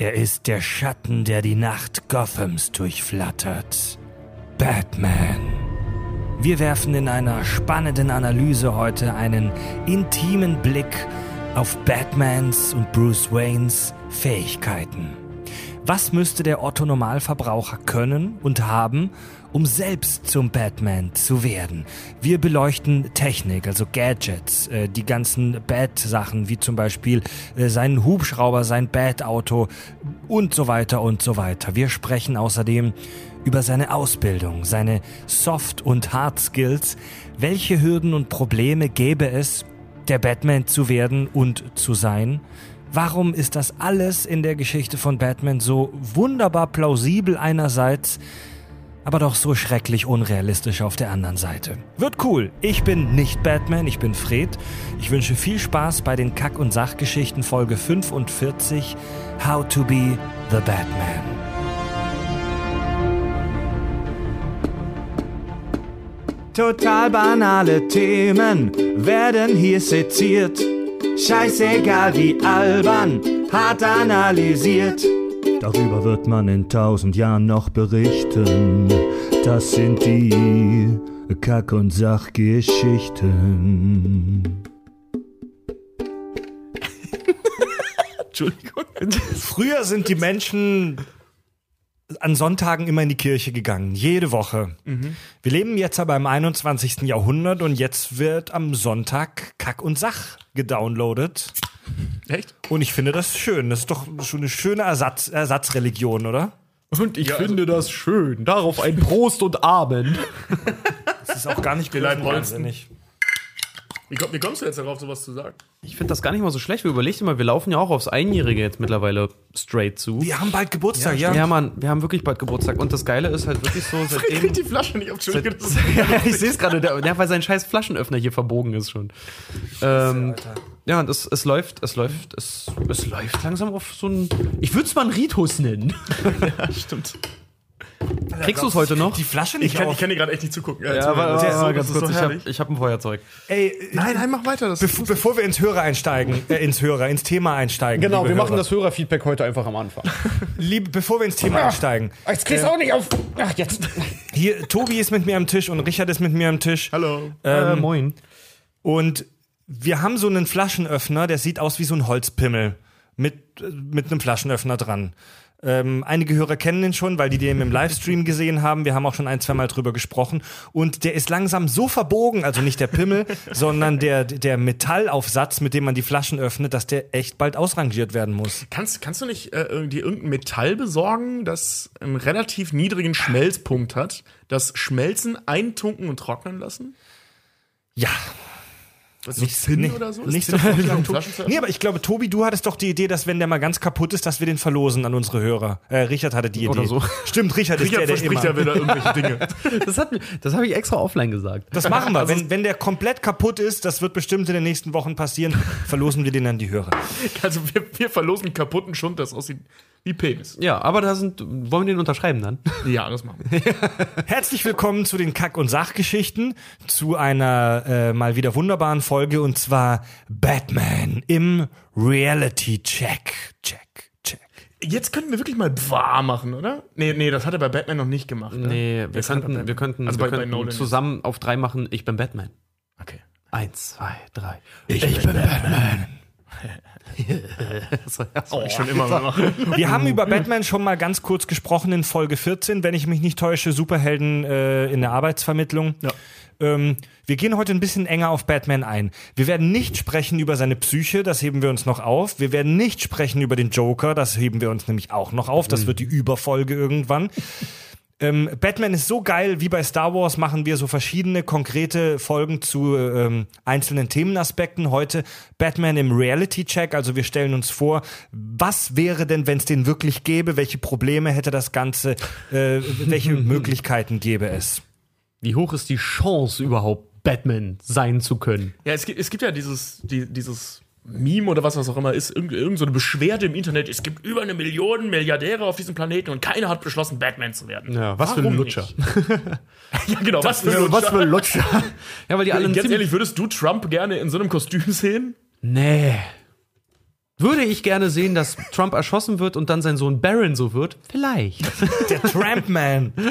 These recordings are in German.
Er ist der Schatten, der die Nacht Gothams durchflattert. Batman. Wir werfen in einer spannenden Analyse heute einen intimen Blick auf Batmans und Bruce Waynes Fähigkeiten. Was müsste der Otto Normalverbraucher können und haben, um selbst zum Batman zu werden? Wir beleuchten Technik, also Gadgets, äh, die ganzen Bat-Sachen, wie zum Beispiel äh, seinen Hubschrauber, sein Bat-Auto und so weiter und so weiter. Wir sprechen außerdem über seine Ausbildung, seine Soft- und Hard-Skills. Welche Hürden und Probleme gäbe es, der Batman zu werden und zu sein? Warum ist das alles in der Geschichte von Batman so wunderbar plausibel einerseits, aber doch so schrecklich unrealistisch auf der anderen Seite? Wird cool. Ich bin nicht Batman, ich bin Fred. Ich wünsche viel Spaß bei den Kack- und Sachgeschichten Folge 45 How to be the Batman. Total banale Themen werden hier seziert. Scheißegal wie albern, hart analysiert. Darüber wird man in tausend Jahren noch berichten. Das sind die Kack- und Sachgeschichten. Entschuldigung. Früher sind die Menschen an Sonntagen immer in die Kirche gegangen, jede Woche. Wir leben jetzt aber im 21. Jahrhundert und jetzt wird am Sonntag Kack und Sach gedownloadet. Echt? Und ich finde das schön. Das ist doch schon eine schöne Ersatz, Ersatzreligion, oder? Und ich finde das schön. Darauf ein Prost und Amen. Das ist auch gar nicht wahnsinnig. Wie, komm, wie kommst du jetzt darauf, sowas zu sagen? Ich finde das gar nicht mal so schlecht. Wir überlegt mal, wir laufen ja auch aufs Einjährige jetzt mittlerweile straight zu. Wir haben bald Geburtstag, ja. Ja, Mann, wir haben wirklich bald Geburtstag. Und das Geile ist halt wirklich so, seitdem. Krieg die Flasche nicht auf, Entschuldigung. das ist- ja, ich sehe es gerade, der, der, weil sein scheiß Flaschenöffner hier verbogen ist schon. Ähm, ja, und es, es läuft, es läuft, es, es läuft langsam auf so ein. Ich würde es mal einen Ritus nennen. Ja, stimmt. Kriegst du es heute noch? Die Flasche nicht Ich kann, auf. ich kann dir gerade echt nicht zugucken. Ja, aber, aber, so, das ganz ist so kurz, ich habe hab ein Feuerzeug. Ey, Nein, nein, mach weiter. Das Bef bevor wir ins Hörer einsteigen, äh, ins Hörer, ins Thema einsteigen. Genau, wir machen Hörer. das Hörerfeedback heute einfach am Anfang. Liebe, bevor wir ins Thema einsteigen. Jetzt kriegst du auch nicht auf. Ach, jetzt. Hier, Tobi ist mit mir am Tisch und Richard ist mit mir am Tisch. Hallo. äh, Ähm, moin. Und wir haben so einen Flaschenöffner, der sieht aus wie so ein Holzpimmel mit, äh, mit einem Flaschenöffner dran. Ähm, einige Hörer kennen den schon, weil die den im Livestream gesehen haben. Wir haben auch schon ein, zwei Mal drüber gesprochen. Und der ist langsam so verbogen, also nicht der Pimmel, sondern der, der Metallaufsatz, mit dem man die Flaschen öffnet, dass der echt bald ausrangiert werden muss. Kannst, kannst du nicht äh, dir irgendein Metall besorgen, das einen relativ niedrigen Schmelzpunkt hat, das Schmelzen eintunken und trocknen lassen? Ja, Was so Zinn nee, oder so? Nicht Ist Zinn so? Nee, aber ich glaube, Tobi, du hattest doch die Idee, dass wenn der mal ganz kaputt ist, dass wir den verlosen an unsere Hörer. Äh, Richard hatte die Idee. Oder so. Stimmt, Richard, Richard ist der, verspricht der ja immer. wieder irgendwelche Dinge. Das, hat, das habe ich extra offline gesagt. Das machen wir. Wenn, wenn der komplett kaputt ist, das wird bestimmt in den nächsten Wochen passieren, verlosen wir den an die Hörer. Also wir, wir verlosen kaputten Schund, das aussieht wie Penis. Ja, aber da sind. Wollen wir den unterschreiben dann? Ja, das machen wir. Herzlich willkommen zu den Kack- und Sachgeschichten, zu einer äh, mal wieder wunderbaren Folge und zwar Batman im Reality Check. Check, check. Jetzt könnten wir wirklich mal Bwa machen, oder? Nee, nee, das hat er bei Batman noch nicht gemacht. Ne? Nee, wir er könnten, bei- wir könnten, also wir bei, bei könnten Nolan. zusammen auf drei machen, ich bin Batman. Okay. Eins, zwei, drei. Ich, bin Batman. Das war ja so- Ich schon immer machen. Wir haben über Batman schon mal ganz kurz gesprochen in Folge 14, wenn ich mich nicht täusche, Superhelden äh, in der Arbeitsvermittlung. Ja. Ähm, wir gehen heute ein bisschen enger auf Batman ein. Wir werden nicht sprechen über seine Psyche, das heben wir uns noch auf. Wir werden nicht sprechen über den Joker, das heben wir uns nämlich auch noch auf. Das wird die Überfolge irgendwann. Ähm, Batman ist so geil, wie bei Star Wars machen wir so verschiedene konkrete Folgen zu ähm, einzelnen Themenaspekten. Heute Batman im Reality-Check, also wir stellen uns vor, was wäre denn, wenn es den wirklich gäbe, welche Probleme hätte das Ganze, äh, welche Möglichkeiten gäbe es? Wie hoch ist die Chance überhaupt, Batman sein zu können? Ja, es gibt, es gibt ja dieses, die, dieses Meme oder was das auch immer ist, irgend, irgend so eine Beschwerde im Internet. Es gibt über eine Million Milliardäre auf diesem Planeten und keiner hat beschlossen, Batman zu werden. Ja, was für ein Warum Lutscher. nicht? ja, genau, was für ein Lutscher. Was für ein Lutscher. ja, weil die alle Ganz ehrlich, würdest du Trump gerne in so einem Kostüm sehen? Nee. Würde ich gerne sehen, dass Trump erschossen wird und dann sein Sohn Barron so wird? Vielleicht. Der Trampman.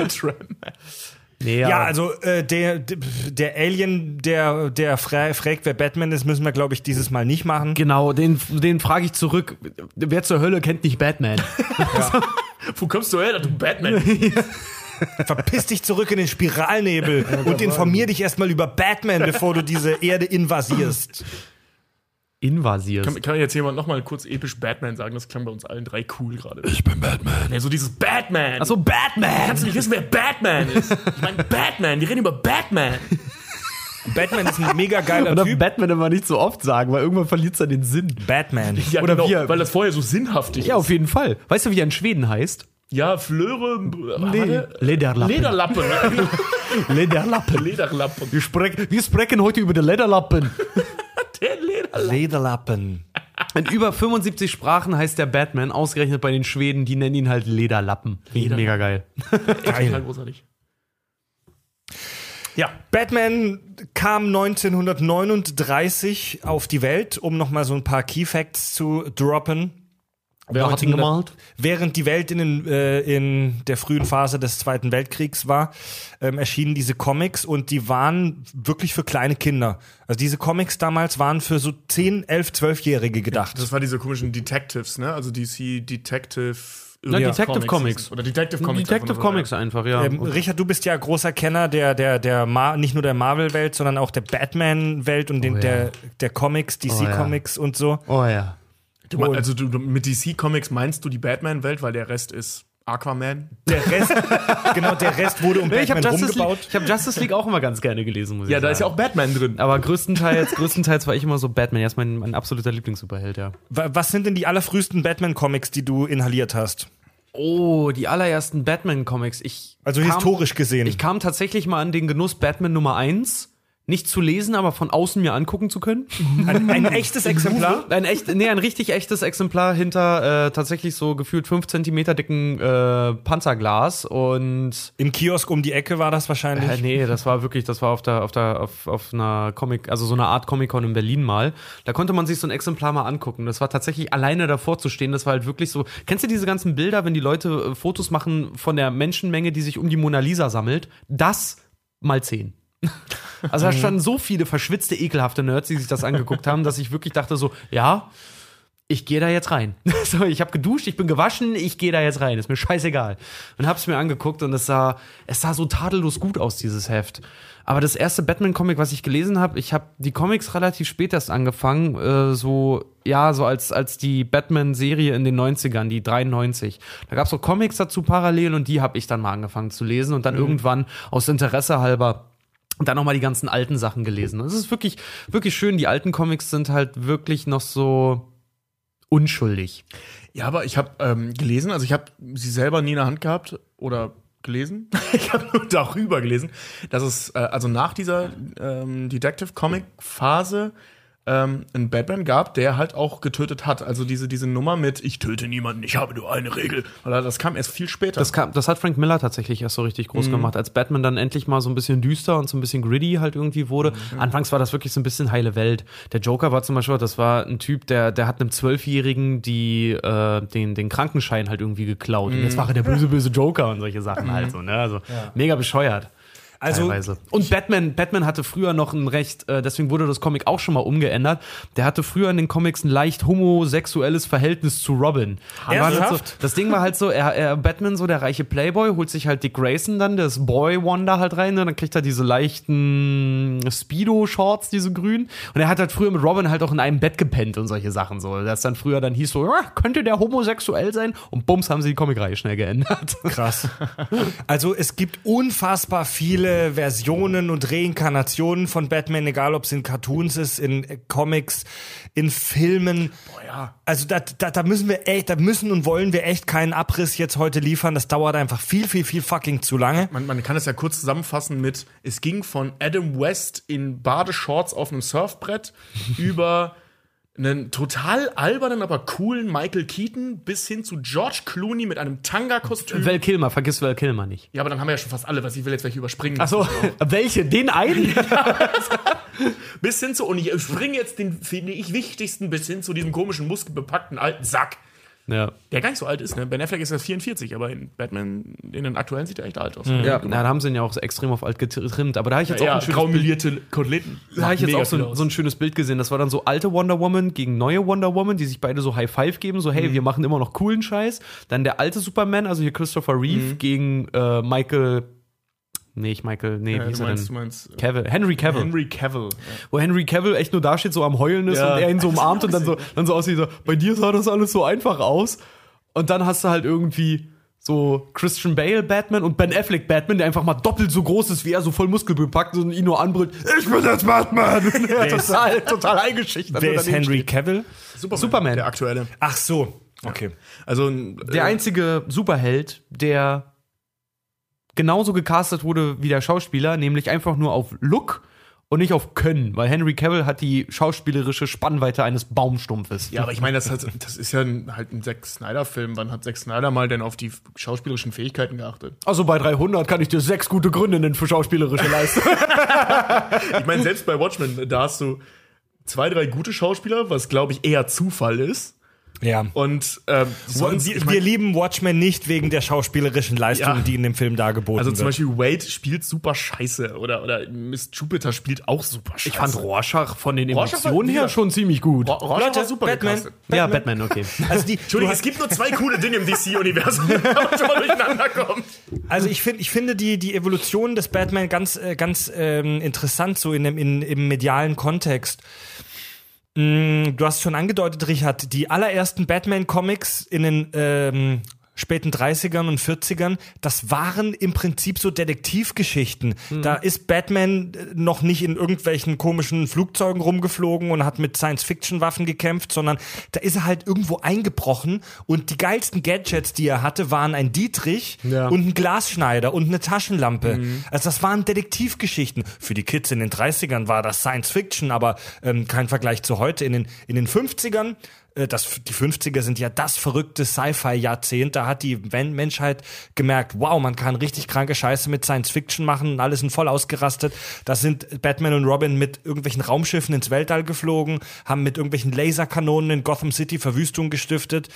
Nee, Ja, also äh, der, der Alien, der, der fra fragt, wer Batman ist, müssen wir, glaube ich, dieses Mal nicht machen. Genau, den, den frage ich zurück. Wer zur Hölle kennt nicht Batman? Wo kommst du her, du Batman Verpiss dich zurück in den Spiralnebel und informier dich erstmal über Batman, bevor du diese Erde invasierst. Invasiers. Kann, kann jetzt jemand nochmal kurz episch Batman sagen? Das klang bei uns allen drei cool gerade. Ich bin Batman. Ja, so dieses Batman. Achso, Batman! Kannst du nicht wissen, wer Batman ist? Ich meine Batman. Wir reden über Batman. Batman ist ein mega geiler Oder Typ. Batman immer nicht so oft sagen, weil irgendwann verliert er den Sinn. Batman. Ja, Oder genau, wir- weil das vorher so sinnhaftig Ja, ist. auf jeden Fall. Weißt du, wie er in Schweden heißt? Ja, Flöre. Nee. warte. Lederlappen. Lederlappen. Ja. Lederlappen. Lederlappen. Wir, sprech, wir sprechen heute über den Lederlappen. Der Lederlappen. Lederlappen. In über 75 Sprachen heißt der Batman, ausgerechnet bei den Schweden, die nennen ihn halt Lederlappen. Ich Mega geil. Total großartig. Ja, Batman kam 1939 auf die Welt, um nochmal so ein paar Key Facts zu droppen. Wer hat ihn 1900 gemalt? Während die Welt in, den, äh, in der frühen Phase des Zweiten Weltkriegs war, ähm, erschienen diese Comics und die waren wirklich für kleine Kinder. Also diese Comics damals waren für so 10, 11, 12-Jährige gedacht. Das war diese komischen Detectives, ne? Also DC Detective. Ja, Detective Comics. Oder Detective Comics. Detective einfach Comics einfach, ja. Ähm, Richard, du bist ja großer Kenner der, der, der Mar nicht nur der Marvel-Welt, sondern auch der Batman-Welt und den, Oh ja. der, der Comics, ja. DC-Comics und so. oh ja. Du, also du, du, mit DC Comics meinst du die Batman-Welt, weil der Rest ist Aquaman? Der Rest, genau, der Rest wurde um Ich habe Batman Justice, League- rumgebaut. ich hab Justice League auch immer ganz gerne gelesen, muss Ja, ich da sagen. ist ja auch Batman drin. Aber größtenteils, größtenteils war ich immer so Batman. Er ist mein, mein absoluter Lieblingssuperheld, ja. Wa- Was sind denn die allerfrühesten Batman-Comics, die du inhaliert hast? Oh, die allerersten Batman-Comics. Ich Also kam- historisch gesehen. Ich kam tatsächlich mal an den Genuss, Batman Nummer 1 nicht zu lesen, aber von außen mir angucken zu können. Ein, ein echtes Exemplar? Ein echt, nee, ein richtig echtes Exemplar hinter äh, tatsächlich so gefühlt 5 Zentimeter dicken äh, Panzerglas und Im Kiosk um die Ecke war das wahrscheinlich. Äh, nee, das war wirklich, das war auf der, auf der, auf, auf einer Comic, also so eine Art Comic-Con in Berlin mal. Da konnte man sich so ein Exemplar mal angucken. Das war tatsächlich alleine davor zu stehen. Das war halt wirklich so. Kennst du diese ganzen Bilder, wenn die Leute äh, Fotos machen von der Menschenmenge, die sich um die Mona Lisa sammelt? Das mal zehn. Also da standen so viele verschwitzte, ekelhafte Nerds, die sich das angeguckt haben, dass ich wirklich dachte so, ja, ich gehe da jetzt rein. So, ich habe geduscht, ich bin gewaschen, ich gehe da jetzt rein. Ist mir scheißegal. Und hab's mir angeguckt und es sah, es sah so tadellos gut aus, dieses Heft. Aber das erste Batman-Comic, was ich gelesen habe, ich habe die Comics relativ spät erst angefangen, äh, so, ja, so als, als die Batman-Serie in den 90ern, die 93. Da gab's so Comics dazu parallel und die habe ich dann mal angefangen zu lesen und dann irgendwann aus Interesse halber und dann nochmal die ganzen alten Sachen gelesen. Es ist wirklich, wirklich schön. Die alten Comics sind halt wirklich noch so unschuldig. Ja, aber ich habe ähm, gelesen, also ich habe sie selber nie in der Hand gehabt oder gelesen. ich habe nur darüber gelesen, dass es äh, also nach dieser ähm, Detective Comic Phase ähm, einen Batman gab, der halt auch getötet hat. Also diese, diese Nummer mit Ich töte niemanden, ich habe nur eine Regel. Oder das kam erst viel später. Das, kam, das hat Frank Miller tatsächlich erst so richtig groß gemacht, als Batman dann endlich mal so ein bisschen düster und so ein bisschen gritty halt irgendwie wurde. Anfangs war das wirklich so ein bisschen heile Welt. Der Joker war zum Beispiel, das war ein Typ, der, der hat einem Zwölfjährigen die, äh, den, den Krankenschein halt irgendwie geklaut. Und jetzt war er der böse, böse Joker und solche Sachen halt so, ne? Also mega bescheuert. Also- teilweise. Und Batman, Batman hatte früher noch ein recht, äh, deswegen wurde das Comic auch schon mal umgeändert. Der hatte früher in den Comics ein leicht homosexuelles Verhältnis zu Robin. Er halt so, das Ding war halt so, er, er Batman, so der reiche Playboy, holt sich halt Dick Grayson dann, das Boy Wonder halt rein, ne? dann kriegt er diese leichten Speedo-Shorts, diese grünen. Und er hat halt früher mit Robin halt auch in einem Bett gepennt und solche Sachen so. Das dann früher dann hieß so, ja, könnte der homosexuell sein? Und bums haben sie die Comicreihe schnell geändert. Krass. Also es gibt unfassbar viele Versionen und Reinkarnationen von Batman, egal ob es in Cartoons ist, in äh, Comics, in Filmen. Boah, ja. Also da, da, da müssen wir echt, da müssen und wollen wir echt keinen Abriss jetzt heute liefern. Das dauert einfach viel, viel, viel fucking zu lange. Man, man kann es ja kurz zusammenfassen mit, es ging von Adam West in Badeshorts auf einem Surfbrett über einen total albernen, aber coolen Michael Keaton bis hin zu George Clooney mit einem Tanga-Kostüm. Val Kilmer, vergiss Val Kilmer nicht. Ja, aber dann haben wir ja schon fast alle, was ich will jetzt welche überspringen. Achso, welche? Den einen? Bis hin zu, und ich springe jetzt den, finde ich, wichtigsten bis hin zu diesem komischen, muskelbepackten alten Sack. Ja. Der gar nicht so alt ist, ne? Ben Affleck ist ja 44, aber in Batman, in den aktuellen sieht er echt alt aus. Ja, na, da haben sie ihn ja auch extrem auf alt getrimmt. Aber da habe ich jetzt auch Ja, ein schönes Bild, graumelierte Koteletten. da habe ich jetzt auch so so ein schönes Bild gesehen. Das war dann so alte Wonder Woman gegen neue Wonder Woman, die sich beide so High Five geben, so Mhm. hey, wir machen immer noch coolen Scheiß. Dann der alte Superman, also hier Christopher Reeve Mhm. gegen äh, Michael. Nee, ich Michael, nee, Ja, wie ist du er meinst, du denn? meinst äh, Cavill, Henry Cavill. Henry Cavill. Wo Henry Cavill echt nur dasteht, so am Heulen ist Ja. und er ihn so umarmt und dann so, dann so aussieht, so, bei dir sah das alles so einfach aus. Und dann hast du halt irgendwie so Christian Bale Batman und Ben Affleck Batman, der einfach mal doppelt so groß ist wie er, so voll muskelbepackt und ihn nur anbrüllt, ich bin jetzt Batman! Ist- total, total eingeschüchtert. Wer nur ist Henry steht. Cavill? Superman. Superman. Der aktuelle. Ach so. Okay. Also, Der einzige Superheld, der genauso gecastet wurde wie der Schauspieler, nämlich einfach nur auf Look und nicht auf Können, weil Henry Cavill hat die schauspielerische Spannweite eines Baumstumpfes. Ja, aber ich meine, das, hat, das ist ja ein, halt ein Zack Snyder-Film. Wann hat Zack Snyder mal denn auf die schauspielerischen Fähigkeiten geachtet? Also bei 300 kann ich dir sechs gute Gründe nennen für schauspielerische Leistung. Ich meine, selbst bei Watchmen, da hast du zwei, drei gute Schauspieler, was glaube ich eher Zufall ist. Ja. Und ähm, sonst, wir, ich mein, wir lieben Watchmen nicht wegen der schauspielerischen Leistung, Ja. die in dem Film dargeboten also wird. zum Beispiel Wade spielt super scheiße oder, oder Miss Jupiter spielt auch super scheiße. Ich fand Rorschach von den Rorschach Emotionen her schon ziemlich gut. Ro- Rorschach Leute, war super Batman. gecastet. Ja, Batman, okay. also, die, Entschuldigung, es gibt nur zwei coole Dinge im DC-Universum, man schon mal durcheinander kommen. also ich, find, ich finde die, die Evolution des Batman ganz, äh, ganz ähm, interessant, so in dem, in, im medialen Kontext. Mm, Du hast schon angedeutet, Richard, die allerersten Batman-Comics in den ähm, späten 30ern und 40ern, das waren im Prinzip so Detektivgeschichten. Da ist Batman äh, noch nicht in irgendwelchen komischen Flugzeugen rumgeflogen und hat mit Science-Fiction-Waffen gekämpft, sondern da ist er halt irgendwo eingebrochen und die geilsten Gadgets, die er hatte, waren ein Dietrich Ja. und ein Glasschneider und eine Taschenlampe. Also das waren Detektivgeschichten. Für die Kids in den 30ern war das Science Fiction, aber ähm, kein Vergleich zu heute. In den, in den 50ern, äh, das, die 50er sind ja das verrückte Sci-Fi-Jahrzehnt. Da hat die Men Menschheit gemerkt, wow, man kann richtig kranke Scheiße mit Science Fiction machen und alle sind voll ausgerastet. Da sind Batman und Robin mit irgendwelchen Raumschiffen ins Weltall geflogen, haben mit irgendwelchen Laserkanonen in Gotham City Verwüstung gestiftet.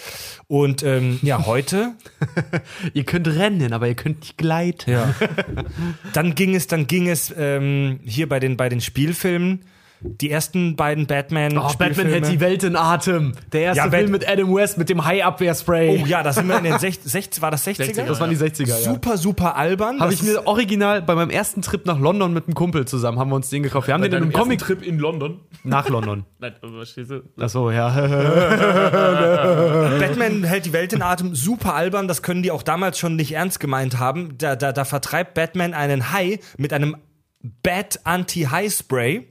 Und ähm, ja, heute ihr könnt rennen, aber ihr könnt nicht gleiten. ja. dann ging es, dann ging es ähm, hier bei den, bei den Spielfilmen. Die ersten beiden Batman. Oh, Batman hält die Welt in Atem. Der erste Ja, Film Bat- mit Adam West mit dem Hai-Abwehrspray. Oh ja, da sind wir in den 60, 60 war das 60er? Das waren die 60er, ja. Super, super albern. Habe Das ich mir original bei meinem ersten Trip nach London mit einem Kumpel zusammen, haben wir uns den gekauft. Wir haben Bei den in einem ersten Comic Trip in London. nach London. Nein, verstehst du? Ja. Batman hält die Welt in Atem, super albern, das können die auch damals schon nicht ernst gemeint haben. Da, da, da vertreibt Batman einen Hai mit einem Bat-Anti-Hai-Spray.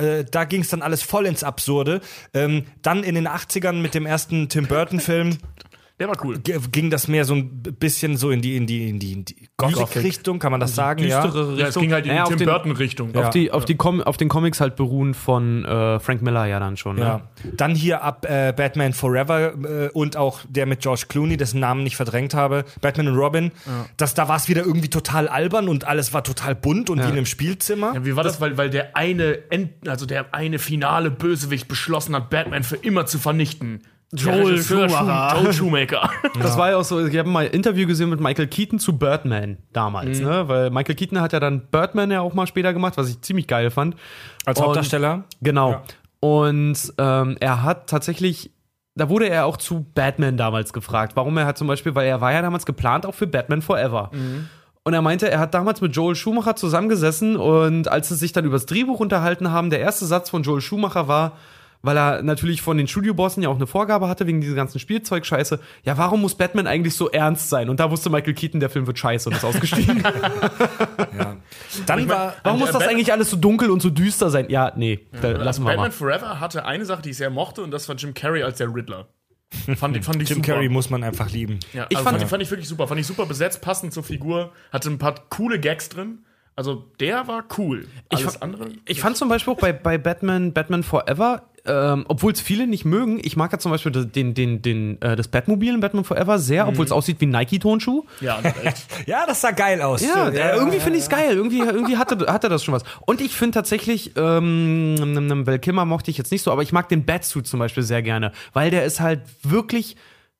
Äh, da ging es dann alles voll ins Absurde. Ähm, dann in den 80ern mit dem ersten Tim Burton-Film Der war cool. g- ging das mehr so ein bisschen so in die, in die, in die, in die Gothic-Richtung, kann man das sagen? Ja. Düstere Ja, es ging halt in Naja, die Tim Burton-Richtung. Auf, die, auf, die Com auf den Comics halt beruhen von äh, Frank Miller ja dann schon. Ne? Ja. Dann hier ab äh, Batman Forever äh, und auch der mit George Clooney, dessen Namen ich verdrängt habe, Batman und Robin. Das, da war es wieder irgendwie total albern und alles war total bunt und wie in einem Spielzimmer. Ja, wie war das? Weil, weil der eine, End, also der eine finale Bösewicht beschlossen hat, Batman für immer zu vernichten. Joel Schumacher. Joel Schumacher. Das war ja auch so, ich habe mal ein Interview gesehen mit Michael Keaton zu Birdman damals, ne? Weil Michael Keaton hat ja dann Birdman ja auch mal später gemacht, was ich ziemlich geil fand. Als Und- Hauptdarsteller. Genau. Ja. Und ähm, er hat tatsächlich, da wurde er auch zu Batman damals gefragt. Warum er hat zum Beispiel, weil er war ja damals geplant auch für Batman Forever. Und er meinte, er hat damals mit Joel Schumacher zusammengesessen und als sie sich dann über das Drehbuch unterhalten haben, der erste Satz von Joel Schumacher war, weil er natürlich von den Studiobossen ja auch eine Vorgabe hatte wegen dieser ganzen Spielzeugscheiße. Ja, warum muss Batman eigentlich so ernst sein? Und da wusste Michael Keaton, der Film wird scheiße und ist ausgestiegen. Dann war. warum muss das Batman- eigentlich alles so dunkel und so düster sein? Ja, nee, da, lassen wir Batman mal. Forever hatte eine Sache, die ich sehr mochte, und das war Jim Carrey als der Riddler. Fand, ich- fand ich Jim super. Carrey muss man einfach lieben. Ja, Ich also fand- fand, fand ich wirklich super. Fand ich super besetzt, passend zur Figur. Hatte ein paar coole Gags drin. Also der war cool. Alles fa- andere. Ich fand zum Beispiel auch bei, bei Batman, Batman Forever, ähm, obwohl es viele nicht mögen, ich mag ja zum Beispiel den, den, den, äh, das Batmobil in Batman Forever sehr, obwohl es aussieht wie ein Nike-Tonschuh. Ja. Ja, das sah geil aus. Ja, äh, irgendwie finde ich es geil. Irgendwie, irgendwie hatte, hatte das schon was. Und ich finde tatsächlich, ähm, ähm, Val Kilmer mochte ich jetzt nicht so, aber ich mag den Batsuit zum Beispiel sehr gerne, weil der ist halt wirklich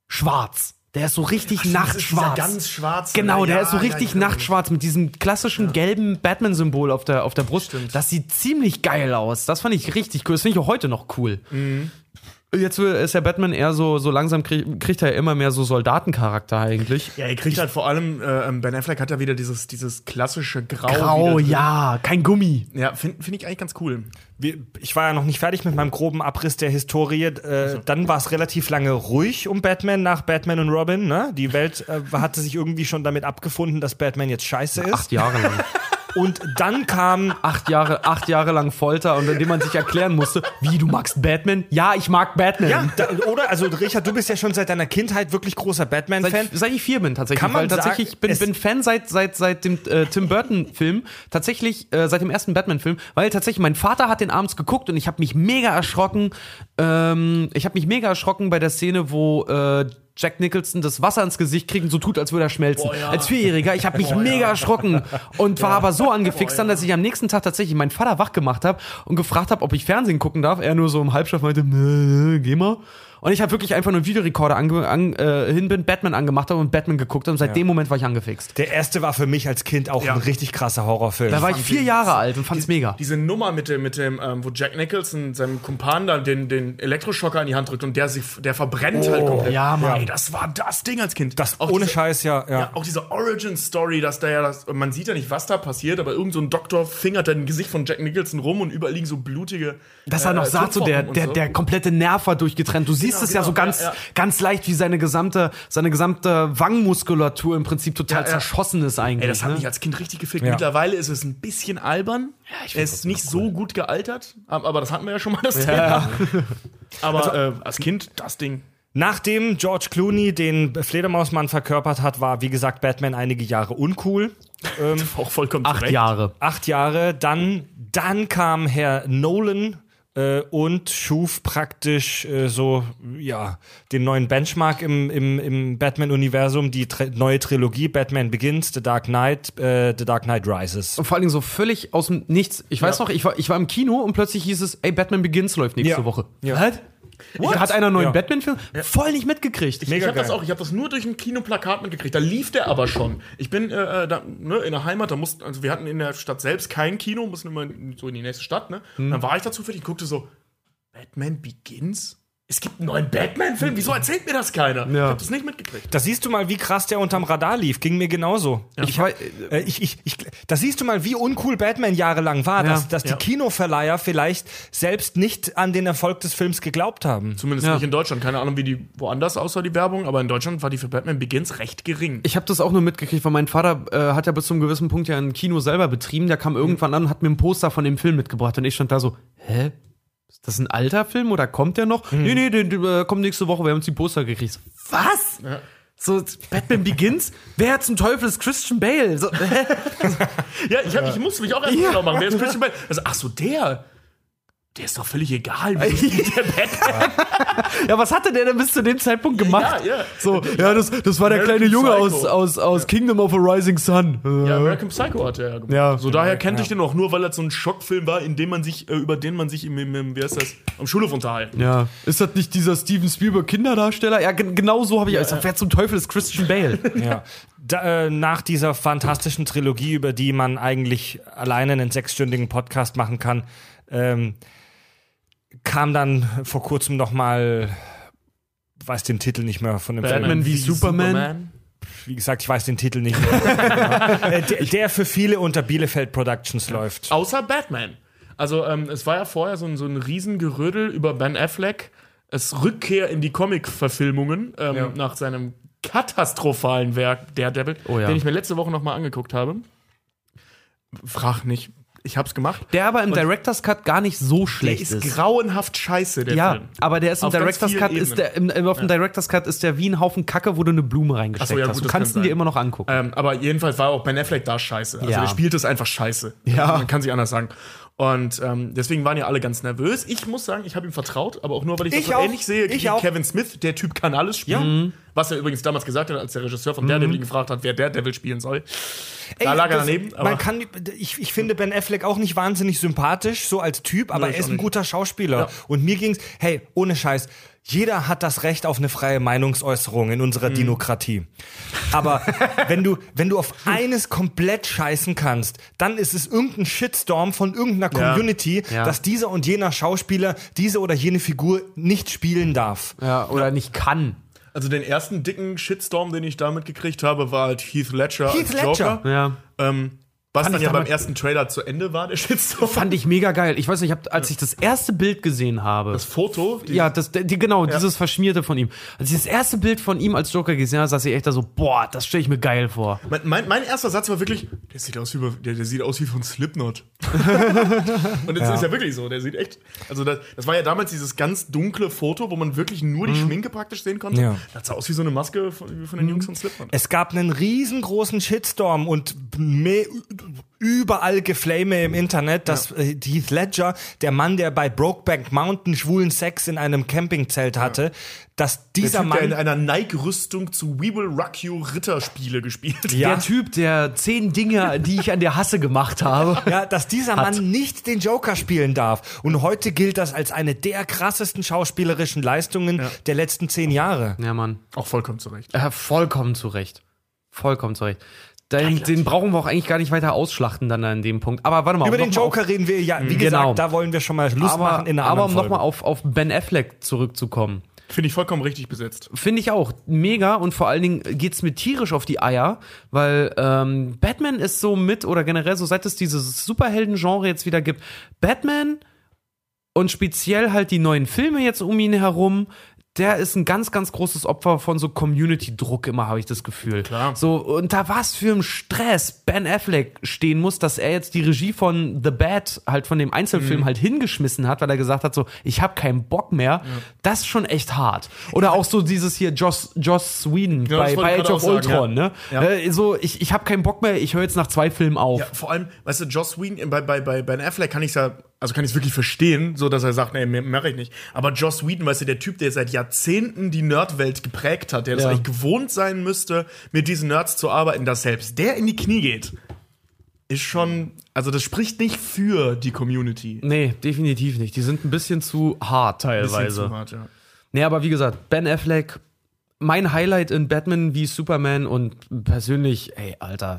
schwarz. Der ist so richtig nachtschwarz. dieser ganz schwarze, Genau, ne? der Ja, ist so ja, richtig genau. nachtschwarz mit diesem klassischen gelben Batman-Symbol auf der, auf der Brust. Das sieht ziemlich geil aus. Das fand ich richtig cool. Das finde ich auch heute noch cool. Mhm. Jetzt ist der Batman eher so, so langsam krieg, kriegt er immer mehr so Soldatencharakter eigentlich. Ja, ihr kriegt halt vor allem, äh, Ben Affleck hat ja wieder dieses, dieses klassische Grau. Grau, ja, kein Gummi. Ja, finde find ich eigentlich ganz cool. Ich war ja noch nicht fertig mit meinem groben Abriss der Historie. Äh, Dann war es relativ lange ruhig um Batman nach Batman und Robin. Ne? Die Welt äh, hatte sich irgendwie schon damit abgefunden, dass Batman jetzt scheiße ist. Acht Jahre lang. Und dann kam acht Jahre, acht Jahre lang Folter und indem man sich erklären musste, wie du magst Batman? Ja, ich mag Batman. ja, da, oder also Richard, du bist ja schon seit deiner Kindheit wirklich großer Batman-Fan. Seit, seit ich vier bin tatsächlich. Kann man weil tatsächlich sagen, ich bin, bin Fan seit seit seit dem äh, Tim Burton Film tatsächlich äh, seit dem ersten Batman Film, weil tatsächlich mein Vater hat den abends geguckt und ich habe mich mega erschrocken. Ähm, ich habe mich mega erschrocken bei der Szene, wo äh, Jack Nicholson das Wasser ins Gesicht kriegt und so tut, als würde er schmelzen. Als Vierjähriger, ich habe mich mega erschrocken und war aber so angefixt dann, dass ich am nächsten Tag tatsächlich meinen Vater wach gemacht habe und gefragt habe, ob ich Fernsehen gucken darf. Er nur so im Halbschlaf meinte, "Nö, geh mal. Und ich habe wirklich einfach nur einen Videorekorder ange an, äh, hin bin, Batman angemacht habe und Batman geguckt habe und seit dem Moment war ich angefixt. Der erste war für mich als Kind auch Ja. ein richtig krasser Horrorfilm. Da war ich vier Jahre alt und fand's mega. Diese Nummer mit dem, mit dem ähm, wo Jack Nicholson seinem Kumpan da den, den Elektroschocker in die Hand drückt und der sich, der verbrennt halt komplett. ja, Mann. Ey, das war das Ding als Kind. das Auch ohne diese- Scheiß, ja, ja. Ja, auch diese Origin-Story, dass da ja das, man sieht ja nicht, was da passiert, aber irgend so ein Doktor fingert dann im Gesicht von Jack Nicholson rum und überall liegen so blutige. Dass er noch äh, sagt, so der, der, so. der komplette Nerv war durchgetrennt. Du siehst Genau, es ja so genau, ganz, ja, ja. ganz leicht, wie seine gesamte, seine gesamte Wangenmuskulatur im Prinzip total Ja, ja. zerschossen ist eigentlich. Ey, das hat ne? mich als Kind richtig gefickt. Ja. Mittlerweile ist es ein bisschen albern. er ist nicht so gut gealtert, ab- aber das hatten wir ja schon mal das Thema. Aber äh, als Kind das Ding. Nachdem George Clooney den Fledermausmann verkörpert hat, war, wie gesagt, Batman einige Jahre uncool. Auch vollkommen Acht zurecht. Jahre. Acht Jahre. Dann, dann kam Herr Nolan äh, und schuf praktisch äh, so, ja, den neuen Benchmark im, im, im Batman-Universum, die neue Trilogie Batman Begins, The Dark Knight, äh, The Dark Knight Rises. Und vor allen Dingen so völlig aus dem Nichts. Ich weiß Ja. noch, ich war, ich war im Kino und plötzlich hieß es, ey, Batman Begins läuft nächste Ja. Woche. Ja. Was? Hat einer einen neuen Ja. Batman-Film? Voll nicht mitgekriegt. Ich Mega habe das auch, ich habe das nur durch ein Kinoplakat mitgekriegt. Da lief der aber schon. Ich bin äh, äh, da, ne, in der Heimat, da mussten, also wir hatten in der Stadt selbst kein Kino, mussten immer so in die nächste Stadt, ne? Und dann war ich da zufällig, guckte so, Batman Begins? Es gibt einen neuen Batman-Film? Wieso erzählt mir das keiner? Ich habe das nicht mitgekriegt. Da siehst du mal, wie krass der unterm Radar lief. Ging mir genauso. Ich, war, äh, ich, ich, ich, da siehst du mal, wie uncool Batman jahrelang war, dass, dass die Ja. Kinoverleiher vielleicht selbst nicht an den Erfolg des Films geglaubt haben. Zumindest Ja. nicht in Deutschland. Keine Ahnung, wie die woanders aussah, die Werbung, aber in Deutschland war die für Batman Begins recht gering. Ich habe das auch nur mitgekriegt, weil mein Vater äh, hat ja bis zu einem gewissen Punkt ja ein Kino selber betrieben. Der kam irgendwann an und hat mir ein Poster von dem Film mitgebracht. Und ich stand da so, hä? Ist das ein alter Film oder kommt der noch? Nee, nee, der, der äh, kommt nächste Woche. Wir haben uns die Poster gekriegt. Was? So, Batman Begins? Wer zum Teufel ist Christian Bale? So? Ja, ich, hab, ich musste mich auch erst genau machen. Wer ist Christian Bale? Also, ach so, der. Der ist doch völlig egal. Wie der Batman. ja, was hatte der denn bis zu dem Zeitpunkt gemacht? Ja, ja. So, ja, das, das war der kleine Junge aus, Psycho. aus, aus Kingdom of a Rising Sun. Ja, American Psycho hat er ja gemacht. Ja. So daher kannte ich den auch nur, weil das so ein Schockfilm war, in dem man sich, äh, über den man sich im, im, im wie heißt das, am Schulhof unterhalten. Ja, ist das nicht dieser Steven Spielberg Kinderdarsteller? Ja, gen- genau so habe ich. also, wer zum Teufel ist Christian Bale? Ja. Da, äh, nach dieser fantastischen Trilogie, über die man eigentlich alleine einen sechsstündigen Podcast machen kann, ähm, kam dann vor kurzem noch mal, weiß den Titel nicht mehr von dem Batman Film. wie Superman? Wie gesagt, ich weiß den Titel nicht mehr. äh, der, der für viele unter Bielefeld Productions läuft. Außer Batman. Also ähm, es war ja vorher so ein, so ein Riesengerödel über Ben Affleck, es Rückkehr in die Comic-Verfilmungen ähm, Ja. nach seinem katastrophalen Werk Daredevil, Oh ja. den ich mir letzte Woche noch mal angeguckt habe. Frag nicht, ich hab's gemacht. Der aber im Director's Cut gar nicht so Der schlecht ist, ist. grauenhaft scheiße, der Ja, Film. aber der ist im Auf Director's Cut ist der im, im, auf dem Director's Cut ist der wie ein Haufen Kacke, wo du eine Blume reingesteckt so, ja, hast. gut, Du das kannst kann ihn dir immer noch angucken. Ähm, aber jedenfalls war auch Ben Affleck da scheiße. Also Ja. der spielt es einfach scheiße. Ja. Man kann sich anders sagen. Und ähm, deswegen waren ja alle ganz nervös. Ich muss sagen, ich habe ihm vertraut, aber auch nur, weil ich, Ich das so ähnlich sehe Ich wie auch. Kevin Smith. Der Typ kann alles spielen. Was er übrigens damals gesagt hat, als der Regisseur von Daredevil ihn gefragt hat, wer Daredevil spielen soll. da Ey, lag er daneben. Man kann, ich, ich finde Ben Affleck auch nicht wahnsinnig sympathisch, so als Typ, aber Nee, er ist ein nicht. guter Schauspieler. Ja. Und mir ging's, hey, ohne Scheiß, jeder hat das Recht auf eine freie Meinungsäußerung in unserer Mhm. Demokratie. Aber wenn du, wenn du auf eines komplett scheißen kannst, dann ist es irgendein Shitstorm von irgendeiner Ja. Community, Ja. dass dieser und jener Schauspieler diese oder jene Figur nicht spielen darf. Ja, oder nicht kann. also den ersten dicken Shitstorm, den ich damit gekriegt habe, war halt Heath Ledger Heath als Joker. Ledger. Ja. Ähm, was Fand dann ja beim ersten Trailer zu Ende war, der Shitstorm. Fand ich mega geil. Ich weiß nicht, ich hab, als ich das erste Bild gesehen habe. das Foto. die- ja, das, die, genau, dieses Verschmierte von ihm. Als ich das erste Bild von ihm als Joker gesehen habe, saß ich echt da so, boah, das stelle ich mir geil vor. Mein, mein, mein erster Satz war wirklich, der sieht aus wie, der, der sieht aus wie von Slipknot. und das ist ja wirklich so, der sieht echt, also das, das war ja damals dieses ganz dunkle Foto, wo man wirklich nur die Schminke praktisch sehen konnte. Ja. Das sah aus wie so eine Maske von, von den Jungs von Slipknot. Es gab einen riesengroßen Shitstorm und me überall Geflame im Internet, dass äh, Heath Ledger, der Mann, der bei Brokeback Mountain schwulen Sex in einem Campingzelt hatte, dass Der dieser Typ, der in Mann einer Nike-Rüstung zu We Will Rock You Ritterspiele gespielt hat. Ja. Der Typ, der zehn Dinge, die ich an der Hasse gemacht habe. ja, dass dieser Mann nicht den Joker spielen darf. Und heute gilt das als eine der krassesten schauspielerischen Leistungen der letzten zehn Jahre. Ja, Mann. Auch vollkommen zurecht. Äh, vollkommen zu Recht. Vollkommen zu Recht. Den, den brauchen wir auch eigentlich gar nicht weiter ausschlachten dann an dem Punkt. Aber warte mal. Über um den Joker reden wir ja, wie Genau. gesagt, da wollen wir schon mal Schluss Auf, machen aber in einer aber um nochmal auf, auf Ben Affleck zurückzukommen. Finde ich vollkommen richtig besetzt. Finde ich auch mega und vor allen Dingen geht's mir tierisch auf die Eier, weil ähm, Batman ist so mit oder generell so seit es dieses Superhelden-Genre jetzt wieder gibt, Batman und speziell halt die neuen Filme jetzt um ihn herum, der ist ein ganz, ganz großes Opfer von so Community-Druck immer, habe ich das Gefühl. Klar. So, unter was für einem Stress Ben Affleck stehen muss, dass er jetzt die Regie von The Bat, halt von dem Mhm. Einzelfilm, halt hingeschmissen hat, weil er gesagt hat, so, ich habe keinen Bock mehr. Das ist schon echt hart. Oder auch so dieses hier Joss, Joss Whedon Ja, bei, bei Age of sagen, Ultron, ne? Ja. Äh, so, ich, ich habe keinen Bock mehr, ich höre jetzt nach zwei Filmen auf. Ja, vor allem, weißt du, Joss Whedon, bei, bei, bei Ben Affleck kann ich ja, also kann ich es wirklich verstehen, so dass er sagt, nee, mache ich nicht. Aber Joss Whedon, weißt du, der Typ, der seit Jahrzehnten die Nerdwelt geprägt hat, der das Ja. eigentlich gewohnt sein müsste, mit diesen Nerds zu arbeiten, dass selbst der in die Knie geht, ist schon, also das spricht nicht für die Community. Nee, definitiv nicht. Die sind ein bisschen zu hart Bisschen teilweise. zu hart, ja. Nee, aber wie gesagt, Ben Affleck, mein Highlight in Batman wie Superman und persönlich, ey, Alter,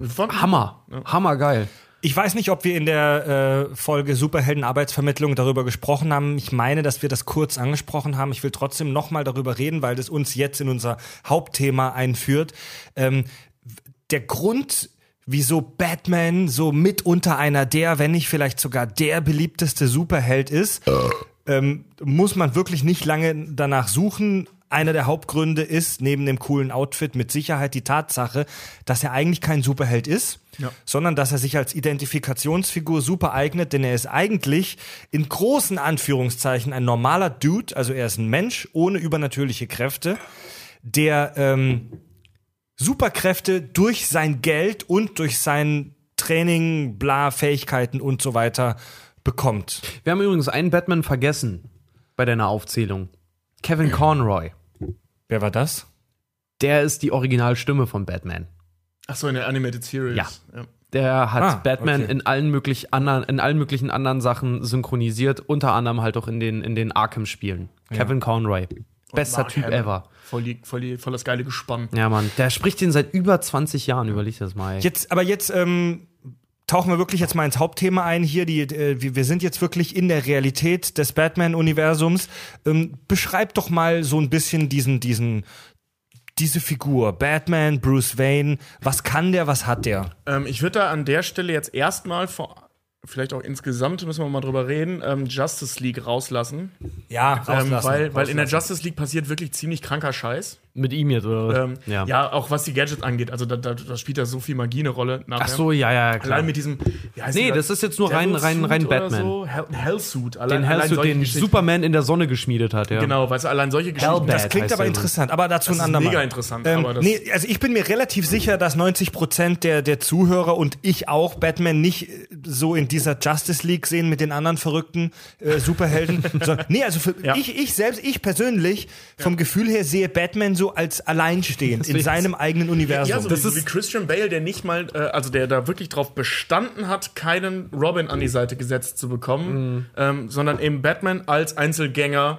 Von- Hammer. Hammer geil. Ich weiß nicht, ob wir in der äh, Folge Superhelden-Arbeitsvermittlung darüber gesprochen haben. Ich meine, dass wir das kurz angesprochen haben. Ich will trotzdem noch mal darüber reden, weil das uns jetzt in unser Hauptthema einführt. Ähm, der Grund, wieso Batman so mitunter einer der, wenn nicht vielleicht sogar der beliebteste Superheld ist, ähm, muss man wirklich nicht lange danach suchen. Einer der Hauptgründe ist neben dem coolen Outfit mit Sicherheit die Tatsache, dass er eigentlich kein Superheld ist, Ja. sondern dass er sich als Identifikationsfigur super eignet, denn er ist eigentlich in großen Anführungszeichen ein normaler Dude, also er ist ein Mensch ohne übernatürliche Kräfte, der ähm, Superkräfte durch sein Geld und durch sein Training, bla, Fähigkeiten und so weiter bekommt. Wir haben übrigens einen Batman vergessen bei deiner Aufzählung. Kevin Conroy. Wer war das? Der ist die Originalstimme von Batman. Ach so, in der Animated Series. Ja. Der hat Ah, Batman okay. in allen möglich anderen, in allen möglichen anderen Sachen synchronisiert, unter anderem halt auch in den, in den Arkham-Spielen. Kevin Conroy. Bester Mark Typ Hamill. ever. Voll, die, voll, die, voll das geile Gespann. Ja, Mann. Der spricht den seit über 20 Jahren, überleg das mal. ey. Jetzt, aber jetzt ähm, tauchen wir wirklich jetzt mal ins Hauptthema ein hier. Die, äh, wir sind jetzt wirklich in der Realität des Batman-Universums. Ähm, beschreib doch mal so ein bisschen diesen, diesen, diese Figur. Batman, Bruce Wayne. Was kann der, was hat der? Ähm, ich würde da an der Stelle jetzt erstmal vor, vielleicht auch insgesamt, müssen wir mal drüber reden, ähm, Justice League rauslassen. Ja, Ähm, weil, weil in der Justice League passiert wirklich ziemlich kranker Scheiß. Mit ihm jetzt, oder? Ähm, ja. ja. auch was die Gadgets angeht. Also da, da, da spielt ja so viel Magie eine Rolle. Nachher. Ach so, ja, ja, klar. Allein mit diesem. Wie heißt Nee, das ist jetzt nur rein- rein- rein Batman. So? Hell, Hellsuit. Allein, den solche den. Superman in der Sonne geschmiedet hat, ja. Genau, weißt du, allein solche Geschichten. Hellbat. Das klingt aber interessant, aber dazu Das ein ist andermal. mega interessant, Ähm, aber das- nee, also ich bin mir relativ sicher, dass 90 Prozent der, der Zuhörer und ich auch Batman nicht äh, so in dieser Justice League sehen mit den anderen verrückten äh, Superhelden. so, nee, also für Ja. ich, ich selbst, ich persönlich, vom Gefühl her sehe Batman so als alleinstehend in seinem eigenen Universum. Ja, so, Das wie, so ist- wie Christian Bale, der nicht mal, äh, also der da wirklich drauf bestanden hat, keinen Robin an die Seite gesetzt zu bekommen, Mhm. ähm, sondern eben Batman als Einzelgänger,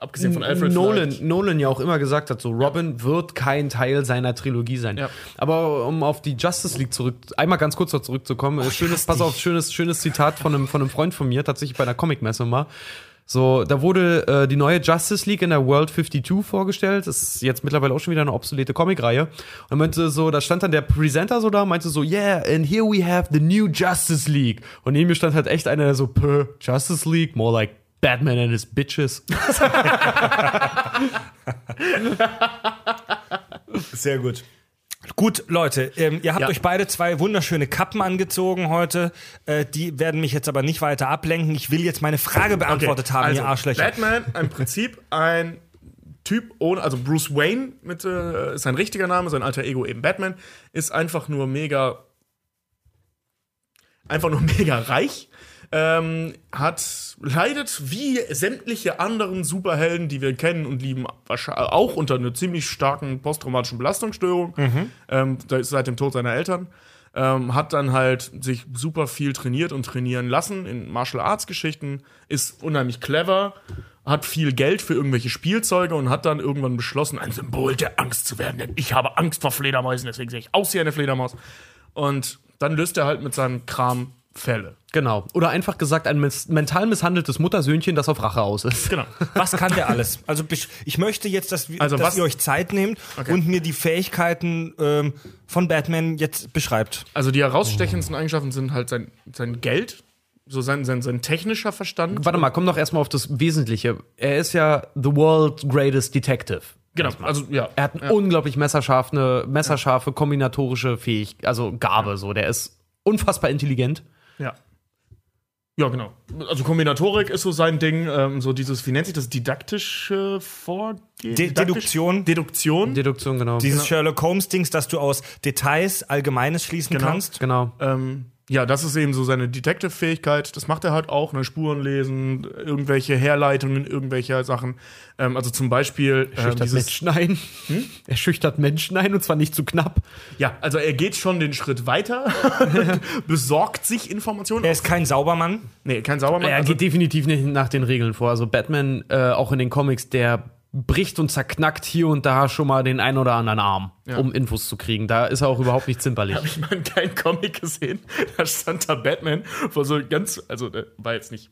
abgesehen von Alfred Nolan, vielleicht. Nolan ja auch immer gesagt hat, so Robin wird kein Teil seiner Trilogie sein. Ja. Aber um auf die Justice League zurück, einmal ganz kurz noch zurückzukommen, äh, schönes, pass auf, schönes, schönes Zitat von einem, von einem Freund von mir, tatsächlich bei einer Comicmesse mal. So, da wurde äh, die neue Justice League in der World 52 vorgestellt. Das ist jetzt mittlerweile auch schon wieder eine obsolete Comicreihe. Und meinte so, da stand dann der Presenter so da, meinte so, yeah, and here we have the new Justice League. Und neben mir stand halt echt einer der so, "Puh, Justice League, more like Batman and his bitches. Sehr gut. Gut, Leute, ähm, ihr habt Ja. euch beide zwei wunderschöne Kappen angezogen heute. Äh, die werden mich jetzt aber nicht weiter ablenken. Ich will jetzt meine Frage beantwortet haben, also, ihr Arschlöcher. Batman im Prinzip ein Typ ohne, also Bruce Wayne mit äh, ist sein richtiger Name, sein alter Ego eben Batman, ist einfach nur mega, einfach nur mega reich. Ähm, hat leidet wie sämtliche anderen Superhelden, die wir kennen und lieben, wahrscheinlich auch unter einer ziemlich starken posttraumatischen Belastungsstörung ähm, da ist seit dem Tod seiner Eltern. Ähm, hat dann halt sich super viel trainiert und trainieren lassen in Martial Arts Geschichten, ist unheimlich clever, hat viel Geld für irgendwelche Spielzeuge und hat dann irgendwann beschlossen, ein Symbol der Angst zu werden, denn ich habe Angst vor Fledermäusen, deswegen sehe ich aus wie eine Fledermaus. Und dann löst er halt mit seinem Kram Fälle. Genau. Oder einfach gesagt, ein mental misshandeltes Muttersöhnchen, das auf Rache aus ist. Genau. Was kann der alles? Also ich möchte jetzt, dass, wir, Also dass was- ihr euch Zeit nehmt Okay. und mir die Fähigkeiten ähm, von Batman jetzt beschreibt. Also die herausstechendsten Eigenschaften sind halt sein, sein Geld, so sein, sein, sein technischer Verstand. Warte mal, komm doch erstmal auf das Wesentliche. Er ist ja the world's greatest detective. Genau, also ja. Er hat eine unglaublich messerscharf, eine messerscharfe kombinatorische Fähigkeit, also Gabe, so. Der ist unfassbar intelligent. Ja. Ja, genau. Also Kombinatorik ist so sein Ding, ähm, so dieses, wie nennt sich das, didaktische Vorgehen? De Deduktion. Deduktion. Deduktion, genau. Dieses Sherlock Holmes-Dings, dass du aus Details Allgemeines schließen Genau. kannst. genau. ähm, ja, das ist eben so seine Detective-Fähigkeit. Das macht er halt auch, ne? Spuren lesen, irgendwelche Herleitungen, irgendwelcher Sachen. Ähm, also zum Beispiel ähm, Schüchtert dieses, Menschen ein. Er schüchtert Menschen ein und zwar nicht zu knapp. ja, also er geht schon den Schritt weiter, besorgt sich Informationen. Er ist kein Saubermann. nee, kein Saubermann. Er also, geht definitiv nicht nach den Regeln vor. Also Batman, äh, auch in den Comics, der bricht und zerknackt hier und da schon mal den einen oder anderen Arm, um Infos zu kriegen. Da ist er auch überhaupt nicht zimperlich. habe ich mal einen geilen Comic gesehen. Da stand da Batman vor so ganz, also der war jetzt nicht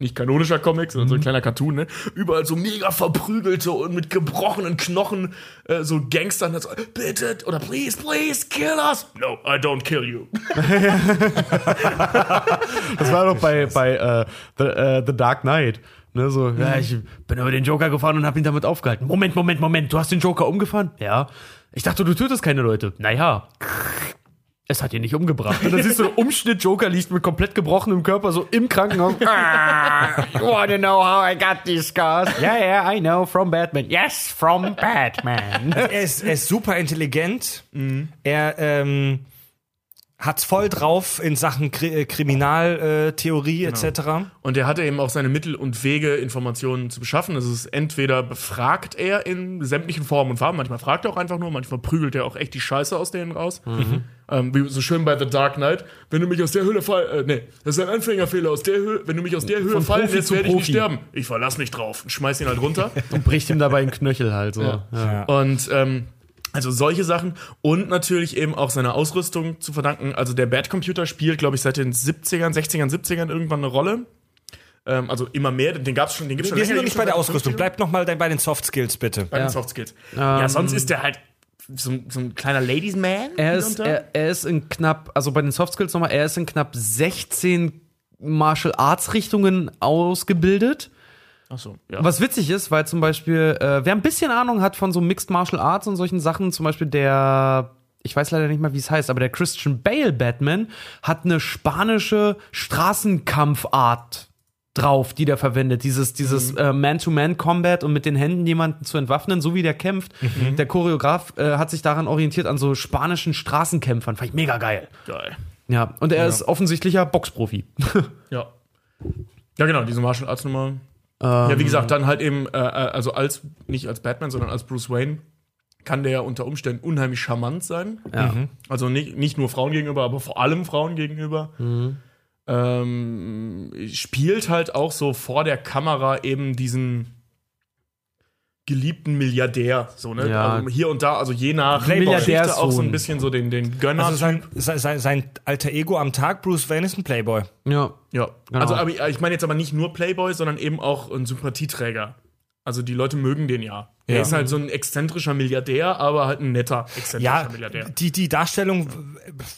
nicht kanonischer Comic, sondern so ein kleiner Cartoon, ne? Überall so mega verprügelte und mit gebrochenen Knochen äh, so Gangster und dann so, bitte oder please, please kill us. No, I don't kill you. Das war doch bei, bei äh, The, äh, The Dark Knight. Ne, so, ja, ich bin über den Joker gefahren und hab ihn damit aufgehalten. Moment, Moment, Moment, du hast den Joker umgefahren? Ja. Ich dachte, du tötest keine Leute. Naja. Es hat ihn nicht umgebracht. Und dann siehst du, Umschnitt Joker liegt mit komplett gebrochenem Körper so im Krankenhaus. ah, you wanna know how I got these scars? Yeah, yeah, I know, from Batman. Yes, from Batman. Er ist, er ist super intelligent. Er ähm, hat's voll drauf in Sachen Kri äh, Kriminaltheorie etc. Und er hatte eben auch seine Mittel und Wege, Informationen zu beschaffen. Das ist entweder befragt er in sämtlichen Formen und Farben, manchmal fragt er auch einfach nur, manchmal prügelt er auch echt die Scheiße aus denen raus. Ähm, wie so schön bei The Dark Knight. Wenn du mich aus der Höhle fall, äh, nee, das ist ein Anfängerfehler aus der Höhe, wenn du mich aus der Höhe Von fallen Profi lässt, werde ich nicht sterben. Ich verlass mich drauf. Und schmeiß ihn halt runter. Und bricht ihm dabei einen Knöchel halt so. Ja. Und ähm, also solche Sachen und natürlich eben auch seiner Ausrüstung zu verdanken. Also der Bad Computer spielt, glaube ich, seit den 70ern, 60ern, 70ern irgendwann eine Rolle. Ähm, also immer mehr, den gab's schon, den gibt's schon Wir sind noch nicht bei der Ausrüstung. 50ern. Bleibt noch mal bei den Soft Skills bitte. bei den Soft Skills. ja, sonst ist der halt so, so ein kleiner Ladies Man. Er ist, er, er ist in knapp, also bei den Soft Skills nochmal, er ist in knapp 16 Martial Arts Richtungen ausgebildet. Ach so, ja. Was witzig ist, weil zum Beispiel, äh, wer ein bisschen Ahnung hat von so Mixed Martial Arts und solchen Sachen, zum Beispiel der, ich weiß leider nicht mal, wie es heißt, aber der Christian Bale Batman hat eine spanische Straßenkampfart drauf, die der verwendet. Dieses, dieses äh, Man-to-Man-Combat und mit den Händen jemanden zu entwaffnen, so wie der kämpft. Der Choreograf äh, hat sich daran orientiert an so spanischen Straßenkämpfern. Fand ich mega geil. Geil. Ja, und er ist offensichtlicher Boxprofi. Ja. Ja, genau, diese Martial Arts Nummer. Ja, wie gesagt, dann halt eben, äh, äh, also als, nicht als Batman, sondern als Bruce Wayne, kann der unter Umständen unheimlich charmant sein. Ja. Also nicht, nicht nur Frauen gegenüber, aber vor allem Frauen gegenüber. Ähm, spielt halt auch so vor der Kamera eben diesen geliebten Milliardär. So, ne? Ja. Also hier und da, also je nach Playboy. Geschichte auch so ein bisschen so den, den Gönner. Also sein, sein, sein, alter Ego am Tag, Bruce Wayne, ist ein Playboy. Ja. Ja, Genau. also aber ich meine jetzt aber nicht nur Playboy, sondern eben auch ein Sympathieträger. Also die Leute mögen den ja. Er Ja. ist halt so ein exzentrischer Milliardär, aber halt ein netter exzentrischer Ja, Milliardär. die, die Darstellung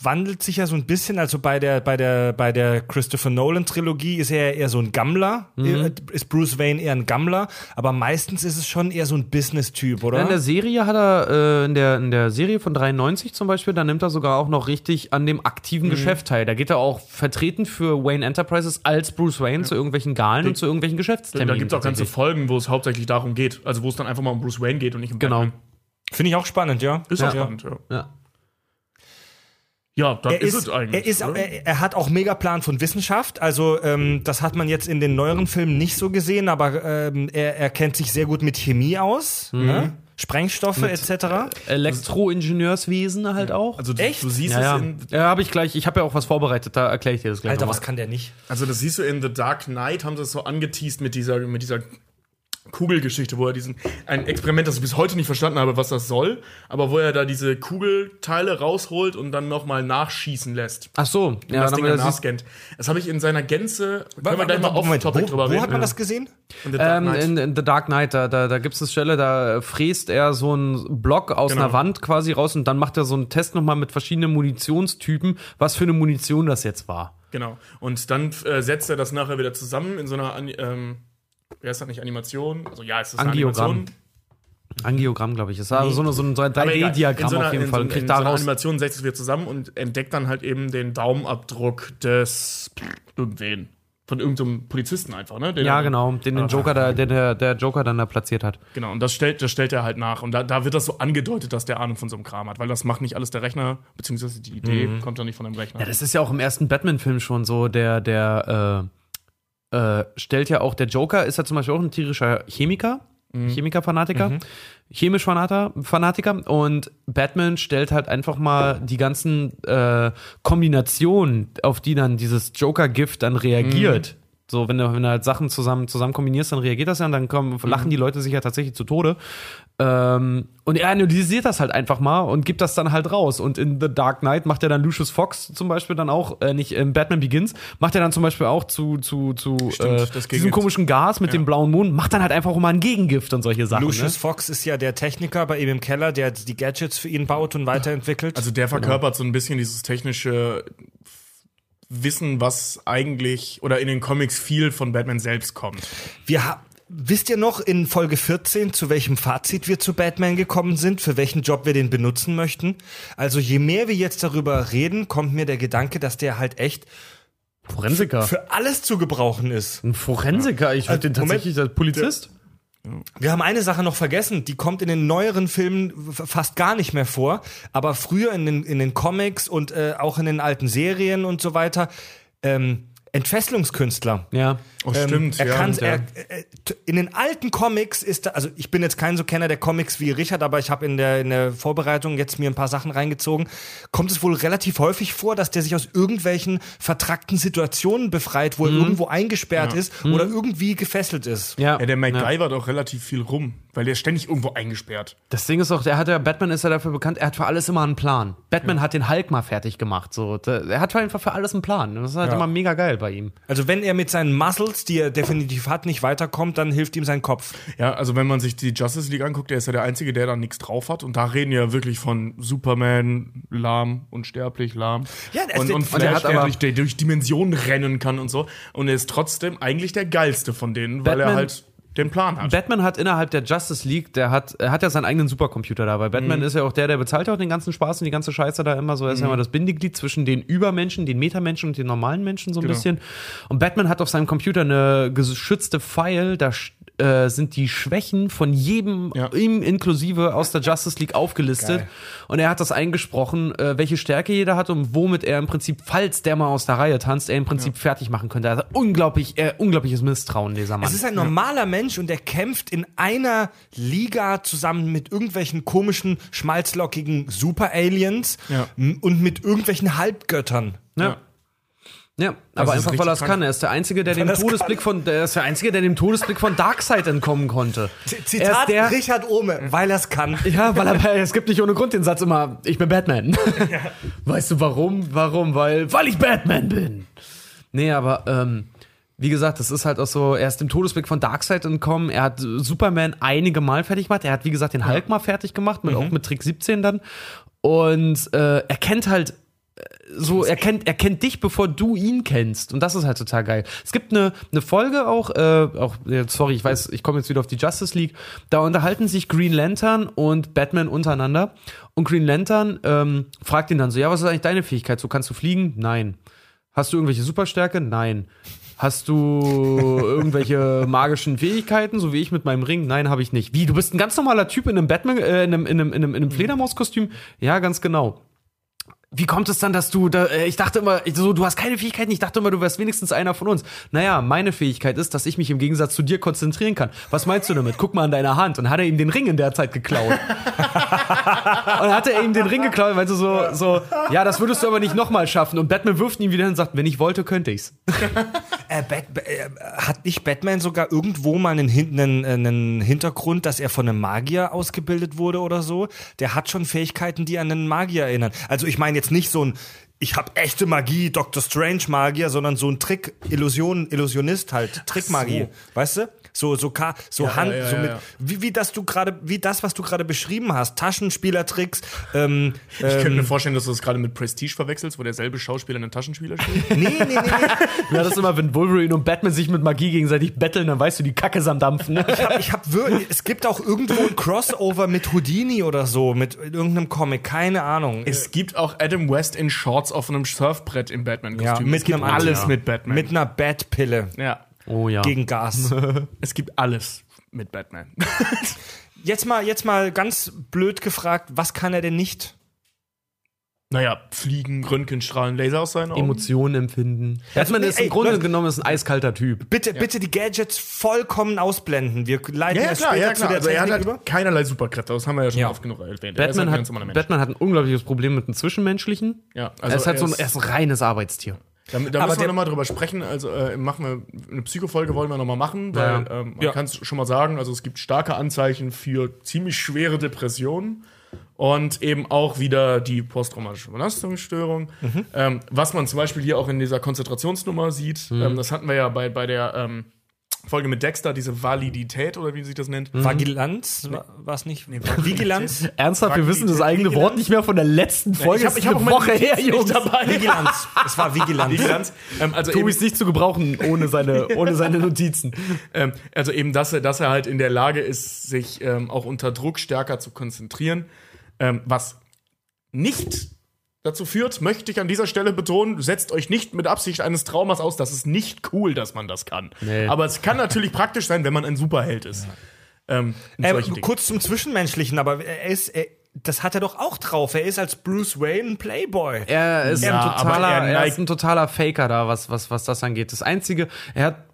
wandelt sich ja so ein bisschen. Also bei der, bei der, bei der Christopher Nolan-Trilogie ist er eher so ein Gammler. Äh, Ist Bruce Wayne eher ein Gammler. Aber meistens ist es schon eher so ein Business-Typ, oder? In der Serie hat er, äh, in, der, in der Serie von 93 zum Beispiel, da nimmt er sogar auch noch richtig an dem aktiven Geschäft teil. Da geht er auch vertreten für Wayne Enterprises als Bruce Wayne zu irgendwelchen Galen und zu irgendwelchen Geschäftsterminen. Da gibt es auch ganze. Folgen, wo es hauptsächlich darum geht. Also wo es dann einfach mal um Bruce Wayne geht und nicht um Genau. Batman. Finde ich auch spannend, ja. Ist Ja. auch spannend, ja. Ja. Ja, dann Er ist, ist, es eigentlich. er, ist, er, er hat auch mega Plan von Wissenschaft. Also ähm, das hat man jetzt in den neueren Filmen nicht so gesehen, aber ähm, er, er kennt sich sehr gut mit Chemie aus, Mhm. ne? Sprengstoffe etc. Elektroingenieurswesen halt auch. also du, Echt? du siehst ja, ja. es in, ja habe ich gleich, ich habe ja auch was vorbereitet, da erkläre ich dir das gleich Alter, nochmal. was kann der nicht? Also das siehst du in The Dark Knight, haben sie es so angeteased mit dieser, mit dieser Kugelgeschichte, wo er diesen, ein Experiment, das ich bis heute nicht verstanden habe, was das soll, aber wo er da diese Kugelteile rausholt und dann nochmal nachschießen lässt. Ach so, ja, das dann Ding dann das nachscannt. Das habe ich in seiner Gänze, können wir gleich mal Moment, off-topic wo, drüber wo reden. hat man das gesehen? In The Dark Ähm, Knight. in, in The Dark Knight, da, da, da gibt es eine Stelle, da fräst er so einen Block aus Genau. einer Wand quasi raus und dann macht er so einen Test nochmal mit verschiedenen Munitionstypen, was für eine Munition das jetzt war. Genau. Und dann äh, setzt er das nachher wieder zusammen in so einer, ähm, wer ist das nicht, Animation? Also ja, es ist eine Angiogramm. Animation. Angiogramm, glaube ich. Das war so, eine, so ein so ein Aber egal. 3D-Diagramm In so auf jeden in Fall. So, Und kriegt in so einer daraus. Animation setzt es wieder zusammen und entdeckt dann halt eben den Daumenabdruck des irgendwen. Von irgendeinem Polizisten einfach, ne? Den ja, er- genau, den, den Joker da, den der, der Joker dann da platziert hat. Genau, und das stellt, das stellt er halt nach. Und da, da wird das so angedeutet, dass der Ahnung von so einem Kram hat, weil das macht nicht alles der Rechner, beziehungsweise die Idee kommt dann nicht von dem Rechner. Ja, das ist ja auch im ersten Batman-Film schon so. Der, der äh, äh, stellt ja auch, der Joker ist ja zum Beispiel auch ein tierischer Chemiker, Chemiker-Fanatiker, chemisch-Fanatiker Fanatiker. und Batman stellt halt einfach mal die ganzen äh, Kombinationen, auf die dann dieses Joker-Gift dann reagiert. So, wenn du, wenn du halt Sachen zusammen, zusammen kombinierst, dann reagiert das ja und dann kommen, lachen die Leute sich ja tatsächlich zu Tode. Ähm, und er analysiert das halt einfach mal und gibt das dann halt raus. Und in The Dark Knight macht er dann Lucius Fox zum Beispiel dann auch, äh, nicht in Batman Begins, macht er dann zum Beispiel auch zu, zu, zu Stimmt, äh, diesem komischen Gas mit Ja. dem blauen Mond, macht dann halt einfach auch mal ein Gegengift und solche Sachen. Lucius Ne? Fox ist ja der Techniker bei ihm im Keller, der die Gadgets für ihn baut und weiterentwickelt. Also der verkörpert so ein bisschen dieses technische Wissen, was eigentlich oder in den Comics viel von Batman selbst kommt. wir haben. Wisst ihr noch in Folge 14, zu welchem Fazit wir zu Batman gekommen sind, für welchen Job wir den benutzen möchten? Also je mehr wir jetzt darüber reden, kommt mir der Gedanke, dass der halt echt Forensiker. für alles zu gebrauchen ist. Ein Forensiker, ich würde den Moment. tatsächlich als Polizist. Wir haben eine Sache noch vergessen, die kommt in den neueren Filmen fast gar nicht mehr vor, aber früher in den, in den Comics und äh, auch in den alten Serien und so weiter, ähm, Entfesselungskünstler. Ja. Oh, Ähm, stimmt, er ja. kann, ja. er, äh, in den alten Comics ist da, also ich bin jetzt kein so Kenner der Comics wie Richard, aber ich habe in der, in der Vorbereitung jetzt mir ein paar Sachen reingezogen. Kommt es wohl relativ häufig vor, dass der sich aus irgendwelchen vertrackten Situationen befreit, wo er irgendwo eingesperrt ist oder irgendwie gefesselt ist. Ja. Ja, der MacGyver hat auch relativ viel rum, weil der ist ständig irgendwo eingesperrt. Das Ding ist auch, der hat ja, Batman ist ja dafür bekannt, er hat für alles immer einen Plan. Batman hat den Hulk mal fertig gemacht. So. Der- Er hat einfach für alles einen Plan. Das ist halt Ja. immer mega geil bei ihm. Also wenn er mit seinen Muscles, die er definitiv hat, nicht weiterkommt, dann hilft ihm sein Kopf. Ja, also wenn man sich die Justice League anguckt, der ist ja der Einzige, der da nichts drauf hat. Und da reden wir wirklich von Superman, lahm, unsterblich, lahm. Ja, der- und, der- und und Flash, der hat der, aber- durch, der durch Dimensionen rennen kann und so. Und er ist trotzdem eigentlich der geilste von denen, weil er Batman- halt den Plan hat. Batman hat innerhalb der Justice League, der hat, er hat ja seinen eigenen Supercomputer da, weil Batman Mhm. ist ja auch der, der bezahlt ja auch den ganzen Spaß und die ganze Scheiße da immer so. Er ist ja immer das Bindeglied zwischen den Übermenschen, den Metamenschen und den normalen Menschen so ein Genau. bisschen. Und Batman hat auf seinem Computer eine geschützte File, da äh, sind die Schwächen von jedem, Ja. ihm inklusive aus der Justice League aufgelistet. Geil. Und er hat das eingesprochen, äh, welche Stärke jeder hat und womit er im Prinzip, falls der mal aus der Reihe tanzt, er im Prinzip fertig machen könnte. Also unglaublich, äh, unglaubliches Misstrauen, dieser Mann. Es ist ein normaler Mensch und der kämpft in einer Liga zusammen mit irgendwelchen komischen, schmalzlockigen Super-Aliens Ja. und mit irgendwelchen Halbgöttern. Ja. Ja, aber ist einfach weil er es kann. Er ist der Einzige, der dem es Todesblick von, der ist der Einzige, der dem Todesblick von Darkseid entkommen konnte. er ist Zitat der, Richard Ohme, weil er es kann. ja, weil er, es gibt nicht ohne Grund den Satz immer, ich bin Batman. Weißt du warum? Warum? Weil, weil ich Batman bin. Nee, aber, ähm, wie gesagt, das ist halt auch so, er ist dem Todesblick von Darkseid entkommen, er hat Superman einige Mal fertig gemacht, er hat, wie gesagt, den Hulk mal fertig gemacht, mit, auch mit Trick 17 dann. Und äh, er kennt halt so, er kennt, er kennt dich, bevor du ihn kennst. Und das ist halt total geil. Es gibt eine, eine Folge auch, äh, auch, äh, sorry, ich weiß, ich komme jetzt wieder auf die Justice League. Da unterhalten sich Green Lantern und Batman untereinander. Und Green Lantern ähm, fragt ihn dann so: Ja, was ist eigentlich deine Fähigkeit? So kannst du fliegen? Nein. Hast du irgendwelche Superstärke? Nein. Hast du irgendwelche magischen Fähigkeiten, so wie ich mit meinem Ring? Nein, habe ich nicht. Wie, du bist ein ganz normaler Typ in einem Batman, äh, in einem, in einem, in einem, in einem Fledermauskostüm? Ja, ganz genau. Wie kommt es dann, dass du da, äh, ich dachte immer, so, du hast keine Fähigkeiten, ich dachte immer, du wärst wenigstens einer von uns. Naja, meine Fähigkeit ist, dass ich mich im Gegensatz zu dir konzentrieren kann. Was meinst du damit? Guck mal an deiner Hand. Und hat er ihm den Ring in der Zeit geklaut. und hat er ihm den Ring geklaut, weil du so, so, ja, das würdest du aber nicht nochmal schaffen. Und Batman wirft ihn wieder hin und sagt, wenn ich wollte, könnte ich's. Äh, Bat äh, hat nicht Batman sogar irgendwo mal einen, einen, einen Hintergrund, dass er von einem Magier ausgebildet wurde oder so? Der hat schon Fähigkeiten, die an einen Magier erinnern. Also ich meine jetzt nicht so ein ich habe echte Magie, Dr. Strange Magier, sondern so ein Trick, Illusion, Illusionist halt, Trickmagie, weißt du? So so Ka so Hand, ja, so ja, mit ja. wie wie das du gerade wie das was du gerade beschrieben hast, Taschenspielertricks, ähm, Ich könnte mir vorstellen, dass du das gerade mit Prestige verwechselst, wo derselbe Schauspieler einen Taschenspieler spielt. nee, nee, nee, nee. Ja, das ist immer, wenn Wolverine und Batman sich mit Magie gegenseitig betteln, dann weißt du, die Kacke ist am Dampfen. Ne? Ich hab, ich hab wirklich, es gibt auch irgendwo ein Crossover mit Houdini oder so, mit irgendeinem Comic, keine Ahnung. es gibt auch Adam West in Shorts auf einem Surfbrett im Batman-Kostüm. mit es gibt einem alles mit Batman. Mit einer Batpille ja, Oh ja. gegen Gas. es gibt alles mit Batman. Jetzt mal, jetzt mal ganz blöd gefragt, was kann er denn nicht? naja, Fliegen, Röntgenstrahlen, Laser aus seinen Augen. Emotionen empfinden. Batman ist im ey, Grunde Leute- genommen ist ein eiskalter Typ. Bitte, bitte die Gadgets vollkommen ausblenden. Wir leiten Ja, ja, erst klar, später ja, zu der Also er hat Technik halt über. keinerlei Superkräfte, das haben wir ja schon Ja. oft genug erwähnt. Er ist Batman halt ein hat. Batman hat ein unglaubliches Problem mit dem Zwischenmenschlichen. Ja, er ist halt so ein, er er ist ein reines Arbeitstier. Da, da Aber müssen wir nochmal drüber sprechen. Also äh, machen wir eine Psychofolge wollen wir nochmal machen, weil Ja. ähm, man Ja. kann es schon mal sagen, also es gibt starke Anzeichen für ziemlich schwere Depressionen und eben auch wieder die posttraumatische Belastungsstörung. Mhm. Ähm, was man zum Beispiel hier auch in dieser Konzentrationsnummer sieht, Mhm. ähm, das hatten wir ja bei, bei der ähm, Folge mit Dexter, diese Validität oder wie sich das nennt. Vigilanz? War es nicht? Vigilanz? Ernsthaft, wir wissen das eigene Wort nicht mehr von der letzten Folge. ich hab- ist ich hab eine auch meine Woche her, Jungs. dabei. Vigilanz. Es war Vigilanz. Vigilanz. Ähm, also Tobi eben, ist nicht zu gebrauchen ohne seine, ohne seine Notizen. Ähm, also eben, dass er, dass er halt in der Lage ist, sich ähm, auch unter Druck stärker zu konzentrieren. Ähm, was nicht dazu führt, möchte ich an dieser Stelle betonen, setzt euch nicht mit Absicht eines Traumas aus. Das ist nicht cool, dass man das kann. Nee. Aber es kann natürlich praktisch sein, wenn man ein Superheld ist. Ähm, in Äh, kurz zum Zwischenmenschlichen, aber er ist, er, das hat er doch auch drauf. Er ist als Bruce Wayne ein Playboy. Er ist, Ja, ein, totaler, er er, ist ein totaler Faker da, was, was, was das angeht. Das Einzige, er hat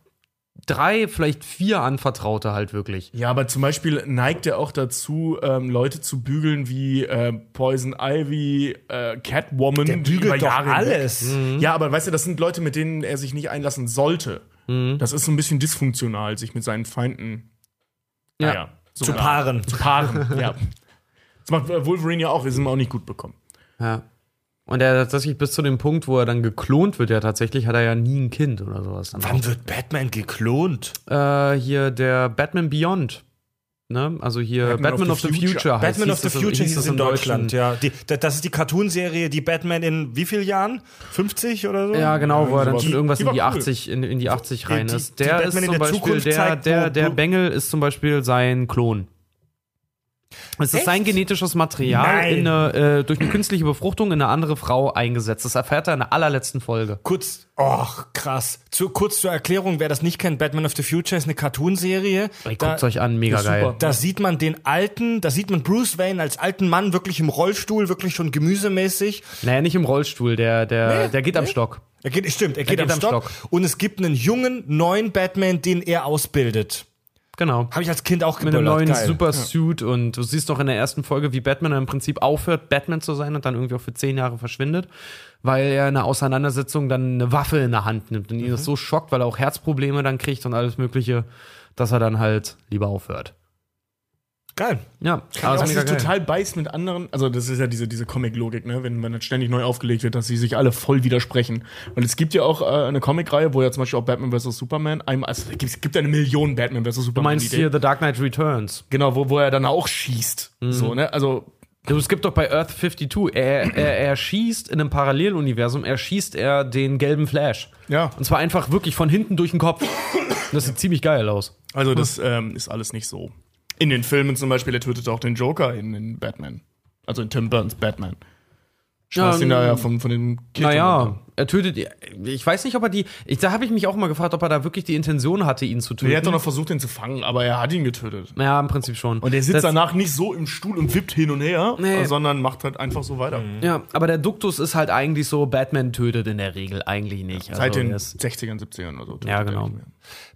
drei, vielleicht vier Anvertraute halt wirklich. Ja, aber zum Beispiel neigt er auch dazu, ähm, Leute zu bügeln wie äh, Poison Ivy, äh, Catwoman. Der die bügelt über doch alles. Ja, aber weißt du, das sind Leute, mit denen er sich nicht einlassen sollte. Das ist so ein bisschen dysfunktional, sich mit seinen Feinden Ja. naja, so Zu paaren. Zu paaren, ja. Das macht Wolverine ja auch, wir sind auch nicht gut bekommen. Ja. Und er tatsächlich bis zu dem Punkt, wo er dann geklont wird, ja tatsächlich, hat er ja nie ein Kind oder sowas. Dann Wann wird Batman geklont? auch. Äh, hier der Batman Beyond. Ne? Also hier Batman, of the, Future. heißt- Batman of the Future hieß das es in im Deutschland, ja. Die, da- das ist die Cartoonserie, die Batman in wie vielen Jahren? 50 oder so? Ja, genau, wo er dann schon irgendwas Die in die cool. 80 in, in die 80 rein Die- ist. Der Batman ist in zum der Beispiel Zukunft der der der Bengel ist zum Beispiel sein Klon. Es ist sein genetisches Material eine, äh, durch eine künstliche Befruchtung in eine andere Frau eingesetzt. Das erfährt er in der allerletzten Folge. Kurz, oh, krass. Zu, kurz zur Erklärung, wer das nicht kennt, Batman of the Future ist eine Cartoonserie. Guckt's euch an, mega geil. super. Da sieht man den alten, da sieht man Bruce Wayne als alten Mann wirklich im Rollstuhl, wirklich schon gemüsemäßig. Naja, nicht im Rollstuhl, der, der, Nee, der geht am nee. Stock. Er geht, stimmt, er geht, geht am am Stock. Stock. Und es gibt einen jungen, neuen Batman, den er ausbildet. Genau. Habe ich als Kind auch Mit einem geböllert. neuen Geil. Supersuit und du siehst noch in der ersten Folge, wie Batman im Prinzip aufhört, Batman zu sein und dann irgendwie auch für zehn Jahre verschwindet, weil er in einer Auseinandersetzung dann eine Waffe in der Hand nimmt und ihn das so schockt, weil er auch Herzprobleme dann kriegt und alles Mögliche, dass er dann halt lieber aufhört. Geil. Ja, Aber aber das ist ist mega geil. total beißt mit anderen. Also, das ist ja diese, diese Comic-Logik, ne? wenn, wenn das ständig neu aufgelegt wird, dass sie sich alle voll widersprechen. Und es gibt ja auch äh, eine Comicreihe, wo ja zum Beispiel auch Batman vs. Superman einmal. Also, es gibt, es gibt ja eine Million Batman vs. Du Superman. meinst hier The Dark Knight Returns. Genau, wo, wo er dann auch schießt. Mhm. So, ne? Also, Du, es gibt doch bei Earth 52, er, er, er schießt in einem Paralleluniversum, er schießt er den gelben Flash. Ja. Und zwar einfach wirklich von hinten durch den Kopf. Das sieht ziemlich geil aus. also das ähm, ist alles nicht so. In den Filmen zum Beispiel, er tötet auch den Joker in, in Batman. Also in Tim Burns Batman. Schmeißt Ja, ihn da ja ähm, von, von dem Kind Naja, er tötet. Ich weiß nicht, ob er die. Ich, da habe ich mich auch mal gefragt, ob er da wirklich die Intention hatte, ihn zu töten. Er hat doch noch versucht, ihn zu fangen, aber er hat ihn getötet. ja, im Prinzip schon. Und er sitzt das, danach nicht so im Stuhl und wippt hin und her, Nee. sondern macht halt einfach so weiter. Ja, aber der Duktus ist halt eigentlich so, Batman tötet in der Regel eigentlich nicht. Seit Also, den er ist- 60ern, 70ern oder so. tötet Ja, er genau.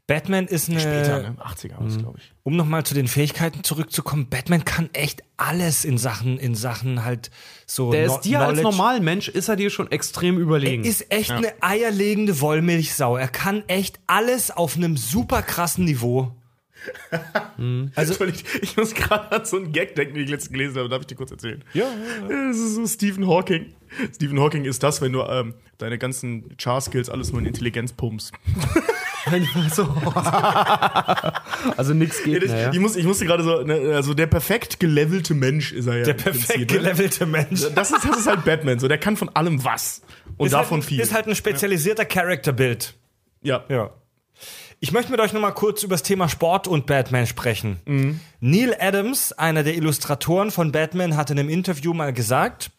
Batman ist eine. Später, ne? 80er war es, glaube ich. um nochmal zu den Fähigkeiten zurückzukommen, Batman kann echt alles in Sachen, in Sachen halt so. Der No- ist dir als Knowledge. Normalmensch, ist er dir schon extrem überlegen. Er ist echt eine eierlegende Wollmilchsau. Er kann echt alles auf einem super krassen Niveau. Also, ich, ich muss gerade an so einen Gag denken, den ich letztens gelesen habe. Darf ich dir kurz erzählen? Ja, Das ist so Stephen Hawking. Stephen Hawking ist das, wenn du ähm, deine ganzen Char-Skills alles nur in Intelligenz pumpst. so. also nix geht. ich, mehr, ja. ich, muss, ich musste gerade so, ne, also der perfekt gelevelte Mensch ist er ja. Der perfekt Prinzip, ne? gelevelte Mensch. Das ist, das ist halt Batman, so der kann von allem was. Und ist davon halt, viel. Ist halt ein spezialisierter Character-Bild. ja. Ja. Ich möchte mit euch nochmal kurz über das Thema Sport und Batman sprechen. Mhm. Neil Adams, einer der Illustratoren von Batman, hat in einem Interview mal gesagt,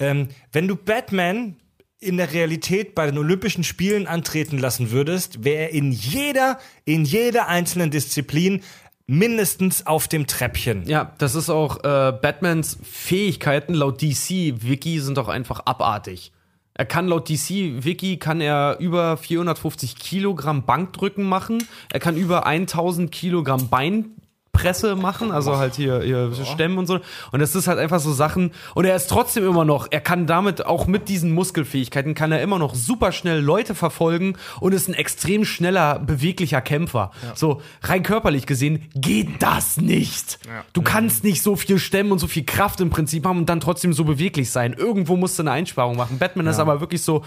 ähm, wenn du Batman in der Realität bei den Olympischen Spielen antreten lassen würdest, wäre er in jeder, in jeder einzelnen Disziplin mindestens auf dem Treppchen. Ja, das ist auch äh, Batmans Fähigkeiten laut DC-Wiki sind doch einfach abartig. Er kann laut DC-Wiki kann er über 450 Kilogramm Bankdrücken machen. Er kann über 1000 Kilogramm Beinpresse machen, also halt hier, hier Stemmen und so. Und das ist halt einfach so Sachen. Und er ist trotzdem immer noch, er kann damit auch mit diesen Muskelfähigkeiten, kann er immer noch super schnell Leute verfolgen und ist ein extrem schneller, beweglicher Kämpfer. So rein körperlich gesehen geht das nicht. Du kannst nicht so viel stemmen und so viel Kraft im Prinzip haben und dann trotzdem so beweglich sein. Irgendwo musst du eine Einsparung machen. Batman ist aber wirklich so,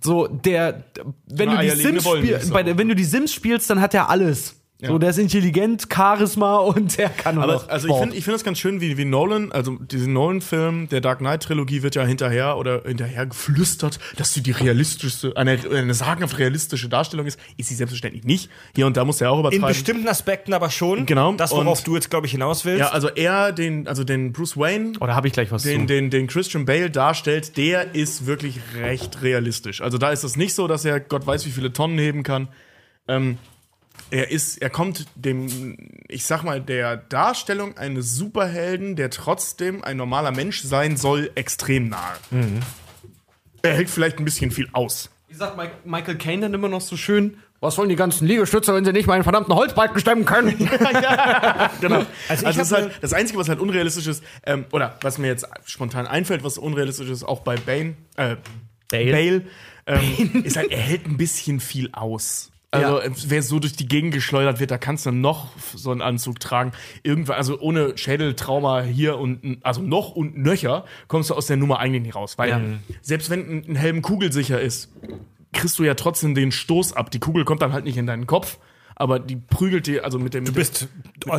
so der, wenn Eine du die Sims spielst, bei der- wenn du die Sims spielst, dann hat er alles. So, der ist intelligent, Charisma und der kann Aber noch also ich finde ich find das ganz schön, wie, wie Nolan, also diesen Nolan-Film der Dark Knight-Trilogie wird ja hinterher oder hinterher geflüstert, dass sie die realistischste, eine, eine sagenhaft realistische Darstellung ist. Ist sie selbstverständlich nicht. Hier und da muss er auch In übertreiben. bestimmten Aspekten aber schon. Genau. Das, worauf Und- du jetzt, glaube ich, hinaus willst. ja, also er, den, also den Bruce Wayne, Oder habe ich gleich was den, zu? den, den Christian Bale darstellt, der ist wirklich recht realistisch. Also da ist es nicht so, dass er Gott weiß, wie viele Tonnen heben kann. Ähm, er ist, er kommt dem, ich sag mal, der Darstellung eines Superhelden, der trotzdem ein normaler Mensch sein soll, extrem nahe. Er hält vielleicht ein bisschen viel aus. Wie sagt Mike- Michael Caine dann immer noch so schön? Was wollen die ganzen Liegestütze, wenn sie nicht mal einen verdammten Holzbalken stemmen können? Genau. Also Also, das, halt, das Einzige, was halt unrealistisch ist, ähm, oder was mir jetzt spontan einfällt, was unrealistisch ist, auch bei Bane, äh, Bale? Bale, ähm, ist halt, er hält ein bisschen viel aus. Also, Ja. wer so durch die Gegend geschleudert wird, da kannst du noch so einen Anzug tragen. Irgendwann, also ohne Schädeltrauma hier und also noch und nöcher, kommst du aus der Nummer eigentlich nicht raus. Weil Ja. selbst wenn ein Helm kugelsicher ist, kriegst du ja trotzdem den Stoß ab. Die Kugel kommt dann halt nicht in deinen Kopf. Aber die prügelt die, also mit dem. Du bist,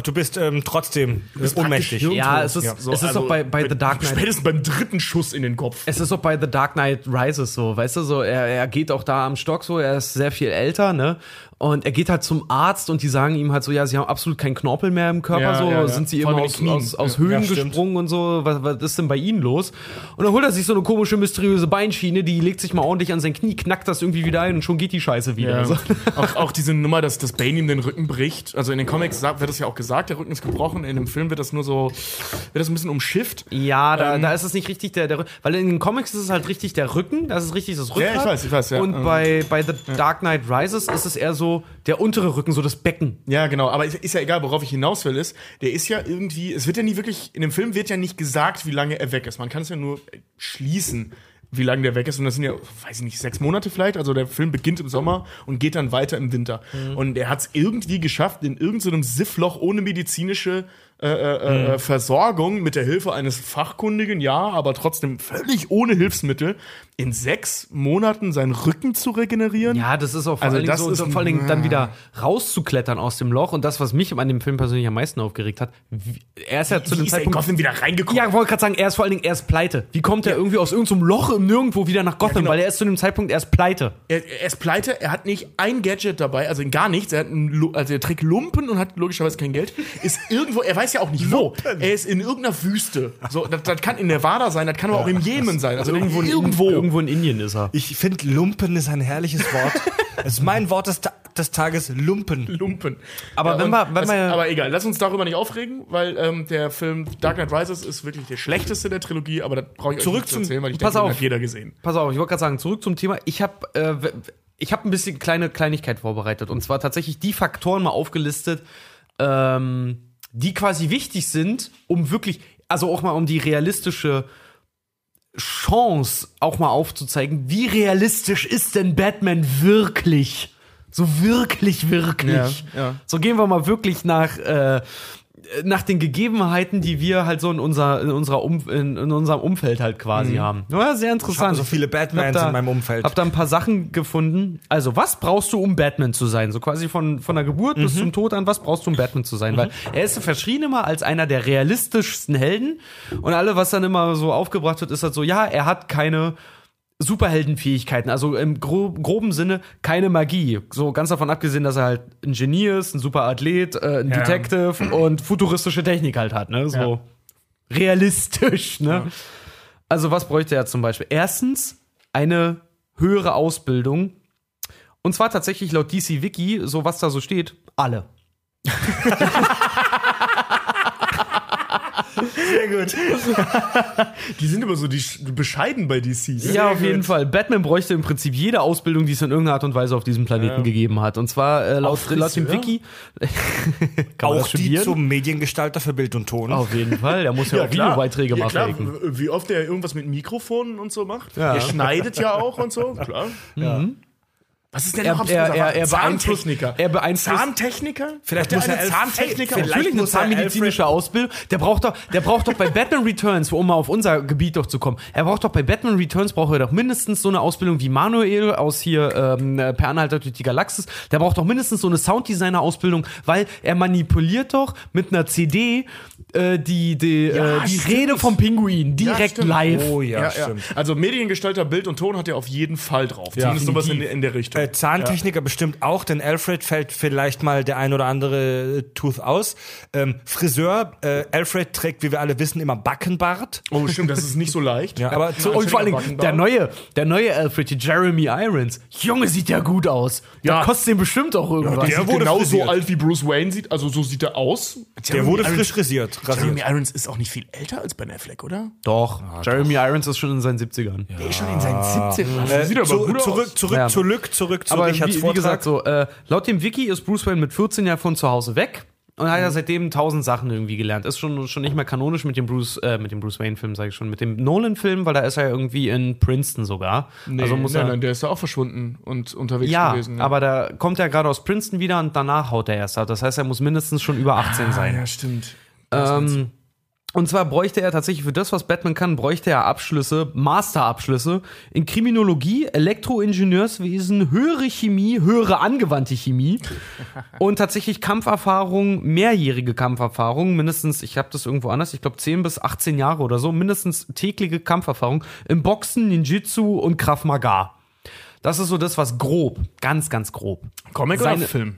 du bist ähm, trotzdem ohnmächtig. Ja, es ist so. Es ist auch bei, bei The Dark Knight. Spätestens beim dritten Schuss in den Kopf. Es ist auch bei The Dark Knight Rises so, weißt du, so, er, er geht auch da am Stock so, er ist sehr viel älter, ne? Und er geht halt zum Arzt und die sagen ihm halt so, ja, sie haben absolut keinen Knorpel mehr im Körper, Ja, so, ja, ja. sind sie allem aus, aus, aus Ja, Höhen ja, gesprungen und so, was, was ist denn bei ihnen los? Und dann holt er sich so eine komische, mysteriöse Beinschiene, die legt sich mal ordentlich an sein Knie, knackt das irgendwie wieder ein und schon geht die Scheiße wieder. Ja. So. auch, auch diese Nummer, dass das Bane ihm den Rücken bricht. Also in den Comics wird das ja auch gesagt, der Rücken ist gebrochen. In dem Film wird das nur so, wird das ein bisschen umschifft. Ja, da, Ähm. da ist es nicht richtig der, der Rücken, weil in den Comics ist es halt richtig der Rücken, das ist richtig das Rückgrat. ich weiß, ich weiß, ja. Und Ähm. bei, bei The Dark Knight Rises ist es eher so der untere Rücken, so das Becken. Ja, genau. Aber ist, ist ja egal, worauf ich hinaus will, ist, der ist ja irgendwie, es wird ja nie wirklich, in dem Film wird ja nicht gesagt, wie lange er weg ist. Man kann es ja nur schließen, wie lange der weg ist. Und das sind ja, weiß ich nicht, sechs Monate vielleicht. Also der Film beginnt im Sommer und geht dann weiter im Winter. Und er hat es irgendwie geschafft, in irgendeinem Siffloch ohne medizinische äh, äh, äh, Versorgung mit der Hilfe eines Fachkundigen, ja, aber trotzdem völlig ohne Hilfsmittel, in sechs Monaten seinen Rücken zu regenerieren. Ja, das ist auch vor Also allen Dingen das so, ist so vor allen Dingen dann wieder rauszuklettern aus dem Loch. Und das, was mich an dem Film persönlich am meisten aufgeregt hat, wie, er ist ja zu Wie dem ist er Zeitpunkt. Gotham wieder reingekommen? Ja, ich wollte gerade sagen, er ist vor allen Dingen erst pleite. Wie kommt er irgendwie aus irgendeinem Loch im Nirgendwo wieder nach Gotham? genau. Weil er ist zu dem Zeitpunkt erst pleite. Er, er ist pleite, er hat nicht ein Gadget dabei, also gar nichts. Er, hat ein, Lu- also er trägt Lumpen und hat logischerweise kein Geld. Ist irgendwo, er weiß ja auch nicht wo. Er ist in irgendeiner Wüste. So, das, das kann in Nevada sein, das kann aber auch im Jemen sein. Also irgendwo. irgendwo. Irgendwo in Indien ist er. Ich finde, Lumpen ist ein herrliches Wort. Es ist mein Wort des, Ta des Tages, Lumpen. Lumpen. Aber wenn und wir- wenn das, wir- aber egal, lass uns darüber nicht aufregen, weil ähm, der Film Dark Knight Rises ist wirklich der schlechteste der Trilogie, aber das brauche ich euch Zurück nicht zu zum- erzählen, weil ich Pass denke, den auf. hat jeder gesehen. Pass auf, ich wollte gerade sagen, zurück zum Thema. Ich habe äh, ich habe ein bisschen kleine Kleinigkeit vorbereitet. Und zwar tatsächlich die Faktoren mal aufgelistet, ähm, die quasi wichtig sind, um wirklich, also auch mal um die realistische Chance auch mal aufzuzeigen, wie realistisch ist denn Batman wirklich? So wirklich, wirklich. Ja, ja. So gehen wir mal wirklich nach, äh, nach den Gegebenheiten, die wir halt so in, unser, in, unserer um, in, in unserem Umfeld halt quasi haben. Ja, sehr interessant. so viele Batmans Hab da- in meinem Umfeld. Hab da ein paar Sachen gefunden. Also, was brauchst du, um Batman zu sein? So quasi von, von der Geburt bis zum Tod an, was brauchst du, um Batman zu sein? Weil er ist verschrien immer als einer der realistischsten Helden. Und alle, was dann immer so aufgebracht wird, ist halt so, ja, er hat keine Superheldenfähigkeiten, also im gro groben Sinne keine Magie. So ganz davon abgesehen, dass er halt ein Genie ist, ein super Athlet, äh, ein Ja. Detective und futuristische Technik halt hat, ne? So realistisch, ne? Also was bräuchte er zum Beispiel? Erstens eine höhere Ausbildung. Und zwar tatsächlich laut DC Wiki, so was da so steht, alle. Sehr gut. Die sind immer so die, bescheiden bei DC. Ja, auf jeden Fall. Batman bräuchte im Prinzip jede Ausbildung, die es in irgendeiner Art und Weise auf diesem Planeten gegeben hat. Und zwar äh, laut, laut dem Wiki. Auch die studieren? zum Mediengestalter für Bild und Ton. Auf jeden Fall. Der muss ja, auch Videobeiträge ja, klar. machen. Wie oft er irgendwas mit Mikrofonen und so macht. Ja. Er schneidet ja auch und so, klar. Was ist denn Er, noch er, er, er, Zahntechniker. er beeinflusst Zahntechniker? Vielleicht muss er eine Zahntechniker. Vielleicht Natürlich eine muss er zahnmedizinische Ausbildung. Der braucht doch, der braucht doch bei Batman Returns, um mal auf unser Gebiet doch zu kommen, er braucht doch bei Batman Returns braucht er doch mindestens so eine Ausbildung wie Manuel aus hier ähm, Per Anhalter durch die Galaxis. Der braucht doch mindestens so eine Sounddesigner-Ausbildung, weil er manipuliert doch mit einer CD äh, die, die, Ja, äh, die stimmt. Rede vom Pinguin direkt stimmt. live. Oh ja, Ja, ja. stimmt. Also Mediengestalter, Bild und Ton hat er auf jeden Fall drauf. Zumindest sowas in, in der Richtung. Äh, Zahntechniker bestimmt auch, denn Alfred fällt vielleicht mal der ein oder andere äh, Tooth aus. Ähm, Friseur, äh, Alfred trägt, wie wir alle wissen, immer Backenbart. oh, stimmt, das ist nicht so leicht. Ja, aber zu, Und vor allen Dingen, der neue, der neue Alfred, Jeremy Irons. Junge, sieht der gut aus. Der Ja. kostet ihm bestimmt auch irgendwas. Der Der sieht wurde genauso frisiert. alt wie Bruce Wayne sieht, also so sieht er aus. der wurde Irons- frisch rasiert. Jeremy rasiert. Irons ist auch nicht viel älter als Ben Affleck, oder? Doch, Jeremy Irons ist schon in seinen 70ern. Der ist schon in seinen 17. Äh, sieht aber zu, gut zurück, aus. zurück, Ja. zurück, zurück zu Aber wie, wie gesagt, so, äh, laut dem Wiki ist Bruce Wayne mit 14 Jahren von zu Hause weg und hat ja seitdem tausend Sachen irgendwie gelernt. Ist schon, schon nicht mehr kanonisch mit dem Bruce, äh, mit dem Bruce Wayne-Film, sage ich schon, mit dem Nolan-Film, weil da ist er irgendwie in Princeton sogar. Nee, also muss nein, er. nein, der ist ja auch verschwunden und unterwegs ja, gewesen. aber da kommt er gerade aus Princeton wieder und danach haut er erst ab. Das heißt, er muss mindestens schon über 18 sein. Ah, ja, stimmt. Ähm, Und zwar bräuchte er tatsächlich für das, was Batman kann, bräuchte er Abschlüsse, Masterabschlüsse in Kriminologie, Elektroingenieurswesen, höhere Chemie, höhere angewandte Chemie und tatsächlich Kampferfahrung, mehrjährige Kampferfahrung, mindestens, ich habe das irgendwo anders, ich glaube 10 bis 18 Jahre oder so, mindestens tägliche Kampferfahrung im Boxen, Ninjutsu und Krav Maga. Das ist so das, was grob, ganz, ganz grob. Comic Seine- oder Film?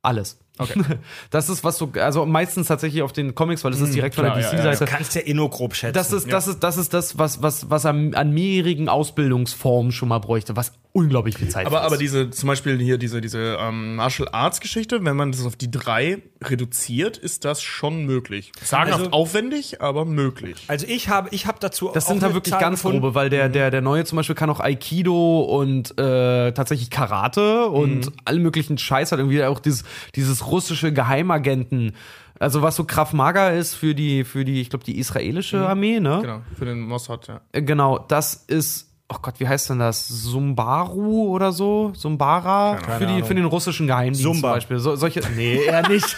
Alles. Okay. Das ist was so, also meistens tatsächlich auf den Comics, weil das ist direkt von klar, der ja, ja, DC-Seite. Du kannst ja eh nur grob schätzen. Das ist, das ist, das ist das, was, was, was an, an mehrjährigen Ausbildungsformen schon mal bräuchte, was unglaublich viel Zeit Aber, aber diese, zum Beispiel hier diese, diese ähm, Martial Arts Geschichte, wenn man das auf die drei reduziert, ist das schon möglich. Sagenhaft Also- aufwendig, aber möglich. also ich habe ich hab dazu das auch sind da wirklich Zahl ganz gefunden. grobe, weil der, der, der neue zum Beispiel kann auch Aikido und äh, tatsächlich Karate und allen möglichen Scheiß hat irgendwie auch dieses, dieses russische Geheimagenten. Also was so Krav Maga ist für die, für die, ich glaube, die israelische Armee, ne? Genau, für den Mossad, ja. Äh, Genau, das ist, oh Gott, wie heißt denn das? Sumbaru oder so? Sumbara? Für, die, für den russischen Geheimdienst Zumba. zum Beispiel. So, solche, nee, eher nicht.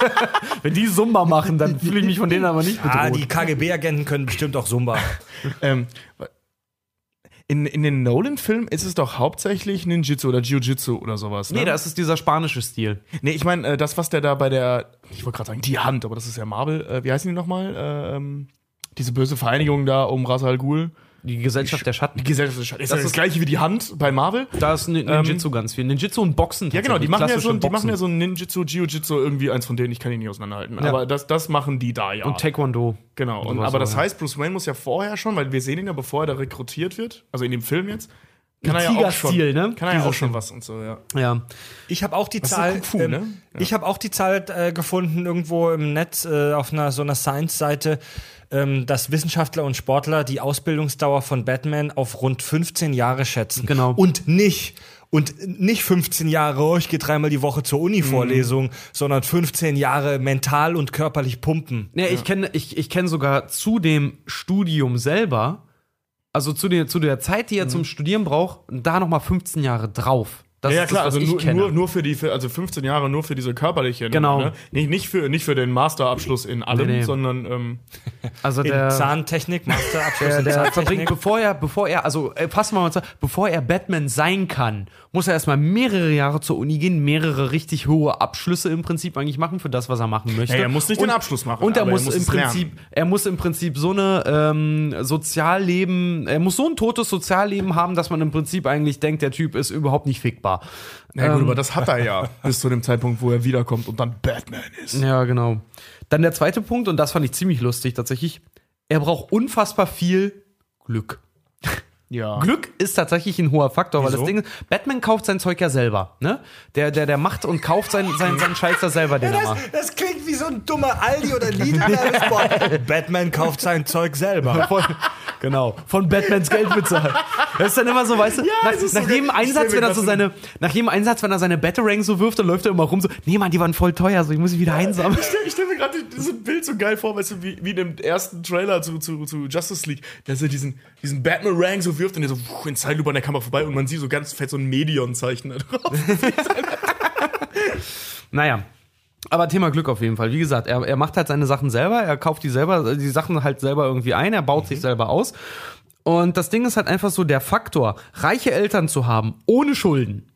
Wenn die Zumba machen, dann fühle ich mich von denen aber nicht bedroht. Ah, die KGB-Agenten können bestimmt auch Zumba. Ähm, in, in den Nolan-Filmen ist es doch hauptsächlich Ninjutsu oder Jiu-Jitsu oder sowas. Ne? nee, das ist dieser spanische Stil. Nee, ich meine, äh, das, was der da bei der, ich wollte gerade sagen, die Hand, aber das ist ja Marvel. Äh, wie heißen die nochmal? Äh, ähm, diese böse Vereinigung da um Ras Al Ghul. Die Gesellschaft der Schatten. Die Gesellschaft ist, ist Das das, das ist- gleiche wie die Hand bei Marvel. Da ist Nin- Ninjutsu ganz viel. Ninjutsu und Boxen. Ja, genau, die machen ja, so, die machen ja so ein Ninjutsu, Jiu-Jitsu, irgendwie eins von denen, ich kann die nicht auseinanderhalten. Ja. Aber das, das machen die da ja. Und Taekwondo. genau. Und, aber das heißt, Bruce Wayne muss ja vorher schon, weil wir sehen ihn ja, bevor er da rekrutiert wird, also in dem Film jetzt, kann er ja auch schon, ne? kann er ja auch schon was und so, ja. Ja. Ich habe auch die ist Zahl. Kung Fu, ähm, ne? Ja. Ich habe auch die Zahl äh, gefunden irgendwo im Netz äh, auf einer so einer Science-Seite, ähm, dass Wissenschaftler und Sportler die Ausbildungsdauer von Batman auf rund 15 Jahre schätzen. Genau. Und nicht und nicht 15 Jahre, oh, ich gehe dreimal die Woche zur Uni-Vorlesung, sondern 15 Jahre mental und körperlich pumpen. Ja, ich kenne ich, ich kenn sogar zu dem Studium selber, also zu der, zu der Zeit, die er zum Studieren braucht, da nochmal 15 Jahre drauf. Das ja, ja, ist klar, das, was also ich nur, kenne. nur, nur für die, für, also 15 Jahre nur für diese körperliche. Genau. Ne? Nicht, nicht, für, nicht für den Masterabschluss in allem, Nee, nee. sondern ähm, also In der, Zahntechnik, Masterabschluss der, in der verbringt, Zahntechnik. bevor er, bevor er, also äh, fassen wir mal zusammen, bevor er Batman sein kann, muss er erstmal mehrere Jahre zur Uni gehen, mehrere richtig hohe Abschlüsse im Prinzip eigentlich machen für das, was er machen möchte. Ja, er muss nicht den Abschluss machen, Und er aber er muss, muss im es Prinzip, er muss im Prinzip so eine ähm, Sozialleben, er muss so ein totes Sozialleben haben, dass man im Prinzip eigentlich denkt, der Typ ist überhaupt nicht fickbar. Na gut, Ähm, aber das hat er ja bis zu dem Zeitpunkt, wo er wiederkommt und dann Batman ist. Ja, genau. Dann der zweite Punkt, und das fand ich ziemlich lustig tatsächlich. Er braucht unfassbar viel Glück. Ja. Glück ist tatsächlich ein hoher Faktor, weil Wieso? das Ding ist, Batman kauft sein Zeug ja selber, ne? Der, der, der macht und kauft sein, sein, seinen Scheiß da selber, den er Das, macht. das klingt wie so ein dummer Aldi oder Lidl-Werbespot. Batman kauft sein Zeug selber. Von, genau, von Batmans Geld bezahlt. Das ist dann immer so, weißt du, nach, ist nach so jedem Einsatz, wenn er so- seine, nach jedem Einsatz, wenn er seine Batarang so wirft, dann läuft er immer rum so, nee, Mann, die waren voll teuer, so, ich muss sie wieder einsammeln. Ich stelle stell mir gerade dieses Bild so geil vor, weißt du, wie, wie in dem ersten Trailer zu, zu, zu Justice League, dass er diesen, diesen Batman-Rang so wirft und der so wuch, in Zeitlupe an der Kamera vorbei und man sieht so ganz fett so ein Medion-Zeichen da drauf. Naja. Aber Thema Glück auf jeden Fall. Wie gesagt, er, er macht halt seine Sachen selber, er kauft die selber, die Sachen halt selber irgendwie ein, er baut sich selber aus. Und das Ding ist halt einfach so der Faktor, reiche Eltern zu haben, ohne Schulden.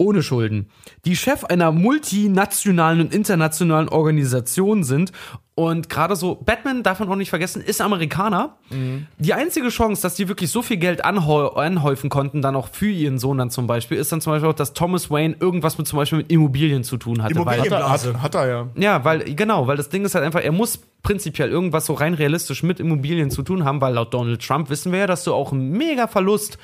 Ohne Schulden. Die Chef einer multinationalen und internationalen Organisation sind. Und gerade so, Batman, darf man auch nicht vergessen, ist Amerikaner. Die einzige Chance, dass die wirklich so viel Geld anhäu anhäufen konnten, dann auch für ihren Sohn dann zum Beispiel, ist dann zum Beispiel auch, dass Thomas Wayne irgendwas mit zum Beispiel mit Immobilien zu tun hatte. Weil, Hat er, hat, hat er ja. ja, weil, genau, weil das Ding ist halt einfach, er muss prinzipiell irgendwas so rein realistisch mit Immobilien zu tun haben, weil laut Donald Trump wissen wir ja, dass du auch einen mega Verlust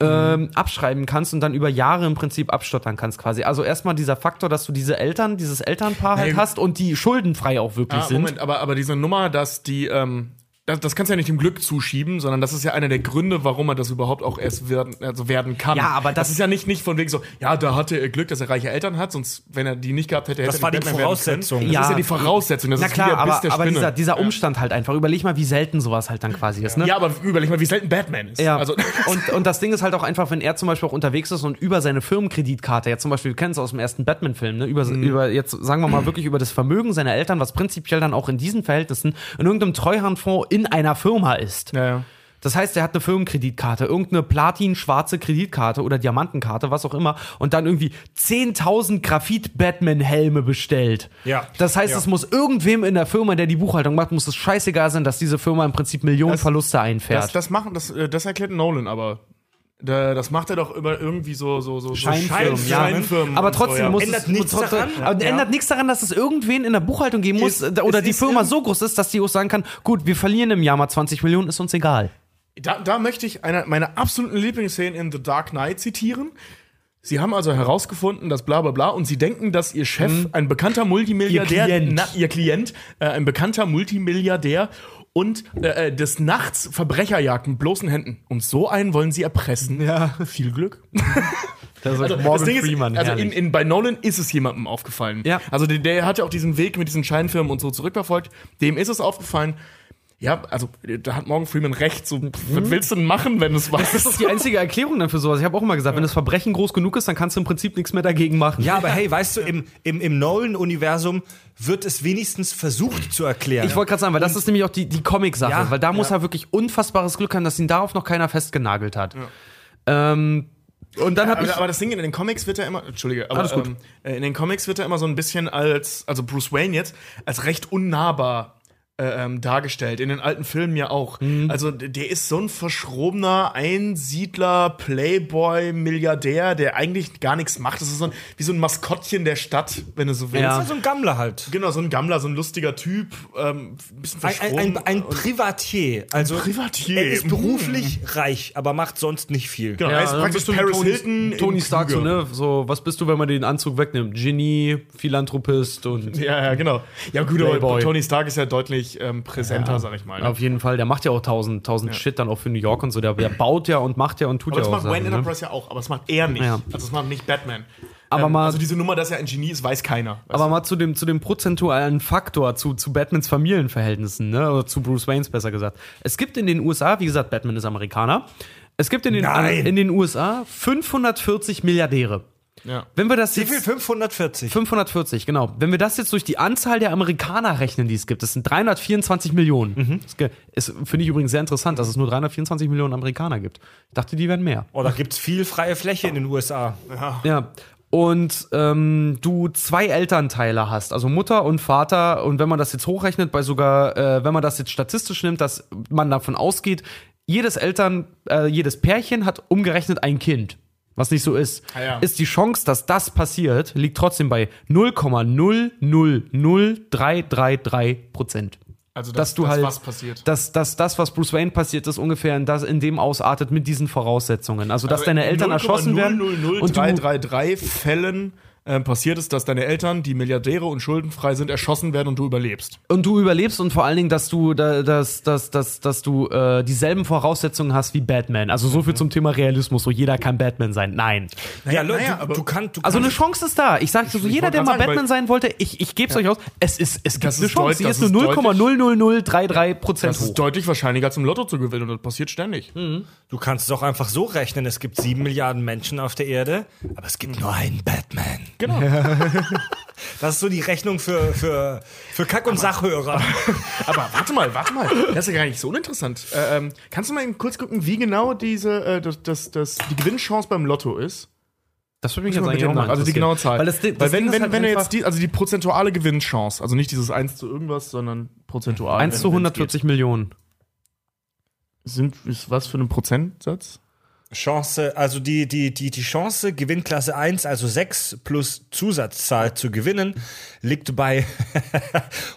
ähm, abschreiben kannst und dann über Jahre im Prinzip abstottern kannst quasi. Also erstmal dieser Faktor, dass du diese Eltern, dieses Elternpaar halt Nee. hast und die schuldenfrei auch wirklich Ah, sind. Moment, aber, aber diese Nummer, dass die, ähm, das, das kannst du ja nicht dem Glück zuschieben, sondern das ist ja einer der Gründe, warum er das überhaupt auch erst werden, also werden kann. Ja, aber das- ist ja nicht, nicht von wegen so, ja, da hatte er Glück, dass er reiche Eltern hat, sonst, wenn er die nicht gehabt hätte, hätte Das er war nicht die Batman Voraussetzung. Können. Das Ja. ist ja die Voraussetzung. Das Na ist klar, Biss aber, der aber dieser, dieser Umstand halt einfach. Überleg mal, wie selten sowas halt dann quasi ist. Ne? ja, aber überleg mal, wie selten Batman ist. Ja, Also, und, und das Ding ist halt auch einfach, wenn er zum Beispiel auch unterwegs ist und über seine Firmenkreditkarte, jetzt zum Beispiel, wir kennen es aus dem ersten Batman-Film, ne, über, Mhm. über, jetzt sagen wir mal wirklich über das Vermögen seiner Eltern, was prinzipiell dann auch in diesen Verhältnissen in irgendeinem Treuhandfonds in einer Firma ist. ja, ja. Das heißt, er hat eine Firmenkreditkarte, irgendeine platin-schwarze Kreditkarte oder Diamantenkarte, was auch immer, und dann irgendwie 10.000 Graphit-Batman-Helme bestellt. Ja. Das heißt, Ja. es muss irgendwem in der Firma, der die Buchhaltung macht, muss es scheißegal sein, dass diese Firma im Prinzip Millionen Das- Verluste Das, einfährt. das machen, das, äh, das erklärt Nolan aber. Da, das macht er doch über irgendwie so, so, so Scheinfirmen, so ja. Scheinfirmen aber trotzdem so, ja. muss Ändert es nichts trotzdem, daran. aber Ja. ändert nichts daran, dass es irgendwen in der Buchhaltung geben muss Ist- äh, oder es die ist Firma so groß ist, dass die auch sagen kann, gut, wir verlieren im Jahr mal 20 Millionen, ist uns egal. Da, da möchte ich eine meiner absoluten Lieblingsszenen in The Dark Knight zitieren. Sie haben also herausgefunden, dass bla bla bla und sie denken, dass ihr Chef ein bekannter Multimilliardär, Mhm. Ihr Klient. Na, ihr Klient, äh, ein bekannter Multimilliardär und äh, äh, des Nachts Verbrecher jagt mit bloßen Händen. Und so einen wollen sie erpressen. Ja. Viel Glück. Das Also, das Ding ist, Freeman, also in, in, bei Nolan ist es jemandem aufgefallen. Ja. Also der, der hat ja auch diesen Weg mit diesen Scheinfirmen und so zurückverfolgt. Dem ist es aufgefallen. Ja, also da hat Morgan Freeman recht. So, was willst du denn machen, wenn du es Mhm. Das ist weißt? die einzige Erklärung dann für sowas. Ich habe auch immer gesagt, wenn das Verbrechen groß genug ist, dann kannst du im Prinzip nichts mehr dagegen machen. Ja, aber hey, weißt du, im, im, im Nolan-Universum wird es wenigstens versucht zu erklären. Ich wollte gerade sagen, weil das ist nämlich auch die, die Comic-Sache, Ja, weil da muss er wirklich unfassbares Glück haben, dass ihn darauf noch keiner festgenagelt hat. Ähm, und dann habe ich. Aber, aber das Ding in den Comics wird er immer, Entschuldige, aber Alles gut. Ähm, äh, in den Comics wird er immer so ein bisschen als, also Bruce Wayne jetzt, als recht unnahbar ähm, dargestellt. In den alten Filmen ja auch. Mhm. Also der ist so ein verschrobener Einsiedler, Playboy, Milliardär, der eigentlich gar nichts macht. Das ist so ein, wie so ein Maskottchen der Stadt, wenn du so willst. Ja. so ein Gammler halt. Genau, so ein Gammler, so ein lustiger Typ, ähm, ein bisschen Ein, verschroben. ein, ein, ein Privatier. Also Privatier. er ist beruflich reich, aber macht sonst nicht viel. Genau, er ist praktisch bist du Paris Tony, Hilton. Tony Stark, so, ne? So, was bist du, wenn man den Anzug wegnimmt? Genie, Philanthropist und. Ja, ja, genau. Ja, gut, aber Playboy. Tony Stark ist ja deutlich ähm, präsenter, sag ich mal. Ne? Auf jeden Fall, der macht ja auch tausend, tausend Shit dann auch für New York und so. Der, der baut ja und macht ja und tut Aber ja das auch. macht Wayne ne? Enterprise ja auch, aber das macht er nicht. Ja. Also das macht nicht Batman. Aber mal- also diese Nummer, dass er ein Genie ist, weiß keiner. Aber mal zu dem, zu dem prozentualen Faktor, zu, zu Batmans Familienverhältnissen, ne? Oder zu Bruce Waynes besser gesagt. Es gibt in den USA, wie gesagt, Batman ist Amerikaner. Es gibt in den, Nein. in den USA 540 Milliardäre. Ja. Wenn wir das Wie viel? jetzt. 540. 540, genau. Wenn wir das jetzt durch die Anzahl der Amerikaner rechnen, die es gibt, das sind 324 Millionen. Das ge- ist, finde ich übrigens sehr interessant, dass es nur 324 Millionen Amerikaner gibt. Ich dachte, die wären mehr. Oh, da gibt's viel freie Fläche in den USA. Ja. Und ähm, du zwei Elternteile hast, also Mutter und Vater, und wenn man das jetzt hochrechnet, bei sogar, äh, wenn man das jetzt statistisch nimmt, dass man davon ausgeht, jedes Eltern, äh, jedes Pärchen hat umgerechnet ein Kind. Was nicht so ist, Ah ja. ist die Chance, dass das passiert, liegt trotzdem bei 0,000333 Prozent. Also Dass dass, du dass halt- was passiert. Dass, dass das, was Bruce Wayne passiert ist, ungefähr in, das, in dem ausartet mit diesen Voraussetzungen. Also, dass deine Eltern erschossen werden und du, 0,00333 Fällen ähm, passiert ist, dass deine Eltern, die Milliardäre und schuldenfrei sind, erschossen werden und du überlebst. und du überlebst und vor allen Dingen, dass du, da, dass, dass, dass, dass du äh, dieselben Voraussetzungen hast wie Batman. Also so viel zum Thema Realismus. So jeder kann Batman sein. Nein. Ja, naja, Leute, aber- du, du kannst. Du Also eine Chance ist da. Ich sag dir so, ich jeder, wollte der mal sagen, Batman sein wollte, ich, ich gebe es euch aus. Es ist, es gibt Das eine ist Chance. das ist nur ist 0,00033 Prozent Das ist hoch. deutlich wahrscheinlicher, zum Lotto zu gewinnen und das passiert ständig. du kannst es auch einfach so rechnen. Es gibt sieben Milliarden Menschen auf der Erde, aber es gibt nur einen Batman. Genau. Das ist so die Rechnung für, für, für Kack- und Sachhörer. Aber warte mal, warte mal. Das ist ja gar nicht so uninteressant. Äh, ähm, kannst du mal eben kurz gucken, wie genau diese, äh, das, das, das, die Gewinnchance beim Lotto ist? Das würde mich jetzt eigentlich auch mal also die genaue Zahl. Weil, das, das Weil wenn, wenn, halt wenn du jetzt die, also die prozentuale Gewinnchance, also nicht dieses 1 zu irgendwas, sondern prozentual. 1 wenn- zu wenn's 140 Millionen. Sind, ist was für ein Prozentsatz? Chance, also die, die, die, die Chance, Gewinnklasse 1, also 6 plus Zusatzzahl zu gewinnen, liegt bei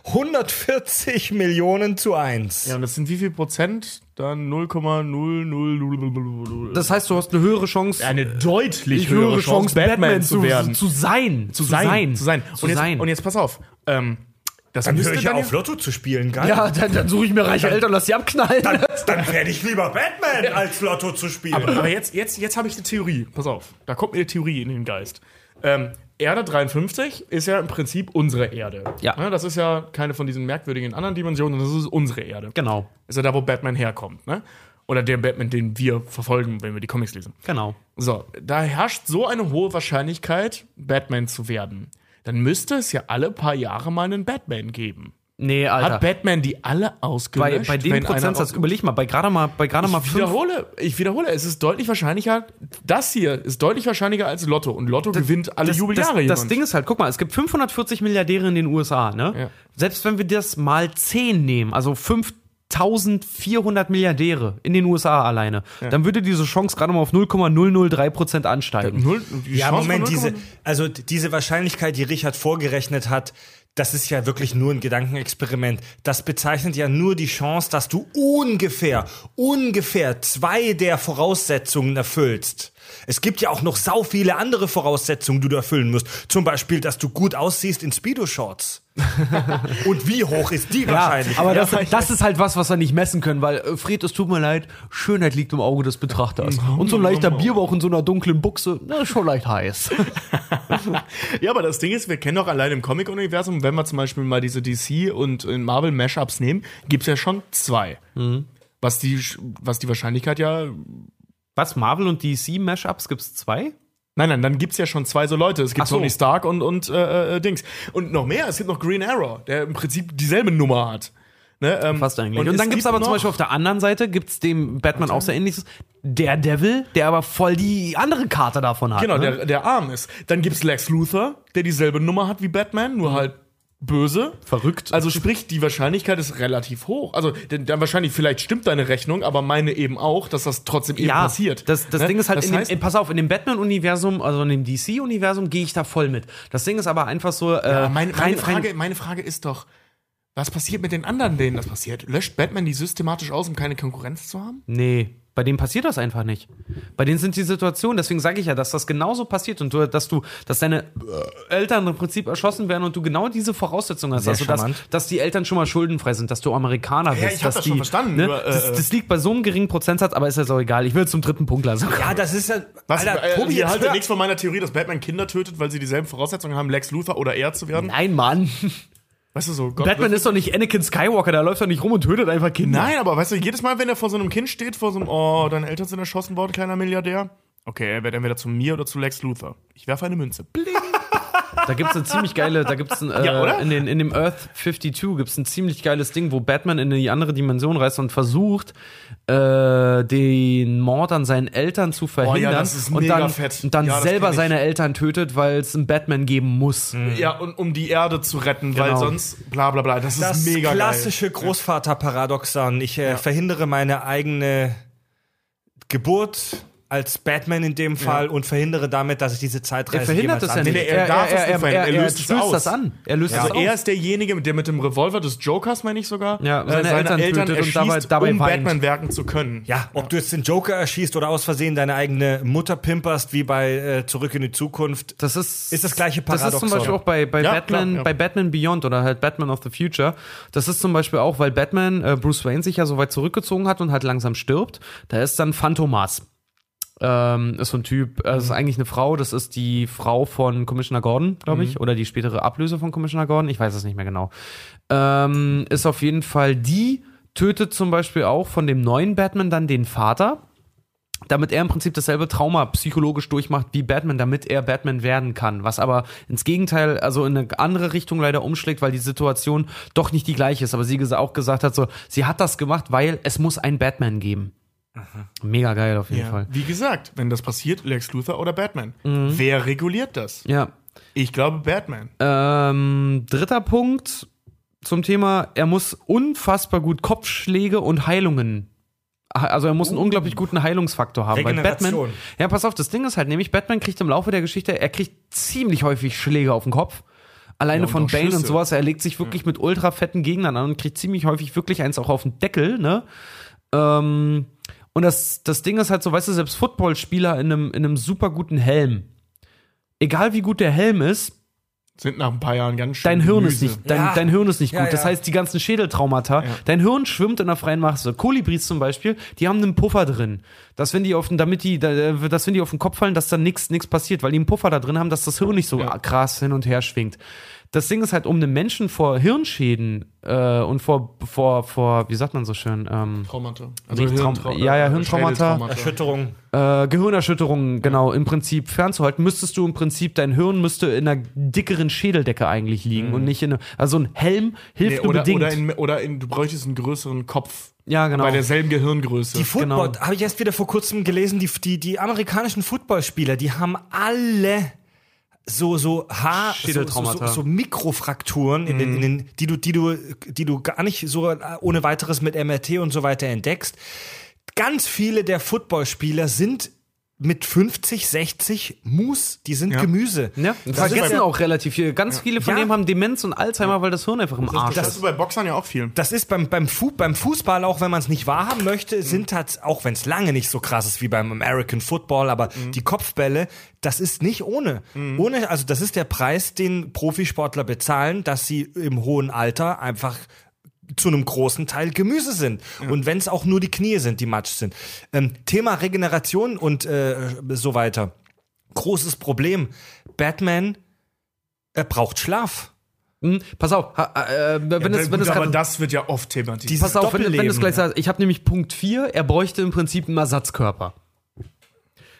140 Millionen zu 1. Ja, und das sind wie viel Prozent? Dann 0,0000. Das heißt, du hast eine höhere Chance, eine deutlich höhere Chance, Batman, zu werden. Zu sein. zu sein, zu sein. Zu und, jetzt, sein. und jetzt pass auf. Ähm, Das Dann müsste höre ich ja auf, Lotto zu spielen. Geil. Ja, dann, dann suche ich mir reiche Eltern, lass die abknallen. Dann, dann werde ich lieber Batman, als Lotto zu spielen. Aber jetzt, jetzt, jetzt habe ich eine Theorie. Pass auf, da kommt mir eine Theorie in den Geist. Ähm, Erde 53 ist ja im Prinzip unsere Erde. Ja. Ne, Das ist ja keine von diesen merkwürdigen anderen Dimensionen, das ist unsere Erde. Genau, ist ja da, wo Batman herkommt. Ne? Oder der Batman, den wir verfolgen, wenn wir die Comics lesen. genau. So, da herrscht so eine hohe Wahrscheinlichkeit, Batman zu werden. Dann müsste es ja alle paar Jahre mal einen Batman geben. Nee, Alter. Hat Batman die alle bei, ausgelöscht? bei dem wenn einer Prozentsatz, überleg mal, bei gerade mal, bei gerade mal ich fünf, wiederhole, ich wiederhole, es ist deutlich wahrscheinlicher, das hier ist deutlich wahrscheinlicher als Lotto. Und Lotto gewinnt alle das, Jubeljahre das, das. Ding ist halt, guck mal, es gibt 540 Milliardäre in den USA, ne? Ja. Selbst wenn wir das mal 10 nehmen, also 5400 Milliardäre in den USA alleine, dann würde diese Chance gerade mal auf 0,003 Prozent ansteigen. Null, Ja, Chance Moment, diese, 0,0. also diese Wahrscheinlichkeit, die Richard vorgerechnet hat, das ist ja wirklich nur ein Gedankenexperiment. Das bezeichnet ja nur die Chance, dass du ungefähr, ungefähr zwei der Voraussetzungen erfüllst. Es gibt ja auch noch sau viele andere Voraussetzungen, die du erfüllen musst. Zum Beispiel, dass du gut aussiehst in Speedo-Shorts. Und wie hoch ist die Ja, Wahrscheinlichkeit? aber das, das ist halt was, was wir nicht messen können, weil, äh, Fred, es tut mir leid, Schönheit liegt im Auge des Betrachters. Und so ein leichter Bierbauch in so einer dunklen Buchse, na, ist schon leicht heiß. Ja, aber das Ding ist, wir kennen doch allein im Comic-Universum, wenn wir zum Beispiel mal diese DC und äh, Marvel-Mashups nehmen, gibt es ja schon zwei. Mhm. Was, die, was die Wahrscheinlichkeit ja. Was, Marvel und DC Mashups gibt's zwei? Nein, nein, dann gibt es ja schon zwei so Leute. Es gibt so. Tony Stark und, und äh, äh, Dings. Und noch mehr, es gibt noch Green Arrow, der im Prinzip dieselbe Nummer hat. Ne, ähm, Fast eigentlich. Und, es dann gibt's gibt aber zum Beispiel auf der anderen Seite, gibt's dem Batman auch so ähnliches, der Devil, der aber voll die andere Karte davon hat. Genau, ne? der, der arm ist. Dann gibt's Lex Luthor, der dieselbe Nummer hat wie Batman, nur halt böse. Verrückt. Also sprich, die Wahrscheinlichkeit ist relativ hoch. Also denn, dann wahrscheinlich, vielleicht stimmt deine Rechnung, aber meine eben auch, dass das trotzdem eben ja, passiert. Das, das Ne? Ding ist halt, das in dem, heißt, in, pass auf, in dem Batman-Universum, also in dem DC-Universum, gehe ich da voll mit. Das Ding ist aber einfach so, äh, ja, meine, meine, rein, Frage, rein, meine Frage ist doch, was passiert mit den anderen, denen das passiert? Löscht Batman die systematisch aus, um keine Konkurrenz zu haben? Nee, bei denen passiert das einfach nicht. Bei denen sind die Situationen, deswegen sage ich ja, dass das genauso passiert und du, dass du, dass deine Eltern im Prinzip erschossen werden und du genau diese Voraussetzungen hast. Sehr also, dass, dass die Eltern schon mal schuldenfrei sind, dass du Amerikaner bist. Ja, ich hab dass das die, schon verstanden, Ne, nur, äh, das, das liegt bei so einem geringen Prozentsatz, aber ist ja so egal. Ich will zum dritten Punkt lassen. ja, das ist ja. Was, Alter, äh, Tobi, ihr haltet nichts von meiner Theorie, dass Batman Kinder tötet, weil sie dieselben Voraussetzungen haben, Lex Luthor oder er zu werden? Nein, Mann. Weißt du so, Gott, Batman ist doch nicht Anakin Skywalker, der läuft doch nicht rum und tötet einfach Kinder. Nein, aber weißt du, jedes Mal, wenn er vor so einem Kind steht, vor so einem, oh, deine Eltern sind erschossen worden, kleiner Milliardär. Okay, er wird entweder zu mir oder zu Lex Luthor. Ich werfe eine Münze. Bling. Da gibt's eine ziemlich geile, da gibt's ein, äh, Ja, in, den, in dem Earth 52 gibt's ein ziemlich geiles Ding, wo Batman in die andere Dimension reist und versucht, äh, den Mord an seinen Eltern zu verhindern das ist und mega dann, fett. und dann Ja, das selber seine Eltern tötet, weil es einen Batman geben muss. Ja, und um die Erde zu retten, weil Genau. sonst bla bla bla. Das, Das ist mega klassische Großvaterparadoxon. Ich äh, verhindere meine eigene Geburt als Batman in dem Fall und verhindere damit, dass ich diese Zeitreise Er verhindert jemals es ja nicht. er Er, darf er, es er, er, er, Er er löst es löst aus. das an. Er löst das Also er ist derjenige, der mit dem Revolver des Jokers, meine ich sogar, Ja, äh, seine Eltern tötet und erschießt, dabei- dabei um weint. Batman werken zu können. Ja, ob du jetzt den Joker erschießt oder aus Versehen deine eigene Mutter pimperst, wie bei äh, Zurück in die Zukunft. Das ist, Ist das gleiche Das ist zum Paradoxon. Beispiel auch bei, bei, Ja, Batman, klar, ja. bei Batman Beyond oder halt Batman of the Future. Das ist zum Beispiel auch, weil Batman, äh, Bruce Wayne sich ja so weit zurückgezogen hat und halt langsam stirbt. Da ist dann Phantomas. Ähm, ist so ein Typ, äh, Mhm. ist eigentlich eine Frau, das ist die Frau von Commissioner Gordon, glaube Mhm. ich, oder die spätere Ablöse von Commissioner Gordon, ich weiß es nicht mehr genau. Ähm, ist auf jeden Fall die, tötet zum Beispiel auch von dem neuen Batman dann den Vater, damit er im Prinzip dasselbe Trauma psychologisch durchmacht wie Batman, damit er Batman werden kann. Was aber ins Gegenteil, also in eine andere Richtung leider umschlägt, weil die Situation doch nicht die gleiche ist. Aber sie auch gesagt hat, so, sie hat das gemacht, weil es muss einen Batman geben. Mega geil auf jeden Ja. Fall. Wie gesagt, wenn das passiert, Lex Luthor oder Batman. Wer reguliert das? Ja. Ich glaube Batman. Ähm, dritter Punkt zum Thema, er muss unfassbar gut Kopfschläge und Heilungen. Also er muss einen unglaublich guten Heilungsfaktor haben. Weil Batman. Ja, pass auf, das Ding ist halt nämlich, Batman kriegt im Laufe der Geschichte, er kriegt ziemlich häufig Schläge auf den Kopf. Alleine und von Bane und Schüsse. sowas. Er legt sich wirklich mit ultra fetten Gegnern an und kriegt ziemlich häufig wirklich eins auch auf den Deckel, ne? Ähm, und das, das Ding ist halt so, weißt du, selbst Footballspieler in einem, in einem super guten Helm, egal wie gut der Helm ist, Sind nach ein paar Jahren ganz schön. Dein Hirn ist Gemüse. nicht, dein, Ja. dein Hirn ist nicht gut. Ja, Das ja. heißt, die ganzen Schädeltraumata, dein Hirn schwimmt in der freien Masse. Kolibris zum Beispiel, die haben einen Puffer drin. Dass wenn die auf den, damit die, da- dass wenn die auf den Kopf fallen, dass dann nichts nichts passiert, weil die einen Puffer da drin haben, dass das Hirn nicht so krass hin und her schwingt. Das Ding ist halt, um den Menschen vor Hirnschäden äh, und vor, vor, vor, wie sagt man so schön, ähm, Traumata. Nicht Traum- Hirntrau- ja, ja, äh, Hirntraumata. Erschütterung. äh, Gehirnerschütterungen, genau, im Prinzip fernzuhalten, müsstest du im Prinzip, dein Hirn müsste in einer dickeren Schädeldecke eigentlich liegen und nicht in einer, also ein Helm hilft Nee, nur oder, bedingt. oder, in, oder in, du bräuchtest einen größeren Kopf. ja, genau. Bei derselben Gehirngröße. Die Football, Genau. habe ich erst wieder vor kurzem gelesen, die, die, die amerikanischen Footballspieler, die haben alle so, so Haar, so, so, so, so Mikrofrakturen, in den, in den, die, du, die, du, die du gar nicht so ohne weiteres mit MRT und so weiter entdeckst. Ganz viele der Footballspieler sind mit 50, 60 Mus, die sind Gemüse. ja, vergessen bei- auch relativ viel. Ganz viele von Ja. denen haben Demenz und Alzheimer, weil das Hirn einfach im Arsch das ist. ist bei Boxern ja auch viel. Das ist beim, beim, Fu beim Fußball, auch wenn man es nicht wahrhaben möchte, sind halt, auch wenn es lange nicht so krass ist wie beim American Football, aber die Kopfbälle, das ist nicht ohne. Ohne, also das ist der Preis, den Profisportler bezahlen, dass sie im hohen Alter einfach zu einem großen Teil Gemüse sind. Und wenn es auch nur die Knie sind, die matsch sind. Ähm, Thema Regeneration und äh, so weiter. Großes Problem. Batman, er braucht Schlaf. Hm, pass auf, ha, äh, wenn Ja, es, wenn gut, es aber grad- das wird ja oft thematisiert. Pass auf, wenn, wenn du es gleich ja. sagst. Ich habe nämlich Punkt 4, er bräuchte im Prinzip einen Ersatzkörper.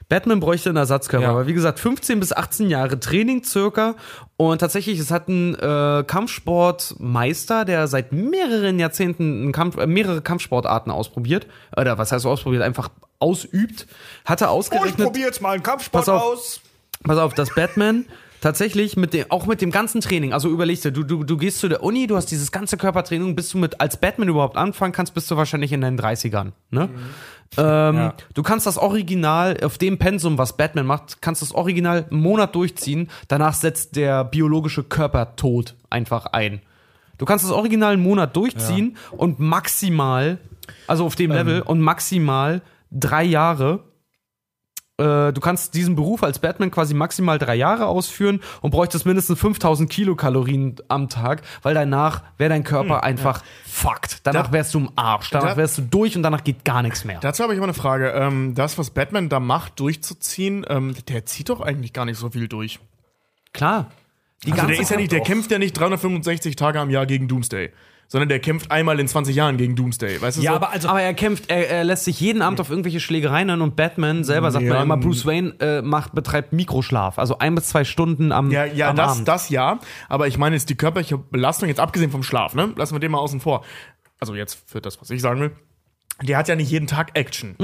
Batman bräuchte einen Ersatzkörper, Ja. aber wie gesagt, 15 bis 18 Jahre Training circa und tatsächlich, es hat ein äh, Kampfsportmeister, der seit mehreren Jahrzehnten Kampf, äh, mehrere Kampfsportarten ausprobiert, oder was heißt ausprobiert, einfach ausübt, hatte ausgerechnet, jetzt mal einen Kampfsport Pass auf. pass auf, dass Batman tatsächlich mit dem, auch mit dem ganzen Training, also überlegst du, du, du, du gehst zu der Uni, du hast dieses ganze Körpertraining, bis du mit, als Batman überhaupt anfangen kannst, bist du wahrscheinlich in deinen 30ern, ne? Ähm, Du kannst das Original auf dem Pensum, was Batman macht, kannst das Original einen Monat durchziehen. Danach setzt der biologische Körpertod einfach ein. Du kannst das Original einen Monat durchziehen und maximal, also auf dem Level, und maximal drei Jahre äh, du kannst diesen Beruf als Batman quasi maximal drei Jahre ausführen und bräuchtest mindestens 5000 Kilokalorien am Tag, weil danach wäre dein Körper einfach fucked. Danach Da- wärst du im Arsch. Danach da- wärst du durch und danach geht gar nichts mehr. Dazu habe ich aber eine Frage. Ähm, das, was Batman da macht, durchzuziehen, ähm, der zieht doch eigentlich gar nicht so viel durch. Klar. Die Also der ist ja nicht, der kämpft ja nicht 365 Tage am Jahr gegen Doomsday, sondern der kämpft einmal in 20 Jahren gegen Doomsday. Weißt du Ja, so? aber also aber er kämpft, er, er lässt sich jeden Abend auf irgendwelche Schlägereien ein und Batman selber sagt Ja, man immer, Bruce Wayne äh, macht, betreibt Mikroschlaf. Also ein bis zwei Stunden am, Ja, ja, am das, Abend. das ja. Aber ich meine jetzt die körperliche Belastung, jetzt abgesehen vom Schlaf, ne? Lassen wir den mal außen vor. Also jetzt für das, was ich sagen will. Der hat ja nicht jeden Tag Action.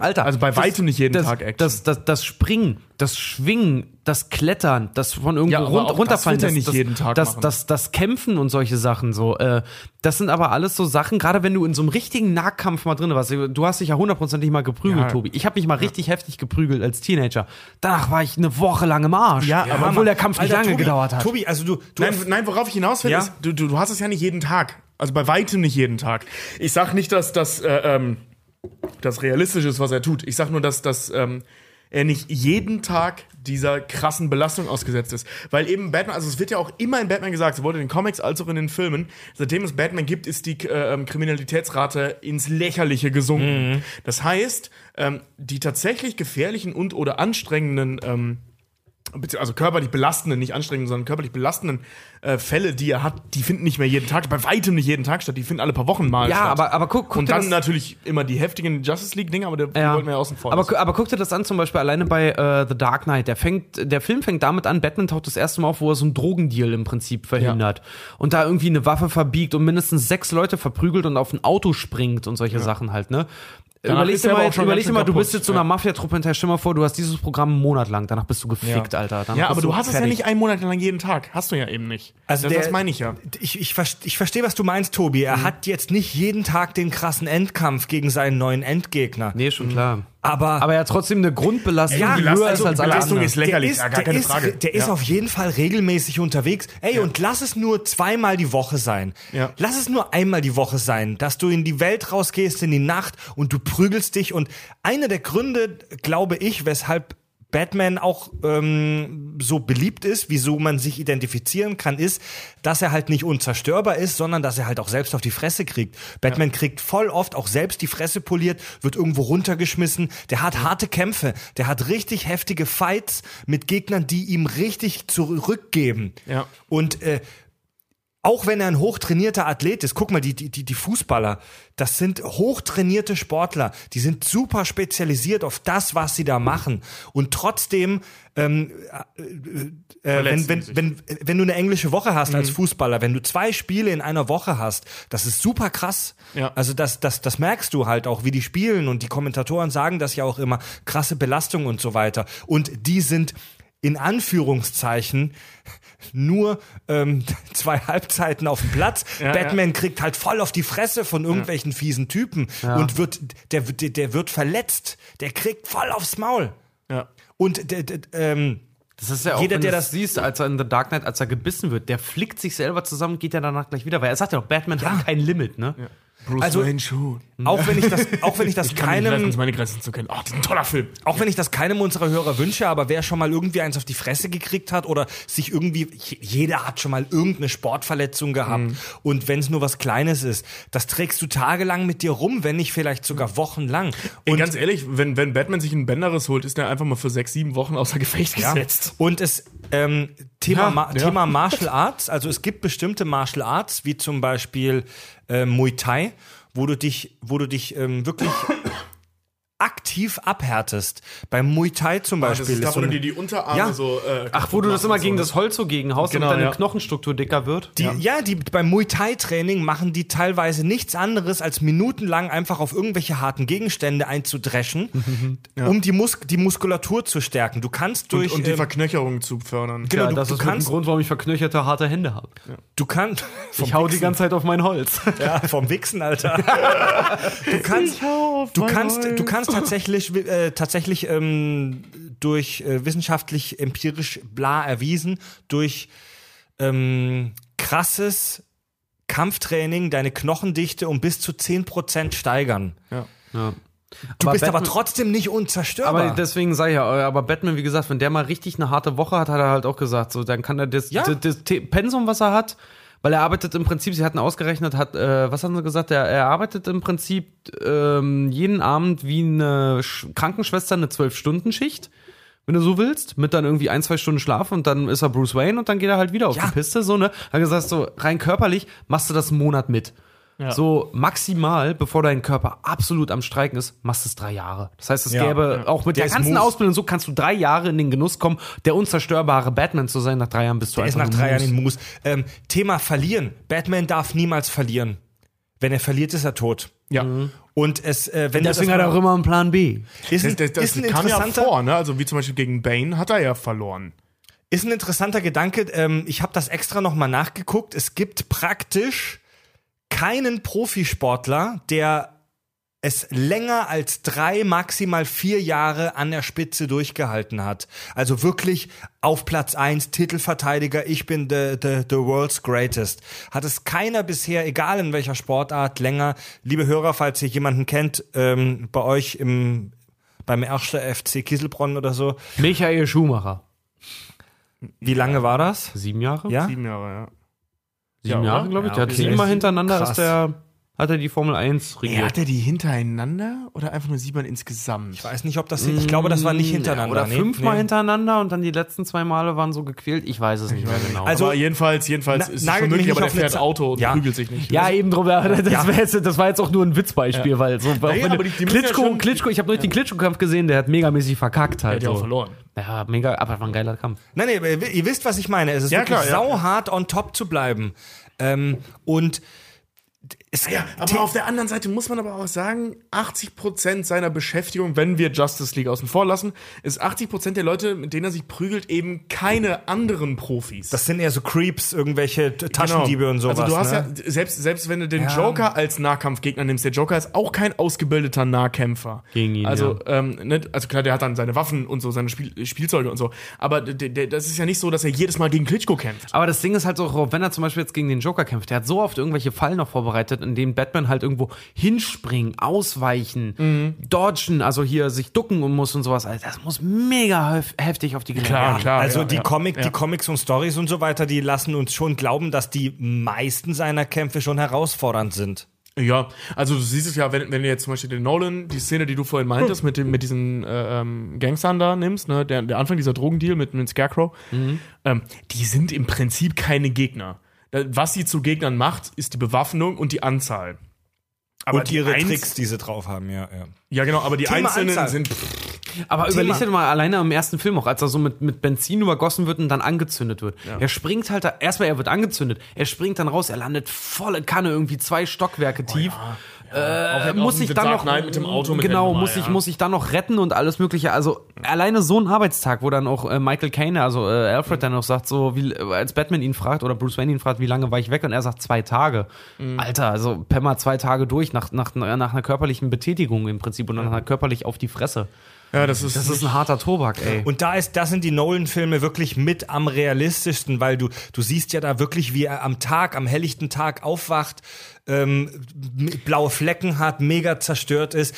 Alter, Also bei weitem nicht jeden das, Tag Action. Das, das, das Springen, das Schwingen, das Klettern, das von irgendwo Ja, run das runterfallen, er das, nicht das, jeden Tag das, das, das Kämpfen und solche Sachen so. Äh, das sind aber alles so Sachen, gerade wenn du in so einem richtigen Nahkampf mal drin warst. Du hast dich ja hundertprozentig mal geprügelt, Ja. Tobi. Ich habe mich mal richtig heftig geprügelt als Teenager. Danach war ich eine Woche lang im Arsch. Ja, aber obwohl der Kampf nicht Alter, lange Tobi, gedauert hat. Tobi, also du, du Nein, nein, worauf ich hinaus will, Ja? ist, du, du, du hast es ja nicht jeden Tag. Also bei weitem nicht jeden Tag. Ich sag nicht, dass das, äh, ähm, das realistisch ist, was er tut. Ich sag nur, dass, dass ähm, er nicht jeden Tag dieser krassen Belastung ausgesetzt ist. Weil eben Batman, also es wird ja auch immer in Batman gesagt, sowohl in den Comics als auch in den Filmen, seitdem es Batman gibt, ist die äh, ähm, Kriminalitätsrate ins Lächerliche gesunken. Das heißt, ähm, die tatsächlich gefährlichen und oder anstrengenden ähm, also körperlich belastenden, nicht anstrengenden, sondern körperlich belastenden äh, Fälle, die er hat, die finden nicht mehr jeden Tag, bei weitem nicht jeden Tag statt, die finden alle paar Wochen mal ja, statt. aber, aber guck, guck und dann natürlich immer die heftigen Justice League-Dinger, aber die Ja. wollten wir ja außen vor Aber, aber guck dir das an, zum Beispiel alleine bei äh, The Dark Knight. Der, fängt, der Film fängt damit an, Batman taucht das erste Mal auf, wo er so einen Drogendeal im Prinzip verhindert. Und da irgendwie eine Waffe verbiegt und mindestens sechs Leute verprügelt und auf ein Auto springt und solche Sachen halt, ne? Danach Überleg dir mal, überleg dir mal du bist jetzt so einer Ja. Mafiatruppe hinterher. Stell mal vor, du hast dieses Programm einen Monat lang. Danach bist du gefickt, Alter. Danach ja, aber du hast es ja fertig. nicht einen Monat lang jeden Tag. Hast du ja eben nicht. Also das, der- das meine ich ja. Ich, ich, ich verstehe, was du meinst, Tobi. Mhm. Er hat jetzt nicht jeden Tag den krassen Endkampf gegen seinen neuen Endgegner. Nee, schon klar. Aber, Aber er hat trotzdem eine Grundbelastung, Ja, die höher ist also als alle Belastung anderen. ist lächerlich, der ist, ja, gar der keine ist, Frage. Der ist Ja. auf jeden Fall regelmäßig unterwegs. Ey, und lass es nur zweimal die Woche sein. Ja. Lass es nur einmal die Woche sein, dass du in die Welt rausgehst, in die Nacht und du prügelst dich. Und einer der Gründe, glaube ich, weshalb Batman auch ähm, so beliebt ist, wieso man sich identifizieren kann, ist, dass er halt nicht unzerstörbar ist, sondern dass er halt auch selbst auf die Fresse kriegt. Batman kriegt voll oft auch selbst die Fresse poliert, wird irgendwo runtergeschmissen. Der hat harte Kämpfe, der hat richtig heftige Fights mit Gegnern, die ihm richtig zurückgeben. Ja. Und äh, auch wenn er ein hochtrainierter Athlet ist, guck mal, die, die, die Fußballer, das sind hochtrainierte Sportler, die sind super spezialisiert auf das, was sie da machen. Und trotzdem, ähm, äh, äh, wenn, wenn, wenn, wenn du eine englische Woche hast als Fußballer, wenn du zwei Spiele in einer Woche hast, das ist super krass. Ja. Also das, das, das merkst du halt auch, wie die spielen und die Kommentatoren sagen das ja auch immer, krasse Belastung und so weiter. Und die sind in Anführungszeichen nur ähm, zwei Halbzeiten auf dem Platz. Ja, Batman kriegt halt voll auf die Fresse von irgendwelchen fiesen Typen und wird der, der, der wird verletzt. Der kriegt voll aufs Maul. Ja. Und der, der, ähm, Das ist ja auch, Jeder, der das- siehst, als er in The Dark Knight, als er gebissen wird, der flickt sich selber zusammen, geht ja danach gleich wieder, weil er sagt ja auch, Batman hat kein Limit, ne? Bruce Also- Wayne schon. auch wenn ich das, auch wenn ich das Ich kann nicht keinem, meine Grenzen zu kennen. Oh, das ist ein toller Film. auch wenn ich das keinem unserer Hörer wünsche, aber wer schon mal irgendwie eins auf die Fresse gekriegt hat oder sich irgendwie, je- jeder hat schon mal irgendeine Sportverletzung gehabt Mhm. und wenn es nur was Kleines ist, das trägst du tagelang mit dir rum, wenn nicht vielleicht sogar wochenlang. Ey, Und ganz ehrlich, wenn, wenn Batman sich einen Bänderriss holt, ist er einfach mal für sechs, sieben Wochen außer Gefecht Ja. gesetzt. Und es ähm, Thema, Ja, Ma ja. Thema Martial Arts, also es gibt bestimmte Martial Arts, wie zum Beispiel äh, Muay Thai, wo du dich, wo du dich ähm, wirklich aktiv abhärtest. Beim Muay Thai zum Das Beispiel ist da, ist wo so du eine- dir die Unterarme Ja. so. Äh, Ach, wo du das immer gegen so, das Holz so gegenhaust, Genau, damit deine ja. Knochenstruktur dicker wird. Die, ja. die beim Muay Thai Training machen die teilweise nichts anderes als minutenlang einfach auf irgendwelche harten Gegenstände einzudreschen, um die, Mus die Muskulatur zu stärken. Du kannst durch Und, und die ähm, Verknöcherung zu fördern. genau, ja, du, das du ist kannst Grund, warum ich verknöcherte, harte Hände habe. du kannst Ich hau die ganze Zeit auf mein Holz. Ja, vom Wichsen, Alter. Du kannst, du kannst, du kannst tatsächlich, äh, tatsächlich ähm, durch äh, wissenschaftlich empirisch bla erwiesen, durch ähm, krasses Kampftraining deine Knochendichte um bis zu 10% steigern. Ja. Du bist aber Batman- trotzdem nicht unzerstörbar. Aber deswegen sag ich ja, aber Batman, wie gesagt, wenn der mal richtig eine harte Woche hat, hat er halt auch gesagt, so, dann kann er das, Ja. das, das Pensum, was er hat, weil er arbeitet im Prinzip, sie hatten ausgerechnet, hat, äh, was haben sie gesagt, er, er arbeitet im Prinzip ähm, jeden Abend wie eine Sch Krankenschwester eine Zwölf-Stunden-Schicht. Wenn du so willst, mit dann irgendwie ein, zwei Stunden Schlaf und dann ist er Bruce Wayne und dann geht er halt wieder auf Ja. die Piste, so, ne? Hat er gesagt, so rein körperlich machst du das einen Monat mit. So maximal, bevor dein Körper absolut am Streiken ist, machst du es drei Jahre. Das heißt, es Ja. gäbe auch mit Der der, ist ganzen Moose. Ausbildung, so kannst du drei Jahre in den Genuss kommen, der unzerstörbare Batman zu sein. Nach drei Jahren bist du Der ist einfach nach nur drei Jahren Moose. in Moos. Ähm, Thema verlieren. Batman darf niemals verlieren. Wenn er verliert, ist er tot. Ja. Und es, äh, wenn Deswegen hat er auch immer einen Plan B. ist, Das, ein, das, das ist ein kam ja interessanter, vor, ne? Also wie zum Beispiel gegen Bane hat er ja verloren. ist ein interessanter Gedanke. Ähm, ich habe das extra nochmal nachgeguckt. Es gibt praktisch keinen Profisportler, der es länger als drei, maximal vier Jahre an der Spitze durchgehalten hat. Also wirklich auf Platz eins Titelverteidiger, ich bin the, the, the world's greatest. Hat es keiner bisher, egal in welcher Sportart, länger. Liebe Hörer, falls ihr jemanden kennt, ähm, bei euch im, beim ersten FC Kieselbronn oder so, Michael Schumacher. wie lange war das? Sieben Jahre? Ja? Sieben Jahre, ja. Sieben Ja, Jahre, glaube ich. Ja, der hat siebenmal hintereinander Krass. ist der, hat er die Formel 1 Ey, regiert. hat er die hintereinander oder einfach nur siebenmal insgesamt? Ich weiß nicht, ob das, ich glaube, das war nicht hintereinander. Oder nee, fünfmal nee. hintereinander und dann die letzten zwei Male waren so gequält. Ich weiß es nicht mehr genau. Also- aber jedenfalls, jedenfalls Na- ist es möglich, aber der fährt Za- Auto und Ja. prügelt sich nicht. ja, eben drum. Das, Ja. jetzt, das war jetzt auch nur ein Witzbeispiel, weil so, Naja, aber die- die Klitschko, schon- Klitschko, ich habe neulich den Klitschko-Kampf gesehen, der hat megamäßig verkackt Der halt. hat ja auch so. verloren. Ja, mega, aber war ein geiler Kampf. Nein, nee, aber ihr wisst, was ich meine. Es ist Ja, wirklich klar, ja. sauhart on top zu bleiben. Ähm, und es, Ja, aber auf der anderen Seite muss man aber auch sagen, 80% seiner Beschäftigung, wenn wir Justice League außen vor lassen, ist 80% der Leute, mit denen er sich prügelt, eben keine anderen Profis. das sind eher so Creeps, irgendwelche T- Taschendiebe und sowas. Also du hast ne? ja, selbst, selbst wenn du den Ja. Joker als Nahkampfgegner nimmst, der Joker ist auch kein ausgebildeter Nahkämpfer. Gegen ihn, Also, ähm, ne, also klar, der hat dann seine Waffen und so, seine Spiel Spielzeuge und so. Aber der, der, das ist ja nicht so, dass er jedes Mal gegen Klitschko kämpft. Aber das Ding ist halt so, wenn er zum Beispiel jetzt gegen den Joker kämpft, der hat so oft irgendwelche Fallen noch vorbereitet. Vorbereitet, in denen Batman halt irgendwo hinspringen, ausweichen, Mhm. dodgen, also hier sich ducken und muss und sowas. Also das muss mega hef- heftig auf die Gelenke. Klar, gehen. klar. Also ja, die, ja. Comic, Ja. die Comics und Stories und so weiter, die lassen uns schon glauben, dass die meisten seiner Kämpfe schon herausfordernd sind. Ja, also du siehst es ja, wenn, wenn du jetzt zum Beispiel den Nolan, die Szene, die du vorhin meintest, mit, dem, mit diesen äh, ähm, Gangstern da nimmst, ne, der, der Anfang dieser Drogendeal mit, mit Scarecrow, ähm, die sind im Prinzip keine Gegner. Was sie zu Gegnern macht, ist die Bewaffnung und die Anzahl. Aber und die ihre Tricks, die sie drauf haben, ja, ja. Ja, genau, aber die Thema Einzelnen Anzahl. sind. Aber Thema. überleg dir mal alleine im ersten Film auch, als er so mit, mit Benzin übergossen wird und dann angezündet wird. Er springt halt da, erstmal er wird angezündet, er springt dann raus, er landet volle Kanne, irgendwie zwei Stockwerke tief. Äh, muss sich dann Dark noch Knight mit dem Auto mit genau Nummer, muss ich ja. muss ich dann noch retten und alles mögliche also alleine so ein Arbeitstag wo dann auch äh, Michael Caine also äh, Alfred Mhm. dann noch sagt so wie als Batman ihn fragt oder Bruce Wayne ihn fragt wie lange war ich weg und er sagt zwei Tage Mhm. Alter also Pemmer zwei Tage durch nach, nach nach einer körperlichen Betätigung im Prinzip und dann hat körperlich auf die Fresse Ja, das ist. das ist ein harter Tobak ey Und da ist, da sind die Nolan-Filme wirklich mit am realistischsten, weil du, du siehst ja da wirklich, wie er am Tag, am helllichten Tag aufwacht, ähm, blaue Flecken hat, mega zerstört ist.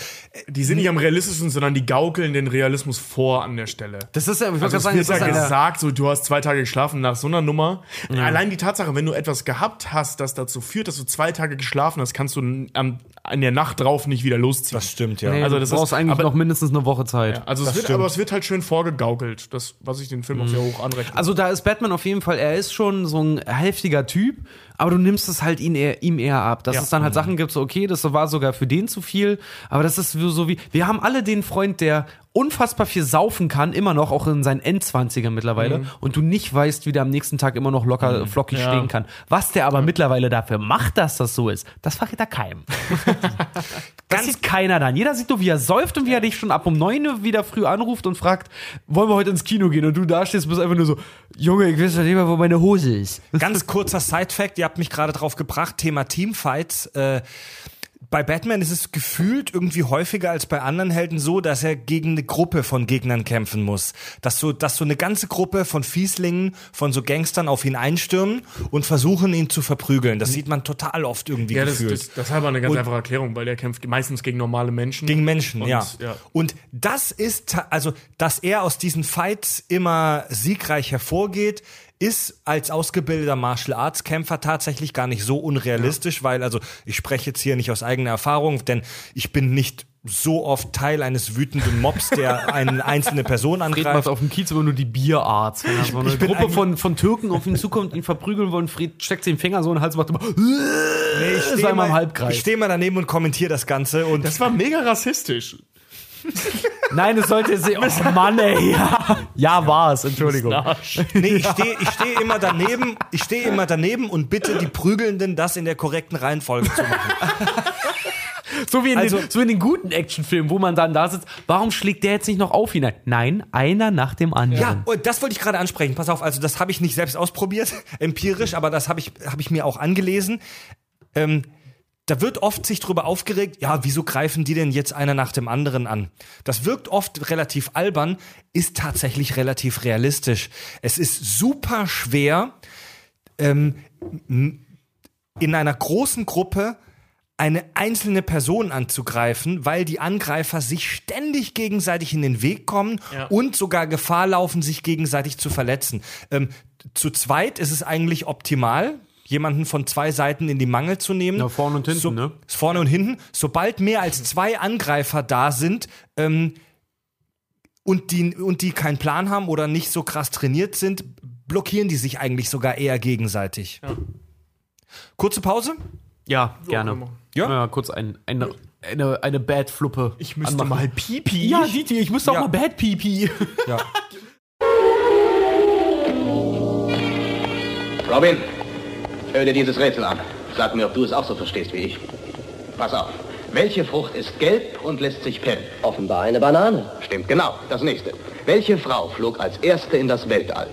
die sind nicht am realistischsten, sondern die gaukeln den Realismus vor an der Stelle. das ist ja ich Also sagen wird das ja ist eine, gesagt, so, du hast zwei Tage geschlafen nach so einer Nummer. Allein die Tatsache, wenn du etwas gehabt hast, das dazu führt, dass du zwei Tage geschlafen hast, kannst du am, an der Nacht drauf nicht wieder losziehen. Das stimmt, ja. nee, also das du brauchst ist- eigentlich aber- noch mindestens eine Woche Zeit Also es wird, aber es wird halt schön vorgegaukelt, das, was ich den Film auch sehr hoch anrechne. Also da ist Batman auf jeden Fall, er ist schon so ein heftiger Typ, aber du nimmst es halt ihn eher, ihm eher ab. Dass Ja. es dann halt Sachen gibt, so okay, das war sogar für den zu viel, aber das ist so wie, wir haben alle den Freund, der unfassbar viel saufen kann, immer noch, auch in seinen Endzwanzigern mittlerweile, und du nicht weißt, wie der am nächsten Tag immer noch locker flockig Ja. stehen kann. Was der aber mittlerweile dafür macht, dass das so ist, das verrät er keinem. das sieht keiner dann. Jeder sieht nur, wie er säuft und wie er dich schon ab um neun Uhr wieder früh anruft und fragt, wollen wir heute ins Kino gehen? Und du da stehst, bist einfach nur so, Junge, ich weiß nicht mehr, wo meine Hose ist. Ganz kurzer Side-Fact, ihr habt mich gerade drauf gebracht, Thema Teamfights. Äh, bei Batman ist es gefühlt irgendwie häufiger als bei anderen Helden so, dass er gegen eine Gruppe von Gegnern kämpfen muss. Dass so, dass so eine ganze Gruppe von Fieslingen, von so Gangstern auf ihn einstürmen und versuchen, ihn zu verprügeln. Das sieht man total oft irgendwie ja, das, gefühlt. das, das ist aber eine ganz Und- einfache Erklärung, weil der kämpft meistens gegen normale Menschen. Gegen Menschen, Und, ja. ja. Und das ist, also, dass er aus diesen Fights immer siegreich hervorgeht, ist als ausgebildeter Martial Arts Kämpfer tatsächlich gar nicht so unrealistisch, weil, also, ich spreche jetzt hier nicht aus eigener Erfahrung, denn ich bin nicht so oft Teil eines wütenden Mobs, der eine einzelne Person Fred macht angreift. auf dem Kiez immer nur die Bierarzt. Wenn da so eine ich Gruppe von, von Türken auf ihn zukommt, ihn verprügeln wollen, Fred steckt sich den Finger so in den Hals und macht immer, Nee, ich stehe mal im Halbkreis. ich steh mal daneben und kommentiere das Ganze und Das war mega rassistisch. Nein, es sollte jetzt Oh Mann, ey. Ja, ja war's. Entschuldigung. Nee, ich stehe ich steh immer daneben, ich stehe immer daneben und bitte die Prügelnden, das in der korrekten Reihenfolge zu machen. So wie, in Also- den, so in den guten Actionfilmen, wo man dann da sitzt. Warum schlägt der jetzt nicht noch auf ihn? ein? Nein, einer nach dem anderen. Ja, und das wollte ich gerade ansprechen. Pass auf, also das habe ich nicht selbst ausprobiert, empirisch, aber das habe ich, hab ich mir auch angelesen. Ähm, da wird oft sich drüber aufgeregt, ja, wieso greifen die denn jetzt einer nach dem anderen an? Das wirkt oft relativ albern, ist tatsächlich relativ realistisch. Es ist super schwer, ähm, in einer großen Gruppe eine einzelne Person anzugreifen, weil die Angreifer sich ständig gegenseitig in den Weg kommen Ja. und sogar Gefahr laufen, sich gegenseitig zu verletzen. Ähm, zu zweit ist es eigentlich optimal, jemanden von zwei Seiten in die Mangel zu nehmen. Ja, vorne und hinten, so, ne? Vorne und hinten. Sobald mehr als zwei Angreifer da sind, ähm, und die, und die keinen Plan haben oder nicht so krass trainiert sind, blockieren die sich eigentlich sogar eher gegenseitig. Kurze Pause? Ja, gerne. Ja? Ja, kurz ein, eine, eine, eine Bad-Fluppe. Ich müsste anmachen. mal Pipi. Ja, Diti, ich muss doch Ja. mal Bad-Pipi. Ja. Robin, hör dir dieses Rätsel an. Sag mir, ob du es auch so verstehst wie ich. Pass auf. Welche Frucht ist gelb und lässt sich pennen? Offenbar eine Banane. Stimmt genau. Das nächste. Welche Frau flog als erste in das Weltall?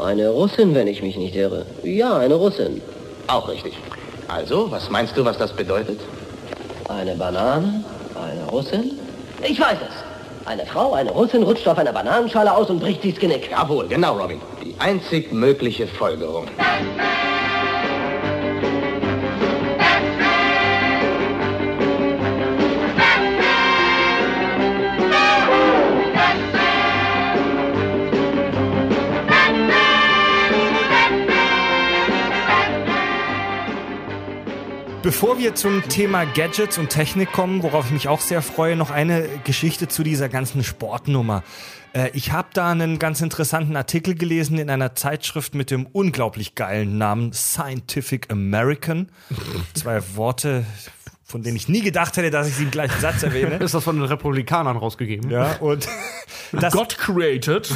Eine Russin, wenn ich mich nicht irre. Ja, eine Russin. Auch richtig. Also, was meinst du, was das bedeutet? Eine Banane, eine Russin. Ich weiß es. Eine Frau, eine Russin rutscht auf einer Bananenschale aus und bricht sich das Genick. Jawohl, genau, Robin einzig mögliche Folgerung. Bevor wir zum Thema Gadgets und Technik kommen, worauf ich mich auch sehr freue, noch eine Geschichte zu dieser ganzen Sportnummer. Äh, Ich habe da einen ganz interessanten Artikel gelesen in einer Zeitschrift mit dem unglaublich geilen Namen Scientific American. Zwei Worte, von denen ich nie gedacht hätte, dass ich sie im gleichen Satz erwähne. Ist das von den Republikanern rausgegeben? Ja, und das, God created.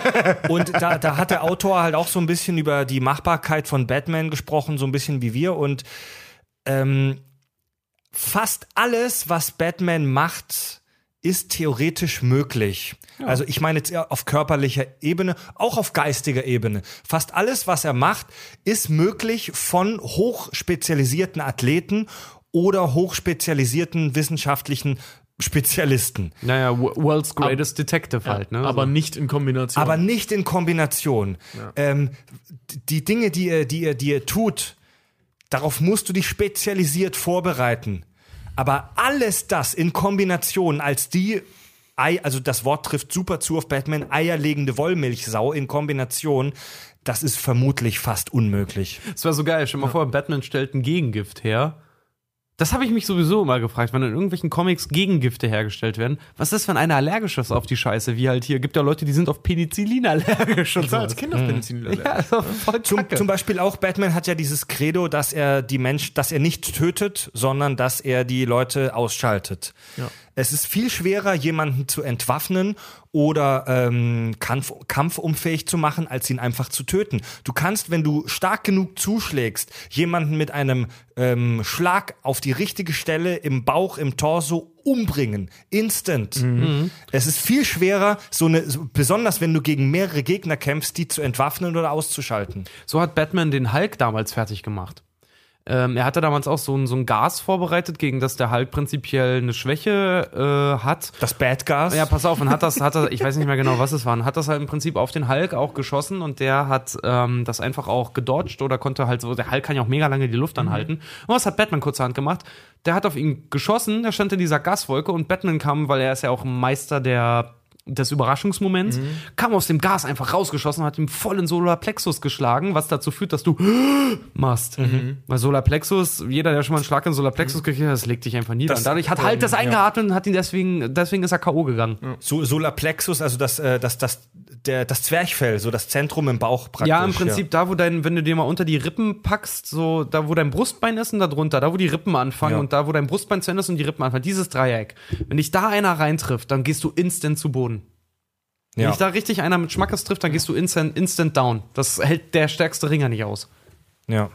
Und da, da hat der Autor halt auch so ein bisschen über die Machbarkeit von Batman gesprochen, so ein bisschen wie wir. Und ähm, fast alles, was Batman macht, ist theoretisch möglich. Also ich meine jetzt eher auf körperlicher Ebene, auch auf geistiger Ebene. Fast alles, was er macht, ist möglich von hochspezialisierten Athleten oder hochspezialisierten wissenschaftlichen Spezialisten. Naja, wo- World's Greatest Detective halt, ne? Aber so. nicht in Kombination. Aber nicht in Kombination. Ähm, die Dinge, die ihr, die ihr, die ihr tut, darauf musst du dich spezialisiert vorbereiten. Aber alles das in Kombination als die Ei, also das Wort trifft super zu auf Batman, eierlegende Wollmilchsau in Kombination, das ist vermutlich fast unmöglich. Das wäre so geil. Stell mal vor, Batman stellt ein Gegengift her. Das habe ich mich sowieso immer gefragt, wenn in irgendwelchen Comics Gegengifte hergestellt werden. Was ist, wenn einer allergisch ist auf die Scheiße? Wie halt hier, gibt ja Leute, die sind auf Penicillin allergisch und ich war so. als Kind auf Penicillin allergisch. Ja, doch voll Zum, zum Beispiel auch Batman hat ja dieses Credo, dass er die Mensch, dass er nicht tötet, sondern dass er die Leute ausschaltet. Es ist viel schwerer, jemanden zu entwaffnen oder ähm, kampf, kampfunfähig zu machen, als ihn einfach zu töten. Du kannst, wenn du stark genug zuschlägst, jemanden mit einem ähm, Schlag auf die richtige Stelle im Bauch, im Torso umbringen. Instant. Es ist viel schwerer, so eine, so, besonders wenn du gegen mehrere Gegner kämpfst, die zu entwaffnen oder auszuschalten. So hat Batman den Hulk damals fertig gemacht. Ähm, er hatte damals auch so ein, so ein Gas vorbereitet, gegen das der Hulk prinzipiell eine Schwäche äh, hat. Das Bad Gas. Ja, pass auf, und hat das, hat das, ich weiß nicht mehr genau, was es war, und hat das halt im Prinzip auf den Hulk auch geschossen und der hat ähm, das einfach auch gedodged oder konnte halt so, der Hulk kann ja auch mega lange die Luft anhalten. Und was hat Batman kurzerhand gemacht? Der hat auf ihn geschossen, der stand in dieser Gaswolke und Batman kam, weil er ist ja auch Meister der des Überraschungsmoments, kam aus dem Gas einfach rausgeschossen und hat ihm voll in Solarplexus geschlagen, was dazu führt, dass du machst. Weil Solarplexus, jeder, der schon mal einen Schlag in Solarplexus gekriegt hat, das legt dich einfach nieder. Das- und dadurch hat halt das eingeatmet und hat ihn deswegen, deswegen ist er K.O. gegangen. So, Solarplexus, also das, äh, das, das, der, das Zwerchfell, so das Zentrum im Bauch praktisch. Ja, im Prinzip da, wo dein, wenn du dir mal unter die Rippen packst, so da, wo dein Brustbein ist und da drunter, da, wo die Rippen anfangen Ja. und da, wo dein Brustbein zu Ende ist und die Rippen anfangen, dieses Dreieck. Wenn dich da einer reintrifft, dann gehst du instant zu Boden. Wenn Ja. dich da richtig einer mit Schmackes trifft, dann gehst du instant, instant down. Das hält der stärkste Ringer nicht aus. Ja.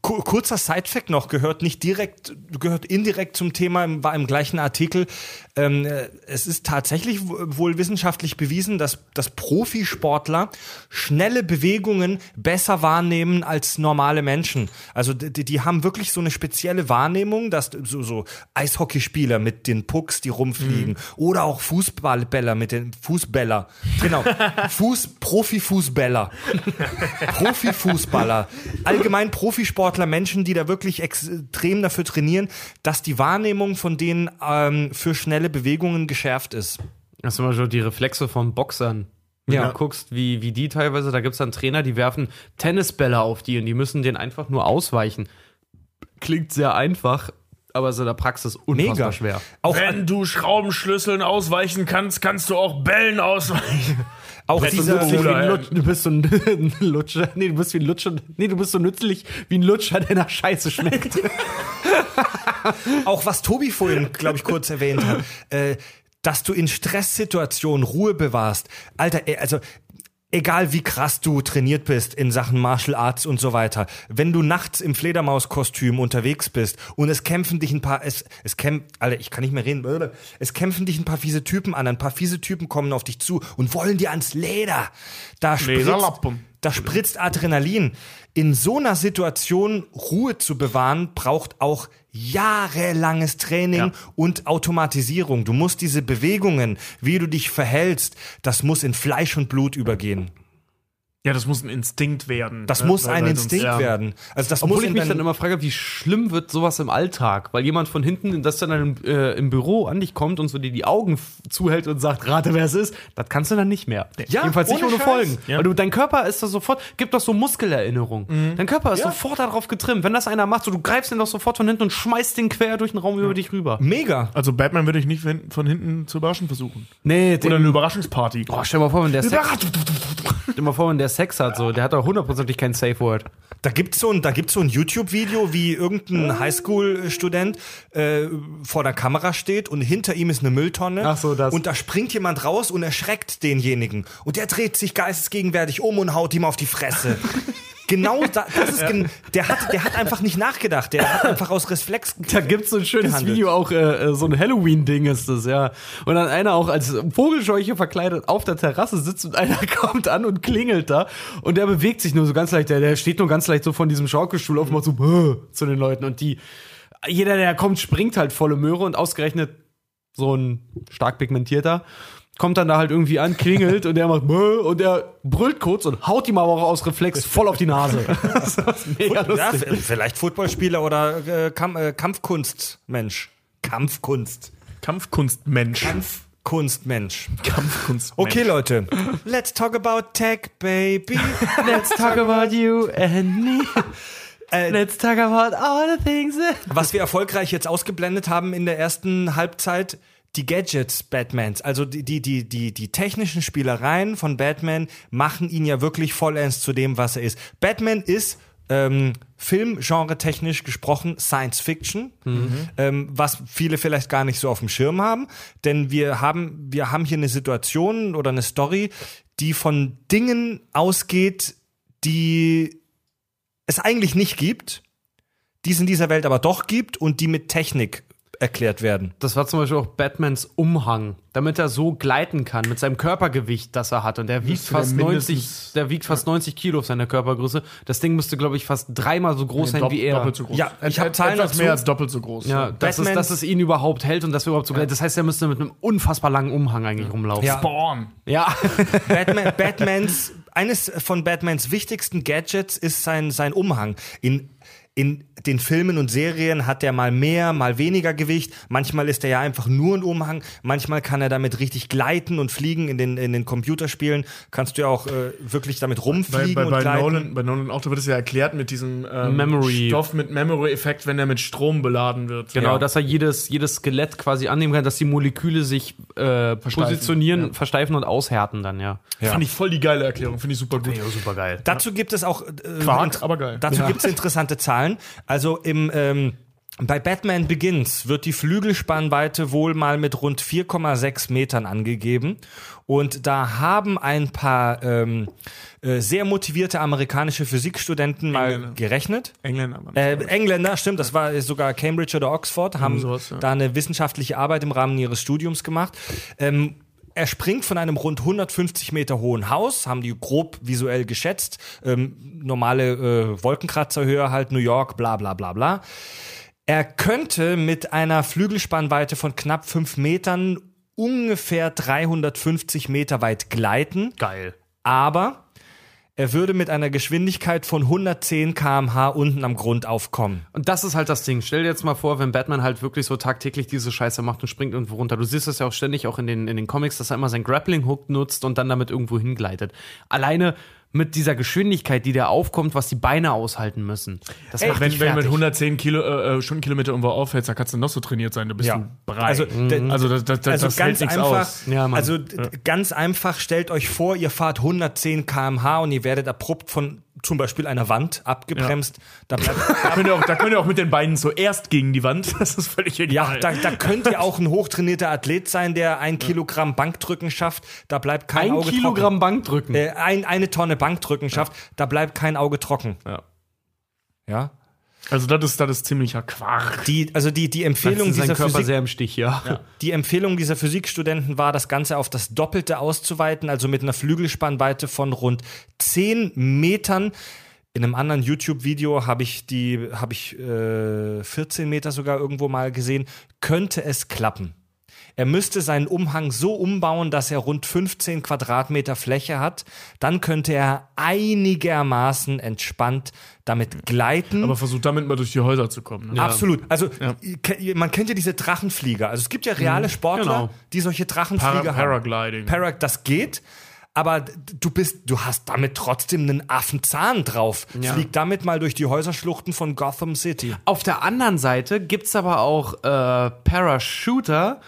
Ku- Kurzer Sidefact noch, gehört nicht direkt, gehört indirekt zum Thema, war im gleichen Artikel. Ähm, äh, es ist tatsächlich wohl wissenschaftlich bewiesen, dass, dass Profisportler schnelle Bewegungen besser wahrnehmen als normale Menschen. Also die, die haben wirklich so eine spezielle Wahrnehmung, dass so, so Eishockeyspieler mit den Pucks, die rumfliegen, oder auch Fußballbäller mit den Fußbäller. Genau. Fuß, Profifußbäller. Profifußballer, allgemein Profisportler, Menschen, die da wirklich extrem dafür trainieren, dass die Wahrnehmung von denen ähm, für schnelle Bewegungen geschärft ist. Das sind zum Beispiel die Reflexe von Boxern. Wenn Ja. du guckst, wie, wie die teilweise, da gibt es dann Trainer, die werfen Tennisbälle auf die und die müssen den einfach nur ausweichen. Klingt sehr einfach, aber ist in der Praxis unfassbar Mega schwer. Auch, Wenn du Schraubenschlüsseln ausweichen kannst, kannst du auch Bällen ausweichen. auch dieser, nützlich wie ein Lutsch, du bist so ein, ein Lutscher. Nee, du bist wie ein Lutscher. Nee, du bist so nützlich wie ein Lutscher, der nach Scheiße schmeckt. auch was Tobi vorhin, glaube ich, kurz erwähnt hat, äh, dass du in Stresssituationen Ruhe bewahrst. Alter, also egal wie krass du trainiert bist in Sachen Martial Arts und so weiter, wenn du nachts im Fledermauskostüm unterwegs bist und es kämpfen dich ein paar, es, es kämpfen, Alter, ich kann nicht mehr reden, es kämpfen dich ein paar fiese Typen an, ein paar fiese Typen kommen auf dich zu und wollen dir ans Leder. Da spritzt, da spritzt Adrenalin. In so einer Situation Ruhe zu bewahren, braucht auch jahrelanges Training Ja. und Automatisierung. Du musst diese Bewegungen, wie du dich verhältst, das muss in Fleisch und Blut übergehen. Ja, das muss ein Instinkt werden. Das ne? muss ein Instinkt ja. werden. Also das Obwohl muss ich mich dann immer frage, wie schlimm wird sowas im Alltag, weil jemand von hinten, das dann im, äh, im Büro an dich kommt und so dir die Augen zuhält und sagt, rate wer es ist, das kannst du dann nicht mehr. Ja, Jedenfalls nicht ohne Scheiß. Folgen. Ja. Weil du, dein Körper ist da sofort, gibt doch so Muskelerinnerung. Dein Körper ist sofort darauf getrimmt. Wenn das einer macht, so du greifst den doch sofort von hinten und schmeißt den quer durch den Raum über dich rüber. Mega. Also Batman würde ich nicht von hinten zu überraschen versuchen. Nee, Oder eine Überraschungsparty. Oh, stell dir mal vor, wenn der Sex, stell dir mal vor, wenn der Sex hat, so, der hat doch hundertprozentig kein Safe Word. Da gibt's so ein, da gibt's so ein YouTube-Video, wie irgendein Highschool-Student äh, vor der Kamera steht und hinter ihm ist eine Mülltonne. Ach so, das. Und da springt jemand raus und erschreckt denjenigen. Und der dreht sich geistesgegenwärtig um und haut ihm auf die Fresse. genau da, das ist gen der hat der hat einfach nicht nachgedacht, der hat einfach aus Reflex Da gibt's so ein schönes gehandelt. Video, auch äh, äh, so ein Halloween-Ding ist das, ja. Und dann einer auch als Vogelscheuche verkleidet auf der Terrasse sitzt und einer kommt an und klingelt da. Und der bewegt sich nur so ganz leicht, der, der steht nur ganz leicht so von diesem Schaukelstuhl auf und macht so "Bäh" zu den Leuten. Und die, jeder, der kommt, springt halt volle Möhre und ausgerechnet so ein stark pigmentierter kommt dann da halt irgendwie an, klingelt und der macht "Bäh" und der brüllt kurz und haut ihm aber auch aus Reflex voll auf die Nase. das ist mega ja, lustig. v- vielleicht Footballspieler oder äh, Kamp äh, Kampfkunstmensch. Kampfkunst. Kampfkunstmensch. Kampfkunstmensch. Kampfkunstmensch. Okay, Leute. Let's talk about tech, baby. Let's talk about you and me. Äh, Let's talk about all the things. was wir erfolgreich jetzt ausgeblendet haben in der ersten Halbzeit, die Gadgets Batmans, also die, die, die, die, die technischen Spielereien von Batman machen ihn ja wirklich vollends zu dem, was er ist. Batman ist ähm, Filmgenre technisch gesprochen Science Fiction, ähm, was viele vielleicht gar nicht so auf dem Schirm haben, denn wir haben, wir haben hier eine Situation oder eine Story, die von Dingen ausgeht, die es eigentlich nicht gibt, die es in dieser Welt aber doch gibt und die mit Technik erklärt werden. Das war zum Beispiel auch Batmans Umhang, damit er so gleiten kann mit seinem Körpergewicht, das er hat. Und der wiegt Müsste der fast mindestens- 90, der wiegt fast 90 Kilo auf seiner Körpergröße. Das Ding müsste, glaube ich, fast dreimal so groß sein Dopp- wie er. Doppelt so groß. Ja, ich hab Et- Zahlen etwas dazu. mehr als doppelt so groß. Ja, das ist, Batmans- dass es ihn überhaupt hält und dass wir überhaupt so gleiten. Das heißt, er müsste mit einem unfassbar langen Umhang eigentlich rumlaufen. Ja. Spawn. Ja. Batman, Batmans, eines von Batmans wichtigsten Gadgets ist sein, sein Umhang. In, in den Filmen und Serien hat er mal mehr, mal weniger Gewicht. Manchmal ist er ja einfach nur ein Umhang. Manchmal kann er damit richtig gleiten und fliegen. In den, in den Computerspielen kannst du ja auch äh, wirklich damit Bei, rumfliegen bei, und bei, gleiten. Nolan, bei Nolan da wird es ja erklärt mit diesem ähm, Memory. Stoff mit Memory-Effekt, wenn er mit Strom beladen wird. Genau, ja. dass er jedes, jedes Skelett quasi annehmen kann, dass die Moleküle sich äh, positionieren, versteifen und aushärten dann, ja. Fand ich voll die geile Erklärung, finde ich super gut. super geil. Dazu gibt es auch äh, Quark, aber geil. Dazu gibt es interessante Zahlen. Also im ähm, bei Batman Begins wird die Flügelspannweite wohl mal mit rund 4,6 Metern angegeben. Und da haben ein paar ähm, äh, sehr motivierte amerikanische Physikstudenten mal Engländer. gerechnet. Engländer. Äh, Engländer, stimmt, das war sogar Cambridge oder Oxford, haben sowas, ja. da eine wissenschaftliche Arbeit im Rahmen ihres Studiums gemacht. Ähm, er springt von einem rund 150 Meter hohen Haus, haben die grob visuell geschätzt. Ähm, normale äh, Wolkenkratzerhöhe halt, New York, bla bla bla bla. Er könnte mit einer Flügelspannweite von knapp 5 Metern ungefähr 350 Meter weit gleiten Geil. aber er würde mit einer Geschwindigkeit von 110 km/h unten am Grund aufkommen. Und das ist halt das Ding. Stell dir jetzt mal vor, wenn Batman halt wirklich so tagtäglich diese Scheiße macht und springt irgendwo runter. Du siehst das ja auch ständig auch in den, in den Comics, dass er immer sein Grappling-Hook nutzt und dann damit irgendwo hingleitet. Alleine mit dieser Geschwindigkeit, die da aufkommt, was die Beine aushalten müssen. Das macht wenn, wenn du mit fertig. 110 Kilo, äh, äh, Stundenkilometer irgendwo aufhältst, dann kannst du noch so trainiert sein, du bist Ja. ein Brei. Also, d- also das, das, das, Also das ganz hält einfach, aus. Ja, also d- ganz einfach, stellt euch vor, ihr fahrt 110 km/h und ihr werdet abrupt von zum Beispiel einer Wand abgebremst. Da bleibt, Da könnt, ihr auch, da könnt ihr auch mit den Beinen zuerst gegen die Wand. Das ist völlig ja, egal. da, da könnt ihr auch ein hochtrainierter Athlet sein, der ein Kilogramm Bankdrücken schafft. Da bleibt kein ein Auge Kilogramm Bankdrücken. trocken. Äh, ein, eine Tonne Bankdrücken schafft. Da bleibt kein Auge trocken. Ja. Ja. Also das ist, das ist ziemlicher Quark. Die, also die, die Empfehlung dieser Körper Physik, sehr im Stich, ja. Die Empfehlung dieser Physikstudenten war, das Ganze auf das Doppelte auszuweiten, also mit einer Flügelspannweite von rund 10 Metern. In einem anderen YouTube-Video habe ich die, habe ich äh, 14 Meter sogar irgendwo mal gesehen. Könnte es klappen? Er müsste seinen Umhang so umbauen, dass er rund 15 Quadratmeter Fläche hat. Dann könnte er einigermaßen entspannt damit gleiten. Aber versuch damit mal durch die Häuser zu kommen. Ne? Absolut. Also ke- man kennt ja diese Drachenflieger. Also es gibt ja reale Sportler, genau. die solche Drachenflieger Para- haben. Paragliding. Parag, das geht. Aber du bist, du hast damit trotzdem einen Affenzahn drauf. Flieg damit mal durch die Häuserschluchten von Gotham City. Auf der anderen Seite gibt's aber auch äh, Parashooter,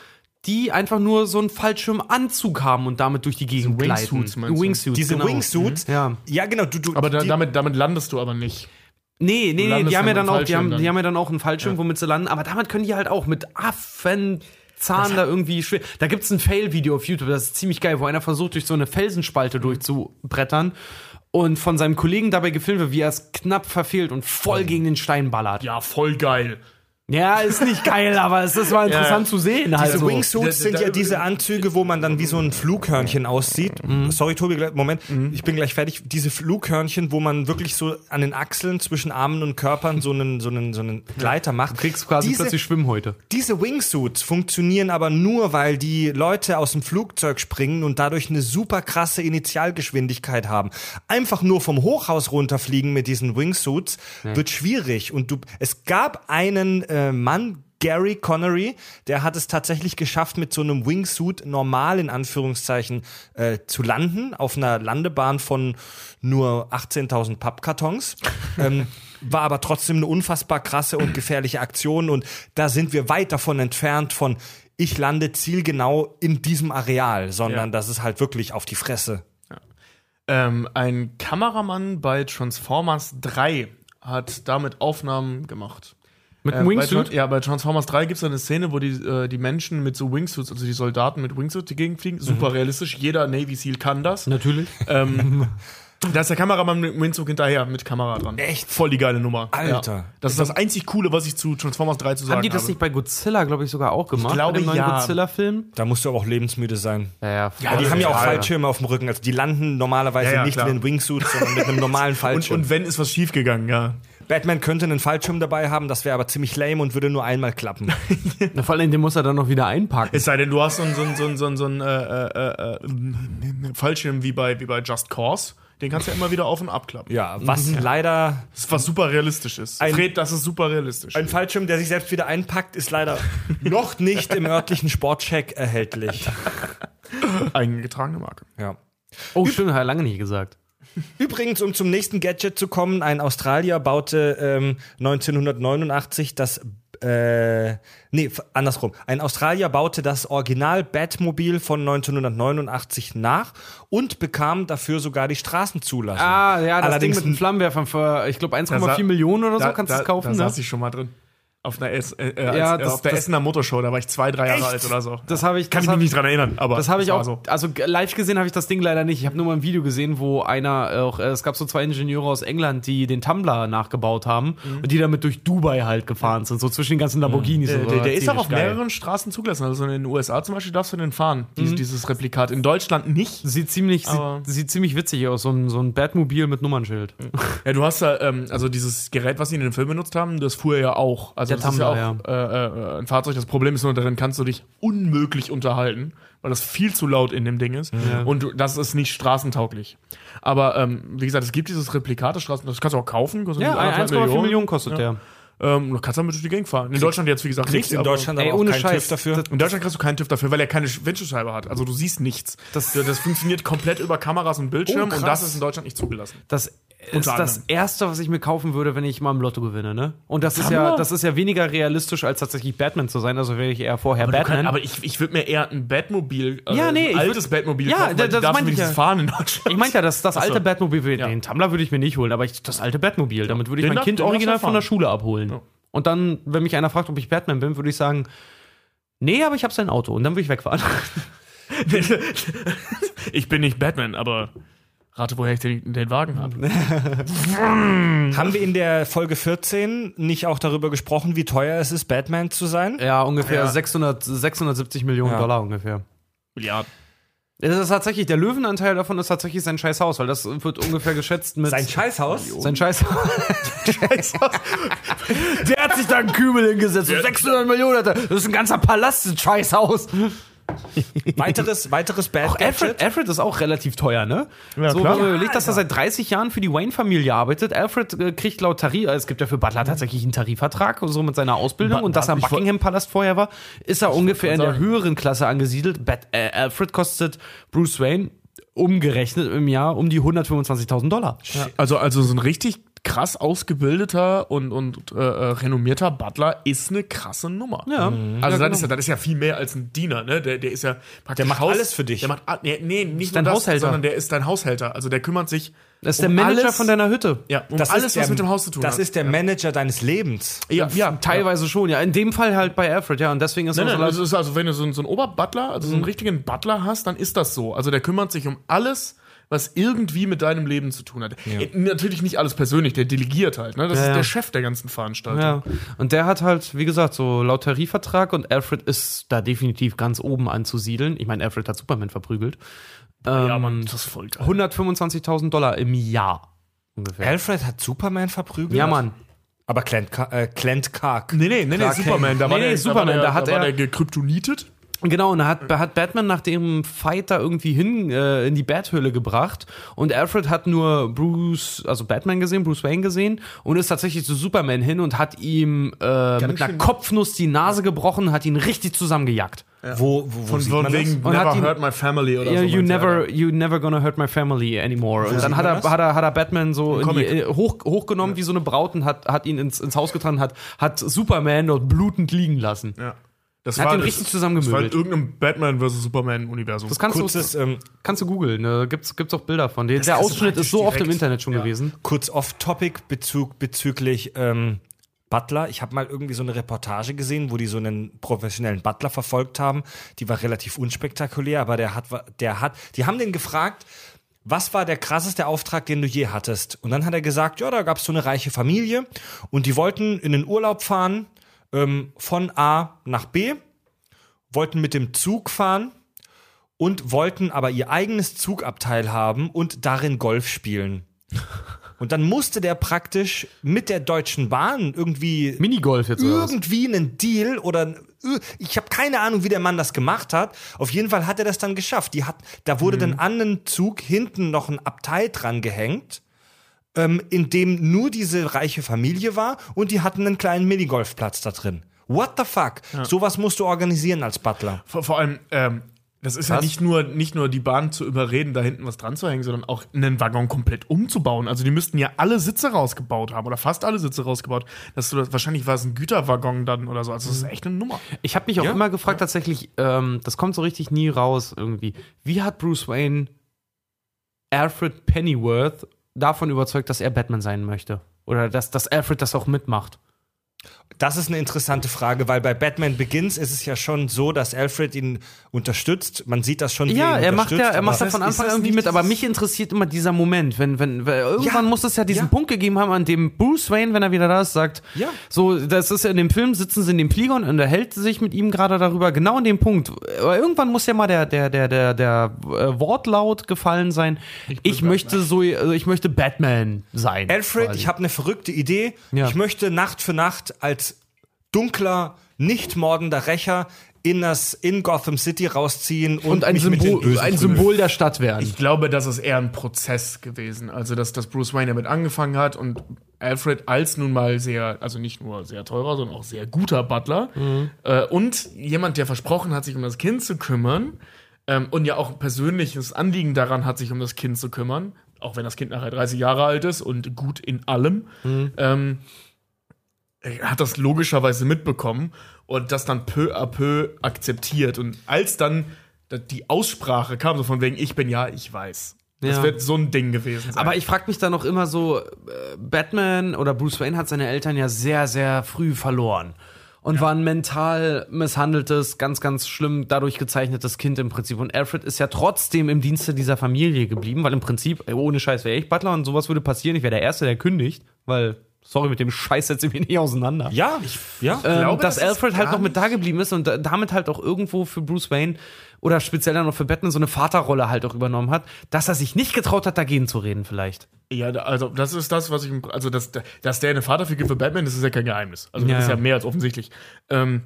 die einfach nur so einen Fallschirmanzug haben und damit durch die Gegend Wingsuits, gleiten. meinst du? Wingsuits, Diese genau. Wingsuits, Ja. ja genau, du, du Aber da, die, damit, damit landest du aber nicht. Nee, nee, nee, die haben ja dann dann auch, die haben, Fallschirm die dann. haben ja dann auch einen Fallschirm, womit sie landen, aber damit können die halt auch mit Affenzahn da irgendwie schwer. Da gibt's ein Fail-Video auf YouTube, das ist ziemlich geil, wo einer versucht, durch so eine Felsenspalte durchzubrettern und von seinem Kollegen dabei gefilmt wird, wie er es knapp verfehlt und voll gegen den Stein ballert. Ja, voll geil. Ja, ist nicht geil, aber es ist mal interessant zu sehen. Halt Diese so. Wingsuits Da- sind ja diese Anzüge, wo man dann wie so ein Flughörnchen aussieht. Sorry, Tobi, Moment, ich bin gleich fertig. Diese Flughörnchen, wo man wirklich so an den Achseln zwischen Armen und Körpern so einen, so einen, so einen Gleiter macht. Du kriegst quasi diese, plötzlich Schwimmhäute. Diese Wingsuits funktionieren aber nur, weil die Leute aus dem Flugzeug springen und dadurch eine super krasse Initialgeschwindigkeit haben. Einfach nur vom Hochhaus runterfliegen mit diesen Wingsuits wird schwierig. Und du, es gab einen äh, Mann, Gary Connery, der hat es tatsächlich geschafft, mit so einem Wingsuit normal in Anführungszeichen äh, zu landen, auf einer Landebahn von nur 18.000 Pappkartons. ähm, war aber trotzdem eine unfassbar krasse und gefährliche Aktion und da sind wir weit davon entfernt von ich lande zielgenau in diesem Areal, sondern Ja. das ist halt wirklich auf die Fresse. Ähm, ein Kameramann bei Transformers 3 hat damit Aufnahmen gemacht. Mit Äh, einem bei, Wingsuit? Tran- ja, bei Transformers 3 gibt es eine Szene, wo die, äh, die Menschen mit so Wingsuits, also die Soldaten mit Wingsuits die Gegend fliegen. Super realistisch. Jeder Navy SEAL kann das. Natürlich. Ähm, da ist der Kameramann mit dem Wingsuit hinterher mit Kamera dran. Echt? Voll die geile Nummer. Alter. Ja. Das ist das einzig Coole, was ich zu Transformers 3 zu sagen Haben die das habe. nicht bei Godzilla, glaube ich, sogar auch gemacht? glaube, bei dem neuen ja. Godzilla-Film? Da musst du aber auch lebensmüde sein. Ja, ja. Ja, die haben ja auch. Fallschirme auf dem Rücken, also die landen normalerweise Ja, ja, nicht klar. in den Wingsuits, sondern mit einem normalen und, Fallschirm. und wenn ist was schiefgegangen, ja. Batman könnte einen Fallschirm dabei haben, das wäre aber ziemlich lame und würde nur einmal klappen. Na, vor allem, den muss er dann noch wieder einpacken. Es sei denn, du hast so einen so einen- so einen- so einen- so einen, äh, äh, äh, Fallschirm wie bei, wie bei Just Cause. Den kannst du ja immer wieder auf und abklappen. Ja, was leider Das, was super realistisch ist. Ein- Fred, das ist super realistisch. Ein Fallschirm, der sich selbst wieder einpackt, ist leider noch nicht im örtlichen Sportcheck erhältlich. eingetragene Marke. Ja. Oh, stimmt, hat er lange nicht gesagt. Übrigens, um zum nächsten Gadget zu kommen, ein Australier baute ähm, 1989 das äh, nee, andersrum. Ein Australier baute das Original Batmobil von 1989 nach und bekam dafür sogar die Straßenzulassung. Ah, ja, das Allerdings Ding mit den Flammenwerfern für, ich glaube, 1,4 sa- Millionen oder so Da- kannst du da, es kaufen. Da ne? saß ich schon mal drin. Auf einer es äh, äh, Ja, als, äh, das- auf der das- Essener Motorshow, da war ich zwei, drei Jahre Echt? alt oder so. Das habe ich, Kann das ich mich hab nicht dran erinnern, aber Das habe ich auch, so. also live gesehen habe ich das Ding leider nicht. Ich habe nur mal ein Video gesehen, wo einer auch, äh, es gab so zwei Ingenieure aus England, die den Tumblr nachgebaut haben Mhm. und die damit durch Dubai halt gefahren sind, so zwischen den ganzen Lamborghinis. Äh, und so. der, der ist auch auf geil. mehreren Straßen zugelassen. Also in den USA zum Beispiel darfst du den fahren, dieses, dieses Replikat. In Deutschland nicht. Sieht ziemlich, sieht, sieht ziemlich witzig aus, so ein, so ein Batmobil mit Nummernschild. Ja, du hast da, ähm, also dieses Gerät, was sie in den Film benutzt haben, das fuhr ja auch. Also Der das ist ja auch Äh, äh, ein Fahrzeug. Das Problem ist nur, darin kannst du dich unmöglich unterhalten, weil das viel zu laut in dem Ding ist. Und du, das ist nicht straßentauglich. Aber ähm, wie gesagt, es gibt dieses Replikat des Straßen, das kannst du auch kaufen. kostet Ja, anderthalb 1,4 Millionen, kostet Ja. der. Ähm, du kannst damit durch die Gegend fahren. In Deutschland jetzt, wie gesagt, Kriegst nichts, in aber- Deutschland Ey, aber auch ohne keinen Scheiß, TÜV dafür. In Deutschland kriegst du keinen TÜV dafür, weil er keine Windschutzscheibe hat. Also du siehst nichts. Das, das funktioniert komplett über Kameras und Bildschirm Oh, und das ist in Deutschland nicht zugelassen. Das ist Unter das anderem. erste, was ich mir kaufen würde, wenn ich mal im Lotto gewinne, ne? Und das ist Hammer. ja, das ist ja weniger realistisch, als tatsächlich Batman zu sein. Also wäre ich eher vorher Aber, Batman. kann, aber ich, ich würde mir eher ein Batmobil, äh, Ja, nee, ein altes würd- Batmobil Ja, kaufen, weil das du ich ja. fahren in Deutschland. ich meinte ja, das, das Ach so. alte Batmobil, Ja. den Tumblr würde ich mir nicht holen, aber ich, das alte Batmobil, damit würde ich Den mein darf- Kind original von der. Schule abholen. Und dann, wenn mich einer fragt, ob ich Batman bin, würde ich sagen, nee, aber ich habe sein Auto. Und dann würde ich wegfahren. Ich bin nicht Batman, aber rate, woher ich den, den Wagen habe. Haben wir in der Folge 14 nicht auch darüber gesprochen, wie teuer es ist, Batman zu sein? ja, ungefähr Ja. 600, 670 Millionen Ja. Dollar ungefähr. Milliarden. Das ist tatsächlich, der Löwenanteil davon ist tatsächlich sein scheiß Haus, weil das wird ungefähr geschätzt mit. Sein Scheißhaus? Sein scheiß Der hat sich da einen Kübel hingesetzt. So 600 Millionen hat er. Das ist ein ganzer Palast, ein scheiß Haus. Weiteres, weiteres Bad Auch Alfred, Alfred ist auch relativ teuer, ne? Ja, so, klar. wenn man überlegt, dass er seit 30 Jahren für die Wayne-Familie arbeitet. Alfred äh, kriegt laut Tarif, es gibt ja für Butler tatsächlich einen Tarifvertrag, so mit seiner Ausbildung. Ba- und dass er im Buckingham-Palast vorher war, ist er ungefähr in der höheren Klasse angesiedelt. Bat, äh, Alfred kostet Bruce Wayne umgerechnet im Jahr um die 125.000 Dollar. Also, also so ein richtig krass ausgebildeter und, und äh, äh, renommierter Butler ist eine krasse Nummer. Ja. Also Ja, das, genau. ist ja, das ist ja viel mehr als ein Diener, ne? Der, der ist ja praktisch Der macht alles für dich. Der macht nee, nee nicht dein nur das, Haushälter. sondern der ist dein Haushälter. Also der kümmert sich Das ist der um Manager alles, von deiner Hütte. ja, um Das alles, ist der, was mit dem Haus zu tun Das hat. ist der Manager deines Lebens. ja, ja, Teilweise schon, ja. In dem Fall halt bei Alfred, ja. Und deswegen ist Nein, er nein, so das ist also, wenn du so, einen- so einen Oberbutler, also so einen richtigen Butler hast, dann ist das so. Also der kümmert sich um alles, was irgendwie mit deinem Leben zu tun hat. Äh, Natürlich nicht alles persönlich, der delegiert halt. Ne? Das Ja, ist ja. der Chef der ganzen Veranstaltung. Ja, und der hat halt, wie gesagt, so laut Tarifvertrag und Alfred ist da definitiv ganz oben anzusiedeln. Ich meine, Alfred hat Superman verprügelt. Ähm, Ja, Mann, das ist voll geil. 125.000 Dollar im Jahr ungefähr. Alfred hat Superman verprügelt? Ja, Mann. Aber Clint, Ka- äh, Clint Kark. Nee, nee, nee, nee, Superman, da war Nee, nee, der, Superman, da war der, da hat da war er- der gekryptonitet. Genau, und da hat, hat Batman nach dem Fight da irgendwie hin äh, in die Bathöhle gebracht und Alfred hat nur Bruce, also Batman gesehen, Bruce Wayne gesehen und ist tatsächlich zu Superman hin und hat ihm äh, mit einer Kopfnuss die Nase gebrochen, hat ihn richtig zusammengejagt. Wo, wo, wo Von, sieht von man wegen Und hat Never ihn- Hurt My Family oder Ja, so. you er. never, you never gonna hurt my family anymore. Und dann hat er, das? hat er, hat er Batman so die, äh, hoch, hochgenommen wie so eine Braut und hat, hat ihn ins, ins Haus getragen, hat, hat Superman dort blutend liegen lassen. Ja. Das Hat ihn das- richtig Das war in zusammengemöbelt. irgendeinem Batman vs. Superman-Universum. Das kannst Kurzes, du, ähm, kannst du googeln, ne? gibt's, gibt's auch Bilder von. Der, der Ausschnitt ist so oft im Internet schon ja. gewesen. kurz off-topic Bezug bezüglich ähm, Butler. Ich habe mal irgendwie so eine Reportage gesehen, wo die so einen professionellen Butler verfolgt haben. Die war relativ unspektakulär, aber der hat, der hat, die haben den gefragt, was war der krasseste Auftrag, den du je hattest? Und dann hat er gesagt, ja, da gab es so eine reiche Familie und die wollten in den Urlaub fahren ähm, von A nach B, wollten mit dem Zug fahren und wollten aber ihr eigenes Zugabteil haben und darin Golf spielen. Und dann musste der praktisch mit der Deutschen Bahn irgendwie Minigolf jetzt irgendwie einen Deal oder ich habe keine Ahnung, wie der Mann das gemacht hat. Auf jeden Fall hat er das dann geschafft. Die hat, da wurde dann an den Zug hinten noch ein Abteil dran gehängt, ähm, in dem nur diese reiche Familie war und die hatten einen kleinen Minigolfplatz da drin. What the fuck? Sowas musst du organisieren als Butler. Vor, vor allem, ähm, das ist ja nicht nur, nicht nur die Bahn zu überreden, da hinten was dran zu hängen, sondern auch einen Waggon komplett umzubauen. Also die müssten ja alle Sitze rausgebaut haben oder fast alle Sitze rausgebaut. Dass du das, wahrscheinlich war es ein Güterwaggon dann oder so. Also das ist echt eine Nummer. Ich habe mich auch immer gefragt, tatsächlich, ähm, das kommt so richtig nie raus irgendwie. Wie hat Bruce Wayne Alfred Pennyworth davon überzeugt, dass er Batman sein möchte? Oder dass, dass Alfred das auch mitmacht? Das ist eine interessante Frage, weil bei Batman Begins ist es ja schon so, dass Alfred ihn unterstützt. Man sieht das schon. wie Ja, ihn er macht ja, er macht ja von Anfang an irgendwie mit, aber mich interessiert immer dieser Moment, wenn, wenn, irgendwann Ja, muss es ja diesen ja. Punkt gegeben haben, an dem Bruce Wayne, wenn er wieder da ist, sagt, Ja. so, das ist ja in dem Film, sitzen sie in dem Flieger und unterhält sich mit ihm gerade darüber, genau in dem Punkt. Aber irgendwann muss ja mal der, der, der, der, der äh, Wortlaut gefallen sein. Ich, möchte so, also ich möchte Batman sein. Alfred, quasi. ich habe eine verrückte Idee. Ja. Ich möchte Nacht für Nacht als dunkler, nicht mordender Rächer in das in Gotham City rausziehen und, und ein mich mit den Symbol, ein. Symbol der Stadt werden. Ich glaube, das ist eher ein Prozess gewesen. Also, dass, dass Bruce Wayne damit angefangen hat und Alfred als nun mal sehr, also nicht nur sehr teurer, sondern auch sehr guter Butler äh, und jemand, der versprochen hat, sich um das Kind zu kümmern ähm, und ja auch ein persönliches Anliegen daran hat, sich um das Kind zu kümmern, auch wenn das Kind nachher 30 Jahre alt ist und gut in allem, ähm, er hat das logischerweise mitbekommen und das dann peu à peu akzeptiert. Und als dann die Aussprache kam, so von wegen, ich bin ja, ich weiß. Das Ja. wird so ein Ding gewesen sein. Aber ich frage mich da noch immer so, äh, Batman oder Bruce Wayne hat seine Eltern ja sehr, sehr früh verloren. Und war ein mental misshandeltes, ganz, ganz schlimm dadurch gezeichnetes Kind im Prinzip. Und Alfred ist ja trotzdem im Dienste dieser Familie geblieben, weil im Prinzip, ohne Scheiß wäre ich Butler und sowas würde passieren. Ich wäre der Erste, der kündigt, weil Sorry, mit dem Scheiß setze ich mich nicht auseinander. Ja, ja. ähm, glaube, dass das ist Alfred halt noch mit da geblieben ist und da- damit halt auch irgendwo für Bruce Wayne oder speziell dann auch für Batman so eine Vaterrolle halt auch übernommen hat, dass er sich nicht getraut hat, dagegen zu reden vielleicht. Ja, also das ist das, was ich, also dass, dass der eine Vaterfigur für Batman, das ist ja kein Geheimnis. Also Ja, das ist ja ja. mehr als offensichtlich. Ähm,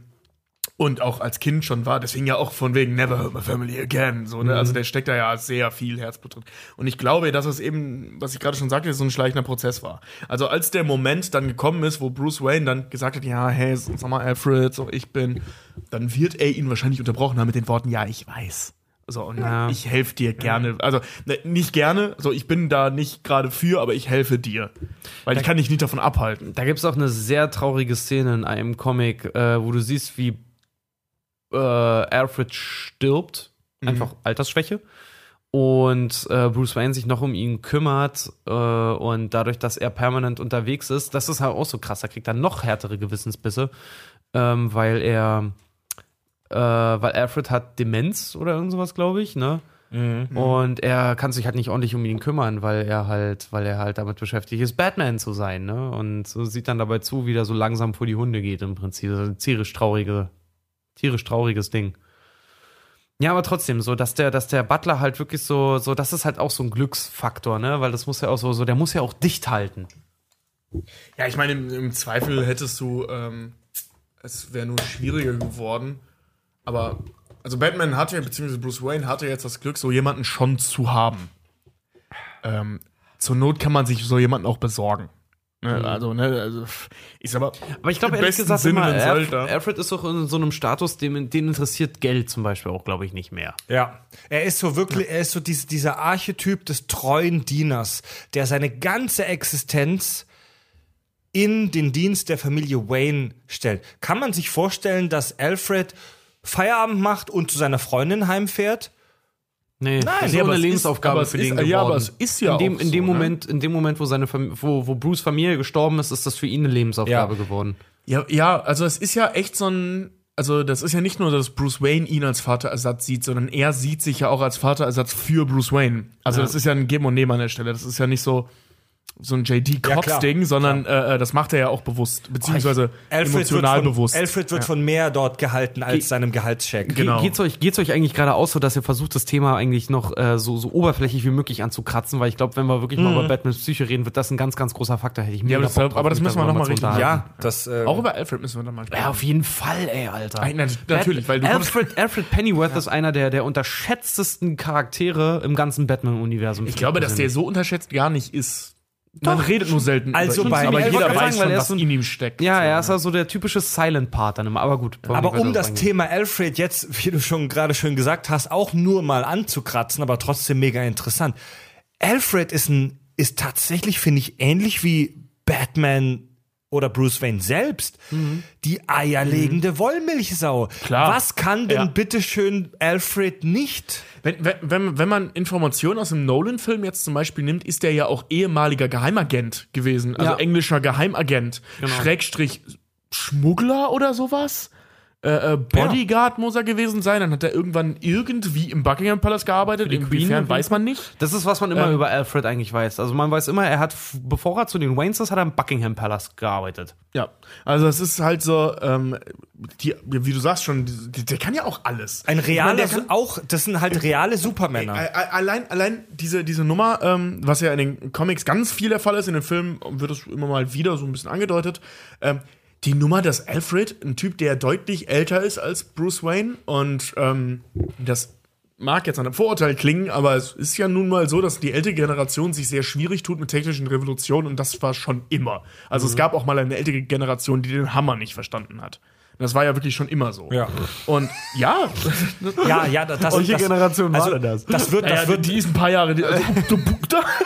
und auch als Kind schon war, deswegen ja auch von wegen Never Hurt My Family Again. So, ne? Also der steckt da ja sehr viel Herzblut drin. Und ich glaube, dass es eben, was ich gerade schon sagte, so ein schleichender Prozess war. Also als der Moment dann gekommen ist, wo Bruce Wayne dann gesagt hat, ja, hey, sag mal Alfred, so ich bin, dann wird er ihn wahrscheinlich unterbrochen haben mit den Worten, ja, ich weiß. So, und Ja. ich helfe dir gerne. Also, ne, nicht gerne, so, ich bin da nicht gerade für, aber ich helfe dir. Weil ich kann dich nicht davon abhalten. Da gibt es auch eine sehr traurige Szene in einem Comic, äh, wo du siehst, wie äh, Alfred stirbt, einfach Altersschwäche. Und äh, Bruce Wayne sich noch um ihn kümmert äh, und dadurch, dass er permanent unterwegs ist, das ist halt auch so krass. Da kriegt er noch härtere Gewissensbisse, ähm, weil er, äh, weil Alfred hat Demenz oder irgend sowas, glaube ich, ne? Und er kann sich halt nicht ordentlich um ihn kümmern, weil er halt, weil er halt damit beschäftigt ist, Batman zu sein, ne? Und so sieht dann dabei zu, wie er so langsam vor die Hunde geht im Prinzip. Das ist ein tierisch traurige, tierisch trauriges Ding. Ja, aber trotzdem, so, dass der, dass der Butler halt wirklich so, so, das ist halt auch so ein Glücksfaktor, ne? Weil das muss ja auch so, so, der muss ja auch dicht halten. Ja, ich meine, im, im Zweifel hättest du, ähm, es wäre nur schwieriger geworden. Aber, also Batman hatte, beziehungsweise Bruce Wayne hatte jetzt das Glück, so jemanden schon zu haben. Ähm, zur Not kann man sich so jemanden auch besorgen. Ne, Also, ne, also, ist aber. Aber ich glaube, ehrlich gesagt, Sinne immer, Alf. Alfred ist doch in so einem Status, dem, den interessiert Geld zum Beispiel auch, glaube ich, nicht mehr. Ja, er ist so wirklich, er ist so diese, dieser Archetyp des treuen Dieners, der seine ganze Existenz in den Dienst der Familie Wayne stellt. Kann man sich vorstellen, dass Alfred Feierabend macht und zu seiner Freundin heimfährt? Nee, das ist nee, so eine ist- Lebensaufgabe es für ist- den geworden. ja, aber es ist ja in dem, auch in dem so, ne? Moment, in dem Moment, wo seine Fam wo, wo Bruce Familie gestorben ist, ist das für ihn eine Lebensaufgabe Ja. geworden. Ja, ja, also es ist ja echt so ein. Also, das ist ja nicht nur, dass Bruce Wayne ihn als Vaterersatz sieht, sondern er sieht sich ja auch als Vaterersatz für Bruce Wayne. Also, das ist ja ein Geben und Nehmen an der Stelle. Das ist ja nicht so, so ein JD Ja, Cox-Ding, sondern äh, äh, das macht er ja auch bewusst, beziehungsweise emotional wird von, bewusst. Alfred wird von mehr dort gehalten als seinem Gehaltscheck. Genau. Ge- Geht's euch, geht's euch eigentlich gerade aus, so dass ihr versucht, das Thema eigentlich noch äh, so, so oberflächlich wie möglich anzukratzen? Weil ich glaube, wenn wir wirklich mal über Batmans Psyche reden, wird das ein ganz, ganz großer Faktor. Hätte ich mega aber das- drauf, aber das müssen wir noch mal unterhalten. Ja, das äh, auch über Alfred müssen wir dann mal sprechen. Ja, auf jeden Fall, ey, Alter. Nein, nat- natürlich, weil du Alfred, Alfred Pennyworth ist einer der, der unterschätztesten Charaktere im ganzen Batman-Universum. Ich glaube, dass der so unterschätzt gar nicht ist. Man redet nur selten Also über ihn, bei- aber ich jeder wollte weiß sagen, weil schon, er ist was so ein- in ihm steckt. Ja, er ist also der typische Silent Part dann immer. Aber gut. Aber um das eingehen. Thema Alfred jetzt, wie du schon gerade schön gesagt hast, auch nur mal anzukratzen, aber trotzdem mega interessant. Alfred ist ein, ist tatsächlich, finde ich, ähnlich wie Batman oder Bruce Wayne selbst, die eierlegende Wollmilchsau. Klar. Was kann denn Ja. bitteschön Alfred nicht? Wenn, wenn, wenn, man Informationen aus dem Nolan-Film jetzt zum Beispiel nimmt, ist der ja auch ehemaliger Geheimagent gewesen. Also Ja. englischer Geheimagent. Schrägstrich Schmuggler oder sowas. Äh, äh, Bodyguard muss er gewesen sein. Dann hat er irgendwann irgendwie im Buckingham Palace gearbeitet. Inwiefern weiß man nicht. Das ist, was man immer Ähm, über Alfred eigentlich weiß. Also man weiß immer, er hat, bevor er zu den Waynes ist, hat er im Buckingham Palace gearbeitet. Ja, also es ist halt so, ähm, die, wie du sagst schon, die, der kann ja auch alles. Ein Ich realer, der kann- auch, das sind halt reale Supermänner. Ä- ä- Allein, allein diese, diese Nummer, ähm, was ja in den Comics ganz viel der Fall ist, in den Filmen wird es immer mal wieder so ein bisschen angedeutet. Ähm, die Nummer, dass Alfred, ein Typ, der deutlich älter ist als Bruce Wayne, und ähm, das mag jetzt an einem Vorurteil klingen, aber es ist ja nun mal so, dass die ältere Generation sich sehr schwierig tut mit technischen Revolutionen und das war schon immer. Also es gab auch mal eine ältere Generation, die den Hammer nicht verstanden hat. Und das war ja wirklich schon immer so. Ja. Und ja, Ja, ja, das, Welche das, Generation war also, das? Das wird, das naja, wird, die ist ein paar Jahre. Die, also,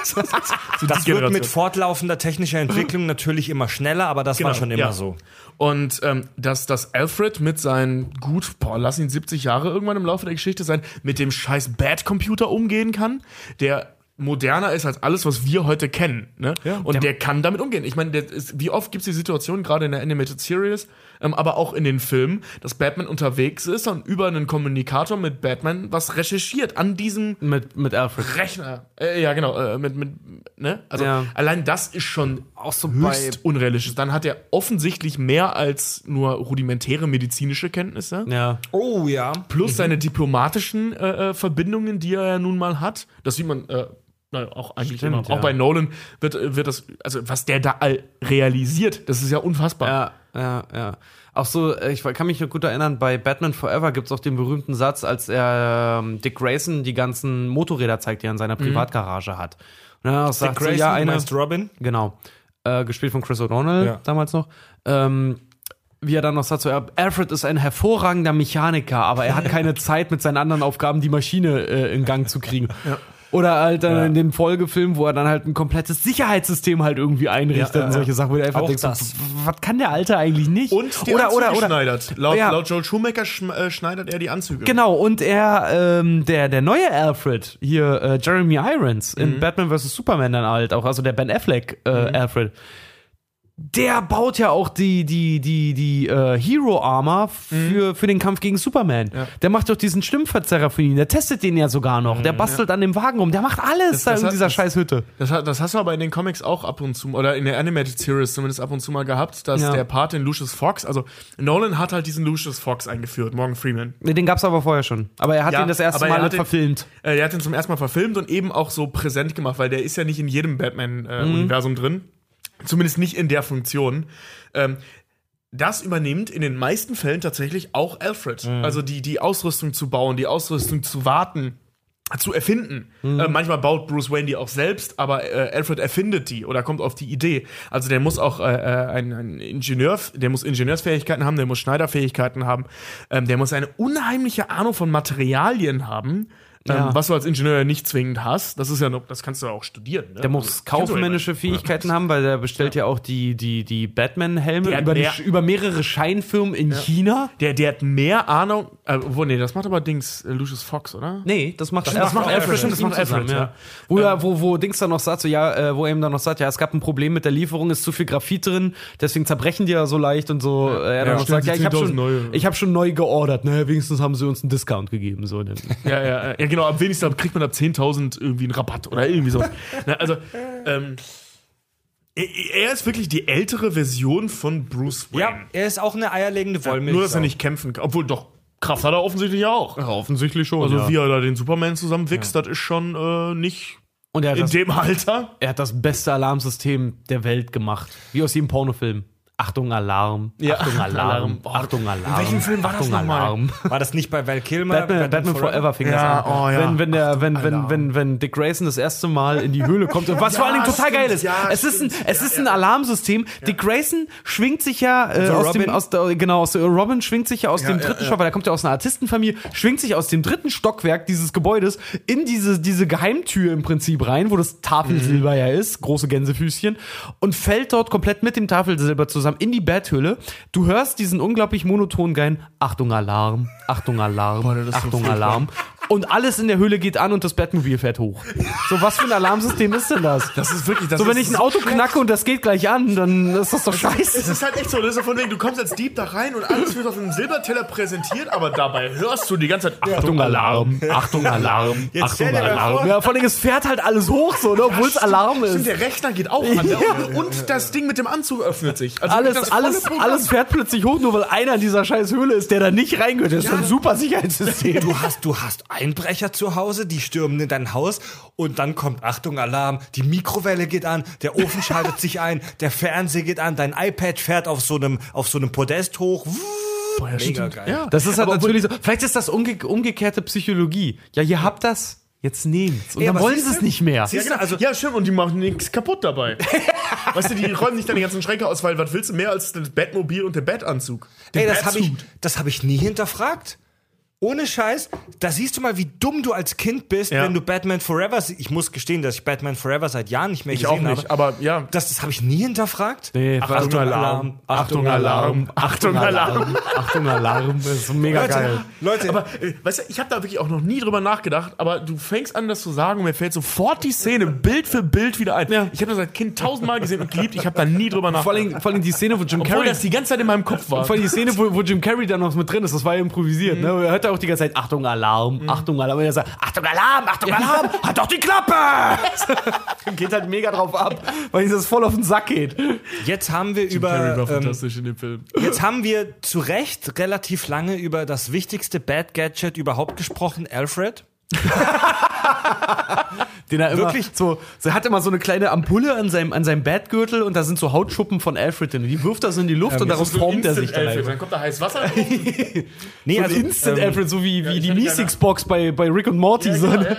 so das die wird mit fortlaufender technischer Entwicklung natürlich immer schneller, aber das war Genau, schon immer ja. so. Und ähm, dass, dass Alfred mit seinen gut, boah, lass ihn 70 Jahre irgendwann im Laufe der Geschichte sein, mit dem scheiß Bad-Computer umgehen kann, der moderner ist als alles, was wir heute kennen. Ne? und der, kann damit umgehen. Ich meine, der ist- wie oft gibt es die Situation, gerade in der Animated Series, ähm, aber auch in den Filmen, dass Batman unterwegs ist und über einen Kommunikator mit Batman was recherchiert an diesem Mit, mit Alfred. Rechner. Äh, ja, genau, äh, mit, mit, ne? Also Ja. allein das ist schon Auch so höchst unrealistisch. Dann hat er offensichtlich mehr als nur rudimentäre medizinische Kenntnisse. Ja. Oh ja. Plus seine diplomatischen äh, äh, Verbindungen, die er ja nun mal hat. Das sieht man äh, naja, auch eigentlich Stimmt, immer. ja. Auch bei Nolan wird, äh, wird das, also was der da all realisiert, das ist ja unfassbar. Ja, ja, ja. Auch so, äh, ich kann mich noch gut erinnern, bei Batman Forever gibt es auch den berühmten Satz, als er ähm, Dick Grayson die ganzen Motorräder zeigt, die er in seiner Privatgarage hat. Und er auch sagt so, Grayson, ja, du eine, Robin? genau, äh, gespielt von Chris O'Donnell Ja. damals noch. Ähm, wie er dann noch sagt, so, ja, Alfred ist ein hervorragender Mechaniker, aber er hat keine Zeit, mit seinen anderen Aufgaben die Maschine äh, in Gang zu kriegen. Oder halt dann in den Folgefilmen, wo er dann halt ein komplettes Sicherheitssystem halt irgendwie einrichtet Ja, ja, und solche Sachen, wo du einfach denkst, das. was kann der Alte eigentlich nicht? Und die oder, Anzüge oder, oder, schneidert. Laut, Ja. laut Joel Schumacher schm äh, schneidert er die Anzüge. Genau, und er, ähm, der, der neue Alfred, hier, äh, Jeremy Irons, in Batman vs. Superman dann halt auch, also der Ben Affleck äh, Alfred, der baut ja auch die, die, die, die äh, Hero Armor für, für den Kampf gegen Superman. Der macht doch diesen Stimmverzerrer für ihn, der testet den ja sogar noch, der bastelt an dem Wagen rum, der macht alles da das in hat- dieser das- scheiß Hütte. Das, das hast du aber in den Comics auch ab und zu, oder in der Animated Series zumindest ab und zu mal gehabt, dass Ja. der Part in Lucius Fox, also Nolan hat halt diesen Lucius Fox eingeführt, Morgan Freeman. Nee, Den gab's aber vorher schon. Aber er hat Ja, ihn das erste er Mal den- verfilmt. Äh, der hat den zum ersten Mal verfilmt und eben auch so präsent gemacht, weil der ist ja nicht in jedem Batman-Universum drin. Zumindest nicht in der Funktion. Ähm, das übernimmt in den meisten Fällen tatsächlich auch Alfred. Also die, die Ausrüstung zu bauen, die Ausrüstung zu warten, zu erfinden. Äh, manchmal baut Bruce Wayne die auch selbst, aber äh, Alfred erfindet die oder kommt auf die Idee. Also der muss auch äh, äh, ein, ein Ingenieur, der muss Ingenieursfähigkeiten haben, der muss Schneiderfähigkeiten haben, ähm, der muss eine unheimliche Ahnung von Materialien haben. Ähm, Ja. was du als Ingenieur nicht zwingend hast, das ist ja noch, das kannst du auch studieren. Ne? Der muss Also, ja kaufmännische. Fähigkeiten haben, weil der bestellt ja auch die, die, die Batman-Helme über, die- über mehrere Scheinfirmen in China. Der, der hat mehr Ahnung. Äh, wo, nee, das macht aber Dings äh, Lucius Fox, oder? Nee, das macht, das macht Alfred, stimmt, das macht Alfred, ja. ja. Wo, ja, wo, wo Dings dann noch sagt, so, ja, äh, wo er ihm dann noch sagt, ja, es gab ein Problem mit der Lieferung, ist zu viel Graphit drin, deswegen zerbrechen die ja so leicht und so. Er dann Ja, noch sagt, ja, ich habe 10.000 schon, ich hab schon neu geordert, naja, wenigstens haben sie uns einen Discount gegeben. So. Ja, ja, ja, genau. Ab wenigstens kriegt man ab 10.000 irgendwie einen Rabatt oder irgendwie so. Na, also, ähm, er, ist wirklich die ältere Version von Bruce Wayne. Ja, er ist auch eine eierlegende Wollmilch. Nur, dass er nicht kämpfen kann. Obwohl, doch, Kraft hat er offensichtlich ja auch. offensichtlich schon. Also, wie er da den Superman zusammenwächst, das ist schon äh, nicht und er hat, in das, dem Alter. er hat das beste Alarmsystem der Welt gemacht. Wie aus jedem Pornofilm. Achtung, Alarm. Ja. Achtung, Alarm. Alarm. Achtung, Alarm. welchem Film war das Achtung, nochmal? Alarm. War das nicht bei Val Kilmer? Batman, Batman Forever fing das Ja, an. oh ja. Wenn, wenn, der, wenn, wenn, Alarm. wenn, wenn Dick Grayson das erste Mal in die Höhle kommt und was vor allen Dingen total stimmt, geil ist. es ist ein, es ist ein Alarmsystem. Dick Grayson schwingt sich ja äh, aus Robin? dem, aus genau, aus Robin schwingt sich ja aus dem dritten. Stock, weil er kommt ja aus einer Artistenfamilie, schwingt sich aus dem dritten Stockwerk dieses Gebäudes in diese, diese Geheimtür im Prinzip rein, wo das Tafelsilber ja ist, große Gänsefüßchen, und fällt dort komplett mit dem Tafelsilber zusammen in die Betthöhle. Du hörst diesen unglaublich monoton geilen Achtung Alarm, Achtung Alarm, so Achtung furchtbar. Alarm. Und alles in der Höhle geht an und das Bettmobil fährt hoch. So, was für ein Alarmsystem ist denn das? Das ist wirklich, das so, wenn ich ein Auto schlecht. knacke und das geht gleich an, dann ist das doch Es scheiße. ist halt echt so, das ist so von wegen, du kommst als Dieb da rein und alles wird auf einem Silberteller präsentiert, aber dabei hörst du die ganze Zeit Achtung Alarm, Achtung Alarm, Achtung dir mal Alarm. Ja, vor allem, es fährt halt alles hoch, so, ne, obwohl es Alarm Stimmt, ist. der Rechner geht auch an. Ja. Und das Ding mit dem Anzug öffnet sich. Also Alles, volle alles, Programm. alles fährt plötzlich hoch, nur weil einer in dieser scheiß Höhle ist, der da nicht reingehört. Das ist so ein super Sicherheitssystem. Du hast, du hast Einbrecher zu Hause, die stürmen in dein Haus und dann kommt Achtung Alarm, die Mikrowelle geht an, der Ofen schaltet sich ein, der Fernseher geht an, dein iPad fährt auf so einem auf so einem Podest hoch. Mega stimmt. geil. Ja. Das ist halt Aber natürlich so. Vielleicht ist das umge umgekehrte Psychologie. Ja, ihr habt das, jetzt nehmt's. Und Ey, dann wollen sie es nicht mehr. Ja, genau. also, ja, stimmt, und die machen nichts kaputt dabei. weißt du, die räumen nicht deine ganzen Schränke aus, weil was willst du mehr als das Bettmobil und der Bettanzug? Den Ey, das habe ich, das hab ich nie hinterfragt. Ohne Scheiß, da siehst du mal, wie dumm du als Kind bist, Ja. wenn du Batman Forever Ich muss gestehen, dass ich Batman Forever seit Jahren nicht mehr Ich gesehen auch nicht, habe. aber ja. Das, das habe ich nie hinterfragt. Nee, Achtung, Alarm. Achtung, Alarm. Achtung, Alarm. Achtung, Alarm. Das ist mega Leute, geil. Leute, Aber äh, weißt du, ich habe da wirklich auch noch nie drüber nachgedacht, aber du fängst an, das zu sagen und mir fällt sofort die Szene Bild für Bild wieder ein. Ich habe das als Kind tausendmal gesehen und geliebt, ich habe da nie drüber Vor nachgedacht. allem, vor allem die Szene, wo Jim Obwohl Carrey. das die ganze Zeit in meinem Kopf war. Vor allem die Szene, wo, wo Jim Carrey dann noch mit drin ist, das war ja improvisiert. Ne? Er hört ja auch die ganze Zeit, Achtung, Alarm, Achtung, Alarm. Und er sagt, Achtung, Alarm, Achtung, Alarm, halt doch die Klappe! Geht halt mega drauf ab, weil ihm das voll auf den Sack geht. jetzt haben wir Carrey über war ähm, fantastisch in dem Film. jetzt haben wir zu Recht relativ lange über das wichtigste Bad Gadget überhaupt gesprochen, Alfred. Den er immer Wirklich? so, so er hat immer so eine kleine Ampulle an seinem, an seinem Badgürtel und da sind so Hautschuppen von Alfred drin. Die wirft er so in die Luft und daraus formt er sich dann Alfred, einfach. Dann kommt da heiß Wasser drauf. Nee, So also, ein Instant ähm, Alfred, so wie, wie ich die hätte Meeseeks-Box bei, bei Rick und Morty. so. Ja, ja.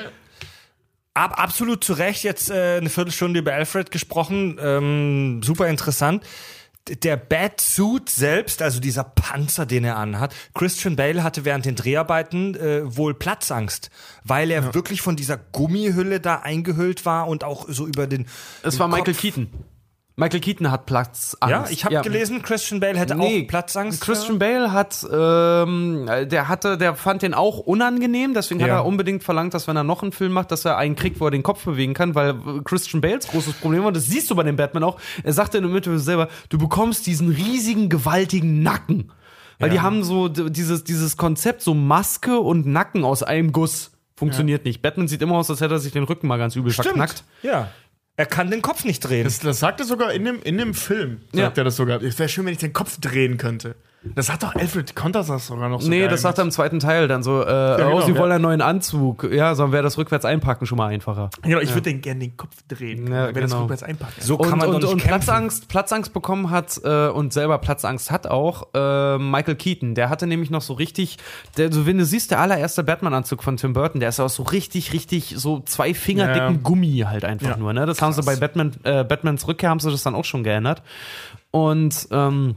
Ab, absolut zu Recht jetzt äh, eine Viertelstunde über Alfred gesprochen. Ähm, super interessant. Der Batsuit selbst, also dieser Panzer, den er anhat, Christian Bale hatte während den Dreharbeiten äh, wohl Platzangst, weil er wirklich von dieser Gummihülle da eingehüllt war und auch so über den. Es war Michael Kopf- Keaton. Michael Keaton hat Platzangst. Ja, ich habe gelesen, Christian Bale hätte Nee, auch Platzangst. Christian Bale hat, ähm, der hatte, der fand den auch unangenehm, deswegen hat Ja. er unbedingt verlangt, dass wenn er noch einen Film macht, dass er einen kriegt, wo er den Kopf bewegen kann, weil äh, Christian Bales großes Problem war, das siehst du bei dem Batman auch, er sagte in der Mitte selber, du bekommst diesen riesigen, gewaltigen Nacken. Weil die haben so dieses, dieses Konzept, so Maske und Nacken aus einem Guss. Funktioniert nicht. Batman sieht immer aus, als hätte er sich den Rücken mal ganz übel verknackt. Ja. Er kann den Kopf nicht drehen. Das, das sagt er sogar in dem, in dem Film. Ja. Sagt er das sogar. Es wäre schön, wenn ich den Kopf drehen könnte. Das hat doch Alfred Contas das sogar noch so Nee, geil das sagt er im zweiten Teil dann so, äh, oh, genau, sie ja. wollen einen neuen Anzug. Ja, sondern wäre das rückwärts einpacken schon mal einfacher. Genau, ich würde den gerne den Kopf drehen. Ja, wenn das genau. rückwärts einpacken. so kann und, man und, doch und nicht kämpfen. Platzangst, Platzangst bekommen hat äh, und selber Platzangst hat auch äh, Michael Keaton. Der hatte nämlich noch so richtig, der, so wenn du siehst, der allererste Batman-Anzug von Tim Burton, der ist auch so richtig, richtig so zwei Finger Ja. dicken Gummi halt einfach Ja, nur. Ne? Das haben sie bei Batman, äh, Batmans Rückkehr haben sie das dann auch schon geändert. Und ähm,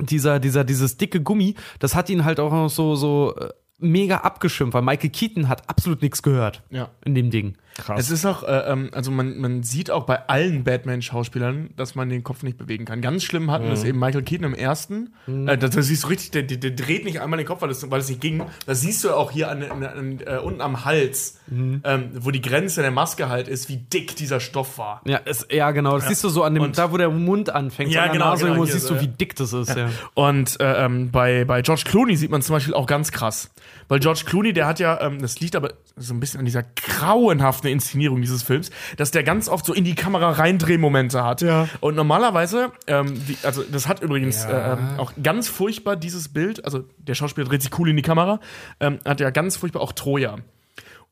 dieser, dieser, dieses dicke Gummi, das hat ihn halt auch noch so, so äh, mega abgeschimpft, weil Michael Keaton hat absolut nichts gehört Ja. in dem Ding. Es ist auch, äh, ähm, also man, man sieht auch bei allen Batman-Schauspielern, dass man den Kopf nicht bewegen kann. Ganz schlimm hatten das eben Michael Keaton im ersten. Äh, da, da siehst du richtig, der, der, der dreht nicht einmal den Kopf, weil es weil es nicht ging. Das siehst du auch hier an, an, an, äh, unten am Hals, ähm, wo die Grenze der Maske halt ist, wie dick dieser Stoff war. Ja, es, ja genau. Das siehst du so an dem, Und- da wo der Mund anfängt, Ja, an genau, Nase, genau, siehst so, du, wie ja. dick das ist. Ja. Und äh, ähm, bei, bei George Clooney sieht man zum Beispiel auch ganz krass. Weil George Clooney, der hat ja, ähm, das liegt aber so ein bisschen an dieser grauenhaften Inszenierung dieses Films, dass der ganz oft so in die Kamera reindrehmomente hat. Ja. Und normalerweise, ähm, die, also das hat übrigens äh, ähm, auch ganz furchtbar dieses Bild, also der Schauspieler dreht sich cool in die Kamera, ähm, hat ja ganz furchtbar auch Troja.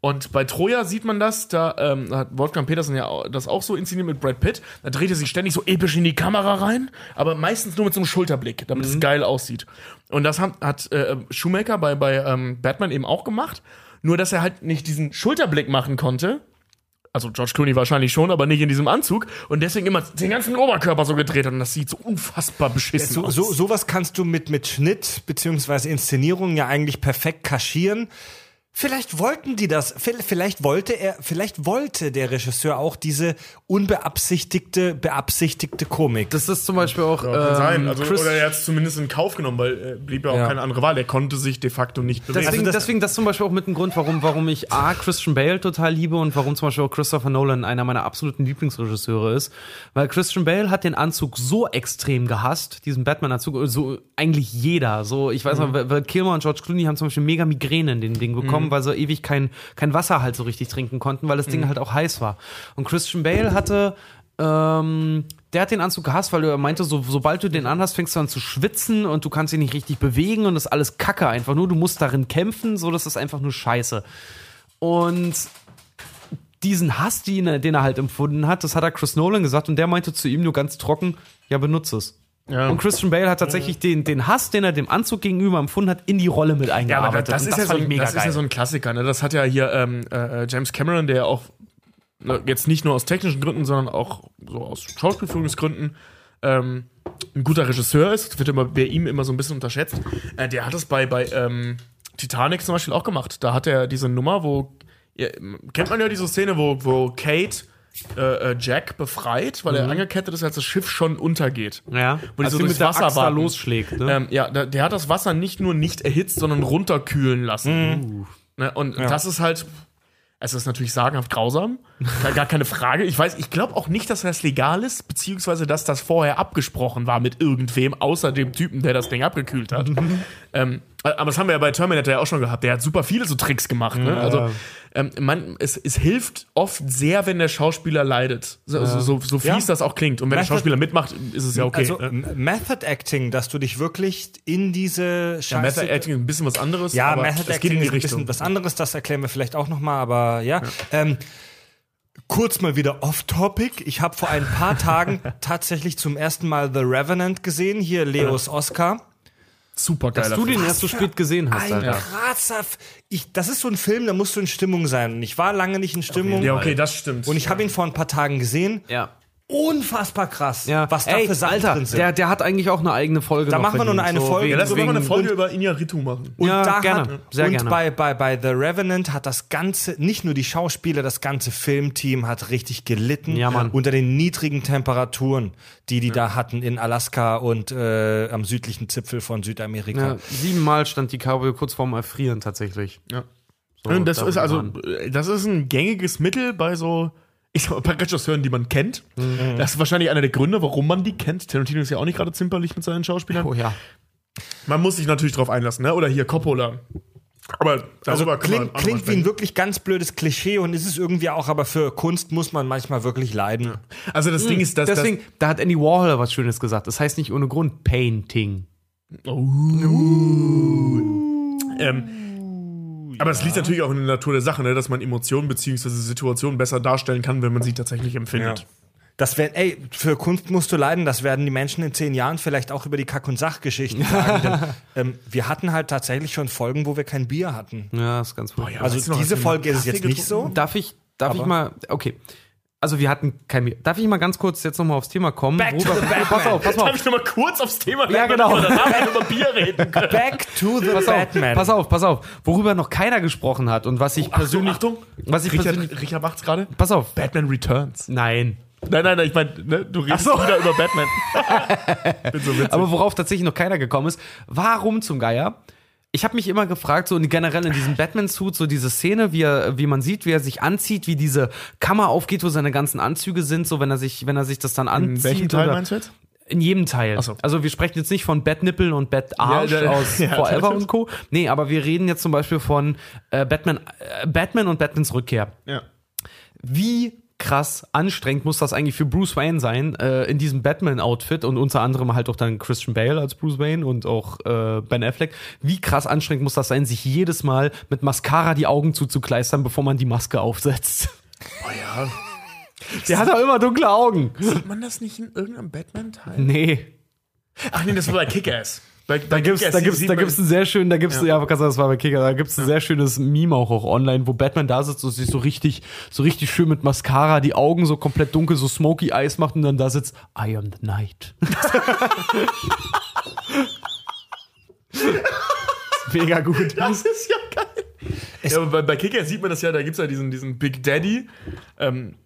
Und bei Troja sieht man das, da ähm, hat Wolfgang Petersen ja das auch so inszeniert mit Brad Pitt. Da dreht er sich ständig so episch in die Kamera rein, aber meistens nur mit so einem Schulterblick, damit es geil aussieht. Und das hat, hat äh, Schumacher bei, bei ähm, Batman eben auch gemacht. Nur, dass er halt nicht diesen Schulterblick machen konnte. Also George Clooney wahrscheinlich schon, aber nicht in diesem Anzug. Und deswegen immer den ganzen Oberkörper so gedreht hat. Und das sieht so unfassbar beschissen So, aus. so, sowas kannst du mit, mit Schnitt beziehungsweise Inszenierung ja eigentlich perfekt kaschieren. Vielleicht wollten die das, vi- vielleicht wollte er, vielleicht wollte der Regisseur auch diese unbeabsichtigte, beabsichtigte Komik. Das ist zum Beispiel auch. Ja, kann sein. ähm, Also, Chris- oder er hat es zumindest in Kauf genommen, weil äh, blieb ja auch Ja. keine andere Wahl. Er konnte sich de facto nicht bewegen. Deswegen, das- deswegen das ist zum Beispiel auch mit ein Grund, warum, warum ich A, Christian Bale total liebe und warum zum Beispiel auch Christopher Nolan einer meiner absoluten Lieblingsregisseure ist. Weil Christian Bale hat den Anzug so extrem gehasst, diesen Batman-Anzug, so eigentlich jeder. So, ich weiß noch, weil Kilmer und George Clooney haben zum Beispiel mega Migräne in dem Ding bekommen, weil sie ewig kein, kein Wasser halt so richtig trinken konnten, weil das Ding halt auch heiß war. Und Christian Bale hatte ähm, der hat den Anzug gehasst, weil er meinte, so, sobald du den anhast, fängst du an zu schwitzen und du kannst dich nicht richtig bewegen und das ist alles Kacke einfach nur. Du musst darin kämpfen, so das ist einfach nur Scheiße. Und diesen Hass, den er, den er halt empfunden hat, das hat er Chris Nolan gesagt und der meinte zu ihm nur ganz trocken, ja, benutze es. Ja. Und Christian Bale hat tatsächlich den, den Hass, den er dem Anzug gegenüber empfunden hat, in die Rolle mit Ja, eingearbeitet. aber das, Und ist, ja so, ein- das ist ja so ein Klassiker. Ne? Das hat ja hier ähm, äh, James Cameron, der ja auch ne, jetzt nicht nur aus technischen Gründen, sondern auch so aus Schauspielführungsgründen ähm, ein guter Regisseur ist. Das wird immer bei ihm immer so ein bisschen unterschätzt. Äh, der hat es bei, bei ähm, Titanic zum Beispiel auch gemacht. Da hat er diese Nummer, wo ja, kennt man ja diese Szene, wo, wo Kate äh, äh, Jack befreit, weil er angekettet ist, als das Schiff schon untergeht. Ja. Wo die Als so durchs mit der Wasser Axt da losschlägt. Ne? Ähm, ja, da, der hat das Wasser nicht nur nicht erhitzt, sondern runterkühlen lassen. Ne, und das ist halt. Es ist natürlich sagenhaft grausam, gar- keine Frage. Ich weiß, ich glaube auch nicht, dass das legal ist, beziehungsweise dass das vorher abgesprochen war mit irgendwem, außer dem Typen, der das Ding abgekühlt hat. ähm, aber das haben wir ja bei Terminator ja auch schon gehabt. Der hat super viele so Tricks gemacht. Ne? Also ähm, man, es, es hilft oft sehr, wenn der Schauspieler leidet. So, so, so, so fies Ja. das auch klingt. Und wenn der Method- Schauspieler mitmacht, ist es ja okay. also ne? Method Acting, dass du dich wirklich in diese Ja, Scheiße... Method Acting ist ein bisschen was anderes. Ja, Method Acting ist ein bisschen was anderes, das erklären wir vielleicht auch nochmal, aber ja. Ähm, kurz mal wieder off-topic. Ich habe vor ein paar Tagen tatsächlich zum ersten Mal The Revenant gesehen, hier Leos Oscar. Super Dass geiler du den erst so spät gesehen hast, Ein. F ich, das ist so ein Film, da musst du in Stimmung sein. Und ich war lange nicht in Stimmung. Ja, okay, das stimmt. Und ich habe ihn vor ein paar Tagen gesehen. Ja. Unfassbar krass, Ja. was da Ey, für Alter, drin sind. der, der hat eigentlich auch eine eigene Folge. Da noch machen wir nur eine Folge. wegen- ja, lass uns mal eine Folge über Iñárritu machen. Und Ja, da gerne. Hat, Sehr und gerne. Bei, bei, bei The Revenant hat das ganze, nicht nur die Schauspieler, das ganze Filmteam hat richtig gelitten Ja, Mann. unter den niedrigen Temperaturen, die die da hatten in Alaska und äh, am südlichen Zipfel von Südamerika. Ja, siebenmal stand die Cowboy kurz vorm Erfrieren tatsächlich. Ja. So, das da ist also, das ist ein gängiges Mittel bei so, ich sag mal, bei Regisseuren, die man kennt. Mhm. Das ist wahrscheinlich einer der Gründe, warum man die kennt. Tarantino ist ja auch nicht gerade zimperlich mit seinen Schauspielern. Oh ja. Man muss sich natürlich drauf einlassen, ne? Oder hier Coppola. Aber Also klingt, klingt wie ein wirklich ganz blödes Klischee und ist es irgendwie auch, aber für Kunst muss man manchmal wirklich leiden. Also das Ding ist, dass Deswegen, da hat Andy Warhol was Schönes gesagt. Das heißt nicht ohne Grund Painting. das, ähm, aber es liegt natürlich auch in der Natur der Sache, ne? dass man Emotionen bzw. Situationen besser darstellen kann, wenn man sie tatsächlich empfindet. Ja. Das wär, ey, für Kunst musst du leiden, das werden die Menschen in zehn Jahren vielleicht auch über die Kack- und Sachgeschichten sagen. denn, ähm, wir hatten halt tatsächlich schon Folgen, wo wir kein Bier hatten. Ja, ist ganz gut. ja. Also diese Folge ist es jetzt nicht so. Darf ich, darf ich mal, okay. Also wir hatten kein Bier. Darf ich mal ganz kurz jetzt nochmal aufs Thema kommen? Back to Worüber- the Batman. Pass auf, pass Darf auf. ich noch mal kurz aufs Thema Ja, genau. danach über Bier reden können? Back to the Pass auf, Batman. pass auf, pass auf. Worüber noch keiner gesprochen hat und was ich persönlich, Achtung, was ich persönlich, Richard, Richard macht's gerade. pass auf. Batman Returns. Nein. Nein, nein, nein, ich meine, ne, du redest wieder über Batman. Bin so witzig. Aber worauf tatsächlich noch keiner gekommen ist, warum zum Geier? Ich habe mich immer gefragt, so generell in diesem Batman-Suit, so diese Szene, wie, er, wie man sieht, wie er sich anzieht, wie diese Kammer aufgeht, wo seine ganzen Anzüge sind, so wenn er sich, wenn er sich das dann anzieht. In welchem Teil oder- meinst du jetzt? In jedem Teil. So. Also wir sprechen jetzt nicht von Batnippel und Batarsch Ja, aus ja, Forever und Co. Nee, aber wir reden jetzt zum Beispiel von äh, Batman, äh, Batman und Batmans Rückkehr. Ja. Wie krass anstrengend muss das eigentlich für Bruce Wayne sein, äh, in diesem Batman-Outfit und unter anderem halt auch dann Christian Bale als Bruce Wayne und auch äh, Ben Affleck. Wie krass anstrengend muss das sein, sich jedes Mal mit Mascara die Augen zuzukleistern, bevor man die Maske aufsetzt? Oh ja. Der hat doch immer dunkle Augen. Sieht man das nicht in irgendeinem Batman-Teil? Nee. Ach nee, das war bei Kick-Ass. Bei, Da gibt's, da gibt's, da gibt's einen sehr schönen, da gibt's, ja, ja das war bei Kicker, da gibt's ein sehr schönes Meme auch, auch online, wo Batman da sitzt und sich so richtig, so richtig schön mit Mascara die Augen so komplett dunkel, so smoky Eyes macht und dann da sitzt, I am the night. Mega gut. Das ist ja geil. Ja, aber bei, bei Kick-Ass sieht man das ja, da gibt's ja diesen, diesen Big Daddy. Ähm,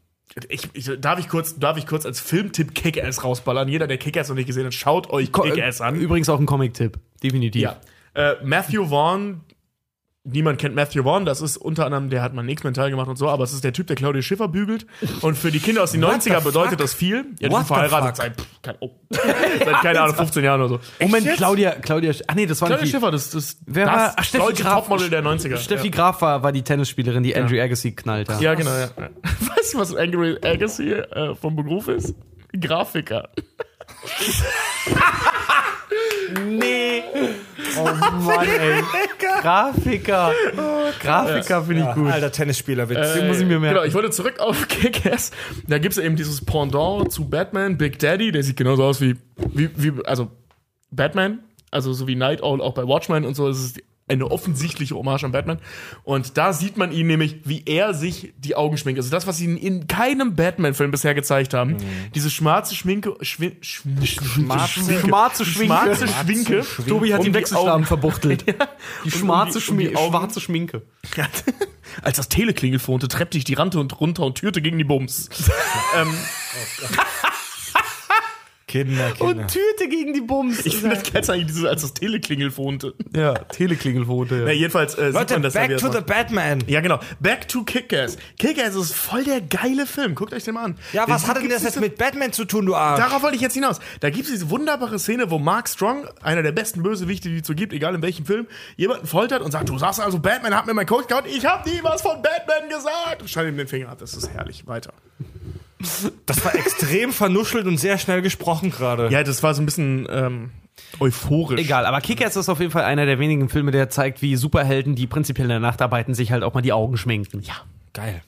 ich, ich, darf, ich kurz, darf ich kurz als Filmtipp Kick-Ass rausballern? Jeder, der Kick-Ass noch nicht gesehen hat, schaut euch Kick-Ass an. Übrigens auch ein Comic-Tipp, definitiv. Ja. Äh, Matthew Vaughn, niemand kennt Matthew Vaughn, das ist unter anderem, der hat mal einen X-Men-Teil gemacht und so, aber es ist der Typ, der Claudia Schiffer bügelt. Und für die Kinder aus den What the 90er fuck? bedeutet das viel. Ja, die sind verheiratet seit, pff, kein, oh, seit, keine Ahnung, 15 Jahren oder so. Moment, Claudia, Claudia, ah nee, das war Claudia Schiffer, das, das, Wer das war? Ach, Steffi deutsche Graf. Topmodel der 90er. Steffi ja. Graf war, war die Tennisspielerin, die Andrew Agassi knallt hat. Ja, genau, ja. Weißt du, was Angry Agassi äh, vom Beruf ist? Grafiker. Nee. Oh Mann, ey. Grafiker. Grafiker finde ich gut. Alter Tennisspielerwitz. Den muss ich mir merken. Genau, ich wollte zurück auf Kick-Ass. Da gibt es eben dieses Pendant zu Batman, Big Daddy, der sieht genauso aus wie, wie, wie also Batman, also so wie Night Owl auch bei Watchmen und so. Das ist eine offensichtliche Hommage an Batman. Und da sieht man ihn nämlich, wie er sich die Augen schminkt. Also das, was sie in keinem Batman-Film bisher gezeigt haben. Mhm. Diese schwarze Schminke, schwi schw schwarze, Schwarze Schminke. schwarze Schminke. Tobi hat um den Wechselstaben verbuchtelt. Die schwarze, um die- um schwarze Schminke. Als das Teleklingelfonte treppte ich die Rante und runter und türte gegen die Bums. ähm, Kinder, Kinder. Und Tüte gegen die Bums. ich finde das geil, eigentlich dieses, als das Teleklingelfonte. ja, Teleklingelfote. Na, jedenfalls äh, sieht Leute, man das ja, back to the Batman. Ja, genau. Back to Kick-Ass. Kick-Ass ist voll der geile Film. Guckt euch den mal an. Ja, was Da hat denn das jetzt mit Batman zu tun, du Arsch? Darauf wollte ich jetzt hinaus. Da gibt es diese wunderbare Szene, wo Mark Strong, einer der besten Bösewichte, die es so gibt, egal in welchem Film, jemanden foltert und sagt, du sagst also, Batman hat mir mein Coach gehauen, ich hab nie was von Batman gesagt. Und schneidet ihm den Finger ab. Das ist herrlich. Weiter. Das war extrem vernuschelt und sehr schnell gesprochen gerade. Ja, das war so ein bisschen ähm, euphorisch. Egal, aber Kick-Ass ist auf jeden Fall einer der wenigen Filme, der zeigt, wie Superhelden, die prinzipiell in der Nacht arbeiten, sich halt auch mal die Augen schminken. Ja. Geil.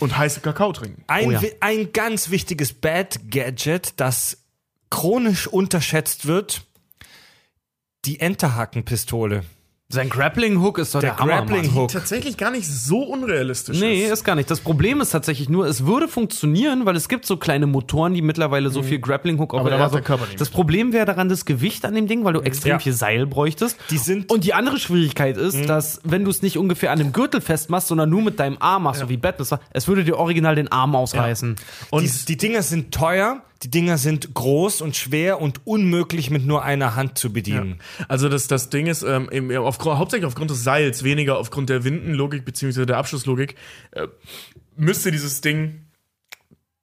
Und heiße Kakao trinken. Ein, Oh ja. ein ganz wichtiges Bad-Gadget, das chronisch unterschätzt wird, die Enterhakenpistole. Sein Grappling-Hook ist doch der, Der Hammer. Grappling-Hook. Tatsächlich gar nicht so unrealistisch Nee, ist. ist gar nicht. Das Problem ist tatsächlich nur, es würde funktionieren, weil es gibt so kleine Motoren, die mittlerweile so viel Grappling-Hook auch Aber da also, macht der Körper nicht Das Problem wäre daran das Gewicht an dem Ding, weil du extrem Ja. viel Seil bräuchtest. Die sind- Und die andere Schwierigkeit ist, dass wenn du es nicht ungefähr an dem Gürtel festmachst, sondern nur mit deinem Arm machst, so wie Batman, es war, es würde dir original den Arm ausreißen. Und die, die Dinger sind teuer, die Dinger sind groß und schwer und unmöglich mit nur einer Hand zu bedienen. Also das, das Ding ist, ähm, eben aufgrund, hauptsächlich aufgrund des Seils, weniger aufgrund der Windenlogik beziehungsweise der Abschlusslogik, äh, müsste dieses Ding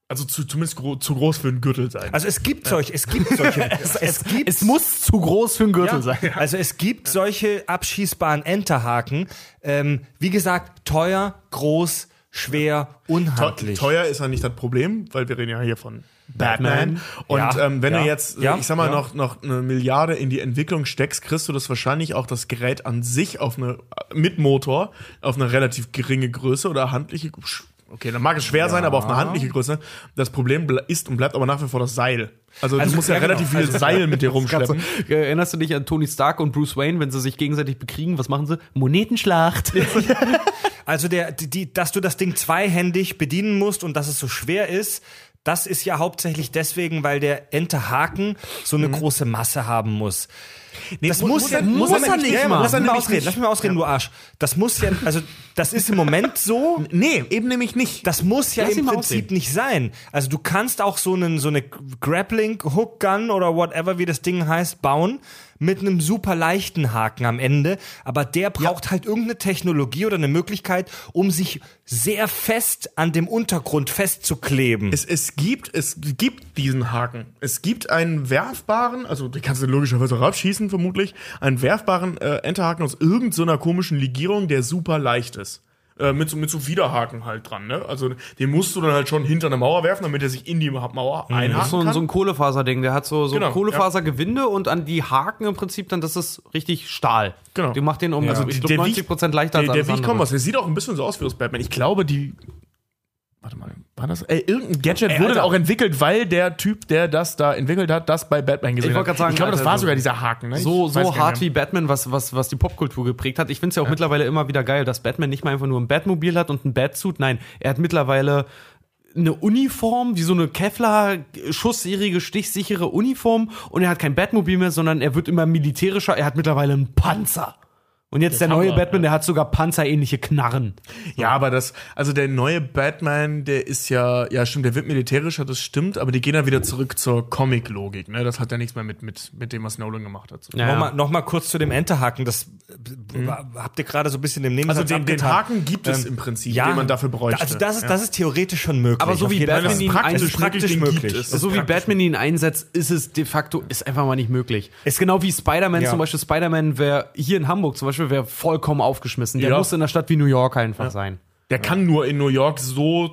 also zu, zumindest gro zu groß für einen Gürtel sein. Also es gibt solche, es gibt solche, es, gibt Es muss zu groß für einen Gürtel Ja, sein. Also es gibt solche abschießbaren Enterhaken. Ähm, wie gesagt, teuer, groß, schwer, unhandlich. Teuer ist ja nicht das Problem, weil wir reden ja hier von Batman. Und Ja, ähm, wenn ja, du jetzt, ja, ich sag mal, ja. noch, noch eine Milliarde in die Entwicklung steckst, kriegst du das wahrscheinlich auch das Gerät an sich auf eine, mit Motor, auf eine relativ geringe Größe oder handliche. Okay, dann mag es schwer sein, aber auf eine handliche Größe. Das Problem ble- ist und bleibt aber nach wie vor das Seil. Also, Also, du musst ja, ja, genau. relativ viel Seil mit dir rumschleppen. Erinnerst du dich an Tony Stark und Bruce Wayne, wenn sie sich gegenseitig bekriegen? Was machen sie? Monetenschlacht. Also der, die, die, dass du das Ding zweihändig bedienen musst und dass es so schwer ist, das ist ja hauptsächlich deswegen, weil der Enterhaken so eine große Masse haben muss. das mu- muss, muss ja, muss er nicht ja. Lass mich mal ausreden, nämlich lass mich mal ausreden, du Arsch. Das muss ja, also das ist im Moment so, Nee, eben nämlich nicht. Das muss ja Lass im Prinzip nicht sein. Also du kannst auch so einen so eine Grappling Hook Gun oder whatever wie das Ding heißt bauen mit einem super leichten Haken am Ende, aber der braucht halt irgendeine Technologie oder eine Möglichkeit, um sich sehr fest an dem Untergrund festzukleben. Es, es gibt, es gibt diesen Haken. Es gibt einen werfbaren, also den kannst du logischerweise auch abschießen, vermutlich, einen werfbaren äh, Enterhaken aus irgendeiner so komischen Legierung, der super leicht ist. Äh, mit, so, mit so Widerhaken halt dran, ne? Also den musst du dann halt schon hinter eine Mauer werfen, damit er sich in die Mauer Das einhaken ist so ein, kann. so ein Kohlefaserding. Der hat so, so Genau, Kohlefasergewinde und an die Haken im Prinzip dann, das ist richtig Stahl. Genau. Die macht den um, also ich Der glaube, wiegt- 90% leichter der, als der alles wiegt kaum andere. was. Der sieht auch ein bisschen so aus wie das Batman. Ich glaube, die. Warte mal, war das? Ey, irgendein Gadget wurde Alter. auch entwickelt, weil der Typ, der das da entwickelt hat, das bei Batman gesehen Ich wollte hat. sagen, ich glaube, das Alter, war so- sogar dieser Haken. Ne? So, so hart wie Batman, was, was, was die Popkultur geprägt hat. Ich finde es ja auch mittlerweile immer wieder geil, dass Batman nicht mal einfach nur ein Batmobil hat und ein Batsuit. Nein, er hat mittlerweile eine Uniform, wie so eine Kevlar-schusssierige, stichsichere Uniform und er hat kein Batmobil mehr, sondern er wird immer militärischer. Er hat mittlerweile einen Panzer. Und jetzt der neue Hammer, Batman, der hat sogar panzerähnliche Knarren. Ja, aber das, also der neue Batman, der ist ja, ja stimmt, der wird militärischer, das stimmt, aber die gehen dann wieder zurück zur Comic-Logik, ne? Das hat ja nichts mehr mit, mit, mit dem, was Nolan gemacht hat. So. Ja, Nochmal noch mal kurz zu dem Enterhaken. Das äh, habt ihr gerade so ein bisschen im Nebensatz Also den, den. Haken gibt es im Prinzip, den man dafür bräuchte. Also das ist, ja. das ist theoretisch schon möglich. Aber so wie. Batman Das ist ihn ist praktisch möglich. ist so wie Batman ihn einsetzt, ist es de facto, ist einfach mal nicht möglich. Ist genau wie Spider-Man Ja. zum Beispiel. Spider-Man wäre hier in Hamburg zum Beispiel wäre vollkommen aufgeschmissen. Der Ja. muss in einer Stadt wie New York einfach sein. Der kann nur in New York so.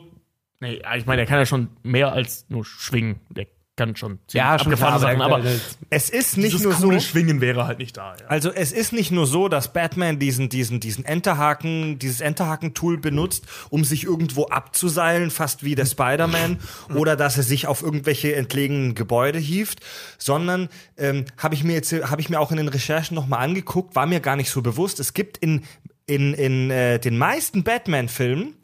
Nee, ich meine, der kann ja schon mehr als nur schwingen. Der kann schon ziemlich Ja, schon abgefahrene Sachen, aber- Es ist nicht nur so. Schwingen wäre halt nicht da. Ja. Also es ist nicht nur so, dass Batman diesen, diesen, diesen Enterhaken, dieses Enterhaken-Tool benutzt, um sich irgendwo abzuseilen, fast wie der Spider-Man, oder dass er sich auf irgendwelche entlegenen Gebäude hieft, sondern ähm, habe ich mir jetzt, habe ich mir auch in den Recherchen nochmal angeguckt, war mir gar nicht so bewusst. Es gibt in, in, in äh, den meisten Batman-Filmen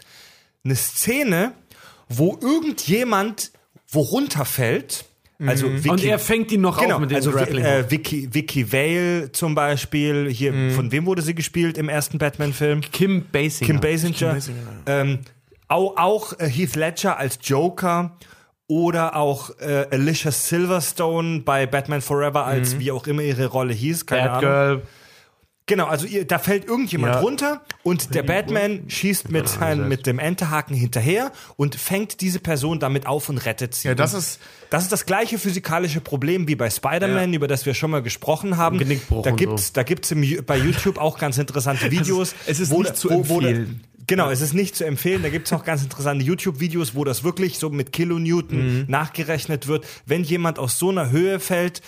eine Szene, wo irgendjemand wo runterfällt. Also Vicky, Und er fängt ihn noch Genau, auf mit dem also Grappling. äh, Vicky, Vicky Vale zum Beispiel, hier, von wem wurde sie gespielt im ersten Batman-Film? Kim Basinger. Kim Basinger. Ähm, auch auch äh, Heath Ledger als Joker oder auch äh, Alicia Silverstone bei Batman Forever als wie auch immer ihre Rolle hieß, keine Ahnung. Batgirl. Genau, also ihr, da fällt irgendjemand Ja. runter und der Batman schießt mit, sein, mit dem Enterhaken hinterher und fängt diese Person damit auf und rettet sie. Ja, das ist- das ist das gleiche physikalische Problem wie bei Spider-Man, über das wir schon mal gesprochen haben. Genickbruch da gibt's, da gibt's im, bei YouTube auch ganz interessante Videos. es ist wo nicht zu wo, wo empfehlen. Genau, es ist nicht zu empfehlen. Da gibt's auch ganz interessante YouTube-Videos, wo das wirklich so mit Kilonewton Mhm. nachgerechnet wird. Wenn jemand aus so einer Höhe fällt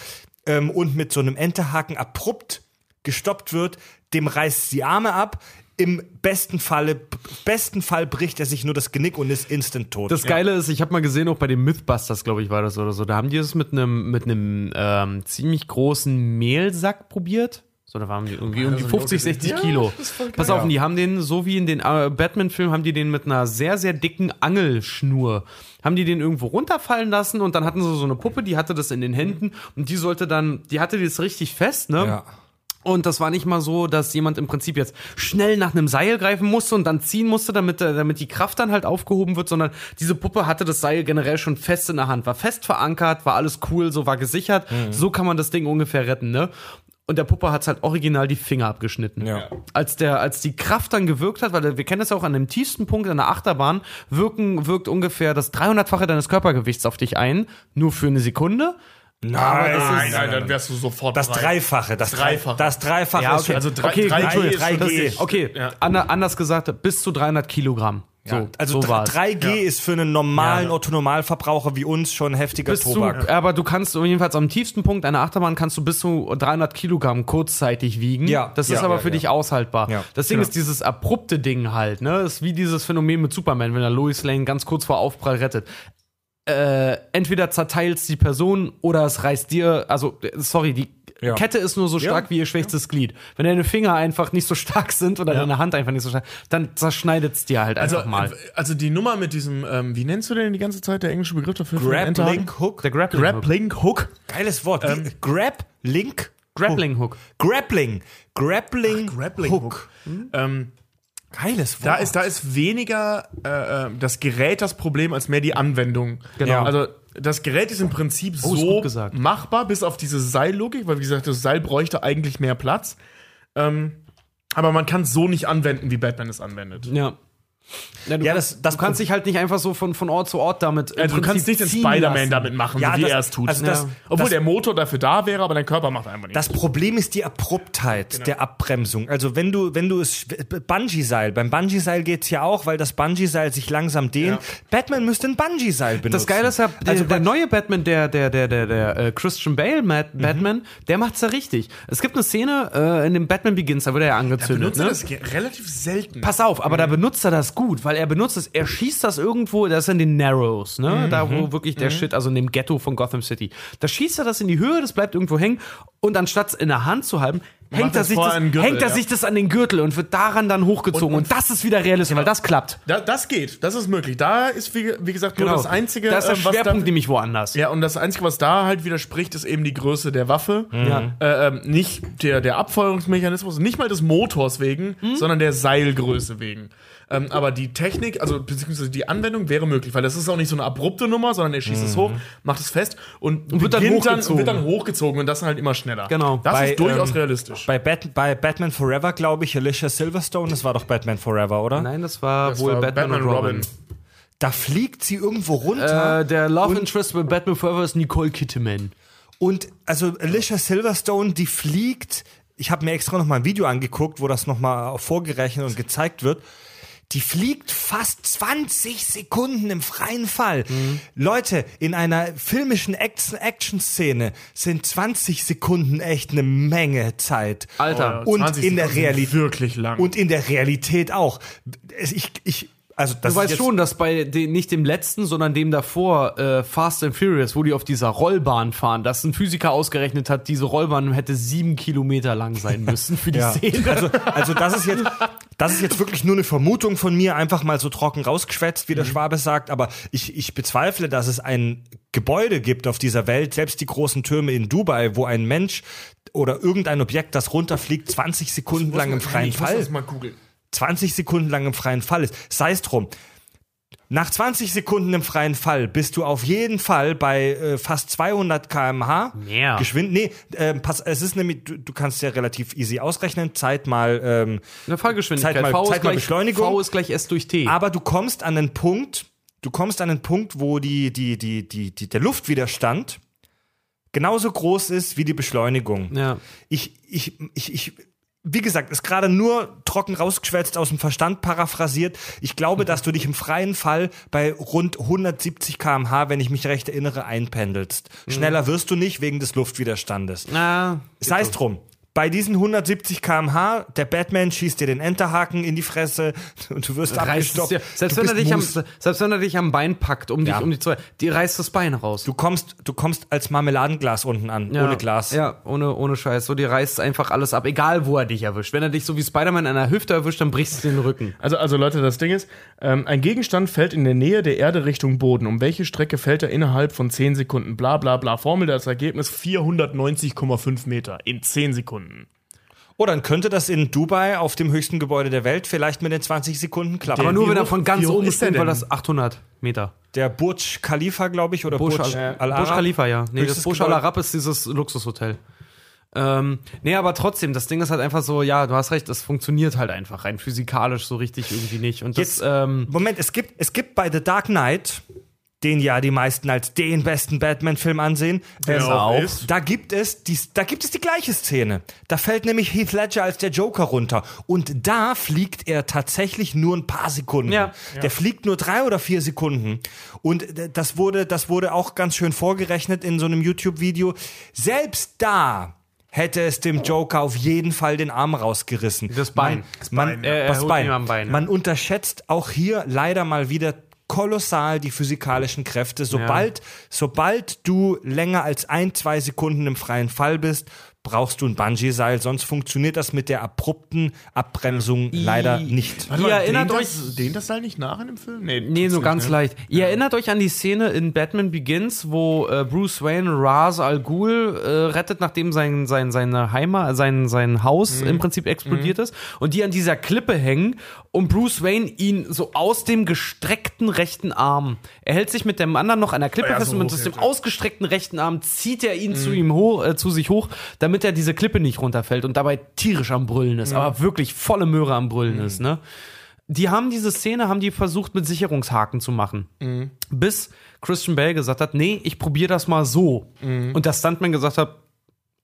ähm, und mit so einem Enterhaken abrupt gestoppt wird, dem reißt die Arme ab. Im besten Falle, besten Fall bricht er sich nur das Genick und ist instant tot. Das Geile ist, ich habe mal gesehen, auch bei den Mythbusters, glaube ich, war das oder so. Da haben die es mit einem mit einem ähm, ziemlich großen Mehlsack probiert. So, da waren die irgendwie um die 50, 60 Kilo. Pass auf, und die haben den, so wie in den äh, Batman-Filmen, haben die den mit einer sehr, sehr dicken Angelschnur, haben die den irgendwo runterfallen lassen und dann hatten sie so eine Puppe, die hatte das in den Händen und die sollte dann, die hatte das richtig fest, ne? Ja. Und das war nicht mal so, dass jemand im Prinzip jetzt schnell nach einem Seil greifen musste und dann ziehen musste, damit, äh, damit die Kraft dann halt aufgehoben wird, sondern diese Puppe hatte das Seil generell schon fest in der Hand, war fest verankert, war alles cool, so war gesichert. So kann man das Ding ungefähr retten, ne? Und der Puppe hat's halt original die Finger abgeschnitten. Ja. Als, der, als die Kraft dann gewirkt hat, weil wir kennen das ja auch an dem tiefsten Punkt an der Achterbahn, wirken, wirkt ungefähr das 300-fache deines Körpergewichts auf dich ein, nur für eine Sekunde. Nein, Nein, nein, dann wärst du sofort Das. Dreifache, das Dreifache. Das Dreifache Ja, ist okay. Also drei, Okay, drei, gut, G ist schon 3G. richtig. Okay, Ja. ander, anders gesagt, bis zu 300 Kilogramm. So, Also so war's. 3G ist für einen normalen Otto-Normalverbraucher wie uns schon heftiger Bis zu, Tobak. aber du kannst jedenfalls am tiefsten Punkt einer Achterbahn kannst du bis zu 300 Kilogramm kurzzeitig wiegen. Ja, das ja, ist aber ja, für ja. dich aushaltbar. Ja, das Ding ist dieses abrupte Ding halt, ne? Das ist wie dieses Phänomen mit Superman, wenn er Lois Lane ganz kurz vor Aufprall rettet. Äh, entweder zerteilst die Person oder es reißt dir, also äh, sorry, die Ja. Kette ist nur so stark wie ihr schwächstes Glied. Wenn deine Finger einfach nicht so stark sind oder deine Hand einfach nicht so stark, dann zerschneidet es dir halt Also, einfach mal. also die Nummer mit diesem, ähm, wie nennst du denn die ganze Zeit der englische Begriff dafür? für den Grappling? Hook. Der Grappling Hook. Grappling Hook. Geiles Wort. Ähm, Grab, Link, Grappling Hook. Grappling. Grappling, Grappling Hook. Ähm, Geiles Wort. da ist, da ist weniger äh, äh, das Gerät das Problem als mehr die Anwendung. Genau. Also das Gerät ist im Prinzip Oh, so machbar, bis auf diese Seillogik, weil wie gesagt, das Seil bräuchte eigentlich mehr Platz. Ähm, aber man kann es so nicht anwenden, wie Batman es anwendet. Ja. Ja, du, Ja, kannst, das- das du kannst dich halt nicht einfach so von, von Ort zu Ort damit. Also du kannst nicht den Spider-Man damit machen, Ja, so wie das- er es tut. also das- Obwohl das- der Motor dafür da wäre, aber dein Körper macht einfach nicht. Das Problem ist die Abruptheit Genau. der Abbremsung. Also wenn du, wenn du es Bungee-Seil, beim Bungee-Seil geht's ja auch, weil das Bungee-Seil sich langsam dehnt. Batman müsste ein Bungee-Seil benutzen. Das Geile ist ja, der, Also der neue Batman, der, der, der, der, der äh, Christian Bale Matt, Mhm. Batman, der macht's ja richtig. Es gibt eine Szene äh, in dem Batman Begins, da wird er ja angezündet. benutzt er ne? das relativ selten. Pass auf, aber Mhm. da benutzt er das gut, weil er benutzt es, er schießt das irgendwo, das ist in den Narrows, ne? Mhm. Da, wo wirklich der Shit, also in dem Ghetto von Gotham City. Da schießt er das in die Höhe, das bleibt irgendwo hängen und anstatt es in der Hand zu halten, hängt er, das sich das, an den Gürtel, hängt er ja. sich das an den Gürtel und wird daran dann hochgezogen. Und, Und- und- das ist wieder realistisch, weil das klappt. Da, das geht, das ist möglich. Da ist, wie, wie gesagt, nur das Einzige, Da ist der ähm, Schwerpunkt da, nämlich woanders. Ja, und das Einzige, was da halt widerspricht, ist eben die Größe der Waffe. Ja. Äh, ähm, nicht der, der Abfeuerungsmechanismus, nicht mal des Motors wegen, Hm? sondern der Seilgröße wegen. Ähm, aber die Technik, also beziehungsweise die Anwendung wäre möglich, weil das ist auch nicht so eine abrupte Nummer, sondern er schießt es hoch, macht es fest und, Hm. wird dann hochgezogen. wird dann hochgezogen und das halt immer schneller. Genau. Das Bei, ist durchaus ähm, realistisch. Bei, Bat bei Batman Forever, glaube ich, Alicia Silverstone, das war doch Batman Forever, oder? Nein, das war Das wohl war Batman, und Robin. Da fliegt sie irgendwo runter. Äh, der Love Interest bei Batman Forever ist Nicole Kidman. Und also Alicia Silverstone, die fliegt, ich habe mir extra noch mal ein Video angeguckt, wo das noch mal vorgerechnet und gezeigt wird. Die fliegt fast 20 Sekunden im freien Fall. Leute, in einer filmischen Action- Action-Szene sind 20 Sekunden echt eine Menge Zeit. Alter. Oh, und 20 in der Sekunden sind Realität wirklich lang. Und in der Realität auch. Ich, ich, also das Du weißt schon, dass bei den, nicht dem letzten, sondern dem davor, äh, Fast and Furious, wo die auf dieser Rollbahn fahren, dass ein Physiker ausgerechnet hat, diese Rollbahn hätte sieben Kilometer lang sein müssen für die Ja. Szene. Also, also das ist jetzt, das ist jetzt wirklich nur eine Vermutung von mir, einfach mal so trocken rausgeschwätzt, wie der Schwabe sagt. Aber ich, ich bezweifle, dass es ein Gebäude gibt auf dieser Welt, selbst die großen Türme in Dubai, wo ein Mensch oder irgendein Objekt, das runterfliegt, 20 Sekunden lang im freien ich muss Fall. das mal googeln. 20 Sekunden lang im freien Fall ist. Sei es drum. Nach 20 Sekunden im freien Fall bist du auf jeden Fall bei äh, fast 200 km/h. Mehr. Geschwind. Nee, ähm, pass, es ist nämlich, du, du kannst ja relativ easy ausrechnen. Zeit mal. Ähm, Eine Fallgeschwindigkeit. Zeit mal- v, Zeit ist mal gleich, Beschleunigung. v ist gleich S durch T. aber du kommst an einen Punkt, du kommst an einen Punkt, wo die, die, die, die, die, der Luftwiderstand genauso groß ist wie die Beschleunigung. ja. Ich, ich, ich, ich, wie gesagt, ist gerade nur trocken rausgeschwätzt aus dem Verstand paraphrasiert. Ich glaube, dass du dich im freien Fall bei rund 170 km/h, wenn ich mich recht erinnere, einpendelst. Schneller wirst du nicht wegen des Luftwiderstandes. Na, Sei es drum. Bei diesen 170 km/h, der Batman schießt dir den Enterhaken in die Fresse und du wirst reißt es abgestoppt. dir, selbst, du, wenn er am, selbst wenn er dich am Bein packt, um Ja. dich um die zwei, die reißt das Bein raus. du kommst, du kommst als Marmeladenglas unten an, Ja. ohne Glas. Ja, ohne, ohne Scheiß. So, die reißt einfach alles ab, egal wo er dich erwischt. Wenn er dich so wie Spider-Man an der Hüfte erwischt, dann brichst du den Rücken. Also, also Leute, das Ding ist, ähm, ein Gegenstand fällt in der Nähe der Erde Richtung Boden. Um welche Strecke fällt er innerhalb von 10 Sekunden? Bla bla bla. Formel das Ergebnis 490,5 Meter in 10 Sekunden. Oh, dann könnte das in Dubai auf dem höchsten Gebäude der Welt vielleicht mit den 20 Sekunden klappen. Aber nur wenn er von ganz oben ist springt, weil denn? das 800 Meter. Der Burj Khalifa, glaube ich, oder Burj, Burj, Al Al Burj. Khalifa, ja. Nee, das Burj Gebäude. Al Arab ist dieses Luxushotel. Ähm, nee, aber trotzdem, das Ding ist halt einfach so, ja, du hast recht, das funktioniert halt einfach rein physikalisch so richtig irgendwie nicht. Und das, Jetzt, ähm, Moment, es gibt, es gibt bei The Dark Knight, den ja die meisten als den besten Batman-Film ansehen, ähm, auch ist. da gibt es die, da gibt es die gleiche Szene. Da fällt nämlich Heath Ledger als der Joker runter und da fliegt er tatsächlich nur ein paar Sekunden. Ja. Der fliegt nur drei oder vier Sekunden und d- das wurde, das wurde auch ganz schön vorgerechnet in so einem YouTube-Video. Selbst da hätte es dem Joker auf jeden Fall den Arm rausgerissen. Das Bein. Man, Bein, man, ja. Er das Bein. Bein, ja. Man unterschätzt auch hier leider mal wieder kolossal die physikalischen Kräfte. Sobald, sobald du länger als ein, zwei Sekunden im freien Fall bist, brauchst du ein Bungee-Seil, sonst funktioniert das mit der abrupten Abbremsung leider nicht. Ihr erinnert dehnt euch- Das, dehnt das Seil nicht nach in dem Film? Nee, nur nicht, ganz ne? leicht. Ihr erinnert euch an die Szene in Batman Begins, wo äh, Bruce Wayne Ra's al Ghul äh, rettet, nachdem sein, sein, seine Heimat, sein, sein Haus Mhm. im Prinzip explodiert ist und die an dieser Klippe hängen und Bruce Wayne ihn so aus dem gestreckten rechten Arm, er hält sich mit dem anderen noch an der Klippe Ja, fest so und mit dem ausgestreckten rechten Arm zieht er ihn Mhm. zu ihm hoch, äh, zu sich hoch, damit er diese Klippe nicht runterfällt und dabei tierisch am Brüllen ist, aber wirklich volle Möhre am Brüllen ist, ne? Die haben diese Szene, haben die versucht mit Sicherungshaken zu machen. Bis Christian Bale gesagt hat, nee, ich probiere das mal so. Und der Stuntman gesagt hat,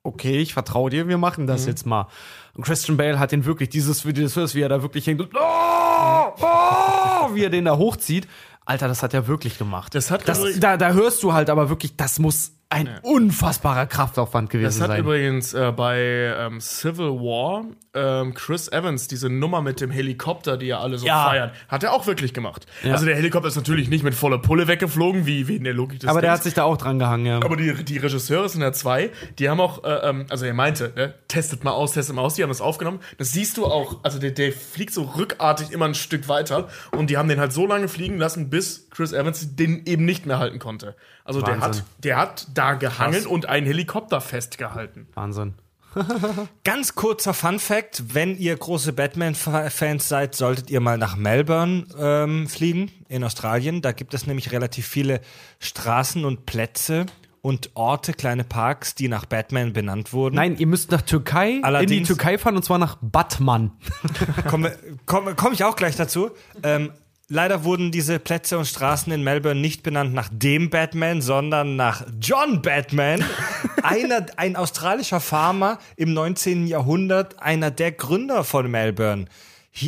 okay, ich vertraue dir, wir machen das jetzt mal. Und Christian Bale hat den wirklich, dieses, dieses, wie er da wirklich hängt und, oh, oh, wie er den da hochzieht. Alter, das hat er wirklich gemacht. Das hat das, da, da hörst du halt aber wirklich, das muss ein unfassbarer Kraftaufwand gewesen Das hat sein. übrigens äh, bei ähm, Civil War ähm, Chris Evans diese Nummer mit dem Helikopter, die ja alle so Ja. feiern, hat er auch wirklich gemacht. Ja. Also der Helikopter ist natürlich nicht mit voller Pulle weggeflogen, wie, wie in der Logik des aber der Dings. hat sich da auch dran gehangen, ja. Aber die, die Regisseure sind ja zwei, die haben auch, äh, ähm, also er meinte, ne, testet mal aus, testet mal aus, die haben das aufgenommen. Das siehst du auch, also der, der fliegt so rückartig immer ein Stück weiter und die haben den halt so lange fliegen lassen, bis Chris Evans den eben nicht mehr halten konnte. Also der hat, der hat da gehangen und einen Helikopter festgehalten. Wahnsinn. Ganz kurzer Fun Fact: Wenn ihr große Batman-Fans seid, solltet ihr mal nach Melbourne ähm, fliegen in Australien. Da gibt es nämlich relativ viele Straßen und Plätze und Orte, kleine Parks, die nach Batman benannt wurden. Nein, ihr müsst nach Türkei, in die Allerdings- Türkei fahren und zwar nach Batman. komme komm, komm ich auch gleich dazu. Ähm, leider wurden diese Plätze und Straßen in Melbourne nicht benannt nach dem Batman, sondern nach John Batman, einer, ein australischer Farmer im 19. Jahrhundert, einer der Gründer von Melbourne.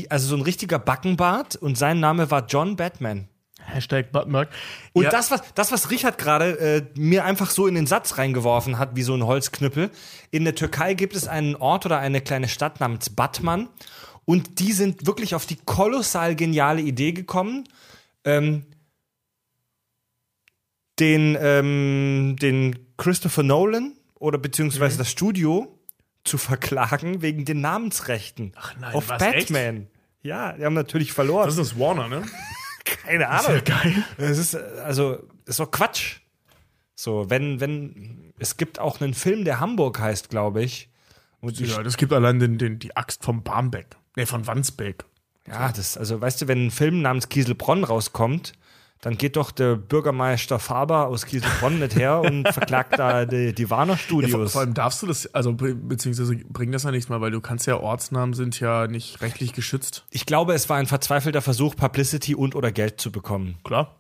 also so ein richtiger Backenbart und sein Name war John Batman. Hashtag Buttonmark. Und Ja. das, was, das, was Richard gerade äh, mir einfach so in den Satz reingeworfen hat, wie so ein Holzknüppel. In der Türkei gibt es einen Ort oder eine kleine Stadt namens Batman. Und die sind wirklich auf die kolossal geniale Idee gekommen, ähm, den, ähm, den Christopher Nolan oder beziehungsweise das Studio zu verklagen wegen den Namensrechten Ach nein, auf Batman. Ja, die haben natürlich verloren. Das ist Warner, ne? Keine Ahnung. geil. Es ist, also, ist doch Quatsch. So, wenn, wenn, es gibt auch einen Film, der Hamburg heißt, glaube ich. Und Ja, das gibt allein den, den, die Axt vom Barmbek. Ne, von Wandsbek. ja, das, also, weißt du, wenn ein Film namens Kieselbronn rauskommt, dann geht doch der Bürgermeister Faber aus Kieselbronn nicht her und verklagt da die, die Warner Ja, vor, Studios. vor allem darfst du das, also be- beziehungsweise bringt das ja nichts mal, weil du kannst ja, Ortsnamen sind ja nicht rechtlich geschützt. ich glaube, es war ein verzweifelter Versuch, Publicity und oder Geld zu bekommen. Klar.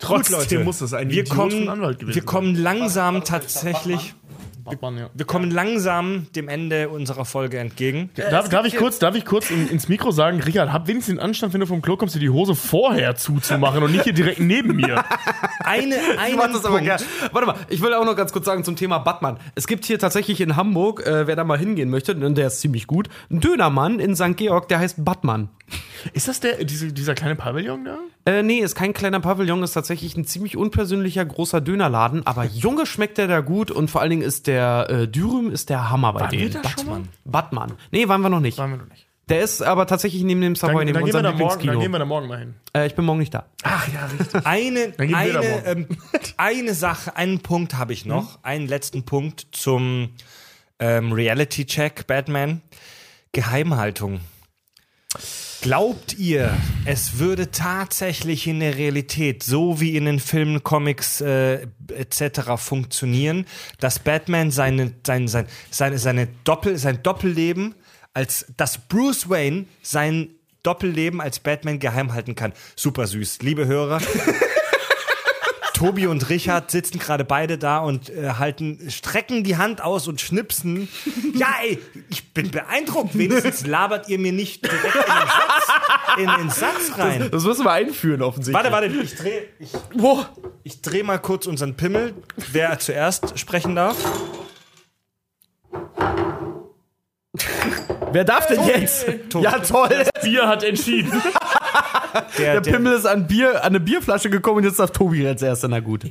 Gut, Trotzdem muss das ein wir Idiot kommen, von Anwalt gewesen wir kommen langsam tatsächlich, sein. Ja. wir kommen langsam dem Ende unserer Folge entgegen. Darf, darf ich kurz, darf ich kurz in, ins Mikro sagen, Richard, hab wenigstens den Anstand, wenn du vom Klo kommst, dir die Hose vorher zuzumachen und nicht hier direkt neben mir. Eine, gerne. Warte mal, ich will auch noch ganz kurz sagen zum Thema Batman. Es gibt hier tatsächlich in Hamburg, äh, wer da mal hingehen möchte, und der ist ziemlich gut, einen Dönermann in St. Georg, der heißt Batman. Ist das der, diese, dieser kleine Pavillon da? Äh, nee, ist kein kleiner Pavillon, ist tatsächlich ein ziemlich unpersönlicher großer Dönerladen, aber Junge schmeckt der da gut und vor allen Dingen ist der äh, Dürüm ist der Hammer bei denen. wir da schon mal? Batman. Nee, waren wir noch nicht. Waren wir noch nicht. Der ist aber tatsächlich neben dem Dann, Savoy, dann, neben gehen wir unserem da morgen, dann gehen wir da morgen mal hin. äh, ich bin morgen nicht da. Ach ja, richtig. Eine, Dann gehen eine, ähm, eine Sache, einen Punkt habe ich noch. Einen letzten Punkt zum ähm, Reality-Check Batman. Geheimhaltung. Glaubt ihr, es würde tatsächlich in der Realität, so wie in den Filmen, Comics äh, etc. funktionieren, dass Batman seine, sein, sein, seine, seine Doppel, sein Doppelleben als dass Bruce Wayne sein Doppelleben als Batman geheim halten kann? Super süß. Liebe Hörer, Tobi und Richard sitzen gerade beide da und äh, halten, strecken die Hand aus und schnipsen. Ja, ey, ich bin beeindruckt. Wenigstens labert ihr mir nicht direkt in den Satz, in den Satz rein. Das müssen wir einführen offensichtlich. Warte, warte, ich dreh, ich, ich dreh mal kurz unseren Pimmel. Wer zuerst sprechen darf? Wer darf denn jetzt? Tobi. Ja, toll. Bier hat entschieden. Der, Der Pimmel ist an, Bier, an eine Bierflasche gekommen und jetzt darf Tobi als erster. Na gut.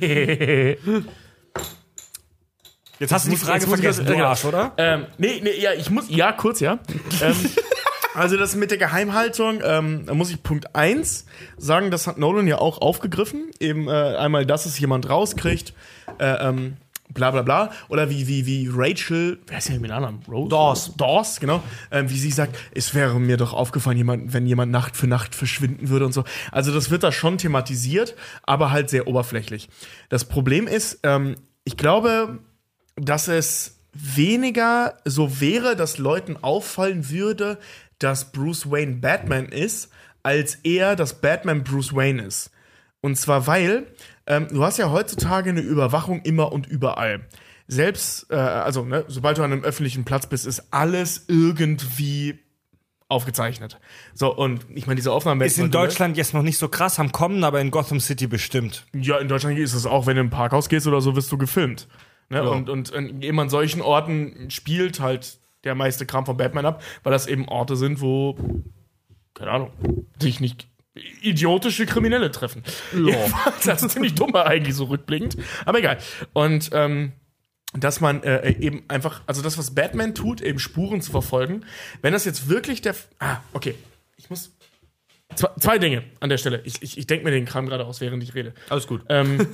Jetzt hast du die Frage vergessen, das- du. Arsch, oder? ähm, nee, nee, ja, ich muss, ja, kurz, ja. ähm, also das mit der Geheimhaltung, ähm, da muss ich Punkt 1 sagen, das hat Nolan ja auch aufgegriffen. Eben äh, einmal, dass es jemand rauskriegt, äh, ähm, bla bla bla. Oder wie, wie, wie Rachel, wer ist ja mit Namen? Rose? Dawes. Dawes, genau. Ähm, wie sie sagt, es wäre mir doch aufgefallen, jemand, wenn jemand Nacht für Nacht verschwinden würde und so. Also das wird da schon thematisiert, aber halt sehr oberflächlich. Das Problem ist, ähm, ich glaube, dass es weniger so wäre, dass Leuten auffallen würde, dass Bruce Wayne Batman ist, als eher, dass Batman Bruce Wayne ist. Und zwar weil, ähm, du hast ja heutzutage eine Überwachung immer und überall. Selbst, äh, also, ne, sobald du an einem öffentlichen Platz bist, ist alles irgendwie aufgezeichnet. So, und ich meine, diese Aufnahmen Ist in Deutschland jetzt noch nicht so krass am Kommen, aber in Gotham City bestimmt. Ja, in Deutschland ist es auch, wenn du im Parkhaus gehst oder so, wirst du gefilmt. Ne? Und, und, und eben an solchen Orten spielt halt der meiste Kram von Batman ab, weil das eben Orte sind, wo, keine Ahnung, sich nicht idiotische Kriminelle treffen. Das ist ziemlich dumm eigentlich so rückblickend. Aber egal. Und ähm, dass man äh, eben einfach, also das, was Batman tut, eben Spuren zu verfolgen, wenn das jetzt wirklich der. F ah, okay. Ich muss. Zwei, zwei Dinge an der Stelle. Ich, ich, ich denke mir den Kram gerade aus, während ich rede. Alles gut. Ähm,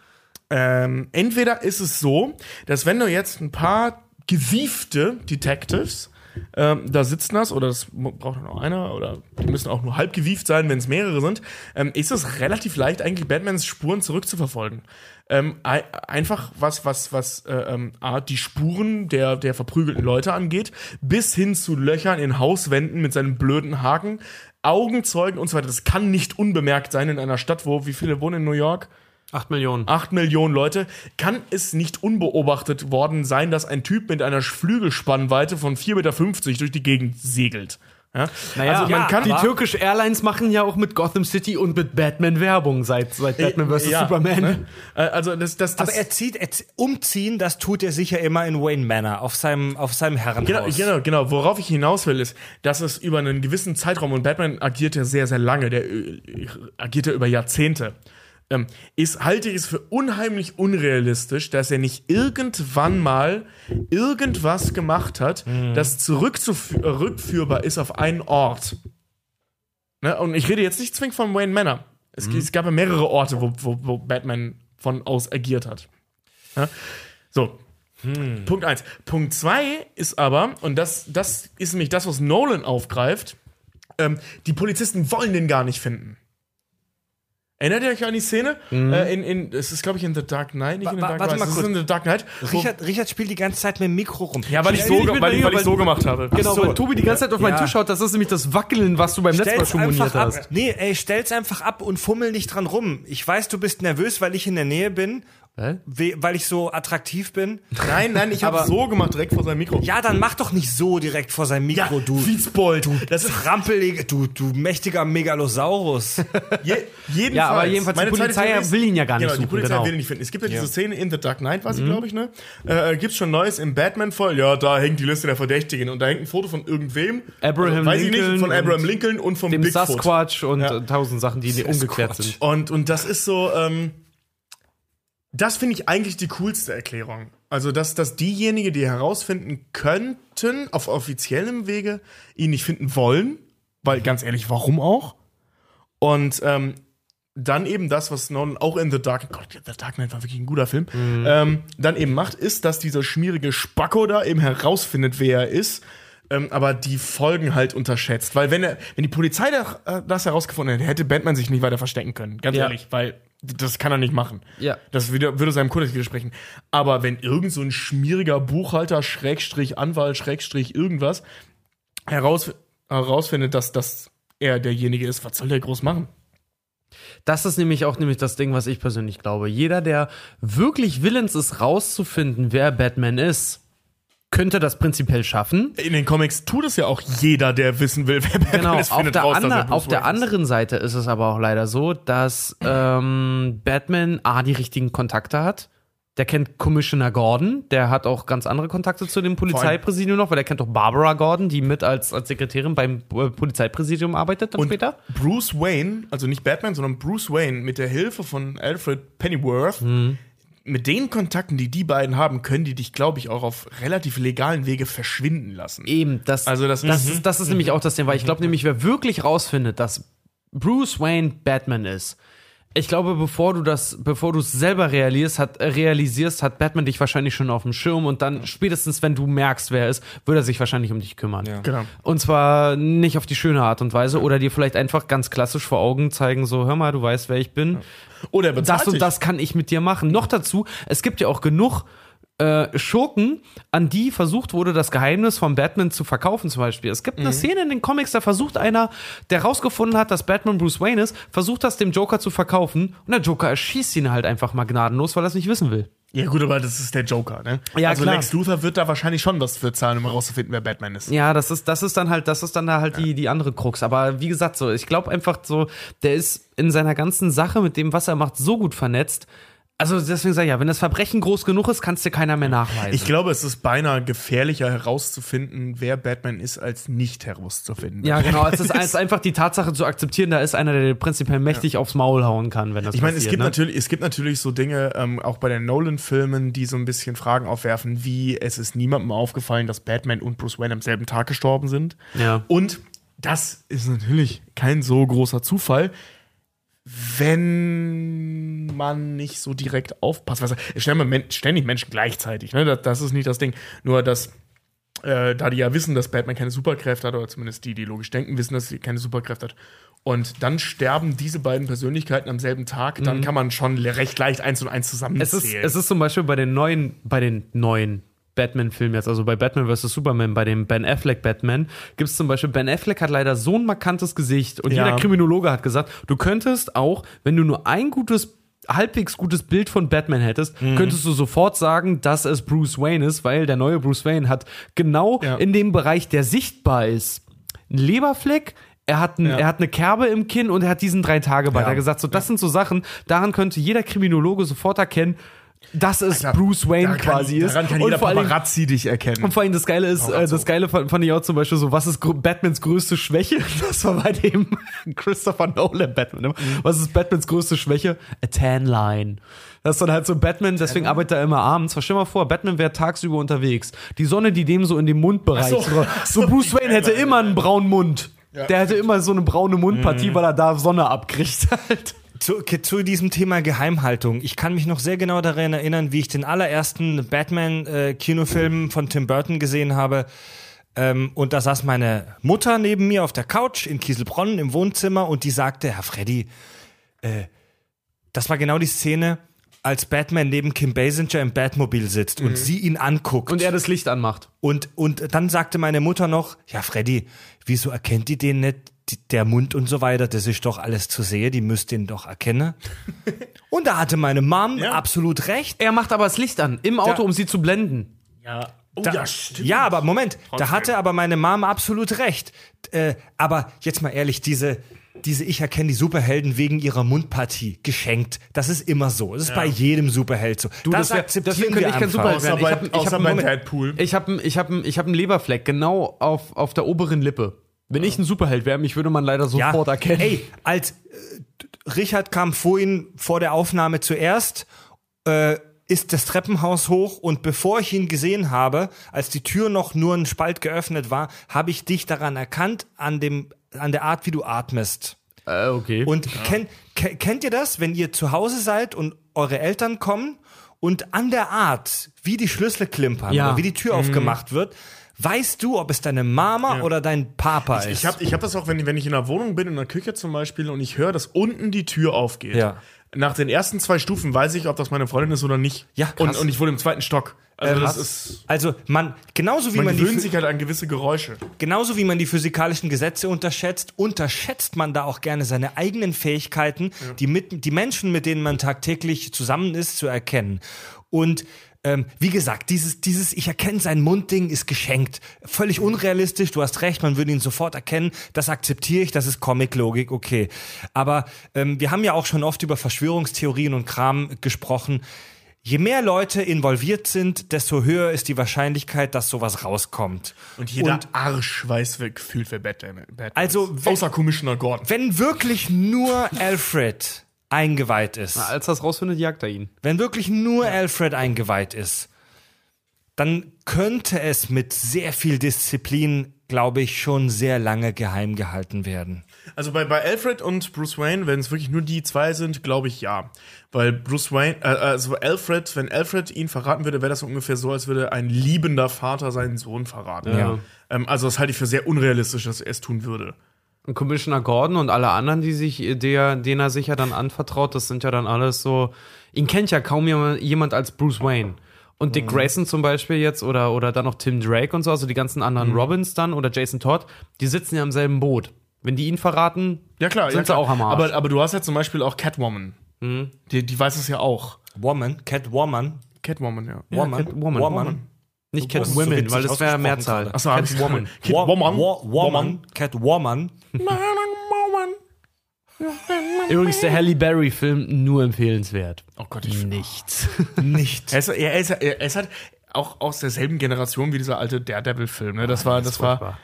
ähm, entweder ist es so, dass wenn du jetzt ein paar gewiefte Detectives ähm, da sitzen hast, oder das braucht nur einer, oder die müssen auch nur halb gewieft sein, wenn es mehrere sind, ähm, ist es relativ leicht, eigentlich Batmans Spuren zurückzuverfolgen. Ähm, ei- einfach was, was, was äh, ähm, A, die Spuren der, der verprügelten Leute angeht, bis hin zu Löchern in Hauswänden mit seinen blöden Haken, Augenzeugen und so weiter. Das kann nicht unbemerkt sein in einer Stadt, wo, wie viele wohnen in New York? Acht Millionen. 8 Millionen Leute, kann es nicht unbeobachtet worden sein, dass ein Typ mit einer Flügelspannweite von 4,50 Meter durch die Gegend segelt. Ja? Naja, also man kann die Turkish Airlines machen ja auch mit Gotham City und mit Batman Werbung seit, seit Batman vs. Ja, Superman. ne? Äh, Also das, das, das Aber er zieht, er zieht, umziehen, das tut er sicher immer in Wayne Manor, auf seinem, auf seinem Herrenhaus. Genau, genau, genau. Worauf ich hinaus will, ist, dass es über einen gewissen Zeitraum, und Batman agiert ja sehr, sehr lange, der äh, agiert ja über Jahrzehnte, ähm, ist, halte ich es für unheimlich unrealistisch, dass er nicht irgendwann mal irgendwas gemacht hat, das zurückführbar ist auf einen Ort. Ne? Und ich rede jetzt nicht zwingend von Wayne Manor. Es, es gab ja mehrere Orte, wo, wo, wo Batman von aus agiert hat. Ja? So, Punkt eins. Punkt zwei ist aber, und das, das ist nämlich das, was Nolan aufgreift, ähm, die Polizisten wollen den gar nicht finden. Erinnert ihr euch an die Szene? Äh, in, in, es ist, glaube ich, in The Dark Knight, nicht in The Dark warte Knight. mal es ist kurz. in The Dark Knight. Richard, Richard spielt die ganze Zeit mit dem Mikro rum. ja, weil ich, so, weil weil dir, ich so weil- gemacht habe. Genau, so. weil Tobi die ganze Zeit auf meinen Ja. Tisch schaut, das ist nämlich das Wackeln, was du beim letzten Mal Stell's schon moniert ab. hast. Nee, ey, stell's einfach ab und fummel nicht dran rum. Ich weiß, du bist nervös, weil ich in der Nähe bin? We- weil ich so attraktiv bin. Nein, nein, ich habe so gemacht, direkt vor seinem Mikro. Ja, dann mach doch nicht so direkt vor seinem Mikro, du. Fitzbold. Du, das ist rampelige, du, du mächtiger Megalosaurus. Je, jedenfalls, Ja, aber jedenfalls, die meine zweite Polizei ist- will ihn ja gar nicht genau, die suchen, Polizei genau. will ihn nicht finden. Es gibt ja diese Szene in The Dark Knight, war sie, glaube ich, ne? Äh, gibt's schon Neues im Batman-Fall? Ja, da hängt die Liste der Verdächtigen und da hängt ein Foto von irgendwem. Abraham also, weiß ich Lincoln nicht, von Abraham Lincoln und vom Dem Bigfoot. Sasquatch und Ja. äh, tausend Sachen, die ungeklärt sind. Und, und das ist so, ähm, das finde ich eigentlich die coolste Erklärung. Also, dass, dass diejenigen, die herausfinden könnten, auf offiziellem Wege, ihn nicht finden wollen, weil ganz ehrlich, warum auch? Und ähm, dann eben das, was Nolan auch in The Dark Gott, The Dark Knight war wirklich ein guter Film, ähm, dann eben macht, ist, dass dieser schmierige Spacko da eben herausfindet, wer er ist, ähm, aber die Folgen halt unterschätzt. Weil wenn er, wenn die Polizei äh, das herausgefunden hätte, hätte Batman sich nicht weiter verstecken können. Ganz Ja. ehrlich, weil das kann er nicht machen. Ja. Das würde, würde seinem Kodex widersprechen. Aber wenn irgend so ein schmieriger Buchhalter, Schrägstrich, Anwalt, Schrägstrich, irgendwas heraus, herausfindet, dass das er derjenige ist, was soll der groß machen? Das ist nämlich auch nämlich das Ding, was ich persönlich glaube. Jeder, der wirklich willens ist, rauszufinden, wer Batman ist, könnte das prinzipiell schaffen. In den Comics tut es ja auch jeder, der wissen will, wer Batman Genau, ist, auf findet der, er auf der anderen Seite ist es aber auch leider so, dass ähm, Batman A, die richtigen Kontakte hat. Der kennt Commissioner Gordon, der hat auch ganz andere Kontakte zu dem Polizeipräsidium noch, weil der kennt auch Barbara Gordon, die mit als, als Sekretärin beim äh, Polizeipräsidium arbeitet dann Und später. Bruce Wayne, also nicht Batman, sondern Bruce Wayne mit der Hilfe von Alfred Pennyworth, Mhm. Mit den Kontakten, die die beiden haben, können die dich, glaube ich, auch auf relativ legalen Wege verschwinden lassen. Eben, das, Also das- das, Mhm. ist, das ist nämlich auch das Ding, weil ich glaube nämlich, wer wirklich rausfindet, dass Bruce Wayne Batman ist, ich glaube, bevor du das, bevor du es selber realisierst hat, äh, realisierst, hat Batman dich wahrscheinlich schon auf dem Schirm und dann spätestens, wenn du merkst, wer er ist, würde er sich wahrscheinlich um dich kümmern. Genau. Und zwar nicht auf die schöne Art und Weise oder dir vielleicht einfach ganz klassisch vor Augen zeigen, so, hör mal, du weißt, wer ich bin. Oder er bezahlt Das und dich. das kann ich mit dir machen. Noch dazu, es gibt ja auch genug äh, Schurken, an die versucht wurde, das Geheimnis von Batman zu verkaufen, zum Beispiel. Es gibt Mhm. eine Szene in den Comics, da versucht einer, der rausgefunden hat, dass Batman Bruce Wayne ist, versucht das dem Joker zu verkaufen und der Joker erschießt ihn halt einfach mal gnadenlos, weil er es nicht wissen will. Ja, gut, aber das ist der Joker, ne? Ja, also klar. Lex Luthor wird da wahrscheinlich schon was für zahlen, um herauszufinden, wer Batman ist. Ja, das ist, das ist dann halt, das ist dann da halt die, die andere Krux. Aber wie gesagt, so, ich glaube einfach so, der ist in seiner ganzen Sache mit dem, was er macht, so gut vernetzt. Also deswegen sage ich ja, wenn das Verbrechen groß genug ist, kannst dir keiner mehr nachweisen. Ich glaube, es ist beinahe gefährlicher herauszufinden, wer Batman ist, als nicht herauszufinden. Ja, genau. Es ist, ist einfach die Tatsache zu akzeptieren, da ist einer, der dir prinzipiell mächtig aufs Maul hauen kann, wenn das Ich meine, es gibt ne? natürlich, es gibt natürlich so Dinge, ähm, auch bei den Nolan-Filmen, die so ein bisschen Fragen aufwerfen, wie es ist niemandem aufgefallen, dass Batman und Bruce Wayne am selben Tag gestorben sind. Ja. Und das ist natürlich kein so großer Zufall, wenn man nicht so direkt aufpasst. Es sterben Men- ständig Menschen gleichzeitig, ne? Das, das ist nicht das Ding. Nur, dass äh, da die ja wissen, dass Batman keine Superkräfte hat, oder zumindest die, die logisch denken, wissen, dass sie keine Superkräfte hat. Und dann sterben diese beiden Persönlichkeiten am selben Tag, dann kann man schon recht leicht eins und eins Es zusammenzählen. ist, es ist zum Beispiel bei den neuen, bei den neuen Batman-Filmen jetzt, also bei Batman vs. Superman, bei dem Ben Affleck Batman, gibt es zum Beispiel, Ben Affleck hat leider so ein markantes Gesicht und Ja. jeder Kriminologe hat gesagt, du könntest auch, wenn du nur ein gutes halbwegs gutes Bild von Batman hättest, Mhm. könntest du sofort sagen, dass es Bruce Wayne ist, weil der neue Bruce Wayne hat genau Ja. in dem Bereich, der sichtbar ist, einen Leberfleck, er hat, ein, er hat eine Kerbe im Kinn und er hat diesen drei Tage Bart. Er hat gesagt, so das sind so Sachen, daran könnte jeder Kriminologe sofort erkennen, dass es Bruce Wayne kann- quasi ist. Daran kann und jeder vor allem, Paparazzi dich erkennen. und vor allem das Geile ist, äh, das Geile fand, fand ich auch zum Beispiel so, was ist Batmans größte Schwäche? Das war bei dem Christopher Nolan Batman. immer. Was ist Batmans größte Schwäche? A tan line. Das ist dann halt so Batman, deswegen arbeitet er immer abends. Stell dir mal vor, Batman wäre tagsüber unterwegs. Die Sonne, die dem so in den Mundbereich. So. so. so Bruce Wayne hätte immer einen braunen Mund. Der hätte immer so eine braune Mundpartie, weil er da Sonne abkriegt halt. Zu, zu diesem Thema Geheimhaltung. Ich kann mich noch sehr genau daran erinnern, wie ich den allerersten Batman-Kinofilm von Tim Burton gesehen habe. Ähm, und da saß meine Mutter neben mir auf der Couch in Kieselbronn im Wohnzimmer und die sagte, Herr Freddy, äh, das war genau die Szene, als Batman neben Kim Basinger im Batmobil sitzt und sie ihn anguckt. Und er das Licht anmacht. Und, und dann sagte meine Mutter noch, ja, Freddy, wieso erkennt die den nicht? Der Mund und so weiter, das ist doch alles zu sehen, die müsst ihn doch erkennen. und da hatte meine Mom absolut recht. Er macht aber das Licht an, im Auto, Da- um sie zu blenden. Oh, Da, ja, aber Moment, da hatte aber meine Mom absolut recht. Äh, aber jetzt mal ehrlich, diese, diese Ich erkenne die Superhelden wegen ihrer Mundpartie geschenkt. Das ist immer so. Das ist bei jedem Superheld so. Du, das wär- deswegen könnte ich kein einfach. Superheld werden. Ich habe ich hab, ich hab einen Leberfleck genau auf, auf der oberen Lippe. Wenn ich ein Superheld wäre, mich würde man leider Ja, sofort erkennen. ey, als äh, Richard kam vorhin vor der Aufnahme zuerst, äh, ist das Treppenhaus hoch und bevor ich ihn gesehen habe, als die Tür noch nur ein Spalt geöffnet war, habe ich dich daran erkannt, an, dem, an der Art, wie du atmest. Äh, okay. Und kenn, ke- kennt ihr das, wenn ihr zu Hause seid und eure Eltern kommen und an der Art, wie die Schlüssel klimpern Ja. oder wie die Tür aufgemacht wird, weißt du, ob es deine Mama oder dein Papa ist? Ich habe ich hab das auch, wenn, wenn ich in der Wohnung bin, in der Küche zum Beispiel, und ich höre, dass unten die Tür aufgeht. Ja. Nach den ersten zwei Stufen weiß ich, ob das meine Freundin ist oder nicht. Ja, krass. und, und ich wohne im zweiten Stock. Also Ähm, das ist. also man genauso wie Man man, die, gewöhnt Phy- sich halt an gewisse Geräusche. genauso wie man die physikalischen Gesetze unterschätzt, unterschätzt man da auch gerne seine eigenen Fähigkeiten, die mit die Menschen, mit denen man tagtäglich zusammen ist, zu erkennen. Und ähm, wie gesagt, dieses, dieses Ich erkenne sein Mundding ist geschenkt. Völlig unrealistisch, du hast recht, man würde ihn sofort erkennen. Das akzeptiere ich, das ist Comic-Logik, okay. Aber ähm, wir haben ja auch schon oft über Verschwörungstheorien und Kram gesprochen. Je mehr Leute involviert sind, desto höher ist die Wahrscheinlichkeit, dass sowas rauskommt. Und jeder Arsch weiß, wer gefühlt, wer Batman, Batman Also, ist. Außer Commissioner Gordon. Wenn wirklich nur Alfred eingeweiht ist, Als das rausfindet, jagt er ihn. wenn wirklich nur Alfred eingeweiht ist, dann könnte es mit sehr viel Disziplin, glaube ich, schon sehr lange geheim gehalten werden. Also bei, bei Alfred und Bruce Wayne, wenn es wirklich nur die zwei sind, glaube ich ja. Weil Bruce Wayne, äh, also Alfred, wenn Alfred ihn verraten würde, wäre das ungefähr so, als würde ein liebender Vater seinen Sohn verraten. Ja. Ähm, also das halte ich für sehr unrealistisch, dass er es tun würde. Und Commissioner Gordon und alle anderen, die sich, der, denen er sich ja dann anvertraut, das sind ja dann alles so. Ihn kennt ja kaum jemand, als Bruce Wayne. Und Dick Grayson zum Beispiel jetzt oder, oder dann noch Tim Drake und so, also die ganzen anderen Robins dann oder Jason Todd, die sitzen ja im selben Boot. Wenn die ihn verraten, Ja klar, sind ja, klar. sie auch am Arsch. Aber, aber du hast ja zum Beispiel auch Catwoman. Die, die weiß es ja auch. Woman, Catwoman, Catwoman, ja. Woman, Catwoman. Woman. Nicht so Catwomen, witzig weil das wäre Mehrzahl. Achso, Catwoman. Catwoman. Wo- Woman, Catwoman. Übrigens, der Halle Berry-Film nur empfehlenswert. Oh Gott, ich Nichts. Nicht. Er ist, er, ist, er ist halt auch aus derselben Generation wie dieser alte Daredevil-Film. Ne? Das war, das war.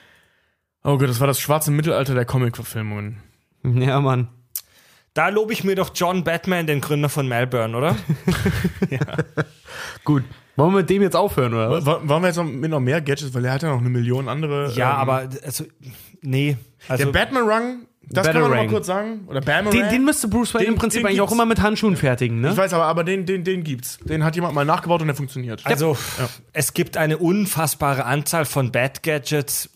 Oh Gott, das war das schwarze Mittelalter der Comic-Verfilmungen. Ja, Mann. Da lobe ich mir doch John Batman, den Gründer von Melbourne, oder? Gut. Wollen wir mit dem jetzt aufhören, oder? Wa- Wollen wir jetzt noch mit noch mehr Gadgets, weil er hat ja noch eine Million andere. Ja, ähm, aber also nee, also der Batman-Rung, das kann man noch mal kurz sagen. Oder Batman Den, den müsste Bruce Wayne Den- im Prinzip eigentlich auch immer mit Handschuhen fertigen, ne? Ich weiß aber, aber den, den, den gibt's. Den hat jemand mal nachgebaut und der funktioniert. Also, es gibt eine unfassbare Anzahl von Bad Gadgets.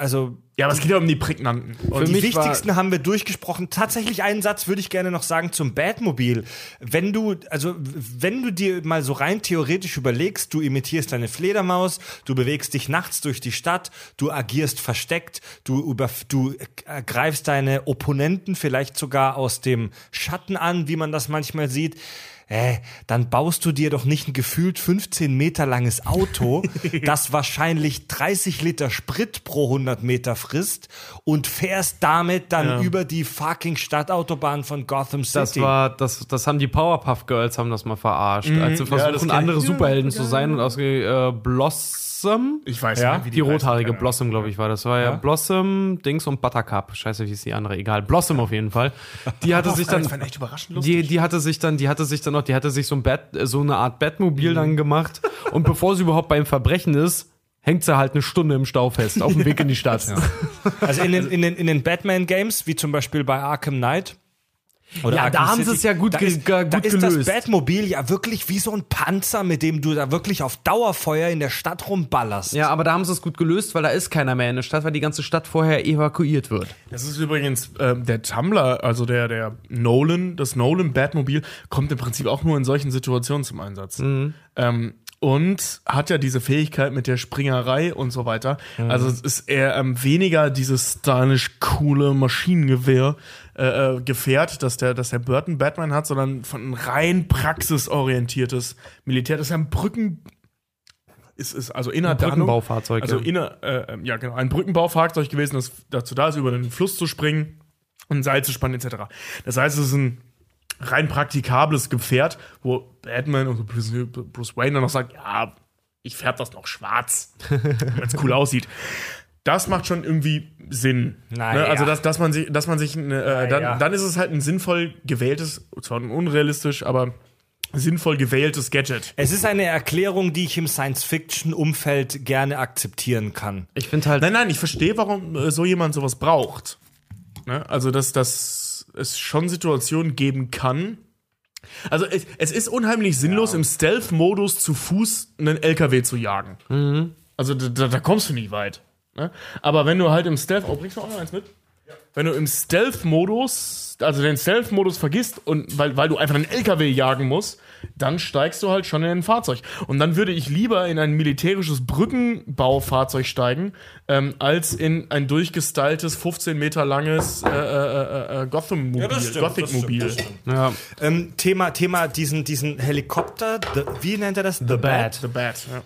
Also, ja, aber es geht ja um die prägnanten. Und die wichtigsten haben wir durchgesprochen. Tatsächlich einen Satz würde ich gerne noch sagen zum Batmobil. Wenn du, also, wenn du dir mal so rein theoretisch überlegst, du imitierst eine Fledermaus, du bewegst dich nachts durch die Stadt, du agierst versteckt, du über, du greifst deine Opponenten vielleicht sogar aus dem Schatten an, wie man das manchmal sieht. Äh, dann baust du dir doch nicht ein gefühlt 15 Meter langes Auto, das wahrscheinlich 30 Liter Sprit pro 100 Meter frisst und fährst damit dann über die fucking Stadtautobahn von Gotham City. Das war, das, das haben die Powerpuff Girls haben das mal verarscht, als sie Mhm. das versuchen, ich. andere Ja, Superhelden zu sein und ausge äh, Blossom. Ich weiß Ja, nicht, wie Die rothaarige heißt. Blossom, glaube ich, war das. War ja, Blossom, Dings und Buttercup. Scheiße, wie ist die andere? Egal. Blossom auf jeden Fall. Die hatte sich dann. Das war echt überraschend lustig. Die, die hatte sich dann, die hatte sich dann noch, die hatte sich so ein Bett, so eine Art Mhm. Batmobil dann gemacht. Und bevor sie überhaupt beim Verbrechen ist, hängt sie halt eine Stunde im Stau fest, auf dem Weg in die Stadt. Also in den, in den, in den Batman-Games, wie zum Beispiel bei Arkham Knight. Oder Ja, da haben sie es ja gut da ge- ist, ge- da gut ist das gelöst. Batmobil ja wirklich wie so ein Panzer, mit dem du da wirklich auf Dauerfeuer in der Stadt rumballerst. Ja, aber da haben sie es gut gelöst, weil da ist keiner mehr in der Stadt, weil die ganze Stadt vorher evakuiert wird. Das ist übrigens ähm, der Tumblr, also der, der Nolan, das Nolan Batmobil, kommt im Prinzip auch nur in solchen Situationen zum Einsatz. Ähm, und hat ja diese Fähigkeit mit der Springerei und so weiter. Also es ist eher ähm, weniger dieses stylisch coole Maschinengewehr äh, äh, Gefährt, dass der, dass der Burton Batman hat, sondern von ein rein praxisorientiertes Militär. Das ist ja ein Brücken ist, ist also inner Brückenbaufahrzeug, Also ja. inner, äh, ja genau, ein Brückenbaufahrzeug gewesen, das dazu da ist, über den Fluss zu springen und ein Seil zu spannen etc. Das heißt, es ist ein rein praktikables Gefährt, wo Batman und Bruce, Wayne dann noch sagt, ja, ich färbe das noch schwarz, wenn es cool aussieht. Das macht schon irgendwie Sinn. Naja. Ne? Also, dass, dass man sich, dass man sich äh, dann, Naja. dann ist es halt ein sinnvoll gewähltes, zwar unrealistisch, aber sinnvoll gewähltes Gadget. Es ist eine Erklärung, die ich im Science-Fiction-Umfeld gerne akzeptieren kann. Ich finde halt, Nein, nein, ich verstehe, warum äh, so jemand sowas braucht. Ne? Also, dass, dass es schon Situationen geben kann. Also, es, es ist unheimlich sinnlos, im Stealth-Modus zu Fuß einen LKW zu jagen. Also, da, da, da kommst du nicht weit. Ne? Aber wenn du halt im Stealth. Oh, bringst du auch noch eins mit? Wenn du im Stealth-Modus, also den Stealth-Modus vergisst und weil, weil du einfach einen LKW jagen musst, dann steigst du halt schon in ein Fahrzeug. Und dann würde ich lieber in ein militärisches Brückenbaufahrzeug steigen, ähm, als in ein durchgestyltes, 15 Meter langes äh, äh, äh, Gotham-Mobil, Gothic-Mobil. ja, Ähm, Thema, Thema diesen, diesen Helikopter, the, wie nennt er das? The, Bat. The Bat, ja.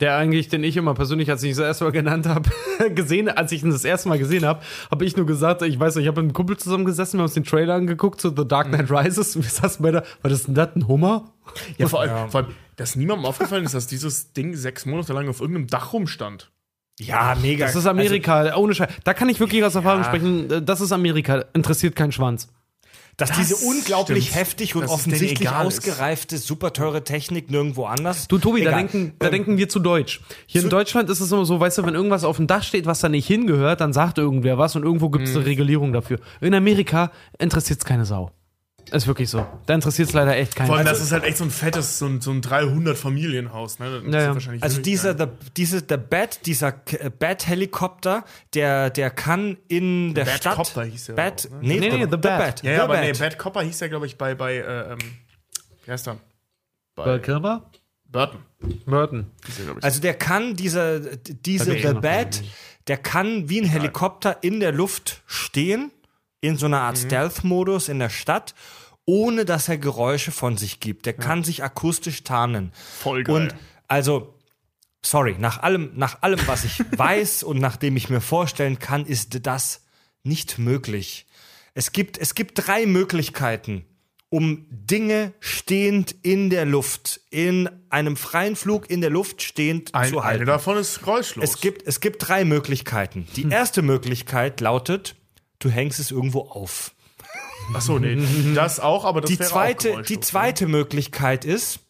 Der eigentlich, den ich immer persönlich, als ich ihn das erste Mal genannt habe, gesehen, als ich ihn das erste Mal gesehen habe, habe ich nur gesagt, ich weiß nicht, ich habe mit einem Kumpel zusammengesessen, wir haben uns den Trailer angeguckt zu The Dark Knight Rises und wir saßen bei der, war das denn das, ein Hummer? Ja, vor allem, vor allem, dass niemandem aufgefallen ist, dass dieses Ding sechs Monate lang auf irgendeinem Dach rumstand. Ja, mega. Das ist Amerika, ohne Scheiß. Da kann ich wirklich aus Erfahrung Ja. sprechen, äh, das ist Amerika, interessiert keinen Schwanz. Dass diese unglaublich stimmt. heftig und denen offensichtlich ist. ausgereifte, super teure Technik nirgendwo anders. Du, Tobi, da, denken, da denken wir zu deutsch. Hier in Deutschland ist es immer so, weißt du, wenn irgendwas auf dem Dach steht, was da nicht hingehört, dann sagt irgendwer was und irgendwo gibt es eine Regulierung dafür. In Amerika interessiert es keine Sau. Ist wirklich so. Da interessiert es leider echt keinen. Vor allem, das ist halt echt so ein fettes, so ein, so ein 300-Familienhaus. Ne? Ja, ja. Also dieser, the, diese, der Bat, dieser äh, Bat-Helikopter, der, der kann in der Stadt. Batcopter hieß der Bat, auch, ne? nee, Nee, nee, The Bat. Ja, The ja, aber Bat. nee, Bad Copper hieß ja, glaube ich, bei, bei äh, ähm, wie heißt er? Bei Kilmer? Burton. Burton. Er, ich. Also der kann dieser, diese The Bat, der kann wie ein Helikopter in der Luft stehen, in so einer Art Mhm. Stealth-Modus in der Stadt, ohne dass er Geräusche von sich gibt. Der kann sich akustisch tarnen. Voll geil. Und also, sorry, nach allem, nach allem, was ich weiß und nachdem ich mir vorstellen kann, ist das nicht möglich. Es gibt, es gibt drei Möglichkeiten, um Dinge stehend in der Luft, in einem freien Flug in der Luft stehend Ein, zu eine halten. davon ist geräuschlos. Es gibt, es gibt drei Möglichkeiten. Die Hm. erste Möglichkeit lautet, du hängst es irgendwo auf. Achso, nee, das auch, aber das Die wäre auch zweite, geräuschlos, die zweite Möglichkeit ist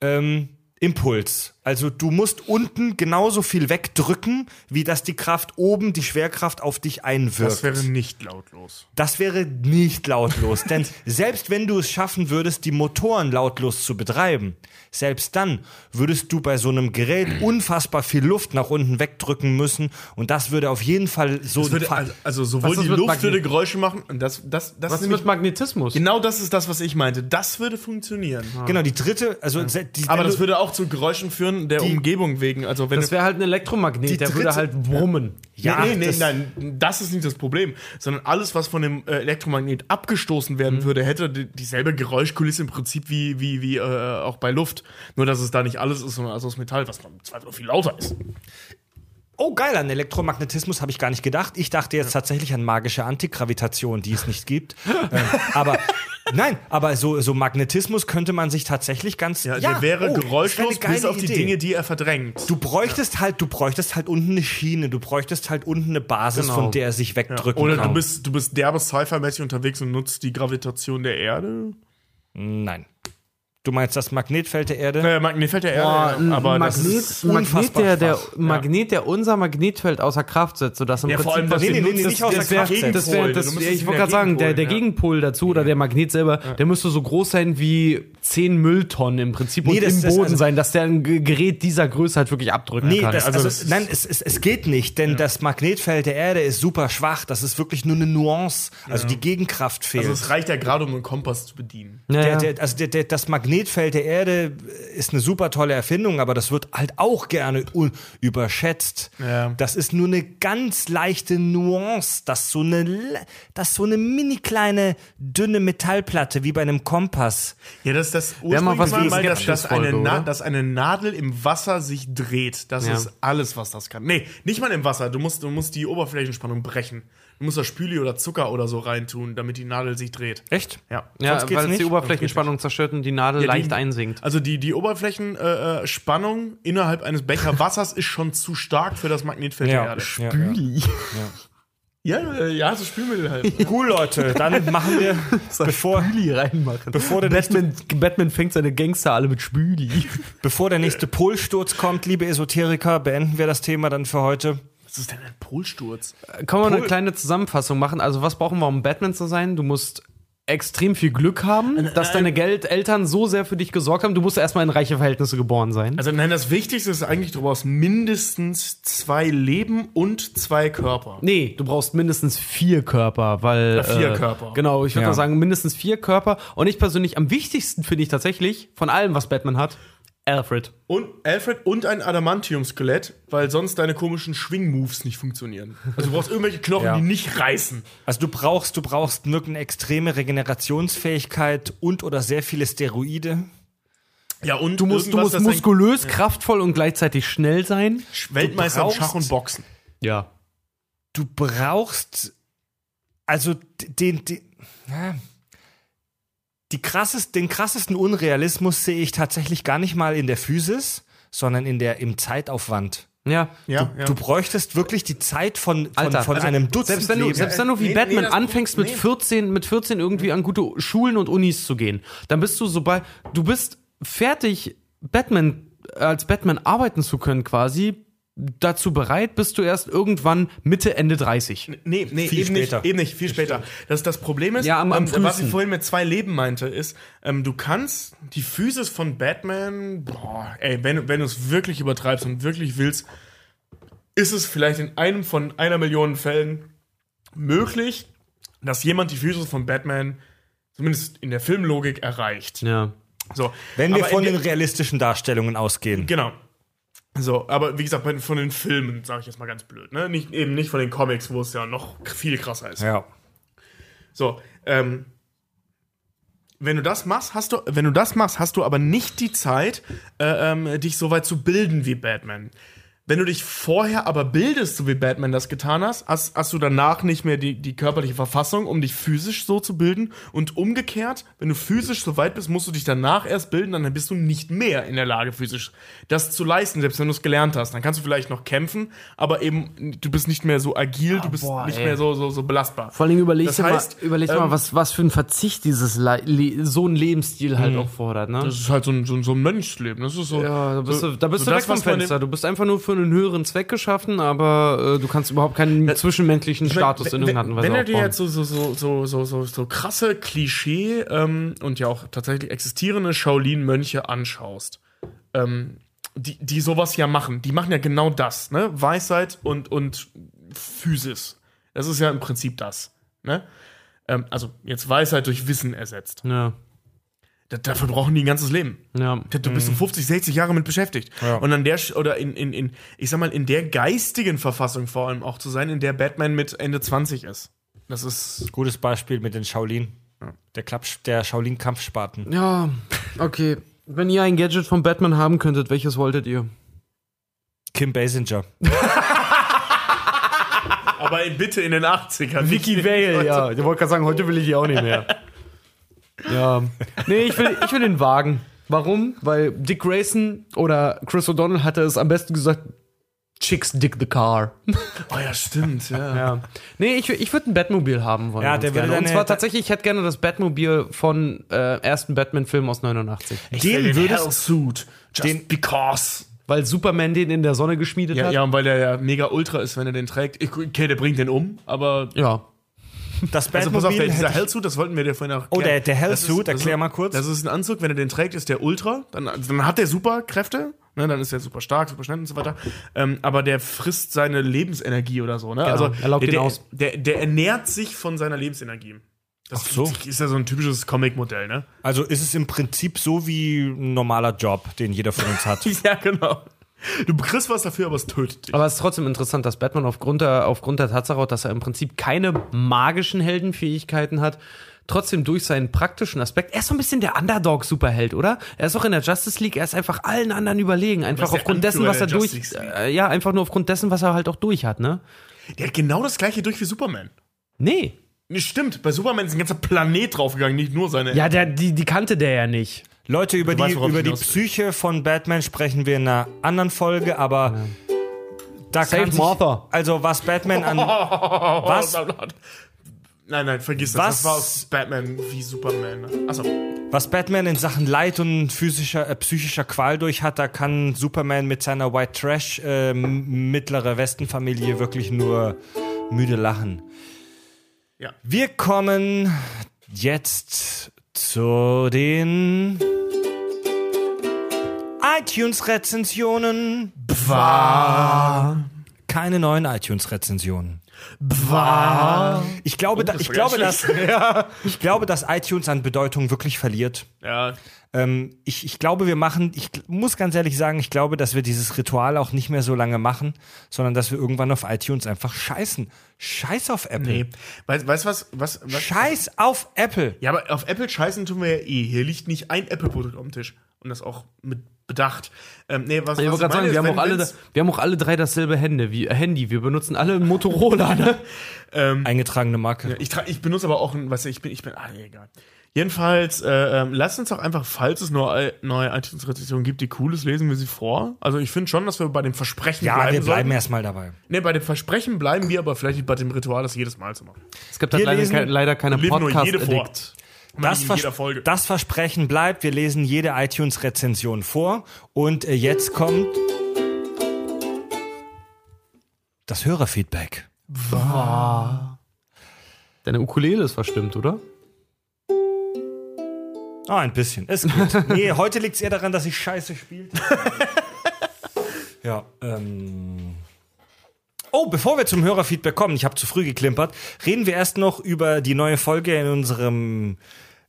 ähm, Impuls. Also du musst unten genauso viel wegdrücken, wie dass die Kraft oben, die Schwerkraft auf dich einwirkt. Das wäre nicht lautlos. Das wäre nicht lautlos, denn selbst wenn du es schaffen würdest, die Motoren lautlos zu betreiben, selbst dann würdest du bei so einem Gerät unfassbar viel Luft nach unten wegdrücken müssen und das würde auf jeden Fall so würde, also, also sowohl die Luft würde Geräusche machen und das, das, das Was ist nämlich- mit Magnetismus? Genau das ist das, was ich meinte. Das würde funktionieren. genau die dritte, also die, Aber das würde auch zu Geräuschen führen, sondern der Umgebung wegen. Also wenn Das wäre halt ein Elektromagnet, Die der würde halt brummen. Ja, nee, nee, das- nein, das ist nicht das Problem, sondern alles, was von dem äh, Elektromagnet abgestoßen werden würde, hätte die, dieselbe Geräuschkulisse im Prinzip wie, wie, wie äh, auch bei Luft. Nur, dass es da nicht alles ist, sondern alles aus Metall, was im Zweifel auch viel lauter ist. Oh, geil, an Elektromagnetismus habe ich gar nicht gedacht. Ich dachte jetzt tatsächlich an magische Antigravitation, die es nicht gibt. ähm, aber nein, aber so, so Magnetismus könnte man sich tatsächlich ganz. Ja, der wäre oh, geräuschlos bis auf die Idee. Dinge, die er verdrängt. Du bräuchtest halt, du bräuchtest halt unten eine Schiene, du bräuchtest halt unten eine Basis, Genau. von der er sich wegdrücken Oder kann. du bist, du bist derbe Sci-Fi-mäßig unterwegs und nutzt die Gravitation der Erde. Nein. Du meinst das Magnetfeld der Erde? Äh, Magnetfeld der Boah, Erde, ein aber das Magnet, ist ein Magnet, unfassbar der, der schwach. Magnet, der unser Magnetfeld außer Kraft setzt, sodass im Ja, vor allem, Prinzip dass was wir wir nutzen, nutzen, nicht außer das Kraft setzen. das wär- das Ich wollte ja gerade sagen, der, der ja. Gegenpol dazu oder der Magnet selber, der müsste so groß sein wie 10 Mülltonnen im Prinzip Nee, und das- im das- Boden also- sein, dass der ein Ge- Gerät dieser Größe halt wirklich abdrücken Nee, kann. das, Also also, das ist- nein, es, es, es geht nicht, denn das Magnetfeld der Erde ist super schwach. Das ist wirklich nur eine Nuance. Also die Gegenkraft fehlt. Also es reicht ja gerade, um einen Kompass zu bedienen. ja, ja. also das Magnetfeld der Erde ist eine super tolle Erfindung, aber das wird halt auch gerne überschätzt. Ja. Das ist nur eine ganz leichte Nuance, dass so eine, dass so eine mini kleine dünne Metallplatte wie bei einem Kompass. Ja, dass das Wär mal was ursprünglich mal, dass, dass, eine Na dass eine Nadel im Wasser sich dreht. Das Ja. ist alles, was das kann. Nee, nicht mal im Wasser. Du musst, du musst die Oberflächenspannung brechen. Du musst da Spüli oder Zucker oder so reintun, damit die Nadel sich dreht. Echt? Ja. ja, sonst geht's weil es die? Oberflächenspannung zerstört und die Nadel Ja, die- leicht einsinkt. Also die, die Oberflächenspannung äh, Spannung innerhalb eines Becher Wassers ist schon zu stark für das Magnetfeld der Erde. ja, Ja, äh, ja, so Spülmittel halt. Cool, Leute. Dann machen wir, bevor, Spüli reinmachen. bevor der nächste Batman, Batman fängt seine Gangster alle mit Spüli. Bevor der nächste Polsturz kommt, liebe Esoteriker, beenden wir das Thema dann für heute. Was ist denn ein Polsturz? Können wir eine Pol- kleine Zusammenfassung machen? Also, was brauchen wir, um Batman zu sein? Du musst extrem viel Glück haben, dass deine Geld Eltern so sehr für dich gesorgt haben. Du musst erstmal in reiche Verhältnisse geboren sein. Also nein, das Wichtigste ist eigentlich, du brauchst mindestens zwei Leben und zwei Körper. Nee, du brauchst mindestens vier Körper, weil. Ja, vier äh, Körper. Genau, ich würde Ja. mal sagen, mindestens vier Körper. Und ich persönlich, am wichtigsten finde ich tatsächlich, von allem, was Batman hat, Alfred. Und Alfred und ein Adamantium-Skelett, weil sonst deine komischen Schwingmoves nicht funktionieren. Also du brauchst irgendwelche Knochen, Ja. die nicht reißen. Also du brauchst, du brauchst eine extreme Regenerationsfähigkeit und oder sehr viele Steroide. Ja, und Du musst, du musst muskulös, kraftvoll und gleichzeitig schnell sein. Weltmeister im brauchst- Schach und Boxen. Ja. Du brauchst also den, den ja, die krassest, den krassesten Unrealismus sehe ich tatsächlich gar nicht mal in der Physis, sondern in der im Zeitaufwand. Ja. Ja, ja. Du bräuchtest wirklich die Zeit von, von, Alter, von also einem Dutzend Selbst wenn, du, Leben. selbst wenn du wie Nee, Batman nee, anfängst, mit nee. 14, mit 14 irgendwie an gute Schulen und Unis zu gehen, dann bist du sobald, du bist fertig, Batman, als Batman arbeiten zu können quasi, dazu bereit, bist du erst irgendwann Mitte, Ende 30. Nee, nee, Viel eben später. nicht, eben nicht, viel später. Das, das Problem ist, Ja, am- am ähm, was ich vorhin mit zwei Leben meinte, ist, ähm, du kannst die Physis von Batman, boah, ey, wenn, wenn du es wirklich übertreibst und wirklich willst, ist es vielleicht in einem von einer Million Fällen möglich, dass jemand die Physis von Batman zumindest in der Filmlogik erreicht. Ja. So, wenn wir aber von den realistischen Darstellungen ausgehen. Genau. So, aber wie gesagt, von den Filmen, sage ich jetzt mal ganz blöd, ne? Nicht, eben nicht von den Comics, wo es ja noch viel krasser ist. Ja. So, ähm, wenn du das machst, hast du, wenn du das machst, hast du aber nicht die Zeit, äh, ähm, dich so weit zu bilden wie Batman. Wenn du dich vorher aber bildest, so wie Batman das getan hast, hast, hast du danach nicht mehr die, die körperliche Verfassung, um dich physisch so zu bilden. Und umgekehrt, wenn du physisch so weit bist, musst du dich danach erst bilden, dann bist du nicht mehr in der Lage, physisch das zu leisten, selbst wenn du es gelernt hast. Dann kannst du vielleicht noch kämpfen, aber eben, du bist nicht mehr so agil, du bist boah, nicht ey. mehr so, so, so belastbar. Vor allem überleg Das dir heißt, mal, überleg ähm, mal was, was für ein Verzicht dieses Le Le so ein Lebensstil halt auch fordert, ne? Das ist halt so ein, so ein, so ein Mönchsleben. Das ist so. Ja, da bist so, du, da bist so du das, weg vom Fenster. Du bist einfach nur für einen höheren Zweck geschaffen, aber äh, du kannst überhaupt keinen zwischenmenschlichen Status in irgendeiner Weise Wenn du dir jetzt so, so, so, so, so, so, so krasse Klischee ähm, und ja auch tatsächlich existierende Shaolin-Mönche anschaust, ähm, die, die sowas ja machen, die machen ja genau das, ne? Weisheit und, und Physis. Das ist ja im Prinzip das. Ne? Ähm, also jetzt Weisheit durch Wissen ersetzt. ja. Da, dafür brauchen die ein ganzes Leben. Ja. Du bist so 50, 60 Jahre mit beschäftigt. Und an der, oder in, in, in, ich sag mal, in der geistigen Verfassung vor allem auch zu sein, in der Batman mit Ende 20 ist. Das ist. Gutes Beispiel mit den Shaolin. Der, Klapp, der Shaolin-Kampfspaten. Ja, okay. Wenn ihr ein Gadget von Batman haben könntet, welches wolltet ihr? Kim Basinger. Aber bitte in den 80ern. Vicky Vale, ja. Ich wollte gerade sagen, heute will ich die auch nicht mehr. Ja. Nee, ich will, ich will den Wagen. Warum? Weil Dick Grayson oder Chris O'Donnell hatte es am besten gesagt, Chicks dick the car. Oh ja, stimmt, ja. Ja. Nee, ich, ich würde ein Batmobil haben wollen. Ja, der würde gerne. Und zwar tatsächlich, ich hätte gerne das Batmobil von äh, ersten Batman-Film aus 89. Ich Den den würdest- Hellsuit. Just den- because. Weil Superman den in der Sonne geschmiedet Ja, hat. ja, und weil der ja mega ultra ist, wenn er den trägt. Ich, okay, der bringt den um, aber. ja. Das Also pass auf, der, Batmobil dieser Hellsuit, das wollten wir dir vorhin auch Oh, der- der Hellsuit, erklär mal kurz. Das ist ein Anzug, wenn er den trägt, ist der Ultra. Dann, dann hat der Superkräfte. Ne, dann ist er super stark, super schnell und so weiter. Ähm, aber der frisst seine Lebensenergie oder so. Ne? also er laugt der, ihn der, aus. Der, der ernährt sich von seiner Lebensenergie. Das Ach so. ist ja so ein typisches Comic-Modell, ne? Also ist es im Prinzip so wie ein normaler Job, den jeder von uns hat. Ja, genau. Du kriegst was dafür, aber es tötet dich. Aber es ist trotzdem interessant, dass Batman aufgrund der, aufgrund der Tatsache, dass er im Prinzip keine magischen Heldenfähigkeiten hat, trotzdem durch seinen praktischen Aspekt, er ist so ein bisschen der Underdog-Superheld, oder? Er ist auch in der Justice League, er ist einfach allen anderen überlegen, einfach aufgrund dessen, was er durch, äh, ja, einfach nur aufgrund dessen, was er halt auch durch hat, ne? Der hat genau das gleiche durch wie Superman. Nee. Nee, stimmt. Bei Superman ist ein ganzer Planet draufgegangen, nicht nur seine. Ja, der, die, die kannte der ja nicht. Leute, über Du weißt, die, worauf über die. Psyche von Batman sprechen wir in einer anderen Folge, aber da Save kann sich, Martha. Also was Batman an was, Nein, nein, vergiss das. Was? Das war aus Batman wie Superman. Achso. was Batman in Sachen Leid und physischer, äh, psychischer Qual durch hat, da kann Superman mit seiner White Trash äh, mittlere Westenfamilie wirklich nur müde lachen. Ja. Wir kommen jetzt zu den iTunes-Rezensionen. Keine neuen iTunes-Rezensionen. Ich glaube, da, ich, glaube, dass, ich glaube, dass iTunes an Bedeutung wirklich verliert. Ja. Ähm, ich, ich glaube, wir machen, ich muss ganz ehrlich sagen, ich glaube, dass wir dieses Ritual auch nicht mehr so lange machen, sondern dass wir irgendwann auf iTunes einfach scheißen. Scheiß auf Apple. Nee. Weißt weißt du was, was, was? Scheiß auf Apple. Ja, aber auf Apple scheißen tun wir ja eh. Hier liegt nicht ein Apple-Produkt auf dem Tisch. Und das auch mit Bedacht. Ähm, nee, was, Ich wollte gerade sagen, wir haben, ist, auch alle, wir haben auch alle drei dasselbe Hände, wie, äh, Handy. Wir benutzen alle Motorola, ne? Eingetragene Marke. Ich, ich benutze aber auch ein, was ich bin, ich bin, ah, egal. Jedenfalls, äh, ähm, lasst uns doch einfach, falls es neue, neue iTunes-Rezensionen gibt, die cooles, lesen wir sie vor. Also ich finde schon, dass wir bei dem Versprechen Ja, bleiben wir bleiben sollten. erstmal dabei. Nee, bei dem Versprechen bleiben wir, aber vielleicht nicht bei dem Ritual, das jedes Mal zu machen. Es gibt halt leider, leider keine nur. Podcast-Addict. Das, in Vers jeder Folge. das Versprechen bleibt. Wir lesen jede iTunes-Rezension vor. Und äh, jetzt kommt das Hörerfeedback. Deine Ukulele ist verstimmt, oder? Ah, ein bisschen. Es geht. nee, heute liegt es eher daran, dass ich scheiße spielt. ja, ähm. Oh, bevor wir zum Hörerfeedback kommen, ich habe zu früh geklimpert, reden wir erst noch über die neue Folge in unserem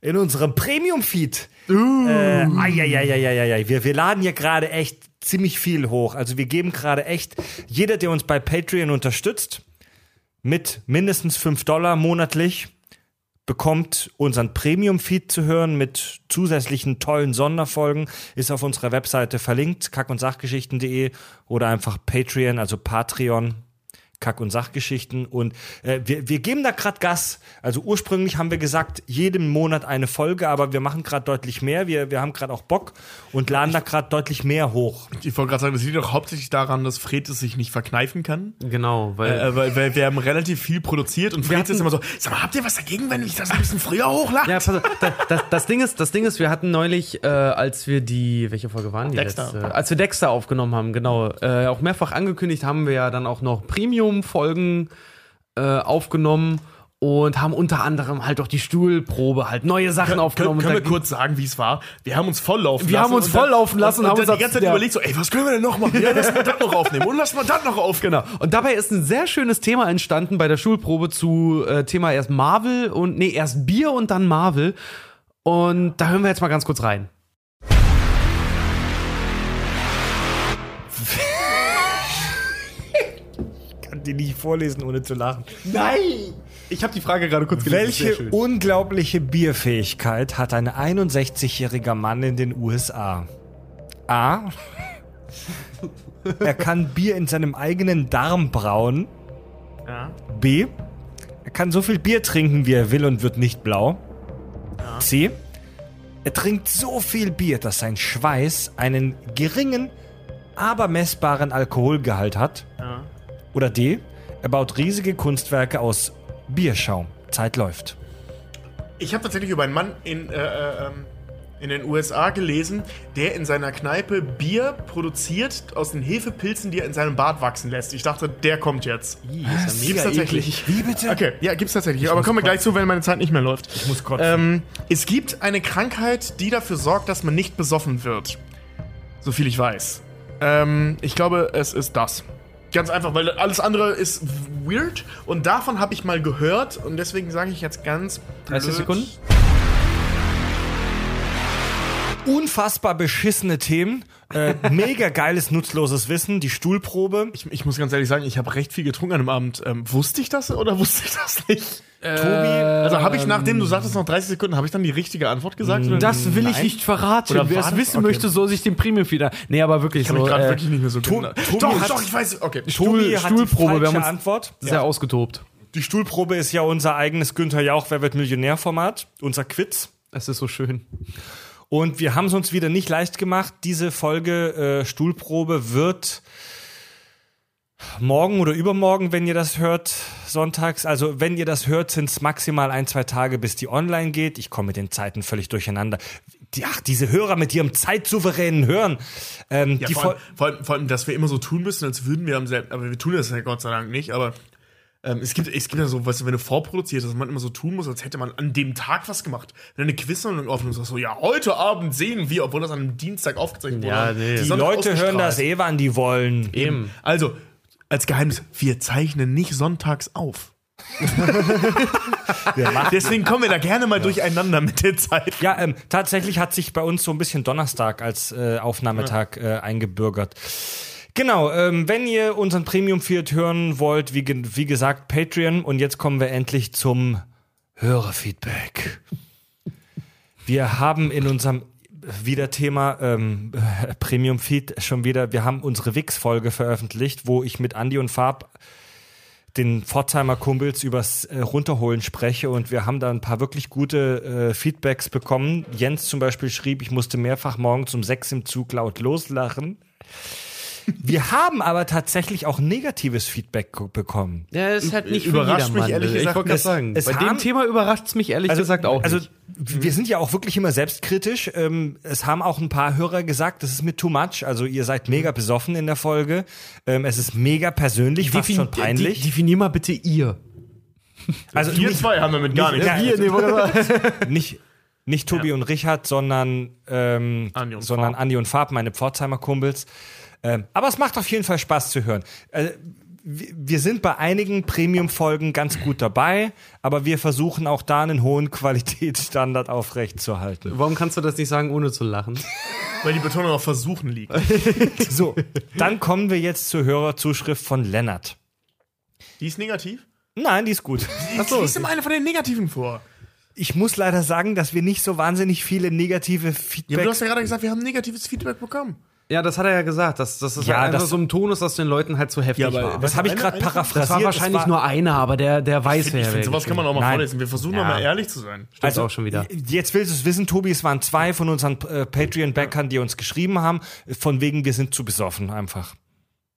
in unserem Premium-Feed. Uh. Äh, ai, wir, wir laden hier gerade echt ziemlich viel hoch. Also wir geben gerade echt, jeder, der uns bei Patreon unterstützt, mit mindestens 5 Dollar monatlich, bekommt unseren Premium-Feed zu hören mit zusätzlichen tollen Sonderfolgen. Ist auf unserer Webseite verlinkt, kack- und sachgeschichten.de oder einfach Patreon, also Patreon. Kack- und Sachgeschichten und äh, wir, wir geben da gerade Gas. Also ursprünglich haben wir gesagt, jeden Monat eine Folge, aber wir machen gerade deutlich mehr. Wir, wir haben gerade auch Bock und laden da gerade deutlich mehr hoch. Ich wollte gerade sagen, das liegt doch hauptsächlich daran, dass Fred es sich nicht verkneifen kann. Genau, weil. Äh, weil, weil wir haben relativ viel produziert und Fred hatten- ist immer so, sag mal, habt ihr was dagegen, wenn ich das ein bisschen früher hochlade? Ja, pass auf, da- das, das, Ding ist, das Ding ist, wir hatten neulich, äh, als wir die, welche Folge waren die Dexter. letzte? Als wir Dexter aufgenommen haben, genau, äh, auch mehrfach angekündigt, haben wir ja dann auch noch Premium-Folgen äh, aufgenommen und haben unter anderem halt auch die Stuhlprobe, halt neue Sachen Können, aufgenommen. können wir Und da- kurz sagen, wie es war? Wir haben uns volllaufen Wir lassen. haben uns volllaufen lassen und, und und haben uns die ganze Zeit ja- überlegt, so, ey, was können wir denn noch machen? Ja, lass mal das noch aufnehmen und lass mal das noch aufnehmen. Genau. Und dabei ist ein sehr schönes Thema entstanden bei der Schulprobe zu äh, Thema erst Marvel und nee, erst Bier und dann Marvel. Und da hören wir jetzt mal ganz kurz rein. Die nicht vorlesen, ohne zu lachen. Ich habe die Frage gerade kurz Welche unglaubliche Bierfähigkeit hat ein 61-jähriger Mann in den USA? A. Er kann Bier in seinem eigenen Darm brauen. B. Er kann so viel Bier trinken, wie er will und wird nicht blau. C. Er trinkt so viel Bier, dass sein Schweiß einen geringen, aber messbaren Alkoholgehalt hat. Oder D. Er baut riesige Kunstwerke aus Bierschaum. Zeit läuft. Ich habe tatsächlich über einen Mann in, äh, äh, ähm, in den USA gelesen, der in seiner Kneipe Bier produziert aus den Hefepilzen, die er in seinem Bad wachsen lässt. Ich dachte, der kommt jetzt. Gibt's tatsächlich. Wie bitte? Okay, ja, gibt's tatsächlich. Aber kommen wir gleich zu, wenn meine Zeit nicht mehr läuft. Ich muss kotzen. Ähm, es gibt eine Krankheit, die dafür sorgt, dass man nicht besoffen wird. So viel ich weiß. Ähm, ich glaube, es ist das. Ganz einfach, weil alles andere ist weird und davon habe ich mal gehört und deswegen sage ich jetzt ganz 30 blöd- Sekunden. Unfassbar beschissene Themen. Äh, mega geiles, nutzloses Wissen. Die Stuhlprobe. Ich, ich muss ganz ehrlich sagen, ich habe recht viel getrunken an dem Abend. Ähm, wusste ich das oder wusste ich das nicht? Tobi. Also habe ich, nachdem du sagtest, noch 30 Sekunden, habe ich dann die richtige Antwort gesagt? oder- Das will ich Nein? nicht verraten. Oder Wer es das? wissen Okay. möchte, soll sich den Premium wieder. Nee, aber wirklich Ich kann so. mich gerade äh, wirklich nicht mehr so To- genau. Tobi Doch, hat- doch, ich weiß. Okay. Tobi hat Stuhlprobe, die wir haben uns- Antwort. sehr ausgetobt. Die Stuhlprobe ist ja unser eigenes Günther Jauch, wer wird Millionär-Format, unser Quiz. Es ist so schön. Und wir haben es uns wieder nicht leicht gemacht. Diese Folge äh, Stuhlprobe wird morgen oder übermorgen, wenn ihr das hört, sonntags. Also wenn ihr das hört, sind es maximal ein, zwei Tage, bis die online geht. Ich komme mit den Zeiten völlig durcheinander. Die, ach, diese Hörer mit ihrem zeitsouveränen Hören. Ähm, Ja, die vor, allem, vor, allem, vor allem, dass wir immer so tun müssen, als würden wir am selben. Aber wir tun das ja Gott sei Dank nicht. Aber ähm, es, gibt, es gibt ja so, weißt du, wenn du vorproduziert, dass man immer so tun muss, als hätte man an dem Tag was gemacht. Wenn du eine Quizsendung aufnimmst, sagst so, ja, heute Abend sehen wir, obwohl das an einem Dienstag aufgezeichnet wurde. Ja, nee. Die die Leute hören das eh, wann die wollen. Eben. Also, als Geheimnis, wir zeichnen nicht sonntags auf. Deswegen kommen wir da gerne mal durcheinander mit der Zeit. Ja, ähm, tatsächlich hat sich bei uns so ein bisschen Donnerstag als äh, Aufnahmetag äh, eingebürgert. Genau, ähm, wenn ihr unseren Premium Feed hören wollt, wie, wie gesagt, Patreon. Und jetzt kommen wir endlich zum Hörerfeedback. Wir haben in unserem wieder Thema ähm, Premium Feed schon wieder, wir haben unsere Wix-Folge veröffentlicht, wo ich mit Andy und Farb den Pforzheimer Kumpels übers äh, Runterholen spreche und wir haben da ein paar wirklich gute äh, Feedbacks bekommen. Jens zum Beispiel schrieb, ich musste mehrfach morgens um sechs im Zug laut loslachen. Wir haben aber tatsächlich auch negatives Feedback ko- bekommen. Ja, ist halt nicht Überrascht für mich ehrlich ich gesagt, wollte gerade es- sagen, es bei haben- dem Thema überrascht es mich ehrlich gesagt auch also nicht. wir sind ja auch wirklich immer selbstkritisch. Ähm, es haben auch ein paar Hörer gesagt, das ist mir too much. Also ihr seid mega besoffen in der Folge. Ähm, es ist mega persönlich, fast schon peinlich. De definier mal bitte ihr. also Wir nicht, zwei haben damit gar nichts. Ja, Wir, nee, nicht, nicht Tobi und Richard, sondern, ähm, Andi und sondern Farb. Andi und Farb, meine Pforzheimer Kumpels. Ähm, aber es macht auf jeden Fall Spaß zu hören. Äh, wir sind bei einigen Premium-Folgen ganz gut dabei, aber wir versuchen auch da einen hohen Qualitätsstandard aufrechtzuerhalten. Warum kannst du das nicht sagen, ohne zu lachen? Weil die Betonung auf Versuchen liegt. So, dann kommen wir jetzt zur Hörerzuschrift von Lennart. Die ist negativ? Nein, die ist gut. Achso. Lies immer eine von den negativen vor. Ich muss leider sagen, dass wir nicht so wahnsinnig viele negative Ja, aber Feedback du hast ja gerade gesagt, wir haben negatives Feedback bekommen. Ja, das hat er ja gesagt, dass, dass es Ja, halt einfach das- so ein Ton ist, dass den Leuten halt zu heftig Ja, aber war. Das habe ich gerade paraphrasiert. das war wahrscheinlich war- nur einer, aber der, der weiß, Ich wer finde, sowas kann man auch mal Nein. vorlesen. Wir versuchen Ja. mal ehrlich zu sein. Also auch schon wieder. Jetzt willst du es wissen, Tobi, es waren zwei von unseren äh, Patreon-Backern, die uns geschrieben haben, von wegen, wir sind zu besoffen einfach.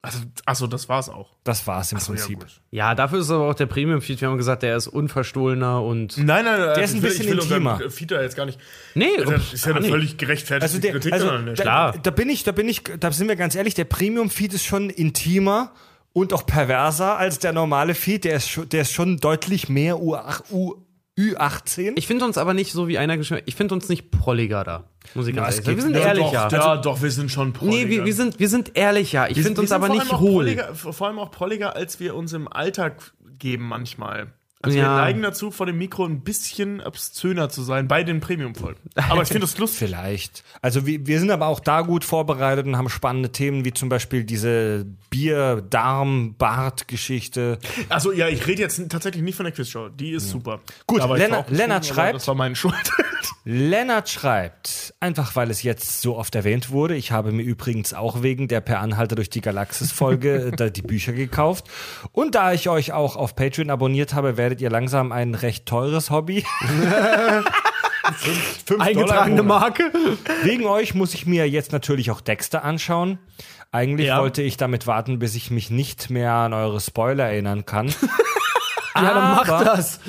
Also, achso, das war's auch. Das war's im ja, Prinzip. gut. Ja, dafür ist aber auch der Premium-Feed. Wir haben gesagt, der ist unverstohlener und. Nein, nein, nein. Der ist ein will, bisschen ich will intimer. Feed da jetzt gar nicht. Nee, Das ist ja gar eine völlig gerechtfertigte Also, der, Kritik also da. Klar. da bin ich, da bin ich, da sind wir ganz ehrlich, der Premium-Feed ist schon intimer und auch perverser als der normale Feed. Der ist schon, der ist schon deutlich mehr U, U, Ü18. Ich finde uns aber nicht so wie einer geschrieben Ich finde uns nicht prolliger da. Muss ich ganz ehrlich Wir sind ja, ehrlicher. doch, ja, doch, wir sind schon prolliger. nee, wir, wir, sind, wir sind ehrlicher. Ich finde uns aber nicht hohl. prolliger- Vor allem auch prolliger, als wir uns im Alltag geben manchmal. Also wir Ja. neigen dazu, vor dem Mikro ein bisschen obszöner zu sein bei den Premium-Folgen. Aber ich finde das lustig. Vielleicht. Also wir, wir sind aber auch da gut vorbereitet und haben spannende Themen, wie zum Beispiel diese Bier-Darm-Bart-Geschichte. Also ja, ich rede jetzt tatsächlich nicht von der Quizshow. Die ist super. Gut, ich Lennart- aber schreibt- Das war meine Schuld. Lennart schreibt, einfach weil es jetzt so oft erwähnt wurde, ich habe mir übrigens auch wegen der Per Anhalter durch die Galaxis-Folge da die Bücher gekauft. Und da ich euch auch auf Patreon abonniert habe, werdet ihr langsam ein recht teures Hobby. Fünf- fünf Eingetragene. Marke. Wegen euch muss ich mir jetzt natürlich auch Dexter anschauen. Eigentlich Ja. wollte ich damit warten, bis ich mich nicht mehr an eure Spoiler erinnern kann. Ja, dann mach Aber- das.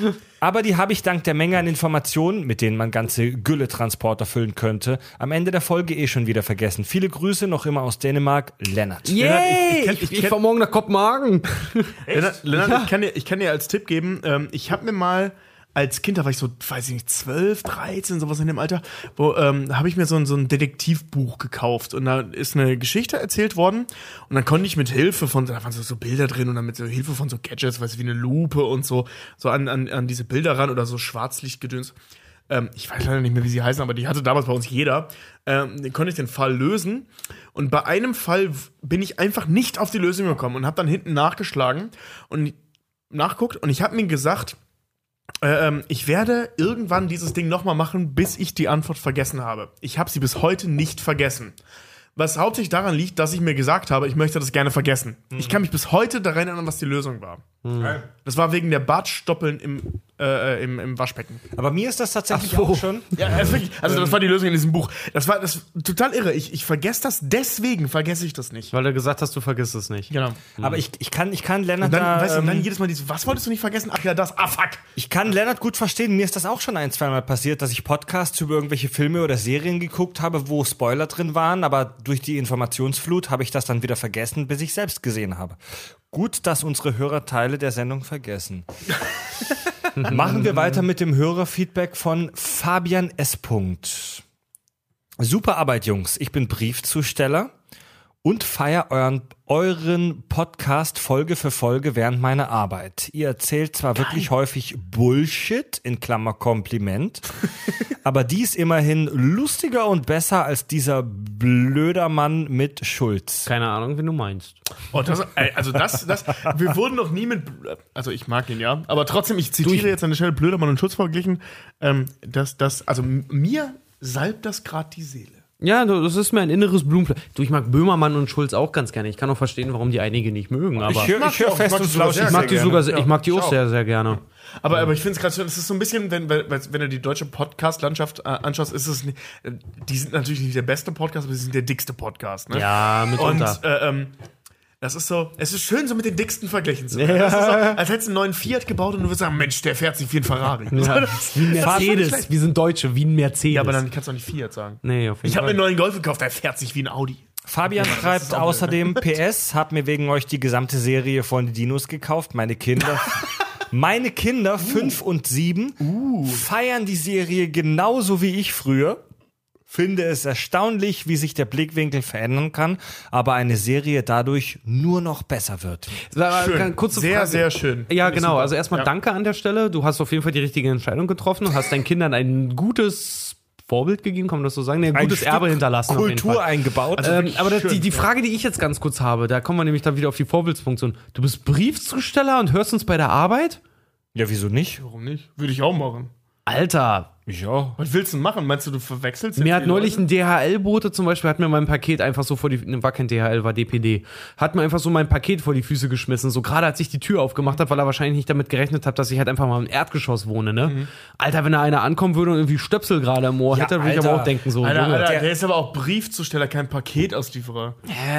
Aber die habe ich dank der Menge an Informationen, mit denen man ganze Gülle-Transporter füllen könnte, am Ende der Folge eh schon wieder vergessen. Viele Grüße noch immer aus Dänemark, Lennart. Yay! ich kenn- Ich, ich ich, kenn- fahr morgen nach Kopenhagen. Lennart, Lennart ich, kann dir, ich kann dir als Tipp geben, ähm, ich habe mir mal als Kind, da war ich so, weiß ich nicht, 12, 13, sowas in dem Alter, wo ähm, habe ich mir so ein, so ein Detektivbuch gekauft und da ist eine Geschichte erzählt worden und dann konnte ich mit Hilfe von, da waren so, so Bilder drin und dann mit so Hilfe von so Gadgets, weiß ich, wie eine Lupe und so, so an, an, an diese Bilder ran oder so Schwarzlichtgedöns. Ähm, ich weiß leider nicht mehr, wie sie heißen, aber die hatte damals bei uns jeder. Ähm, konnte ich den Fall lösen. Und bei einem Fall bin ich einfach nicht auf die Lösung gekommen und habe dann hinten nachgeschlagen und nachguckt und ich habe mir gesagt, ähm, ich werde irgendwann dieses Ding nochmal machen, bis ich die Antwort vergessen habe. Ich habe sie bis heute nicht vergessen. Was hauptsächlich daran liegt, dass ich mir gesagt habe, ich möchte das gerne vergessen. Ich kann mich bis heute daran erinnern, was die Lösung war. Das war wegen der Bartstoppeln im, äh, äh, im, im Waschbecken. Aber mir ist das tatsächlich auch schon. Ja, also, wirklich, also das war die Lösung in diesem Buch. Das war das total irre. Ich, ich vergesse das, deswegen vergesse ich das nicht. Weil du gesagt hast, du vergisst es nicht. Genau. Aber ich, ich kann, ich kann Lennart Und dann, da, weißt du, und dann ähm, jedes Mal dieses, was wolltest du nicht vergessen? Ach ja, das. Ah, fuck. ich kann Lennart gut verstehen. Mir ist das auch schon ein, zweimal passiert, dass ich Podcasts über irgendwelche Filme oder Serien geguckt habe, wo Spoiler drin waren, aber durch die Informationsflut habe ich das dann wieder vergessen, bis ich selbst gesehen habe. Gut, dass unsere Hörer Teile der Sendung vergessen. Machen wir weiter mit dem Hörerfeedback von Fabian S. Super Arbeit, Jungs. Ich bin Briefzusteller und feier euren, euren Podcast Folge für Folge während meiner Arbeit. Ihr erzählt zwar wirklich häufig Bullshit, in Klammer Kompliment, aber dies immerhin lustiger und besser als dieser blöder Mann mit Schulz. Keine Ahnung, wie du meinst. Oh, das, also das, das, wir wurden noch nie mit, also ich mag ihn ja, aber trotzdem, ich zitiere jetzt an der Stelle Blödermann und Schutz verglichen, ähm, dass das, also mir salbt das gerade die Seele. Ja, das ist mir ein inneres Blumenpflücken. Du, ich mag Böhmermann und Schulz auch ganz gerne. Ich kann auch verstehen, warum die einige nicht mögen, aber Ich höre mag die auch, ich mag die sogar sehr ich mag die gerne. sogar, sehr- ich mag die auch sehr, sehr gerne. Aber, aber ich finde es gerade schön, es ist so ein bisschen, wenn, wenn, du die deutsche Podcast-Landschaft äh, anschaust, ist es nicht, die sind natürlich nicht der beste Podcast, aber sie sind der dickste Podcast. Ne? Ja, Und mitunter. äh, ähm, das ist so, es ist schön, so mit den dicksten verglichen zu werden. Das ist so, als hättest du einen neuen Fiat gebaut und du würdest sagen, Mensch, der fährt sich wie ein Ferrari. Ja. Das- Wie ein Mercedes. Wir sind Deutsche, wie ein Mercedes. Ja, aber dann kannst du auch nicht Fiat sagen. Nee, auf jeden Ich habe mir Fall. einen neuen Golf gekauft, der fährt sich wie ein Audi. Fabian schreibt außerdem PS, hab mir wegen euch die gesamte Serie von den Dinos gekauft. Meine Kinder, meine Kinder, fünf und sieben, feiern die Serie genauso wie ich früher. Finde es erstaunlich, wie sich der Blickwinkel verändern kann, aber eine Serie dadurch nur noch besser wird. Schön. Kurze sehr, Frage. sehr schön. Ja, Finde genau. Also erstmal Ja. danke an der Stelle. Du hast auf jeden Fall die richtige Entscheidung getroffen und hast deinen Kindern ein gutes Vorbild gegeben, kann man das so sagen? Nee, ein, Ein gutes Stück Erbe hinterlassen. Kultur eingebaut. Ähm, aber das, schön, die, die ja. Frage, die ich jetzt ganz kurz habe, da kommen wir nämlich dann wieder auf die Vorbildsfunktion. Du bist Briefzusteller und hörst uns bei der Arbeit? ja, wieso nicht? Warum nicht? Würde ich auch machen. Alter, Ja. Was willst du denn machen? Meinst du, du verwechselst Mir hat neulich Leute? ein DHL-Bote zum Beispiel, hat mir mein Paket einfach so vor die, ne, war kein DHL, war DPD, hat mir einfach so mein Paket vor die Füße geschmissen, so gerade als ich die Tür aufgemacht habe, weil er wahrscheinlich nicht damit gerechnet hat, dass ich halt einfach mal im Erdgeschoss wohne, ne? Mhm. Alter, wenn da einer ankommen würde und irgendwie Stöpsel gerade im Ohr Ja, hätte, würde ich aber auch denken so, Alter. Alter, der, ist aber auch Briefzusteller, kein Paketauslieferer.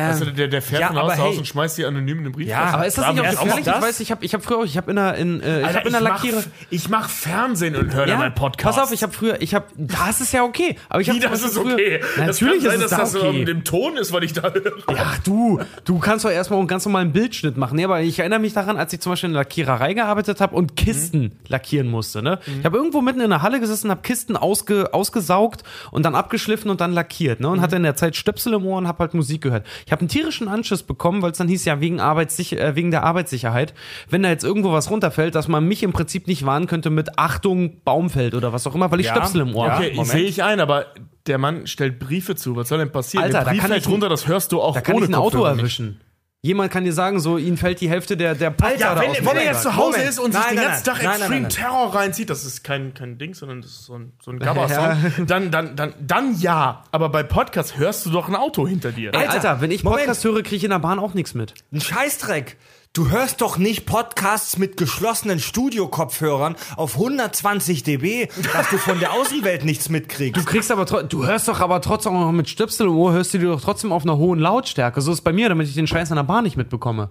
Also der, der fährt Ja, von Haus aber zu Haus hey. und schmeißt die anonym in den Brief. Ja, aber ist das Aber nicht auch gefährlich? Ich weiß, ich habe ich hab früher auch, ich habe in der, in, äh, ich Alter, hab in der mach, Lackierer... ich mach Fernsehen und höre Ja, meinen Podcast. pass auf, ich habe früher, ich habe, das ist ja okay. Aber ich habe das ist okay. das Natürlich kann sein, ist es dass da das so okay. dem Ton ist, weil ich da höre. Ach du, du kannst doch erstmal einen ganz normalen Bildschnitt machen. Nee, aber ich erinnere mich daran, als ich zum Beispiel in der Lackiererei gearbeitet habe und Kisten lackieren musste. Ne? Ich habe irgendwo mitten in der Halle gesessen, habe Kisten ausge, ausgesaugt und dann abgeschliffen und dann lackiert. Ne? Und hatte in der Zeit Stöpsel im Ohr und habe halt Musik gehört. Ich habe einen tierischen Anschiss bekommen, weil es dann hieß ja wegen, Arbeitssicher äh, wegen der Arbeitssicherheit, wenn da jetzt irgendwo was runterfällt, dass man mich im Prinzip nicht warnen könnte mit Achtung, Baumfeld oder was auch immer, weil ich Ja, Stöpsel im Ohr habe. Okay, sehe ich ein, aber der Mann stellt Briefe zu. Was soll denn passieren? Alter, der da Brief kann fällt ich- runter, das hörst du auch Da kann ohne ich ein Auto Kopfhörer nicht. erwischen. Jemand kann dir sagen, so, ihnen fällt die Hälfte der, der Polster Ja, da wenn, aus dem wenn er Lenkrad. jetzt zu Hause Moment. ist und Nein, sich den nein, ganzen nein. Tag Nein, Extreme nein, nein. Terror reinzieht, das ist kein, kein Ding, sondern das ist so ein, so ein Gabba-Song, dann, dann, dann, dann ja. Aber bei Podcasts hörst du doch ein Auto hinter dir. Ey, Alter, wenn ich Moment. Podcast höre, kriege ich in der Bahn auch nichts mit. Ein Scheißdreck. Du hörst doch nicht Podcasts mit geschlossenen Studiokopfhörern auf 120 dB, dass du von der Außenwelt nichts mitkriegst. Du kriegst aber du hörst doch aber trotzdem auch noch mit Stöpsel im Ohr, hörst du dir doch trotzdem auf einer hohen Lautstärke. So ist es bei mir, damit ich den Scheiß an der Bahn nicht mitbekomme.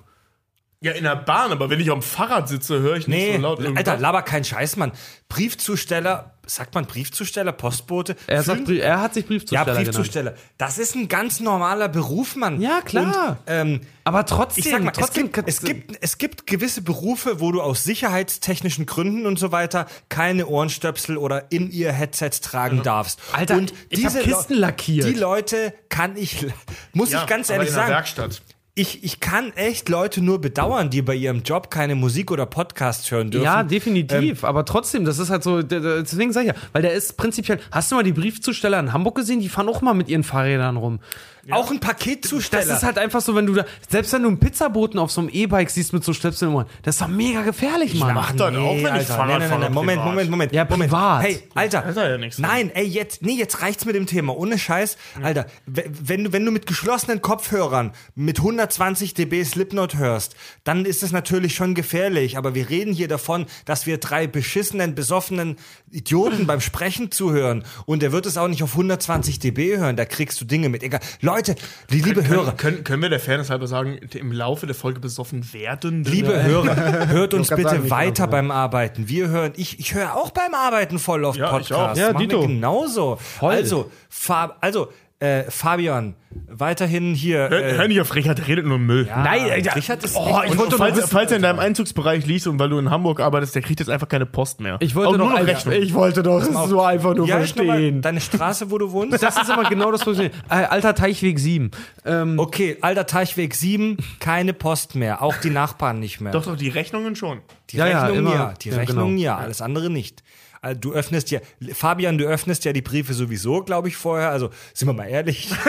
Ja, in der Bahn, aber wenn ich am Fahrrad sitze, höre ich nicht Nee, so laut. Alter, laber kein Scheiß, Mann. Briefzusteller, sagt man Briefzusteller, Postbote? Er, sagt, er hat sich ja, Briefzusteller genannt. Briefzusteller. Das ist ein ganz normaler Beruf, Mann. Ja, klar. Und, ähm, Aber trotzdem, ich sag mal, es trotzdem gibt, es, gibt, es gibt gewisse Berufe, wo du aus sicherheitstechnischen Gründen und so weiter keine Ohrenstöpsel oder in ihr Headsets tragen darfst. Alter, und ich hab diese Kisten lackiert. Die Leute kann ich, muss ich ganz ehrlich in der sagen, Werkstatt. Ich, ich kann echt Leute nur bedauern, die bei ihrem Job keine Musik oder Podcasts hören dürfen. Ja, definitiv. aber trotzdem, das ist halt so, deswegen sag ich ja, weil der ist prinzipiell. Hast du mal die Briefzusteller in Hamburg gesehen? Die fahren auch mal mit ihren Fahrrädern rum. Auch ein Paketzusteller. Das ist halt einfach so, wenn du da, selbst wenn du einen Pizzaboten auf so einem E-Bike siehst mit so Stöpseln im Ohr, das ist doch mega gefährlich, Mann. mach das auch, wenn ich Alter, Fahrrad nein, nein, nein, Moment. Moment, Moment. Ja, Moment. privat. Hey, Alter. ist ja nichts. Nein, ey, jetzt, nee, jetzt reicht's mit dem Thema. Ohne Scheiß. Alter, w- wenn du, wenn du mit geschlossenen Kopfhörern mit 120 dB Slipknot hörst, dann ist es natürlich schon gefährlich. Aber wir reden hier davon, dass wir drei beschissenen, besoffenen Idioten beim Sprechen zuhören. Und der wird es auch nicht auf 120 dB hören. Da kriegst du Dinge mit. Egal. Leute, die liebe Hörer, Können, können, können wir der Fairness halber sagen, im Laufe der Folge besoffen werden? Liebe Hörer, hört uns bitte sagen, weiter beim Arbeiten. Wir hören, ich, ich höre auch beim Arbeiten voll oft Ja, ich Podcasts. auch. Ja, Dito. genauso. Also, Fa also äh, Fabian, weiterhin hier. Hör, äh, hör nicht auf Richard, der redet nur Müll. Nein, Alter. Richard ist Oh, ich wollte und falls, wissen, falls er in deinem Einzugsbereich liest und weil du in Hamburg arbeitest, der kriegt jetzt einfach keine Post mehr. Ich wollte Auch doch nur noch einfach, Rechnung. ich wollte doch so einfach nur ja, mal verstehen. deine Straße, wo du wohnst. Das ist immer genau das Problem. Äh, Alter Teichweg 7. Ähm, Okay, alter Teichweg 7, keine Post mehr. Auch die Nachbarn nicht mehr. Doch, doch, die Rechnungen schon. Die Ja, ja, Rechnung immer. ja, die Ja, Rechnung genau. ja, alles andere nicht. Also, Du öffnest ja, Fabian, du öffnest ja die Briefe sowieso, glaube ich, vorher. Also sind wir mal ehrlich.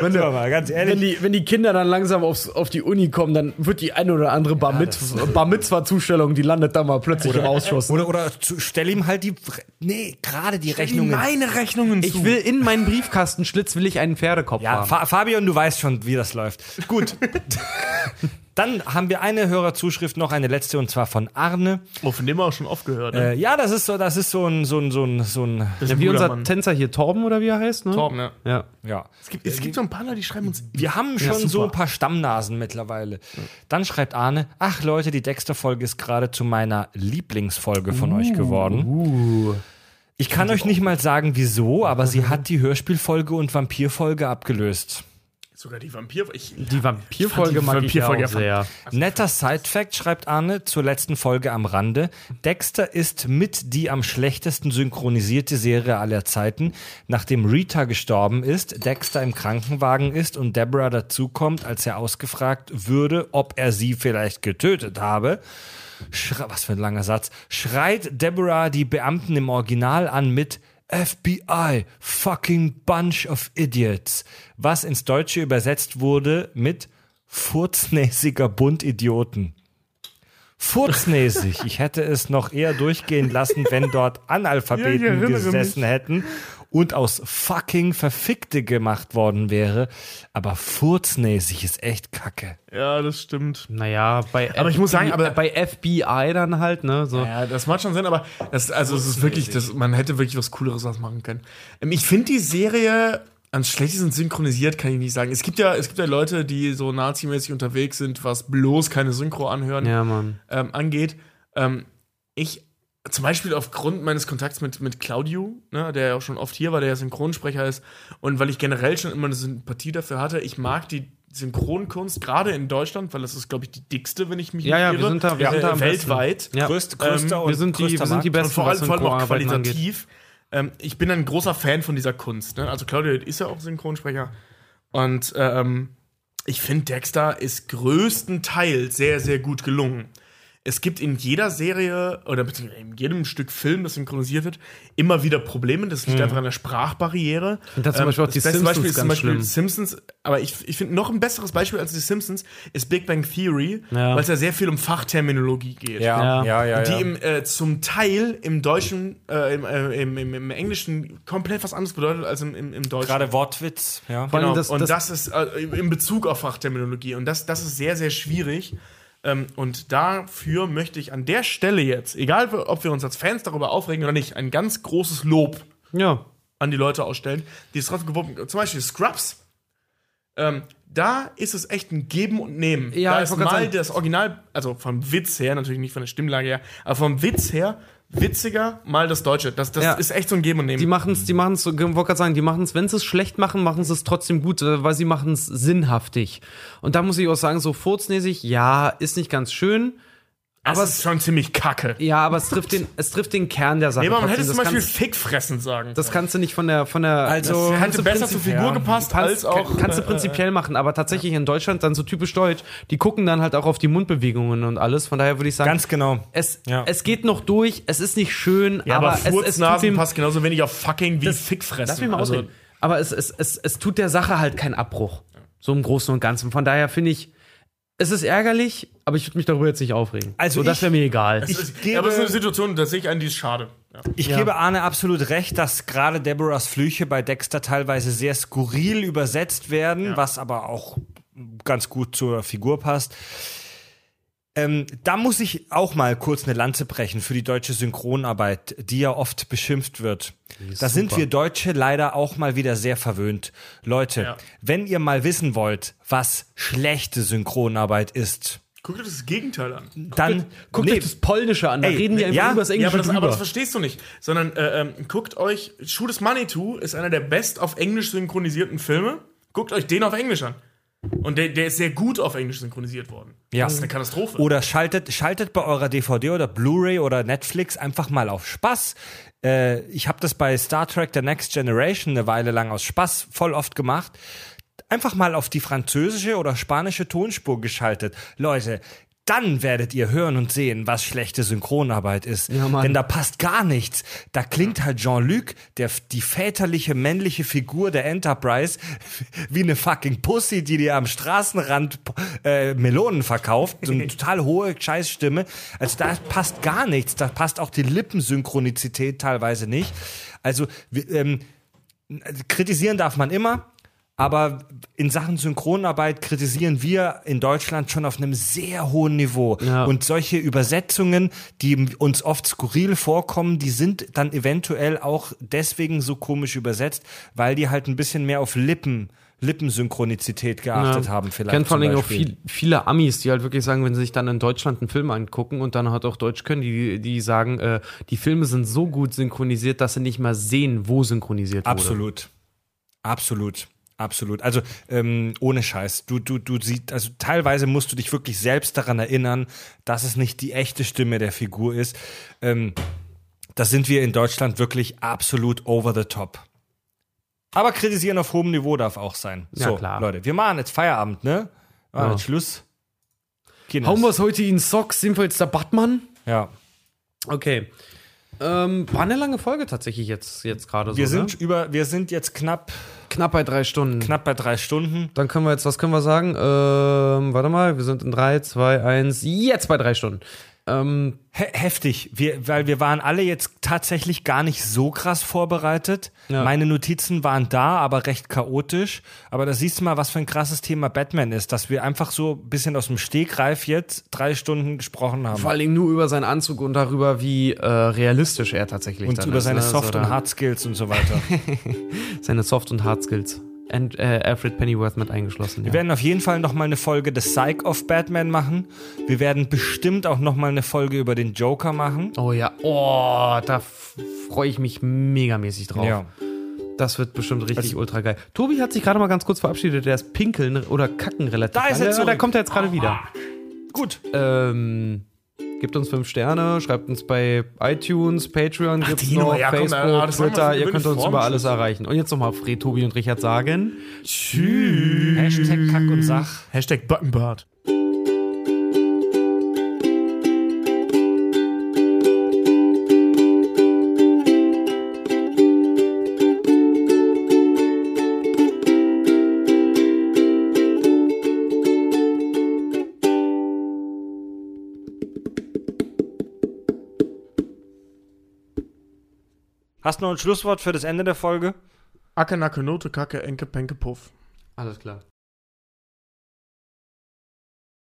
wenn wir mal ganz ehrlich. wenn, die, wenn die Kinder dann langsam aufs, auf die Uni kommen, dann wird die eine oder andere Bar, mit, Bar Mitzwa-Zustellung, die landet da mal plötzlich im Ausschuss. Oder, oder zu, stell ihm halt die, nee, gerade die Rechnungen. Meine Rechnungen Ich will in meinen Briefkastenschlitz will ich einen Pferdekopf Ja, haben. Fa Fabian, du weißt schon, wie das läuft. Gut. Dann haben wir eine Hörerzuschrift noch, eine letzte, und zwar von Arne. Oh, von dem haben wir auch schon oft gehört. Ne? Äh, ja, das ist so, das ist so ein, so ein, so ein, so ein, Das ist Ja, wie unser Mann. Tänzer hier, Torben oder wie er heißt, ne? Torben, ja. Ja. ja. Es gibt, es gibt so ein paar Leute, die schreiben uns. Wir haben schon so ein paar Stammnasen mittlerweile. Dann schreibt Arne, ach Leute, die Dexter-Folge ist gerade zu meiner Lieblingsfolge von euch geworden. Ich kann euch nicht mal sagen, wieso, aber sie hat die Hörspielfolge und Vampirfolge abgelöst. Sogar die Vampir. Ich, Die Vampirfolge Ich mag ich ja auch Vampirfolge sehr. Netter Side-Fact schreibt Arne zur letzten Folge am Rande. Dexter ist mit die am schlechtesten synchronisierte Serie aller Zeiten. Nachdem Rita gestorben ist, Dexter im Krankenwagen ist und Deborah dazukommt, als er ausgefragt würde, ob er sie vielleicht getötet habe. Schre was für ein langer Satz. Schreit Deborah die Beamten im Original an mit FBI, fucking bunch of idiots. Was ins Deutsche übersetzt wurde mit furznäsiger Bund Idioten. Furznäsig. Ich hätte es noch eher durchgehen lassen, wenn dort Analphabeten Ja, gesessen hätten und aus fucking Verfickte gemacht worden wäre. Aber furznäsig ist echt kacke. ja, das stimmt. Naja, bei Aber ich muss sagen, aber- bei FBI dann halt, ne? So. Ja, das macht schon Sinn, aber das, also es ist wirklich, das, man hätte wirklich was Cooleres was machen können. Ähm, Ich finde die Serie am schlechtesten synchronisiert, kann ich nicht sagen. Es gibt ja, es gibt ja Leute, die so nazimäßig unterwegs sind, was bloß keine Synchro anhören Ja, Mann. ähm, angeht. Ähm, ich zum Beispiel aufgrund meines Kontakts mit, mit Claudio, ne, der ja auch schon oft hier war, der ja Synchronsprecher ist, und weil ich generell schon immer eine Sympathie dafür hatte, ich mag die Synchronkunst, gerade in Deutschland, weil das ist, glaube ich, die dickste, wenn ich mich Ja, ja, nicht wir irre, sind da- wir äh, sind da am weltweit. Ja. Größt, größter Ähm, und wir sind die, größter wir sind die. Besten, Und vor allem, vor allem auch qualitativ. Ähm, ich bin ein großer Fan von dieser Kunst. Ne? Also Claudio ist ja auch Synchronsprecher. Und ähm, ich finde, Dexter ist größtenteils sehr, sehr gut gelungen. Es gibt in jeder Serie oder beziehungsweise in jedem Stück Film, das synchronisiert wird, immer wieder Probleme. Das liegt einfach an der Sprachbarriere. Und da zum Beispiel auch die das beste Simpsons Beispiel ist zum Beispiel schlimm. Simpsons, aber ich, ich finde noch ein besseres Beispiel als die Simpsons ist Big Bang Theory, Ja. weil es ja sehr viel um Fachterminologie geht Ja, ja, ja. ja, die im, äh, zum Teil im Deutschen, äh, im, äh, im, im, im Englischen komplett was anderes bedeutet als im, im, im Deutschen. Gerade Wortwitz, ja. Genau. das- und das- das, ist äh, in Bezug auf Fachterminologie. Und das, das ist sehr, sehr schwierig. Ähm, und dafür möchte ich an der Stelle jetzt, egal ob wir uns als Fans darüber aufregen oder nicht, ein ganz großes Lob Ja. an die Leute ausstellen, die es trotzdem gewuppt Zum Beispiel Scrubs. Ähm, da ist es echt ein Geben und Nehmen. Ja, da ist mal das Original, also vom Witz her, natürlich nicht von der Stimmlage her, aber vom Witz her witziger, mal das Deutsche. Das, das Ja. ist echt so ein Geben und Nehmen. Die machen es, die machen es, ich wollte gerade sagen, die machen es, wenn sie es schlecht machen, machen sie es trotzdem gut, äh, weil sie machen es sinnhaftig. Und da muss ich auch sagen, so furznäsig, ja, ist nicht ganz schön, das aber ist es, schon ziemlich kacke. ja, aber es trifft den, es trifft den Kern der Sache. Nee, aber man hätte zum das, Beispiel Fickfressen sagen. das kannst du nicht von der, von der, Also, das hätte du besser zur Figur ja. gepasst, Kannst, als auch. kannst du prinzipiell machen, aber tatsächlich in Deutschland dann so typisch deutsch, die gucken dann halt auch auf die Mundbewegungen und alles. Von daher würde ich sagen, Ganz genau. es, Ja. es geht noch durch, es ist nicht schön, Ja, aber, aber, es, es tut dem, passt genauso wenig auf fucking wie Fickfressen. Lass mich mal also, ausreden. Aber es, es, es, es tut der Sache halt keinen Abbruch. So im Großen und Ganzen. Von daher finde ich, es ist ärgerlich, aber ich würde mich darüber jetzt nicht aufregen. Also so, das ich- wäre mir egal. es ist, gebe- ja, aber es ist eine Situation, da sehe ich einen, die ist schade. Ja. Ich Ja. gebe Arne absolut recht, dass gerade Deborahs Flüche bei Dexter teilweise sehr skurril übersetzt werden, was aber auch ganz gut zur Figur passt. Ähm, da muss ich auch mal kurz eine Lanze brechen für die deutsche Synchronarbeit, die ja oft beschimpft wird. Da sind wir Deutsche leider auch mal wieder sehr verwöhnt. Leute, Ja. wenn ihr mal wissen wollt, was schlechte Synchronarbeit ist, Guck dir das Gegenteil an. dann Guckt Nee, euch das Polnische an, da Ey, reden die einfach ja, über das Ja, Englische aber das, aber das verstehst du nicht. Sondern äh, ähm, guckt euch, Schuh des Manitou ist einer der best auf Englisch synchronisierten Filme. Guckt euch den auf Englisch an. Und der, der ist sehr gut auf Englisch synchronisiert worden. Ja. Das ist eine Katastrophe. Oder schaltet, schaltet bei eurer DVD oder Blu-ray oder Netflix einfach mal auf Spaß. Äh, ich habe das bei Star Trek The Next Generation eine Weile lang aus Spaß voll oft gemacht. Einfach mal auf die französische oder spanische Tonspur geschaltet. Leute, dann werdet ihr hören und sehen, was schlechte Synchronarbeit ist. Ja. Denn da passt gar nichts. Da klingt halt Jean-Luc, der die väterliche männliche Figur der Enterprise, wie eine fucking Pussy, die dir am Straßenrand äh, Melonen verkauft. So eine total hohe Scheißstimme. Also da passt gar nichts. Da passt auch die Lippensynchronizität teilweise nicht. Also ähm, kritisieren darf man immer. Aber in Sachen Synchronarbeit kritisieren wir in Deutschland schon auf einem sehr hohen Niveau. Ja. Und solche Übersetzungen, die uns oft skurril vorkommen, die sind dann eventuell auch deswegen so komisch übersetzt, weil die halt ein bisschen mehr auf Lippen, Lippensynchronizität geachtet haben vielleicht. Ich kenne vor allem auch viel, viele Amis, die halt wirklich sagen, wenn sie sich dann in Deutschland einen Film angucken und dann halt auch Deutsch können, die, die sagen, äh, die Filme sind so gut synchronisiert, dass sie nicht mal sehen, wo synchronisiert wurde. Absolut. Absolut. Absolut. Also ähm, ohne Scheiß. Du, du, du siehst, also teilweise musst du dich wirklich selbst daran erinnern, dass es nicht die echte Stimme der Figur ist. Ähm, da sind wir in Deutschland wirklich absolut over the top. Aber kritisieren auf hohem Niveau darf auch sein. Ja, so, klar. Leute, wir machen jetzt Feierabend, ne? Ah, Ja. Schluss. Guinness. Hauen wir es heute in Socks? Sind wir jetzt der Batman? Ja. Okay. Ähm, war eine lange Folge tatsächlich jetzt, jetzt gerade so. Wir ne? sind über, wir sind jetzt knapp, knapp bei drei Stunden. knapp bei drei Stunden. Dann können wir jetzt, was können wir sagen? Ähm, warte mal, wir sind in drei, zwei, eins, jetzt bei drei Stunden. Ähm, He heftig, wir, weil wir waren alle jetzt tatsächlich gar nicht so krass vorbereitet. Ja. Meine Notizen waren da, aber recht chaotisch. Aber da siehst du mal, was für ein krasses Thema Batman ist, dass wir einfach so ein bisschen aus dem Stegreif jetzt drei Stunden gesprochen haben. vor allem nur über seinen Anzug und darüber, wie äh, realistisch er tatsächlich und dann über ist, seine ne? Soft- So und da- Hard Skills und so weiter. Seine Soft- und Hard And, äh, Alfred Pennyworth mit eingeschlossen. Wir Ja. werden auf jeden Fall noch mal eine Folge des Psych of Batman machen. Wir werden bestimmt auch noch mal eine Folge über den Joker machen. Oh ja, oh, da freue ich mich megamäßig drauf. Ja. Das wird bestimmt richtig ultra geil. Tobi hat sich gerade mal ganz kurz verabschiedet. Der ist pinkeln oder kacken relativ. Da ist er zurück. Da kommt er jetzt gerade wieder. Gut. Ähm, gebt uns fünf Sterne, schreibt uns bei iTunes, Patreon, gibt's Tino, noch, ja, komm, Facebook, machen wir Twitter. Ihr könnt uns über alles erreichen. Und jetzt nochmal Fred, Tobi und Richard sagen. Hashtag Kack und Sach. Hashtag Buttonbart. Hast du noch ein Schlusswort für das Ende der Folge? Acke, Nacke, Note, Kacke, Enke, Penke, Puff. Alles klar.